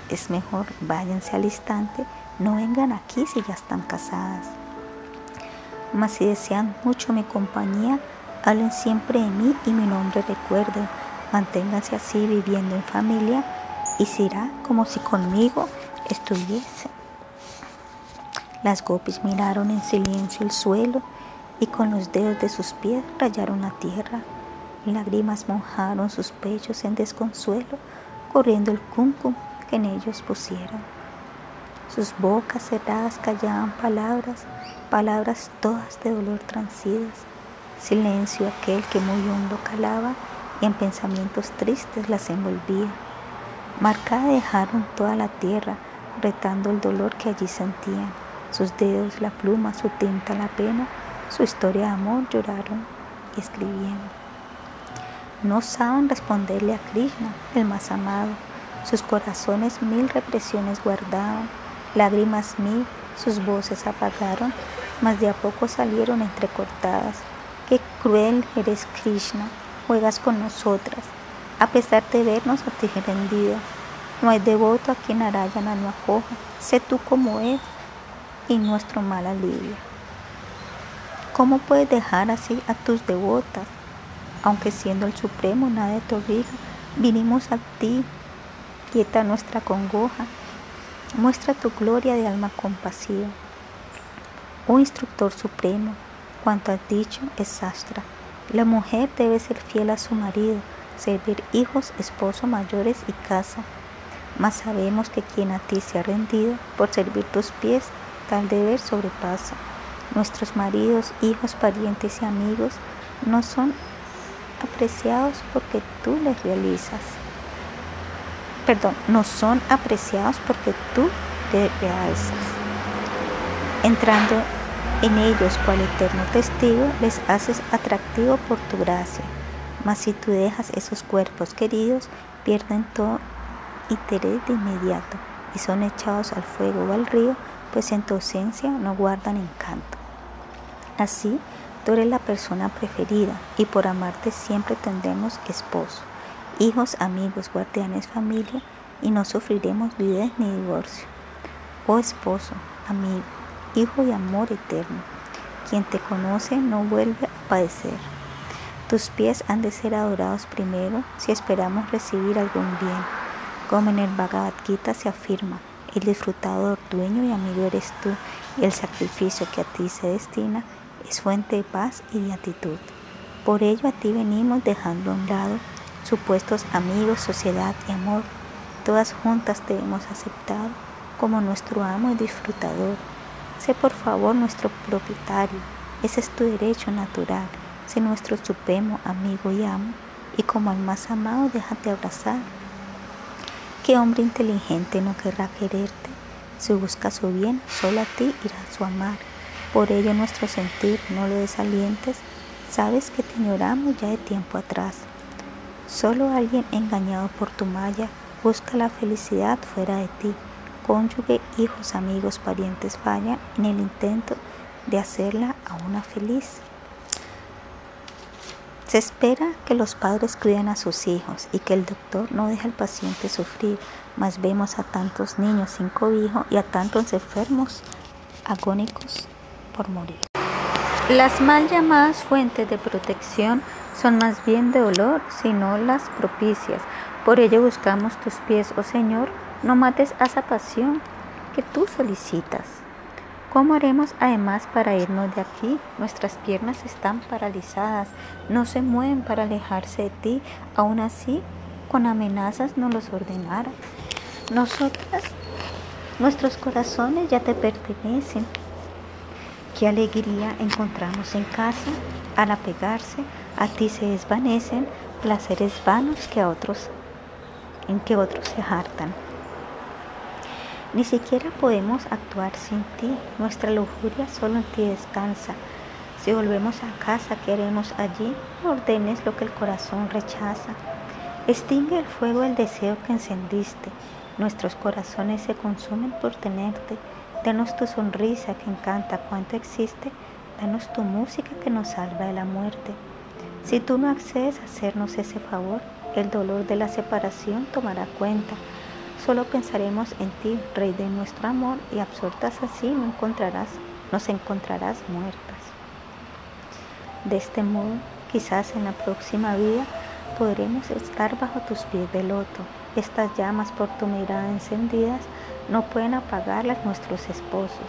es mejor váyanse al instante, no vengan aquí si ya están casadas. Mas si desean mucho mi compañía, hablen siempre de mí y mi nombre recuerden. Manténganse así viviendo en familia y será como si conmigo estuviese. Las gopis miraron en silencio el suelo y con los dedos de sus pies rayaron la tierra. Lágrimas mojaron sus pechos en desconsuelo, corriendo el cuncum que en ellos pusieron. Sus bocas cerradas callaban palabras, palabras todas de dolor transidas. Silencio aquel que muy hondo calaba y en pensamientos tristes las envolvía. Marcada dejaron toda la tierra, retando el dolor que allí sentían. Sus dedos, la pluma, su tinta, la pena, su historia de amor lloraron y escribían. No saben responderle a Krishna, el más amado. Sus corazones mil represiones guardaban, lágrimas mil sus voces apagaron, mas de a poco salieron entrecortadas. Qué cruel eres Krishna, juegas con nosotras, a pesar de vernos a ti rendido. No hay devoto a quien Narayana no acoja, sé tú como él y nuestro mal alivio. ¿Cómo puedes dejar así a tus devotas? Aunque siendo el Supremo nada te obliga, vinimos a ti, quieta nuestra congoja, muestra tu gloria de alma compasiva. Oh instructor supremo, cuanto has dicho es sastra. La mujer debe ser fiel a su marido, servir hijos, esposos mayores y casa. Mas sabemos que quien a ti se ha rendido por servir tus pies, tal deber sobrepasa. Nuestros maridos, hijos, parientes y amigos no son apreciados porque tú les realizas. Perdón, no son apreciados porque tú les realzas. Entrando en ellos cual eterno testigo, les haces atractivo por tu gracia. Mas si tú dejas esos cuerpos queridos, pierden todo interés de inmediato y son echados al fuego o al río, pues en tu ausencia no guardan encanto. Así, tú eres la persona preferida y por amarte siempre tendremos esposo, hijos, amigos, guardianes, familia y no sufriremos vidas ni divorcio. Oh esposo, amigo, hijo y amor eterno, quien te conoce no vuelve a padecer. Tus pies han de ser adorados primero si esperamos recibir algún bien. Como en el Bhagavad Gita se afirma, el disfrutador, dueño y amigo eres tú, y el sacrificio que a ti se destina es fuente de paz y de actitud. Por ello a ti venimos dejando a un lado supuestos amigos, sociedad y amor. Todas juntas te hemos aceptado como nuestro amo y disfrutador. Sé por favor nuestro propietario, ese es tu derecho natural. Sé nuestro supremo amigo y amo, y como al más amado déjate abrazar. ¿Qué hombre inteligente no querrá quererte? Si busca su bien, solo a ti irá su amar. Por ello nuestro sentir no lo desalientes, sabes que te ignoramos ya de tiempo atrás. Solo alguien engañado por tu malla busca la felicidad fuera de ti. Cónyuge, hijos, amigos, parientes fallan en el intento de hacerla a una feliz. Se espera que los padres cuiden a sus hijos y que el doctor no deje al paciente sufrir, mas vemos a tantos niños sin cobijo y a tantos enfermos agónicos morir. Las mal llamadas fuentes de protección son más bien de dolor, sino las propicias. Por ello buscamos tus pies, oh Señor, no mates a esa pasión que tú solicitas. ¿Cómo haremos además para irnos de aquí? Nuestras piernas están paralizadas, no se mueven para alejarse de ti, aún así con amenazas no los ordenara. Nosotras, nuestros corazones ya te pertenecen, Qué alegría encontramos en casa al apegarse, a ti se desvanecen placeres vanos que a otros, en que otros se hartan. Ni siquiera podemos actuar sin ti, nuestra lujuria solo en ti descansa. Si volvemos a casa, ¿qué haremos allí? Ordenes lo que el corazón rechaza. Extingue el fuego del deseo que encendiste. Nuestros corazones se consumen por tenerte. Danos tu sonrisa que encanta cuanto existe. Danos tu música que nos salva de la muerte. Si tú no accedes a hacernos ese favor, el dolor de la separación tomará cuenta. Solo pensaremos en ti, Rey de nuestro amor, y absortas así no encontrarás, nos encontrarás muertas. De este modo, quizás en la próxima vida podremos estar bajo tus pies de loto. Estas llamas por tu mirada encendidas no pueden apagarlas nuestros esposos.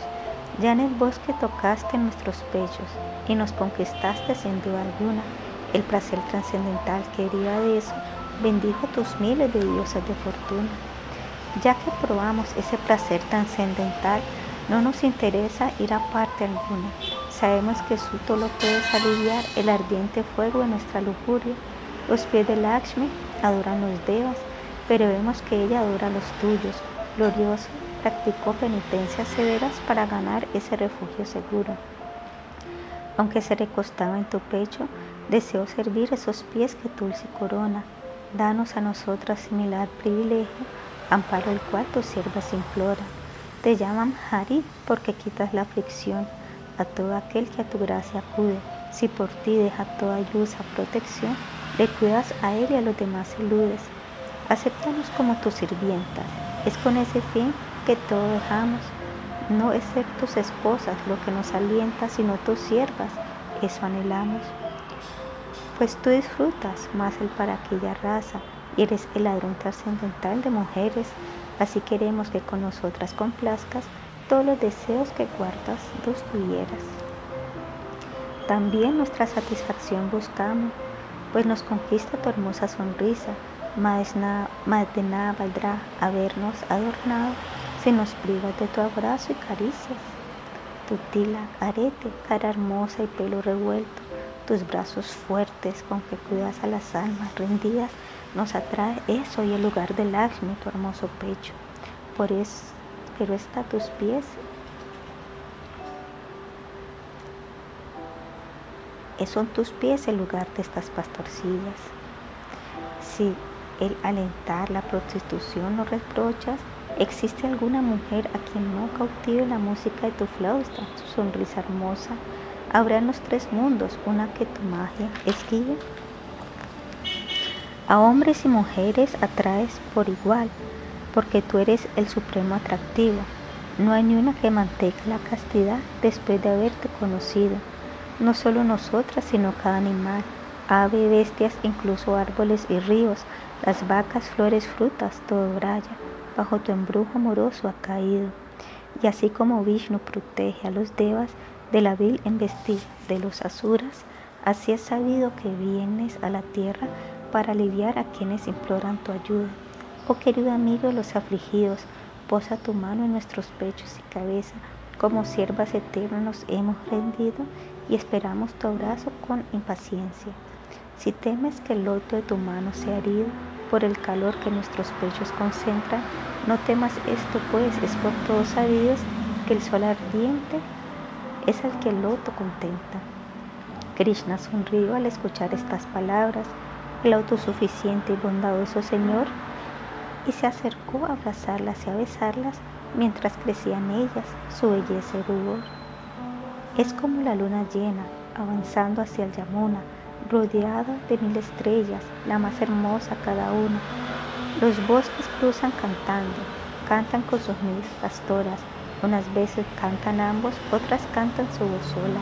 Ya en el bosque tocaste nuestros pechos y nos conquistaste sin duda alguna. El placer trascendental que deriva de eso bendijo tus miles de diosas de fortuna. Ya que probamos ese placer trascendental, no nos interesa ir a parte alguna. Sabemos que su lo puedes aliviar el ardiente fuego de nuestra lujuria. Los pies de Lakshmi adoran los devas, pero vemos que ella adora los tuyos glorioso, practicó penitencias severas para ganar ese refugio seguro. Aunque se recostaba en tu pecho, deseó servir esos pies que dulce corona. Danos a nosotras similar privilegio, amparo el cual tus siervas implora. Te llaman Hari porque quitas la aflicción a todo aquel que a tu gracia acude. Si por ti deja toda luz a protección, le cuidas a él y a los demás eludes. Acéptanos como tus sirvientas. Es con ese fin que todo dejamos. No es ser tus esposas lo que nos alienta, sino tus siervas. Eso anhelamos. Pues tú disfrutas más el para aquella raza y eres el ladrón trascendental de mujeres. Así queremos que con nosotras complazcas todos los deseos que guardas los tuvieras. También nuestra satisfacción buscamos, pues nos conquista tu hermosa sonrisa, más, de nada valdrá habernos adornado si nos privas de tu abrazo y caricias. Tu tila, arete, cara hermosa y pelo revuelto, tus brazos fuertes con que cuidas a las almas rendidas, nos atrae eso y el lugar del Lakshmi, tu hermoso pecho. Por eso, pero está a tus pies son tus pies el lugar de estas pastorcillas. El alentar la prostitución no reprochas, ¿existe alguna mujer a quien no cautive la música de tu flauta, tu sonrisa hermosa? ¿Habrá en los tres mundos una que tu magia esquive? A hombres y mujeres atraes por igual, porque tú eres el supremo atractivo. No hay ni una que mantenga la castidad después de haberte conocido. No solo nosotras, sino cada animal, ave, bestias, incluso árboles y ríos, las vacas, flores, frutas, todo braya, bajo tu embrujo amoroso ha caído. Y así como Vishnu protege a los devas de la vil embestida de los asuras, así es sabido que vienes a la tierra para aliviar a quienes imploran tu ayuda. Oh querido amigo de los afligidos, posa tu mano en nuestros pechos y cabeza, como siervas eternas nos hemos rendido y esperamos tu abrazo con impaciencia. Si temes que el loto de tu mano sea herido por el calor que nuestros pechos concentran, no temas esto, pues es por todos sabidos que el sol ardiente es el que el loto contenta. Krishna sonrió al escuchar estas palabras, el autosuficiente y bondadoso Señor, y se acercó a abrazarlas y a besarlas mientras crecían ellas su belleza y rubor. Es como la luna llena, avanzando hacia el Yamuna, rodeada de mil estrellas, la más hermosa cada una. Los bosques cruzan cantando, cantan con sus mil pastoras, unas veces cantan ambos, otras cantan su voz sola.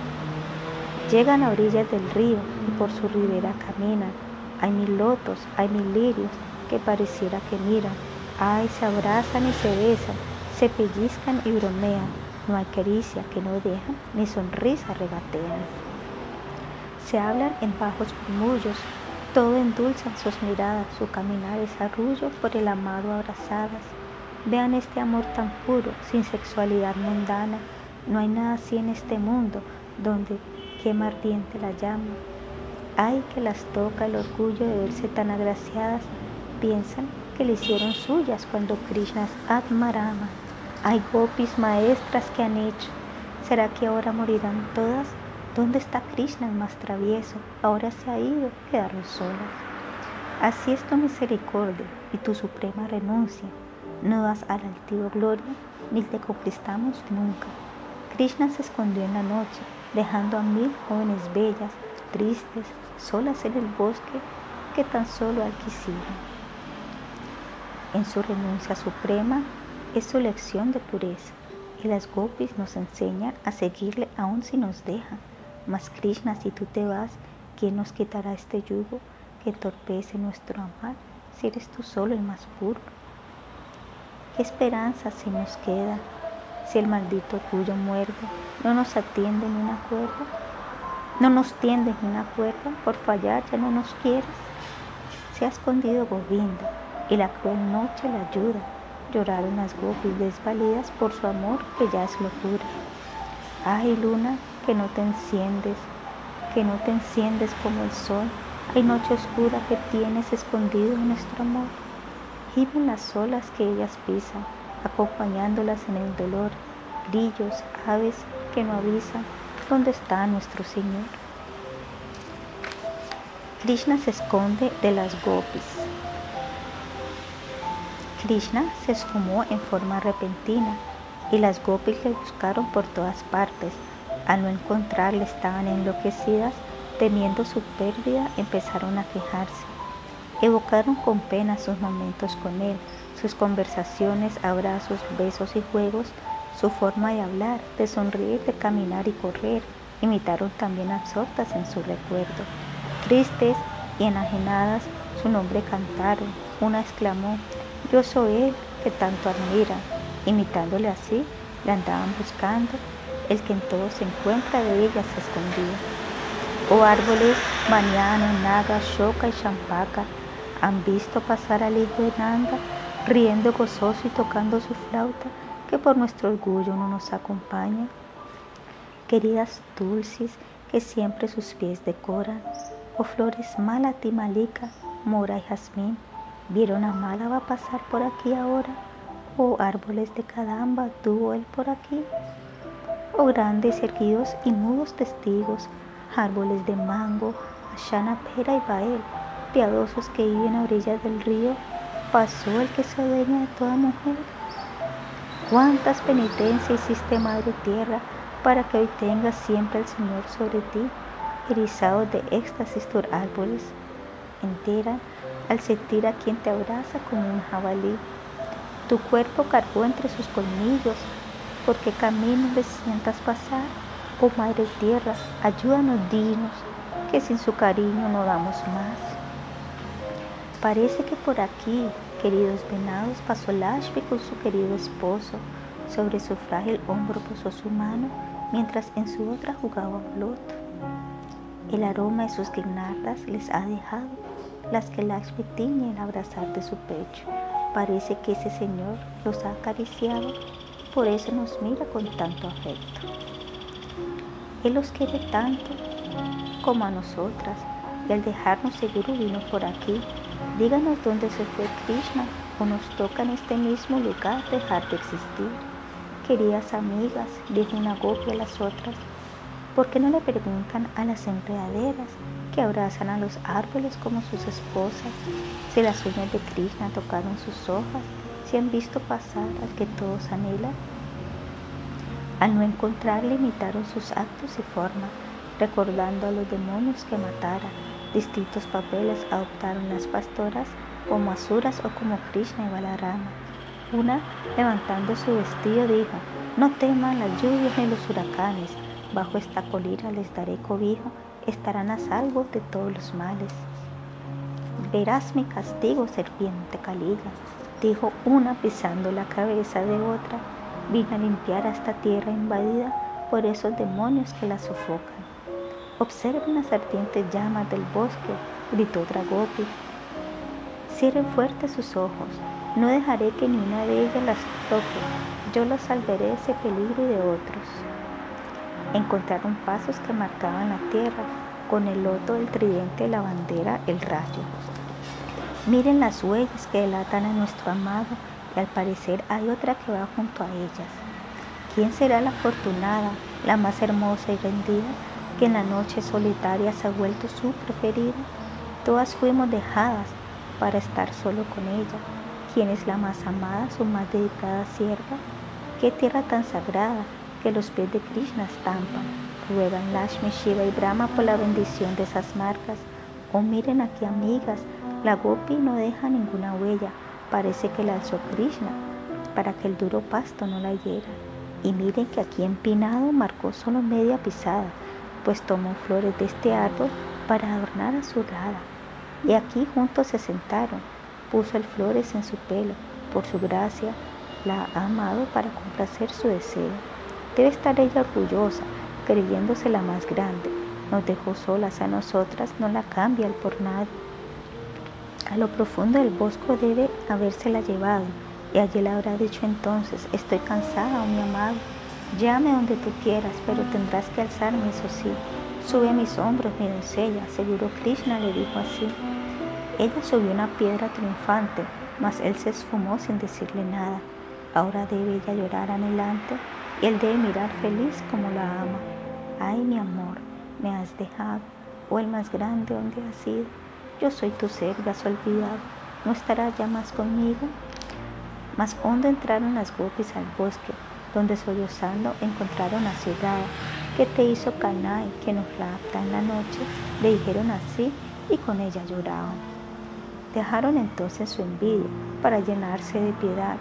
Llegan a orillas del río y por su ribera caminan. Hay mil lotos, hay mil lirios que pareciera que miran. Ay, se abrazan y se besan, se pellizcan y bromean no hay caricia que no dejan, ni sonrisa regatean. Se hablan en bajos murmullos, todo endulzan sus miradas, su caminar es arrullo por el amado abrazadas. Vean este amor tan puro, sin sexualidad mundana. No hay nada así en este mundo donde quema ardiente la llama. Ay que las toca el orgullo de verse tan agraciadas. Piensan que le hicieron suyas cuando Krishna es Atmarama. Hay gopis maestras que han hecho. ¿Será que ahora morirán todas? ¿Dónde está Krishna el más travieso? Ahora se ha ido, quedaron solas. Así es tu misericordia y tu suprema renuncia. No das a la altiva gloria, ni te conquistamos nunca. Krishna se escondió en la noche, dejando a mil jóvenes bellas, tristes, solas en el bosque que tan solo al En su renuncia suprema, es su lección de pureza y las gopis nos enseñan a seguirle aun si nos deja. Mas Krishna, si tú te vas, ¿quién nos quitará este yugo que torpece nuestro amar si eres tú solo el más puro? ¿Qué esperanza si nos queda si el maldito orgullo muerde? ¿No nos atiende ni una cuerda? ¿No nos tiende ni una cuerda? Por fallar ya no nos quieres. Se ha escondido Govinda y la cruel noche la ayuda Lloraron las gopis desvalidas por su amor que ya es locura. Ay, luna, que no te enciendes, que no te enciendes como el sol. Hay noche oscura que tienes escondido en nuestro amor. Gimen las olas que ellas pisan, acompañándolas en el dolor. Grillos, aves que no avisan dónde está nuestro Señor. Krishna se esconde de las gopis. Krishna se esfumó en forma repentina y las gopis le buscaron por todas partes. Al no encontrarle estaban enloquecidas, temiendo su pérdida, empezaron a quejarse. Evocaron con pena sus momentos con él, sus conversaciones, abrazos, besos y juegos, su forma de hablar, de sonreír, de caminar y correr. Imitaron también absortas en su recuerdo. Tristes y enajenadas, su nombre cantaron. Una exclamó, yo soy él que tanto admira. Imitándole así, le andaban buscando el que en todo se encuentra de ella se escondía. Oh árboles, Maniano, Naga, Shoka y Champaca, han visto pasar al hijo de riendo gozoso y tocando su flauta, que por nuestro orgullo no nos acompaña. Queridas dulces, que siempre sus pies decoran, oh flores Malati, Malika, Mora y Jazmín, vieron a Málaga pasar por aquí ahora, oh árboles de Cadamba, tuvo él por aquí oh grandes, erguidos y mudos testigos, árboles de mango, ashana, pera y bael, piadosos que viven a orillas del río, pasó el que se adueña de toda mujer. Cuántas penitencias hiciste, Madre Tierra, para que hoy tengas siempre al Señor sobre ti, erizados de éxtasis tus árboles, entera al sentir a quien te abraza como un jabalí. Tu cuerpo cargó entre sus colmillos ¿Por qué camino le sientas pasar? Oh Madre Tierra, ayúdanos, dinos, que sin su cariño no damos más. Parece que por aquí, queridos venados, pasó Lashmi con su querido esposo. Sobre su frágil hombro posó su mano, mientras en su otra jugaba Blot. El aroma de sus guirnaldas les ha dejado las que Lashmi tiñe abrazar de su pecho. Parece que ese señor los ha acariciado por eso nos mira con tanto afecto. Él los quiere tanto como a nosotras y al dejarnos seguro vino por aquí. Díganos dónde se fue Krishna o nos toca en este mismo lugar dejar de existir. Queridas amigas, dijo una gopi a las otras, ¿por qué no le preguntan a las enredaderas que abrazan a los árboles como sus esposas si las uñas de Krishna tocaron sus hojas si han visto pasar al que todos anhelan? Al no encontrarle imitaron sus actos y forma, recordando a los demonios que matara. Distintos papeles adoptaron las pastoras como Asuras o como Krishna y Balarama. Una, levantando su vestido, dijo, no teman las lluvias ni los huracanes, bajo esta colina les daré cobijo, estarán a salvo de todos los males. Verás mi castigo, serpiente Calilla, dijo una pisando la cabeza de otra, vino a limpiar a esta tierra invadida por esos demonios que la sofocan. Observen las ardientes llamas del bosque, gritó Dragopi. Cierren fuerte sus ojos, no dejaré que ni una de ellas las toque, yo las salvaré de ese peligro y de otros. Encontraron pasos que marcaban la tierra, con el loto del tridente de la bandera, el rayo. Miren las huellas que delatan a nuestro amado y al parecer hay otra que va junto a ellas. ¿Quién será la afortunada, la más hermosa y rendida, que en la noche solitaria se ha vuelto su preferida? Todas fuimos dejadas para estar solo con ella. ¿Quién es la más amada, su más dedicada sierva? ¿Qué tierra tan sagrada que los pies de Krishna estampan? Ruegan Lashmi, Shiva y Brahma por la bendición de esas marcas. Oh, miren aquí, amigas, la gopi no deja ninguna huella, parece que la alzó Krishna para que el duro pasto no la hiera. Y miren que aquí empinado marcó solo media pisada, pues tomó flores de este árbol para adornar a su rada. Y aquí juntos se sentaron, puso el flores en su pelo, por su gracia la ha amado para complacer su deseo. Debe estar ella orgullosa, creyéndose la más grande. Nos dejó solas a nosotras, no la cambia el por nada. A lo profundo del bosque debe habérsela llevado, y allí le habrá dicho entonces, estoy cansada, oh mi amado, llame donde tú quieras, pero tendrás que alzarme, eso sí. Sube a mis hombros, mi doncella, seguro Krishna le dijo así. Ella subió una piedra triunfante, mas él se esfumó sin decirle nada. Ahora debe ella llorar anhelante y él debe mirar feliz como la ama. Ay, mi amor, me has dejado, o el más grande donde has sido yo soy tu ser, has olvidado, ¿no estarás ya más conmigo? Más hondo entraron las gopis al bosque, donde sollozando encontraron a Ciudad, ¿Qué te hizo Kanai que nos rapta en la noche? Le dijeron así y con ella lloraban. Dejaron entonces su envidia para llenarse de piedad.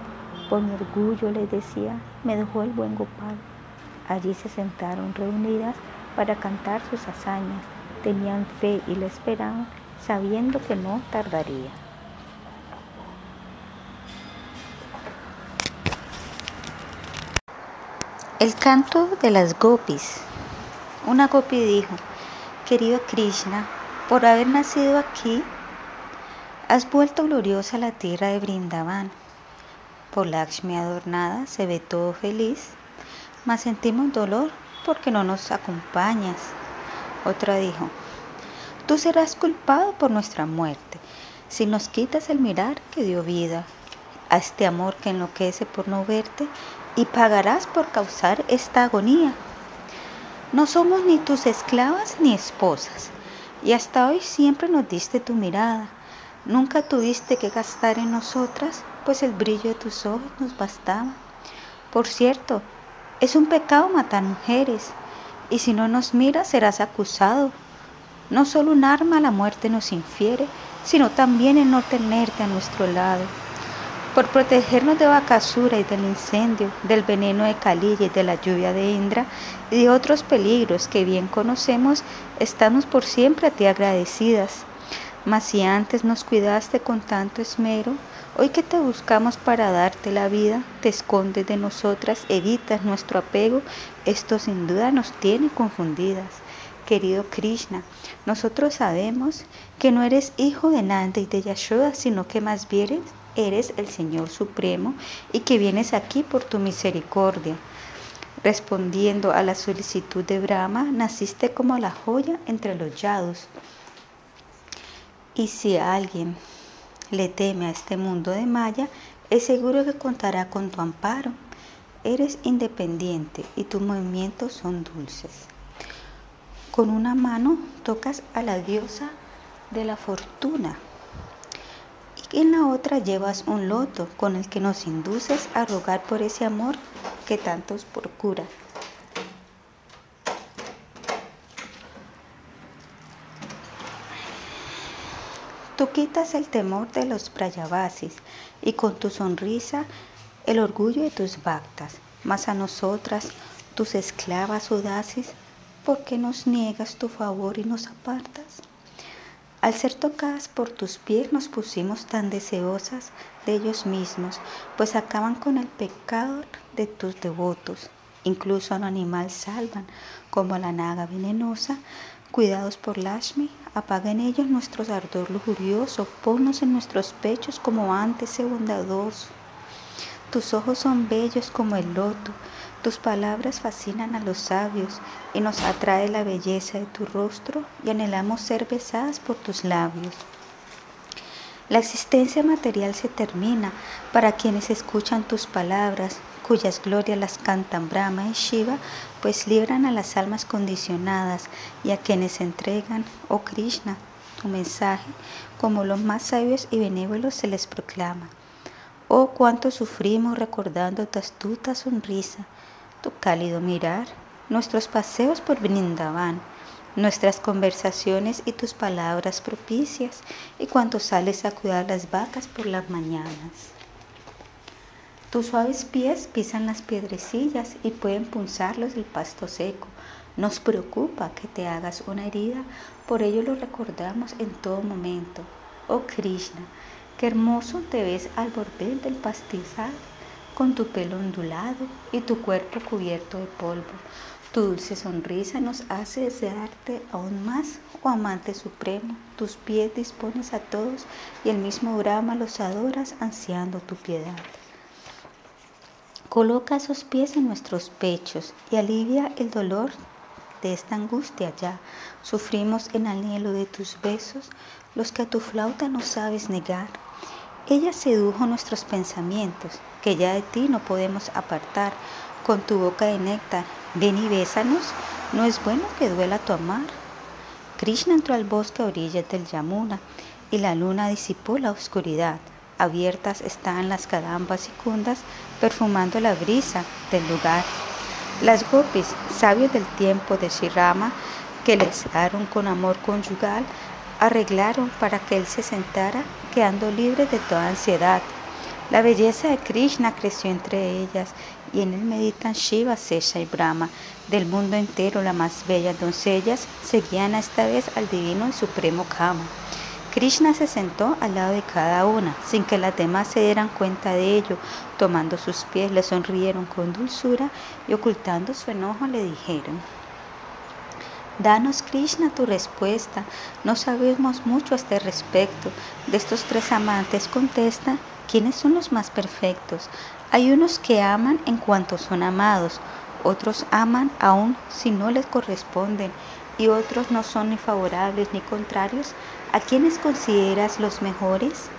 Por mi orgullo les decía, me dejó el buen Gopal. Allí se sentaron reunidas para cantar sus hazañas. Tenían fe y la esperaban, sabiendo que no tardaría. El canto de las gopis. Una gopi dijo, querido Krishna, por haber nacido aquí, has vuelto gloriosa la tierra de Brindavan. Por Lakshmi adornada se ve todo feliz, mas sentimos dolor porque no nos acompañas. Otra dijo, tú serás culpado por nuestra muerte si nos quitas el mirar que dio vida a este amor que enloquece por no verte y pagarás por causar esta agonía. No somos ni tus esclavas ni esposas, y hasta hoy siempre nos diste tu mirada. Nunca tuviste que gastar en nosotras, pues el brillo de tus ojos nos bastaba. Por cierto, es un pecado matar mujeres, y si no nos miras serás acusado. No solo un arma la muerte nos infiere, sino también el no tenerte a nuestro lado. Por protegernos de Bacasura y del incendio, del veneno de Calilla y de la lluvia de Indra y de otros peligros que bien conocemos, estamos por siempre a ti agradecidas. Mas si antes nos cuidaste con tanto esmero, Hoy que te buscamos para darte la vida, te escondes de nosotras, evitas nuestro apego, esto sin duda nos tiene confundidas. Querido Krishna, nosotros sabemos que no eres hijo de Nanda y de Yashoda, sino que más bien eres el Señor Supremo y que vienes aquí por tu misericordia. Respondiendo a la solicitud de Brahma, naciste como la joya entre los yados. Y si alguien le teme a este mundo de Maya, es seguro que contará con tu amparo. Eres independiente y tus movimientos son dulces. Con una mano tocas a la diosa de la fortuna y en la otra llevas un loto con el que nos induces a rogar por ese amor que tantos procura. Tú quitas el temor de los prayavasis y con tu sonrisa el orgullo de tus bhaktas, mas a nosotras, tus esclavas audaces, ¿por qué nos niegas tu favor y nos apartas? Al ser tocadas por tus pies nos pusimos tan deseosas de ellos mismos, pues acaban con el pecado de tus devotos. Incluso a un animal salvan, como la naga venenosa, Cuidados por Lashmi, apaga en ellos nuestro ardor lujurioso, ponnos en nuestros pechos como antes, sé bondadoso. Tus ojos son bellos como el loto, tus palabras fascinan a los sabios y nos atrae la belleza de tu rostro y anhelamos ser besadas por tus labios. La existencia material se termina para quienes escuchan tus palabras, cuyas glorias las cantan Brahma y Shiva, pues libran a las almas condicionadas y a quienes entregan, oh Krishna, tu mensaje, como los más sabios y benévolos se les proclama. Oh, cuánto sufrimos recordando tu astuta sonrisa, tu cálido mirar, nuestros paseos por Vrindavan, nuestras conversaciones y tus palabras propicias, y cuando sales a cuidar las vacas por las mañanas. Tus suaves pies pisan las piedrecillas y pueden punzarlos el pasto seco. Nos preocupa que te hagas una herida, por ello lo recordamos en todo momento. Oh Krishna, qué hermoso te ves al borde del pastizal, con tu pelo ondulado y tu cuerpo cubierto de polvo. Tu dulce sonrisa nos hace desearte aún más, oh amante supremo. Tus pies dispones a todos y el mismo Brahma los adoras ansiando tu piedad. Coloca esos pies en nuestros pechos y alivia el dolor de esta angustia ya. Sufrimos en anhelo de tus besos, los que a tu flauta no sabes negar. Ella sedujo nuestros pensamientos, que ya de ti no podemos apartar. Con tu boca de néctar, ven y bésanos, no es bueno que duela tu amar. Krishna entró al bosque a orillas del Yamuna y la luna disipó la oscuridad. Abiertas están las cadambas y cundas, perfumando la brisa del lugar. Las gopis, sabios del tiempo de Shirama, que les daron con amor conyugal, arreglaron para que él se sentara, quedando libre de toda ansiedad. La belleza de Krishna creció entre ellas y en él meditan Shiva, Sesha y Brahma. Del mundo entero, las más bellas doncellas seguían esta vez al divino y supremo Kama. Krishna se sentó al lado de cada una, sin que las demás se dieran cuenta de ello. Tomando sus pies, le sonrieron con dulzura y ocultando su enojo le dijeron, Danos, Krishna, tu respuesta. No sabemos mucho a este respecto. De estos tres amantes, contesta, ¿quiénes son los más perfectos? Hay unos que aman en cuanto son amados, otros aman aún si no les corresponden, y otros no son ni favorables ni contrarios ¿A quiénes consideras los mejores?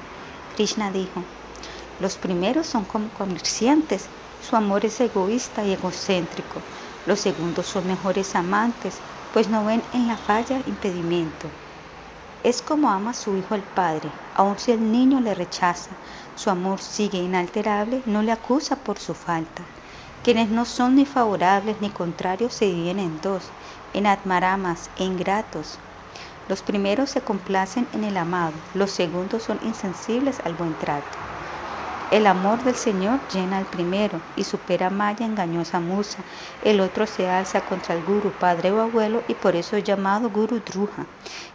Krishna dijo, los primeros son como comerciantes, su amor es egoísta y egocéntrico. Los segundos son mejores amantes, pues no ven en la falla impedimento. Es como ama su hijo el padre, aun si el niño le rechaza, su amor sigue inalterable, no le acusa por su falta. Quienes no son ni favorables ni contrarios se dividen en dos, en admaramas e ingratos. Los primeros se complacen en el amado, los segundos son insensibles al buen trato. El amor del Señor llena al primero y supera Maya engañosa musa. El otro se alza contra el Guru, padre o abuelo, y por eso es llamado Guru Druja.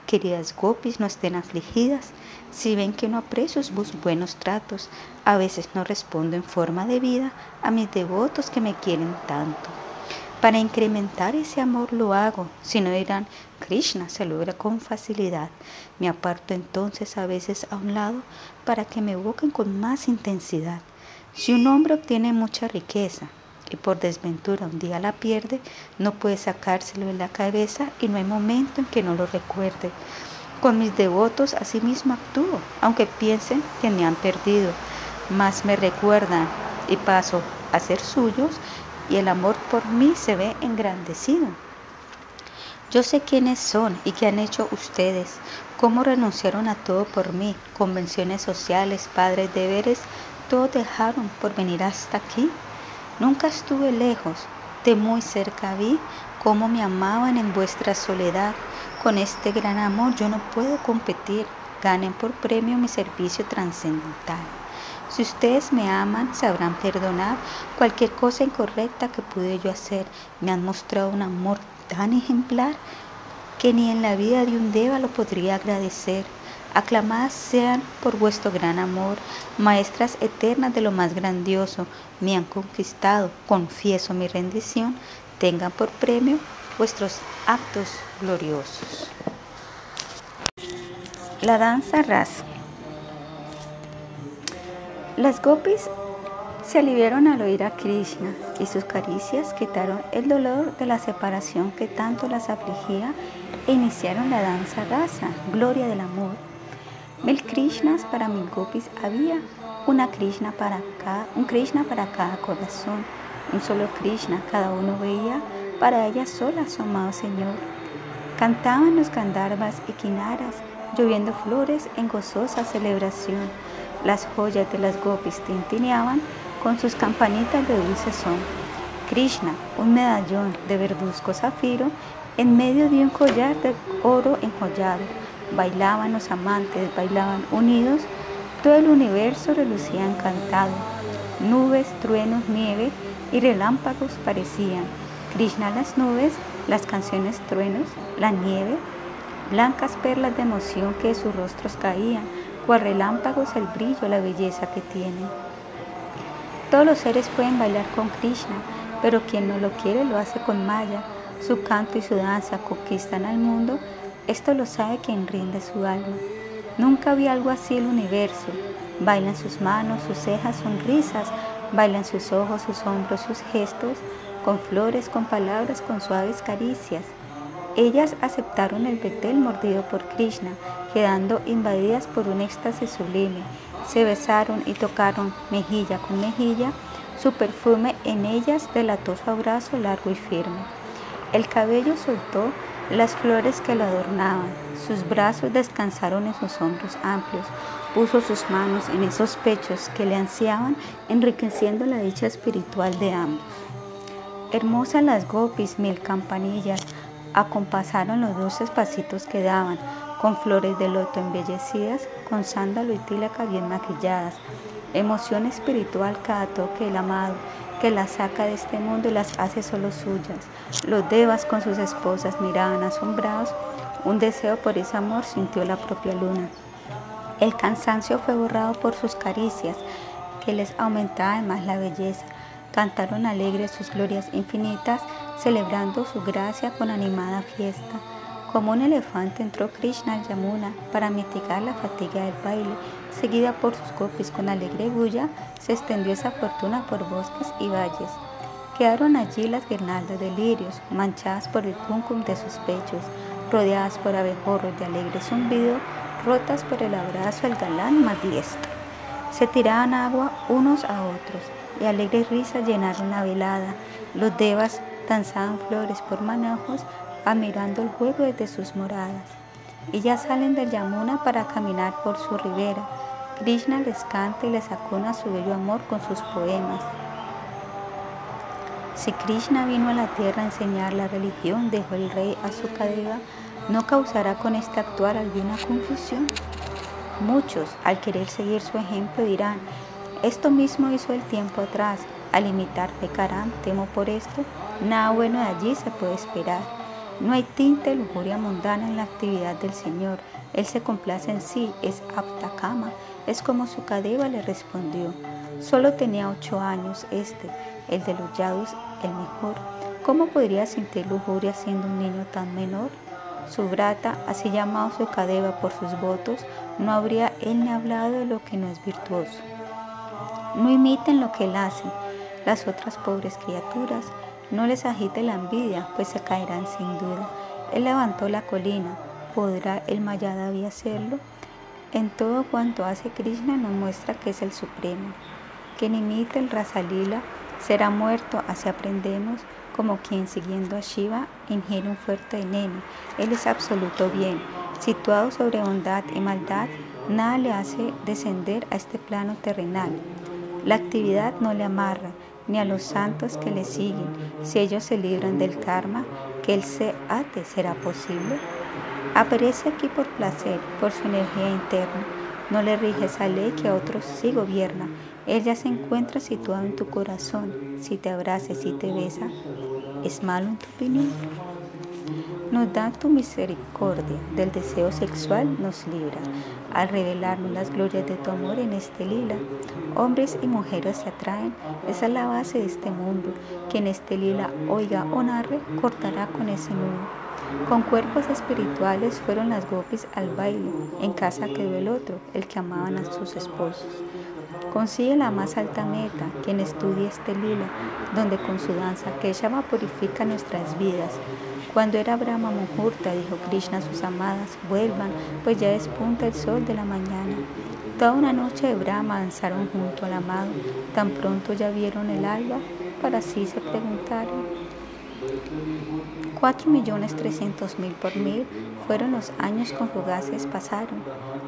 Queridas gopis, no estén afligidas. Si ven que no aprecio sus buenos tratos, a veces no respondo en forma de vida a mis devotos que me quieren tanto. Para incrementar ese amor lo hago, si no dirán, Krishna se logra con facilidad. Me aparto entonces a veces a un lado para que me evoquen con más intensidad. Si un hombre obtiene mucha riqueza y por desventura un día la pierde, no puede sacárselo de la cabeza y no hay momento en que no lo recuerde. Con mis devotos asimismo actúo, aunque piensen que me han perdido, más me recuerdan y paso a ser suyos y el amor por mí se ve engrandecido. Yo sé quiénes son y qué han hecho ustedes, cómo renunciaron a todo por mí, convenciones sociales, padres, deberes, todo dejaron por venir hasta aquí. Nunca estuve lejos, de muy cerca vi cómo me amaban en vuestra soledad. Con este gran amor yo no puedo competir, ganen por premio mi servicio trascendental. Si ustedes me aman, sabrán perdonar cualquier cosa incorrecta que pude yo hacer. Me han mostrado un amor tan ejemplar que ni en la vida de un deva lo podría agradecer. Aclamadas sean por vuestro gran amor, maestras eternas de lo más grandioso, me han conquistado, confieso mi rendición, tengan por premio vuestros actos gloriosos. La danza rasa. Las gopis se aliviaron al oír a Krishna y sus caricias quitaron el dolor de la separación que tanto las afligía iniciaron la danza rasa, gloria del amor. Mil Krishnas para mil gopis había, una Krishna para cada, un Krishna para cada corazón, un solo Krishna, cada uno veía para ella sola su amado Señor. Cantaban los Gandharvas y Kinaras, lloviendo flores en gozosa celebración las joyas de las gopis tintineaban con sus campanitas de dulce son. Krishna, un medallón de verduzco zafiro, en medio de un collar de oro enjollado. Bailaban los amantes, bailaban unidos, todo el universo relucía encantado. Nubes, truenos, nieve y relámpagos parecían. Krishna las nubes, las canciones truenos, la nieve, blancas perlas de emoción que de sus rostros caían cual relámpagos el brillo, la belleza que tienen. Todos los seres pueden bailar con Krishna, pero quien no lo quiere lo hace con Maya. Su canto y su danza conquistan al mundo. Esto lo sabe quien rinde su alma. Nunca vi algo así el universo. Bailan sus manos, sus cejas, sonrisas, bailan sus ojos, sus hombros, sus gestos, con flores, con palabras, con suaves caricias. Ellas aceptaron el betel mordido por Krishna, quedando invadidas por un éxtasis sublime. Se besaron y tocaron mejilla con mejilla. Su perfume en ellas delató su abrazo largo y firme. El cabello soltó las flores que lo adornaban. Sus brazos descansaron en sus hombros amplios. Puso sus manos en esos pechos que le ansiaban, enriqueciendo la dicha espiritual de ambos. Hermosas las gopis, mil campanillas, acompasaron los dulces pasitos que daban, con flores de loto embellecidas, con sándalo y tílaca bien maquilladas. Emoción espiritual cada toque del amado, que las saca de este mundo y las hace solo suyas. Los devas con sus esposas miraban asombrados. Un deseo por ese amor sintió la propia luna. El cansancio fue borrado por sus caricias, que les aumentaban más la belleza. Cantaron alegres sus glorias infinitas, celebrando su gracia con animada fiesta. Como un elefante entró Krishna al Yamuna para mitigar la fatiga del baile. Seguida por sus gopis con alegre bulla, se extendió esa fortuna por bosques y valles. Quedaron allí las guirnaldas de lirios, manchadas por el cuncum de sus pechos, rodeadas por abejorros de alegre zumbido, rotas por el abrazo del galán más diestro. Se tiraban agua unos a otros y alegres risas llenaron la velada. Los devas danzaban flores por manojos, admirando el juego desde sus moradas. Ya salen del Yamuna para caminar por su ribera. Krishna les canta y les acuna su bello amor con sus poemas. Si Krishna vino a la tierra a enseñar la religión, dejó el rey a su cadeva, ¿no causará con este actuar alguna confusión? Muchos, al querer seguir su ejemplo, dirán, esto mismo hizo el tiempo atrás, al imitar pecarán, temo por esto, nada bueno de allí se puede esperar. No hay tinte de lujuria mundana en la actividad del Señor, Él se complace en sí, es apta cama, es como su cadeva le respondió. Solo tenía ocho años este, el de los yadus, el mejor. ¿Cómo podría sentir lujuria siendo un niño tan menor? Su brata, así llamado su cadeva por sus votos, no habría él ni hablado de lo que no es virtuoso. No imiten lo que él hace. Las otras pobres criaturas, no les agite la envidia, pues se caerán sin duda. Él levantó la colina, ¿podrá el Mayadavi hacerlo? En todo cuanto hace Krishna nos muestra que es el Supremo. Quien imite el Rasalila será muerto, así aprendemos, como quien siguiendo a Shiva ingiere un fuerte veneno. Él es absoluto bien. Situado sobre bondad y maldad, nada le hace descender a este plano terrenal. La actividad no le amarra, ni a los santos que le siguen. Si ellos se libran del karma, que él se ate, ¿será posible? Aparece aquí por placer, por su energía interna. No le rige esa ley que a otros sí gobierna. Ella se encuentra situada en tu corazón. Si te abraza si te besa, ¿es malo en tu opinión? Nos da tu misericordia, del deseo sexual nos libra, al revelarnos las glorias de tu amor en este lila. Hombres y mujeres se atraen, esa es la base de este mundo. Quien este lila oiga o narre, cortará con ese nudo. Con cuerpos espirituales fueron las gopis al baile, en casa quedó el otro, el que amaban a sus esposos. Consigue la más alta meta, quien estudie este lila, donde con su danza Keshava purifica nuestras vidas. Cuando era Brahma Muhurta, dijo Krishna a sus amadas, vuelvan, pues ya despunta el sol de la mañana. Toda una noche de Brahma danzaron junto al amado, tan pronto ya vieron el alba, para así se preguntaron, Cuatro millones trescientos mil por mil fueron los años con fugaces pasaron.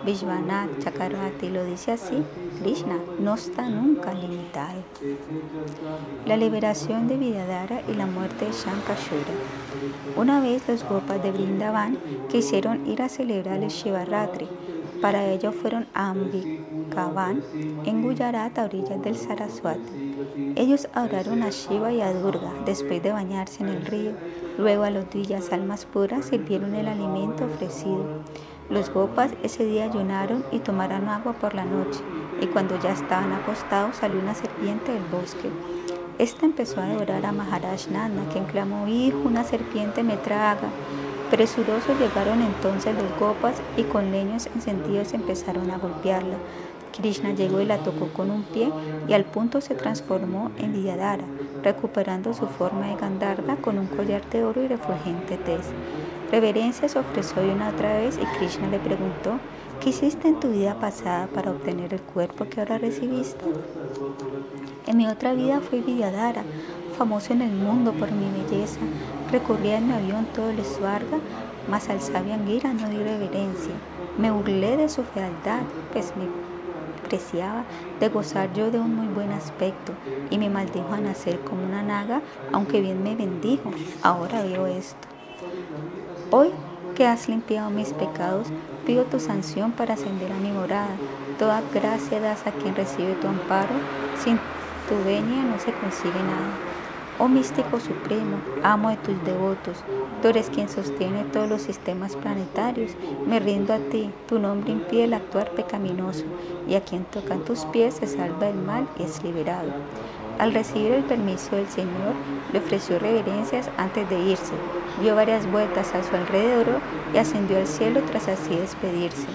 Vishwanath Chakravarti lo dice así, Krishna no está nunca limitado. La liberación de Vidadara y la muerte de Shankashura. Una vez los gopas de Brindavan quisieron ir a celebrar el Shivaratri. Para ello fueron a Ambikavan, en Gujarat, a orillas del Saraswati. Ellos adoraron a Shiva y a Durga después de bañarse en el río. Luego a los dillas almas puras sirvieron el alimento ofrecido. Los gopas ese día ayunaron y tomaron agua por la noche, y cuando ya estaban acostados salió una serpiente del bosque. Esta empezó a devorar a Maharaj Nanda, quien clamó, Hijo, una serpiente me traga. Presurosos llegaron entonces los gopas y con leños encendidos empezaron a golpearla. Krishna llegó y la tocó con un pie y al punto se transformó en Vidadara, recuperando su forma de Gandharva con un collar de oro y refulgente tez. Reverencia se ofreció de una otra vez y Krishna le preguntó, ¿qué hiciste en tu vida pasada para obtener el cuerpo que ahora recibiste? En mi otra vida fui Vidadara, famoso en el mundo por mi belleza. Recorría en mi avión todo el Swarga, mas al sabio Angira no di reverencia. Me burlé de su fealdad, pues mi preciaba de gozar yo de un muy buen aspecto y me maldijo a nacer como una naga, aunque bien me bendijo. Ahora veo esto. Hoy que has limpiado mis pecados, pido tu sanción para ascender a mi morada. Toda gracia das a quien recibe tu amparo. Sin tu venia no se consigue nada. Oh místico supremo, amo de tus devotos, tú eres quien sostiene todos los sistemas planetarios. Me rindo a ti, tu nombre impide el actuar pecaminoso, y a quien tocan tus pies se salva del mal y es liberado. Al recibir el permiso del Señor, le ofreció reverencias antes de irse, dio varias vueltas a su alrededor y ascendió al cielo tras así despedirse.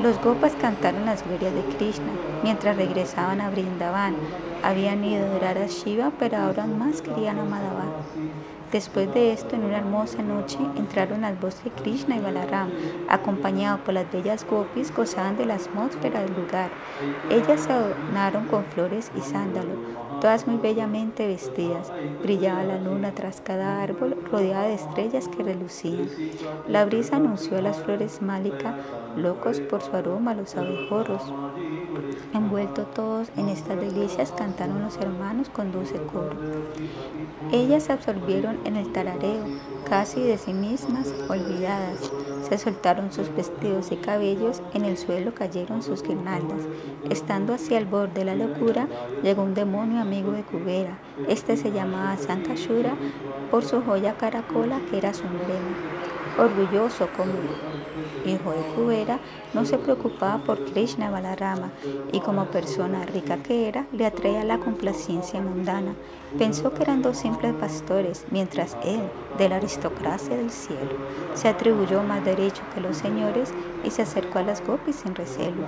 Los gopas cantaron las glorias de Krishna mientras regresaban a Brindavan. Habían ido a adorar a Shiva, pero ahora más querían a Madhava. Después de esto, en una hermosa noche, entraron al bosque Krishna y Balaram, acompañados por las bellas gopis, gozaban de la atmósfera del lugar. Ellas se adornaron con flores y sándalo, todas muy bellamente vestidas. Brillaba la luna tras cada árbol, rodeada de estrellas que relucían. La brisa anunció a las flores málica, locos por su aroma, los abejorros. Envueltos todos en estas delicias, cantaron los hermanos con dulce coro. Ellas se absorbieron en el tarareo, casi de sí mismas olvidadas. Se soltaron sus vestidos y cabellos, en el suelo cayeron sus guirnaldas. Estando hacia el borde de la locura, llegó un demonio amigo de Kubera. Este se llamaba Sankashura por su joya caracola que era su emblema. Orgulloso como hijo de Kubera, no se preocupaba por Krishna Balarama y como persona rica que era, le atraía la complacencia mundana. Pensó que eran dos simples pastores, mientras él, de la aristocracia del cielo, se atribuyó más derecho que los señores y se acercó a las gopis sin recelo.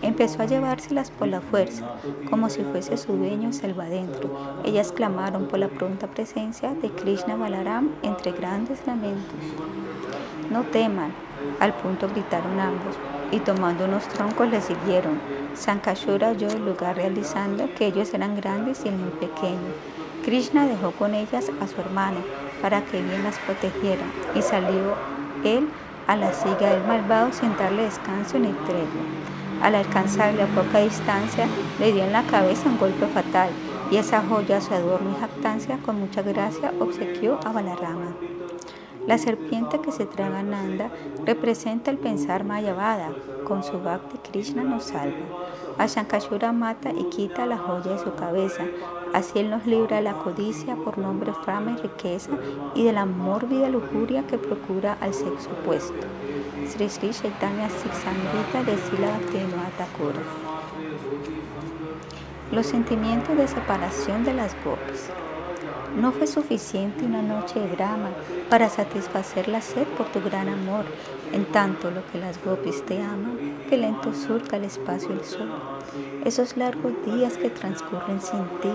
Empezó a llevárselas por la fuerza, como si fuese su dueño selva adentro. Ellas clamaron por la pronta presencia de Krishna Balaram entre grandes lamentos. No teman, al punto gritaron ambos, y tomando unos troncos le siguieron. Sankashura oyó el lugar realizando que ellos eran grandes y él muy pequeño. Krishna dejó con ellas a su hermano para que bien las protegiera y salió él a la siga del malvado sin darle descanso ni tregua. Al alcanzarle a poca distancia le dio en la cabeza un golpe fatal y esa joya, su adorno y jactancia con mucha gracia obsequió a Balarama. La serpiente que se traga Nanda representa el pensar Mayavada. Con su bhakti Krishna nos salva. A Shankashura mata y quita la joya de su cabeza. Así él nos libra de la codicia por nombre, fama y riqueza y de la mórbida lujuria que procura al sexo opuesto. Sri Sri Chaitanya Siksamrita de Sila. Los sentimientos de separación de las gopis. No fue suficiente una noche de drama para satisfacer la sed por tu gran amor, en tanto lo que las gopis te aman, que lento surca el espacio el sol. Esos largos días que transcurren sin ti,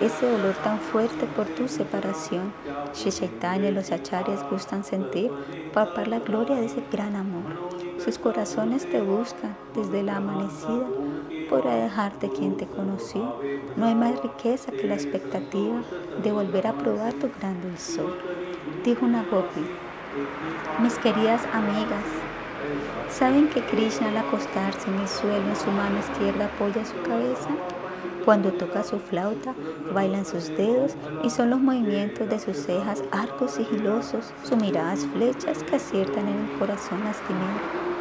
ese dolor tan fuerte por tu separación, Shri y los acharyas gustan sentir papar la gloria de ese gran amor. Sus corazones te buscan desde la amanecida podrá dejarte quien te conoció. No hay más riqueza que la expectativa de volver a probar tu gran dulzor. Dijo una gopi, mis queridas amigas, ¿saben que Krishna al acostarse en el suelo en su mano izquierda apoya su cabeza? Cuando toca su flauta, bailan sus dedos y son los movimientos de sus cejas arcos sigilosos, sus miradas flechas que aciertan en el corazón lastimero.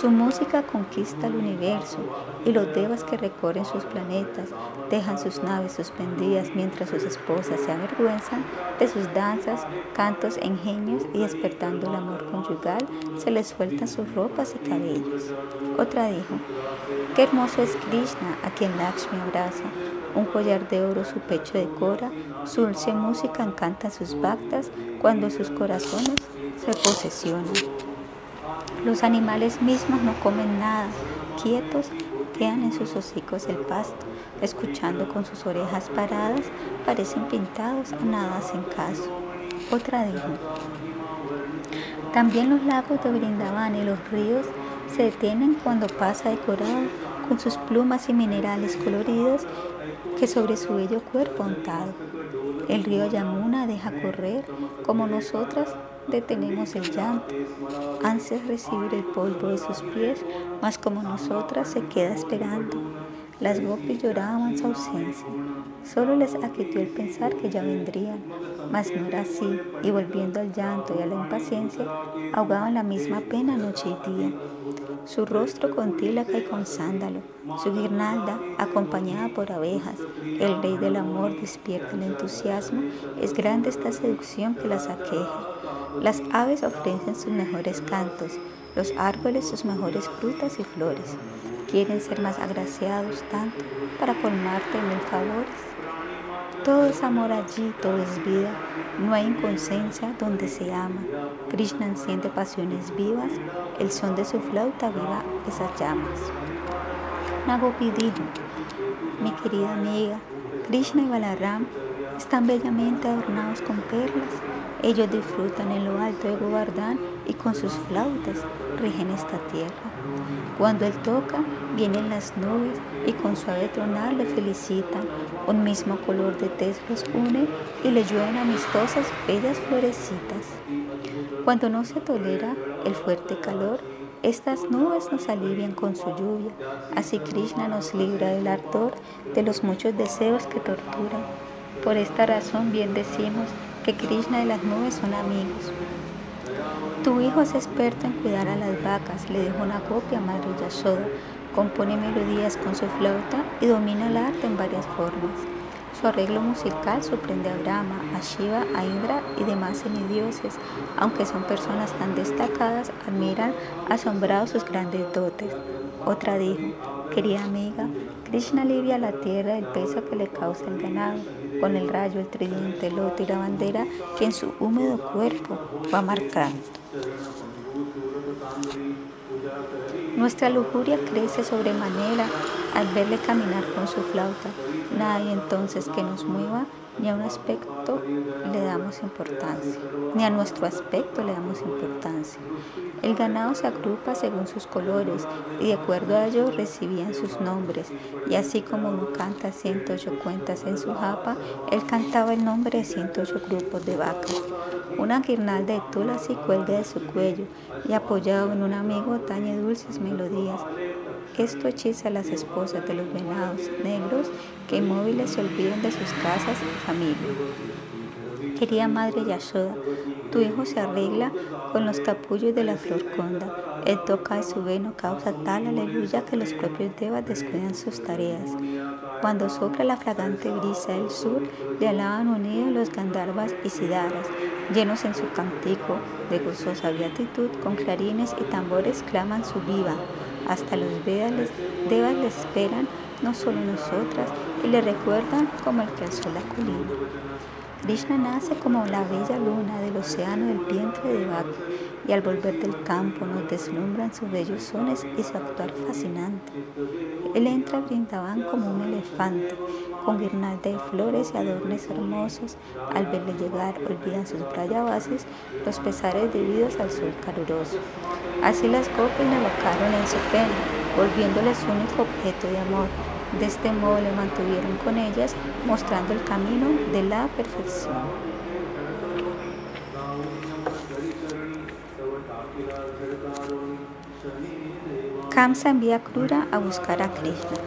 Su música conquista el universo y los devas que recorren sus planetas dejan sus naves suspendidas mientras sus esposas se avergüenzan de sus danzas, cantos, ingenios y despertando el amor conyugal se les sueltan sus ropas y cabellos. Otra dijo, qué hermoso es Krishna a quien Lakshmi abraza, un collar de oro su pecho decora, su dulce música encanta sus bhaktas cuando sus corazones se posesionan. Los animales mismos no comen nada, quietos, quedan en sus hocicos el pasto, escuchando con sus orejas paradas, parecen pintados, a nada hacen caso. Otra dijo, también los lagos de Brindavan y los ríos se detienen cuando pasa decorado con sus plumas y minerales coloridos que sobre su bello cuerpo untado. El río Yamuna deja correr como nosotras detenemos el llanto, ansias recibir el polvo de sus pies, mas como nosotras se queda esperando. Las gopis lloraban su ausencia. Solo les aquitó el pensar que ya vendrían, mas no era así, y volviendo al llanto y a la impaciencia, ahogaban la misma pena noche y día. Su rostro con tílaca y con sándalo, su guirnalda acompañada por abejas, el rey del amor despierta el entusiasmo, es grande esta seducción que las aqueja. Las aves ofrecen sus mejores cantos, los árboles sus mejores frutas y flores. Quieren ser más agraciados tanto para colmarte mil favores. Todo es amor allí, todo es vida. No hay inconsciencia donde se ama. Krishna enciende pasiones vivas. El son de su flauta viva esas llamas. Nagopi dijo, mi querida amiga, Krishna y Balaram están bellamente adornados con perlas. Ellos disfrutan en lo alto de Govardhan y con sus flautas rigen esta tierra. Cuando Él toca, vienen las nubes y con suave tronar le felicitan. Un mismo color de tez los une y le llueven amistosas bellas florecitas. Cuando no se tolera el fuerte calor, estas nubes nos alivian con su lluvia. Así Krishna nos libra del ardor de los muchos deseos que torturan. Por esta razón bien decimos que Krishna y las nubes son amigos. Tu hijo es experto en cuidar a las vacas, le dijo una copia a Madre Yashoda. Compone melodías con su flauta y domina el arte en varias formas. Su arreglo musical sorprende a Brahma, a Shiva, a Indra y demás semidioses. Aunque son personas tan destacadas, admiran asombrados sus grandes dotes. Otra dijo, querida amiga, Krishna alivia la tierra del peso que le causa el ganado, con el rayo, el tridente, el loto y la bandera que en su húmedo cuerpo va marcando. Nuestra lujuria crece sobremanera al verle caminar con su flauta. Hay entonces que nos mueva, ni a un aspecto le damos importancia, ni a nuestro aspecto le damos importancia. El ganado se agrupa según sus colores y de acuerdo a ello recibían sus nombres. Y así como uno canta 108 cuentas en su japa, él cantaba el nombre de 108 grupos de vacas. Una guirnalda de tulas y cuelga de su cuello y apoyado en un amigo tañe dulces melodías. Esto hechiza a las esposas de los venados negros que inmóviles se olvidan de sus casas y familia. Querida Madre Yashoda, tu hijo se arregla con los capullos de la flor conda. Él toca de su veno, causa tal aleluya que los propios devas descuidan sus tareas. Cuando sopla la fragante brisa del sur, le alaban unidos los gandharvas y sidaras, llenos en su cantico de gozosa beatitud, con clarines y tambores claman su viva. Hasta los devas les esperan, no solo nosotras, y le recuerdan como el que alzó la colina. Krishna nace como la bella luna del océano del vientre de Bhakti y al volver del campo nos deslumbran sus bellos sones y su actuar fascinante. Él entra a Brindavan como un elefante, con guirnalda de flores y adornos hermosos. Al verle llegar, olvidan sus bases los pesares debidos al sol caluroso. Así las copas le alocaron en su pena, volviéndole su único objeto de amor de este modo le mantuvieron con ellas, mostrando el camino de la perfección. Kamsa envía a Krura a buscar a Krishna.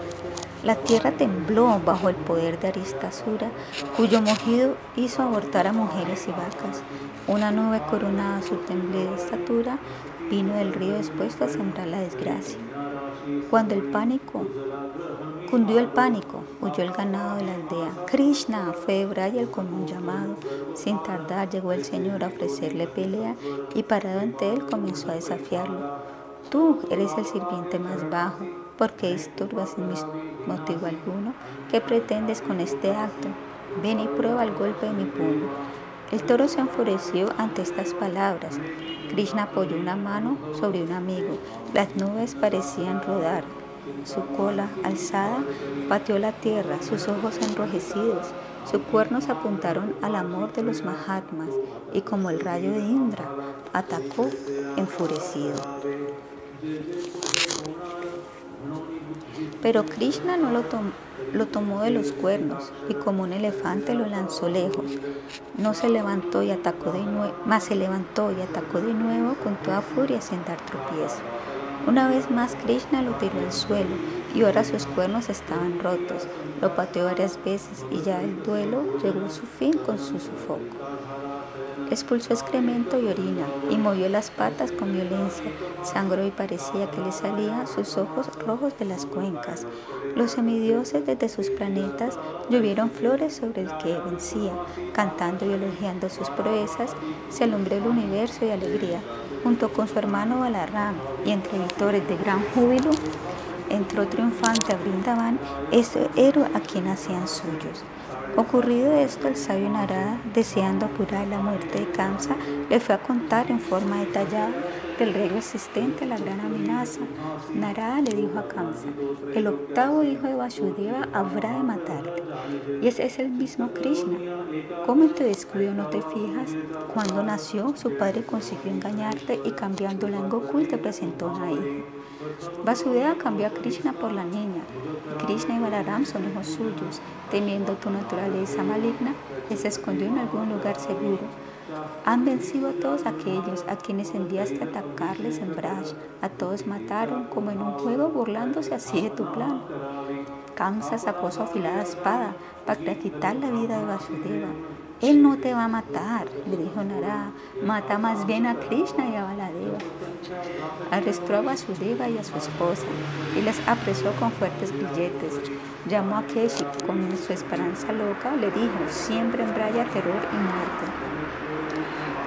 La tierra tembló bajo el poder de Aristasura, cuyo mojido hizo abortar a mujeres y vacas. Una nube coronada su temblada estatura vino del río dispuesto a sembrar la desgracia. Cuando el pánico Cundió el pánico, huyó el ganado de la aldea. Krishna fue Brayal con un llamado. Sin tardar llegó el Señor a ofrecerle pelea y parado ante él comenzó a desafiarlo. Tú eres el sirviente más bajo, porque disturbas sin motivo alguno. ¿Qué pretendes con este acto? Ven y prueba el golpe de mi puño. El toro se enfureció ante estas palabras. Krishna apoyó una mano sobre un amigo. Las nubes parecían rodar. Su cola alzada batió la tierra, sus ojos enrojecidos, sus cuernos apuntaron al amor de los Mahatmas y como el rayo de Indra, atacó enfurecido. Pero Krishna no lo, lo tomó de los cuernos y como un elefante lo lanzó lejos. No se levantó y atacó de nuevo, más se levantó y atacó de nuevo con toda furia sin dar tropiezo. Una vez más Krishna lo tiró al suelo y ahora sus cuernos estaban rotos. Lo pateó varias veces y ya el duelo llegó a su fin con su sofoco. Expulsó excremento y orina y movió las patas con violencia. Sangró y parecía que le salían sus ojos rojos de las cuencas. Los semidioses desde sus planetas llovieron flores sobre el que vencía. Cantando y elogiando sus proezas, se alumbró el universo de alegría. Junto con su hermano Balaram y entre editores de gran júbilo, entró triunfante a Brindavan, este héroe a quien hacían suyos. Ocurrido esto, el sabio Narada, deseando apurar la muerte de Kamsa, le fue a contar en forma detallada del riesgo existente a la gran amenaza. Narada le dijo a Kamsa, el octavo hijo de Vasudeva habrá de matarte. Y ese es el mismo Krishna. ¿Cómo en tu descuido no te fijas? Cuando nació, su padre consiguió engañarte y cambiándola en Gokul te presentó una hija. Vasudeva cambió a Krishna por la niña. Krishna y Balaram son hijos suyos. Temiendo tu naturaleza maligna, se escondió en algún lugar seguro. Han vencido a todos aquellos a quienes enviaste a atacarles en Braj. A todos mataron como en un juego burlándose así de tu plan. Kamsa sacó su afilada espada para quitar la vida de Vasudeva. Él no te va a matar, le dijo Narada. Mata más bien a Krishna y a Baladeva. Arrestó a Vasudeva y a su esposa y les apresó con fuertes billetes. Llamó a Keshi con su esperanza loca, le dijo, siempre en raya terror y muerte.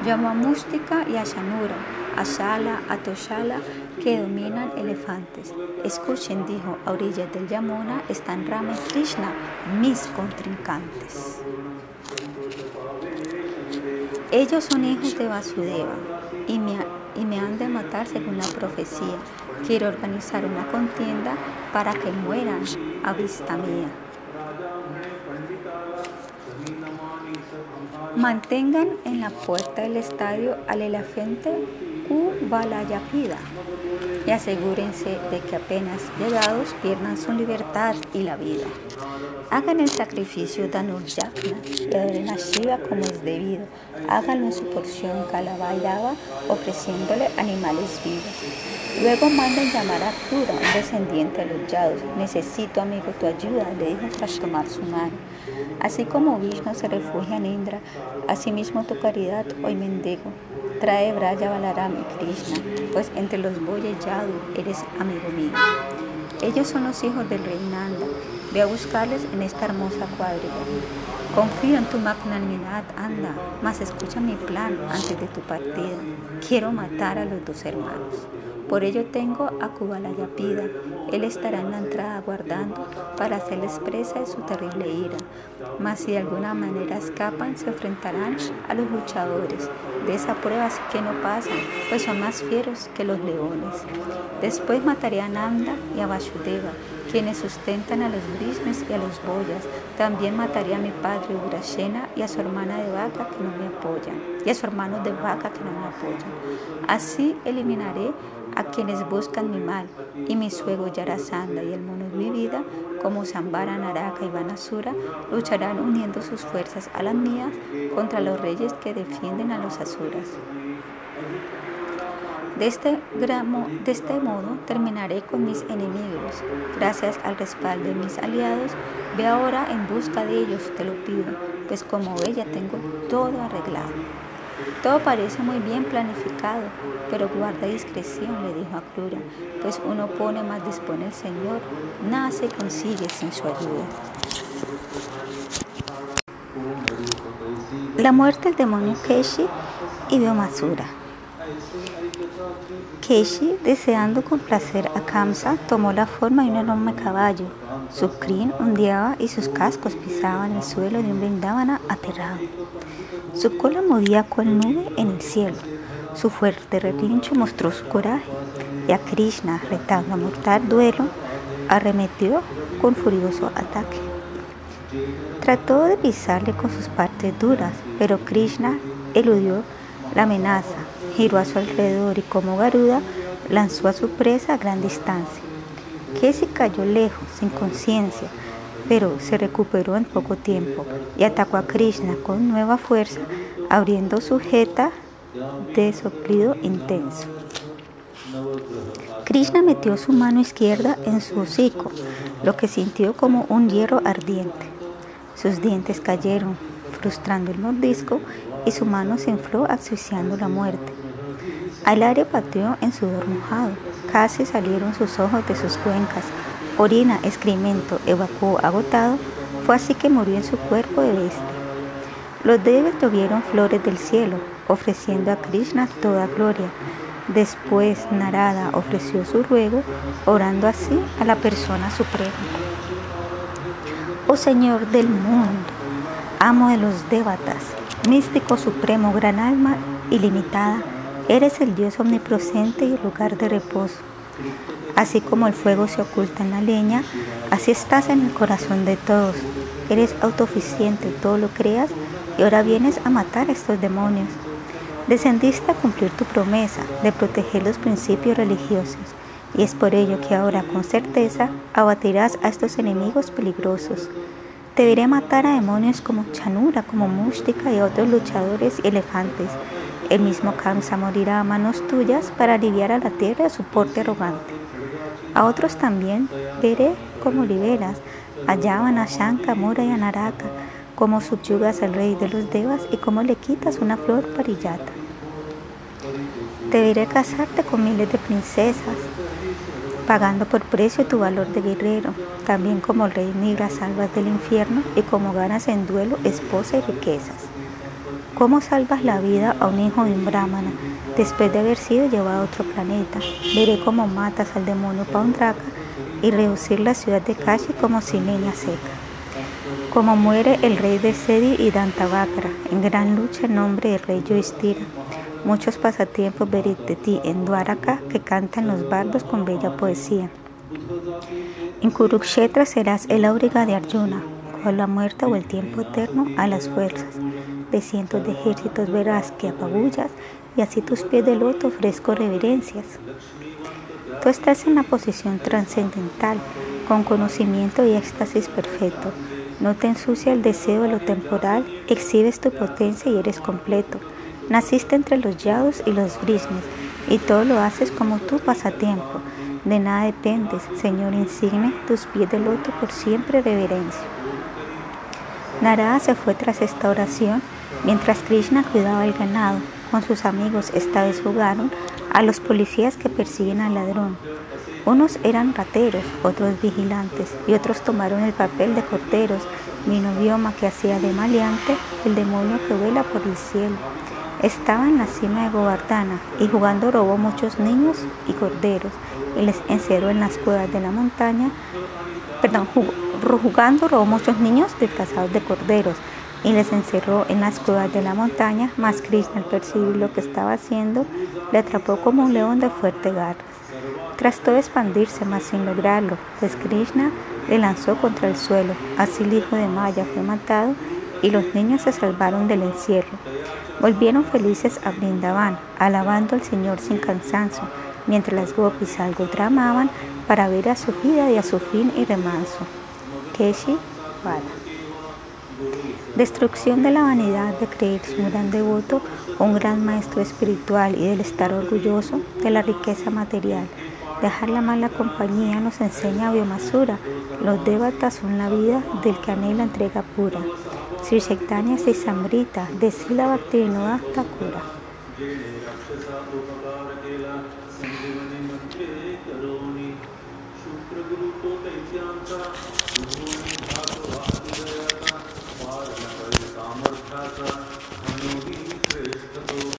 Llamó a Mustika y a Shanura, a Shala, a Toshala, que dominan elefantes. Escuchen, dijo, a orillas del Yamuna están Rama y Krishna, mis contrincantes. Ellos son hijos de Vasudeva y me, han de matar según la profecía. Quiero organizar una contienda para que mueran a vista mía. Mantengan en la puerta del estadio al elefante Kubalayapida y asegúrense de que apenas llegados pierdan su libertad y la vida. Hagan el sacrificio Dhanuryagna y adoren a Shiva como es debido. Háganlo en su porción Kalabayava, ofreciéndole animales vivos. Luego manden llamar a Kura, un descendiente de los Yados. Necesito, amigo, tu ayuda, le dijo tras tomar su mano. Así como Vishnu se refugia en Indra, asimismo tu caridad hoy mendigo. Trae Braya Balaram y Krishna, pues entre los Boya y Yadu eres amigo mío. Ellos son los hijos del rey Nanda. Ve a buscarles en esta hermosa cuadrilla. Confío en tu magnanimidad, anda, mas escucha mi plan antes de tu partida. Quiero matar a los dos hermanos. Por ello tengo a Kubalayapida. Él estará en la entrada guardando para hacerles presa de su terrible ira. Mas si de alguna manera escapan, se enfrentarán a los luchadores. De esa prueba sí que no pasan, pues son más fieros que los leones. Después mataré a Nanda y a Vasudeva, quienes sustentan a los brismes y a los boyas. También mataré a mi padre Ugrashena y a su hermana de vaca que no me apoyan, y a su hermano de vaca que no me apoyan. Así eliminaré a quienes buscan mi mal, y mi suegro Yarasanda y el mono de mi vida, como Zambara, Naraka y Vanasura, lucharán uniendo sus fuerzas a las mías contra los reyes que defienden a los asuras. De este, de este modo terminaré con mis enemigos. Gracias al respaldo de mis aliados, ve ahora en busca de ellos, te lo pido, pues como ya tengo todo arreglado. Todo parece muy bien planificado, pero guarda discreción, le dijo a Crura, pues uno pone más dispone el Señor, nada se consigue sin su ayuda. La muerte del demonio Keshi y Vyomasura. Keshi, deseando complacer a Kamsa, tomó la forma de un enorme caballo. Su crin ondeaba y sus cascos pisaban el suelo de un Vrindavana aterrado. Su cola movía cual nube en el cielo. Su fuerte relincho mostró su coraje y a Krishna, retando a mortal duelo, arremetió con furioso ataque. Trató de pisarle con sus partes duras, pero Krishna eludió la amenaza, giró a su alrededor y como Garuda lanzó a su presa a gran distancia. Keshi cayó lejos, sin conciencia, pero se recuperó en poco tiempo y atacó a Krishna con nueva fuerza, abriendo su jeta de soplido intenso. Krishna metió su mano izquierda en su hocico, lo que sintió como un hierro ardiente. Sus dientes cayeron, frustrando el mordisco, y su mano se infló asfixiando la muerte. Al aire pateó en sudor mojado, casi salieron sus ojos de sus cuencas, orina, excremento, evacuó agotado, fue así que murió en su cuerpo de bestia. Los debes tuvieron flores del cielo, ofreciendo a Krishna toda gloria. Después Narada ofreció su ruego, orando así a la persona suprema. Oh Señor del mundo, amo de los devatas, místico supremo, gran alma ilimitada, eres el Dios omnipresente y lugar de reposo. Así como el fuego se oculta en la leña, así estás en el corazón de todos. Eres autoficiente, todo lo creas y ahora vienes a matar a estos demonios. Descendiste a cumplir tu promesa de proteger los principios religiosos y es por ello que ahora con certeza abatirás a estos enemigos peligrosos. Te veré matar a demonios como Chanura, como Mustika y otros luchadores y elefantes. El mismo Kamsa morirá a manos tuyas para aliviar a la tierra su porte arrogante. A otros también veré como liberas a Yavana, Shanka, Mura y Anaraka, cómo subyugas al rey de los devas y cómo le quitas una flor parillata. Te veré casarte con miles de princesas, pagando por precio tu valor de guerrero, también como rey Nigra salvas del infierno y como ganas en duelo esposa y riquezas. ¿Cómo salvas la vida a un hijo de un brahmana después de haber sido llevado a otro planeta? Veré cómo matas al demonio Paundraka y reducir la ciudad de Kashi como sin leña seca como muere el rey de Sedi y Dantavakra, en gran lucha en nombre del rey Yoistira. Muchos pasatiempos de ti en Dwaraka que cantan los bardos con bella poesía. En Kurukshetra serás el auriga de Arjuna, con la muerte o el tiempo eterno a las fuerzas. De cientos de ejércitos verás que apabullas y así tus pies de loto ofrezco reverencias. Tú estás en la posición trascendental, con conocimiento y éxtasis perfecto no te ensucia el deseo de lo temporal, exhibes tu potencia y eres completo. Naciste entre los yados y los brisnes, y todo lo haces como tu pasatiempo. De nada dependes, Señor insigne, tus pies de loto por siempre reverencia. Narada se fue tras esta oración, mientras Krishna cuidaba el ganado. Con sus amigos esta vez jugaron a los policías que persiguen al ladrón. Unos eran rateros, otros vigilantes, y otros tomaron el papel de corteros. Vino Bioma que hacía de maleante, el demonio que vuela por el cielo. Estaba en la cima de Gobardana y jugando robó muchos niños y corderos y les encerró en las cuevas de la montaña. Perdón, jugando robó muchos niños disfrazados de corderos y les encerró en las cuevas de la montaña. Mas Krishna, al percibir lo que estaba haciendo, le atrapó como un león de fuerte garra. Trató de expandirse, mas sin lograrlo, pues Krishna le lanzó contra el suelo. Así el hijo de Maya fue matado y los niños se salvaron del encierro. Volvieron felices a Brindavan, alabando al Señor sin cansancio, mientras las gopis algo tramaban para ver a su vida y a su fin y remanso. Keshi. Destrucción de la vanidad de creerse un gran devoto o un gran maestro espiritual y del estar orgulloso de la riqueza material Dejar la mala compañía nos enseña Biomasura. Los devatas son la vida del que anhela entrega pura. Sri Chaitanya Sambrita, de Sila Bhaktivinoda Thakura.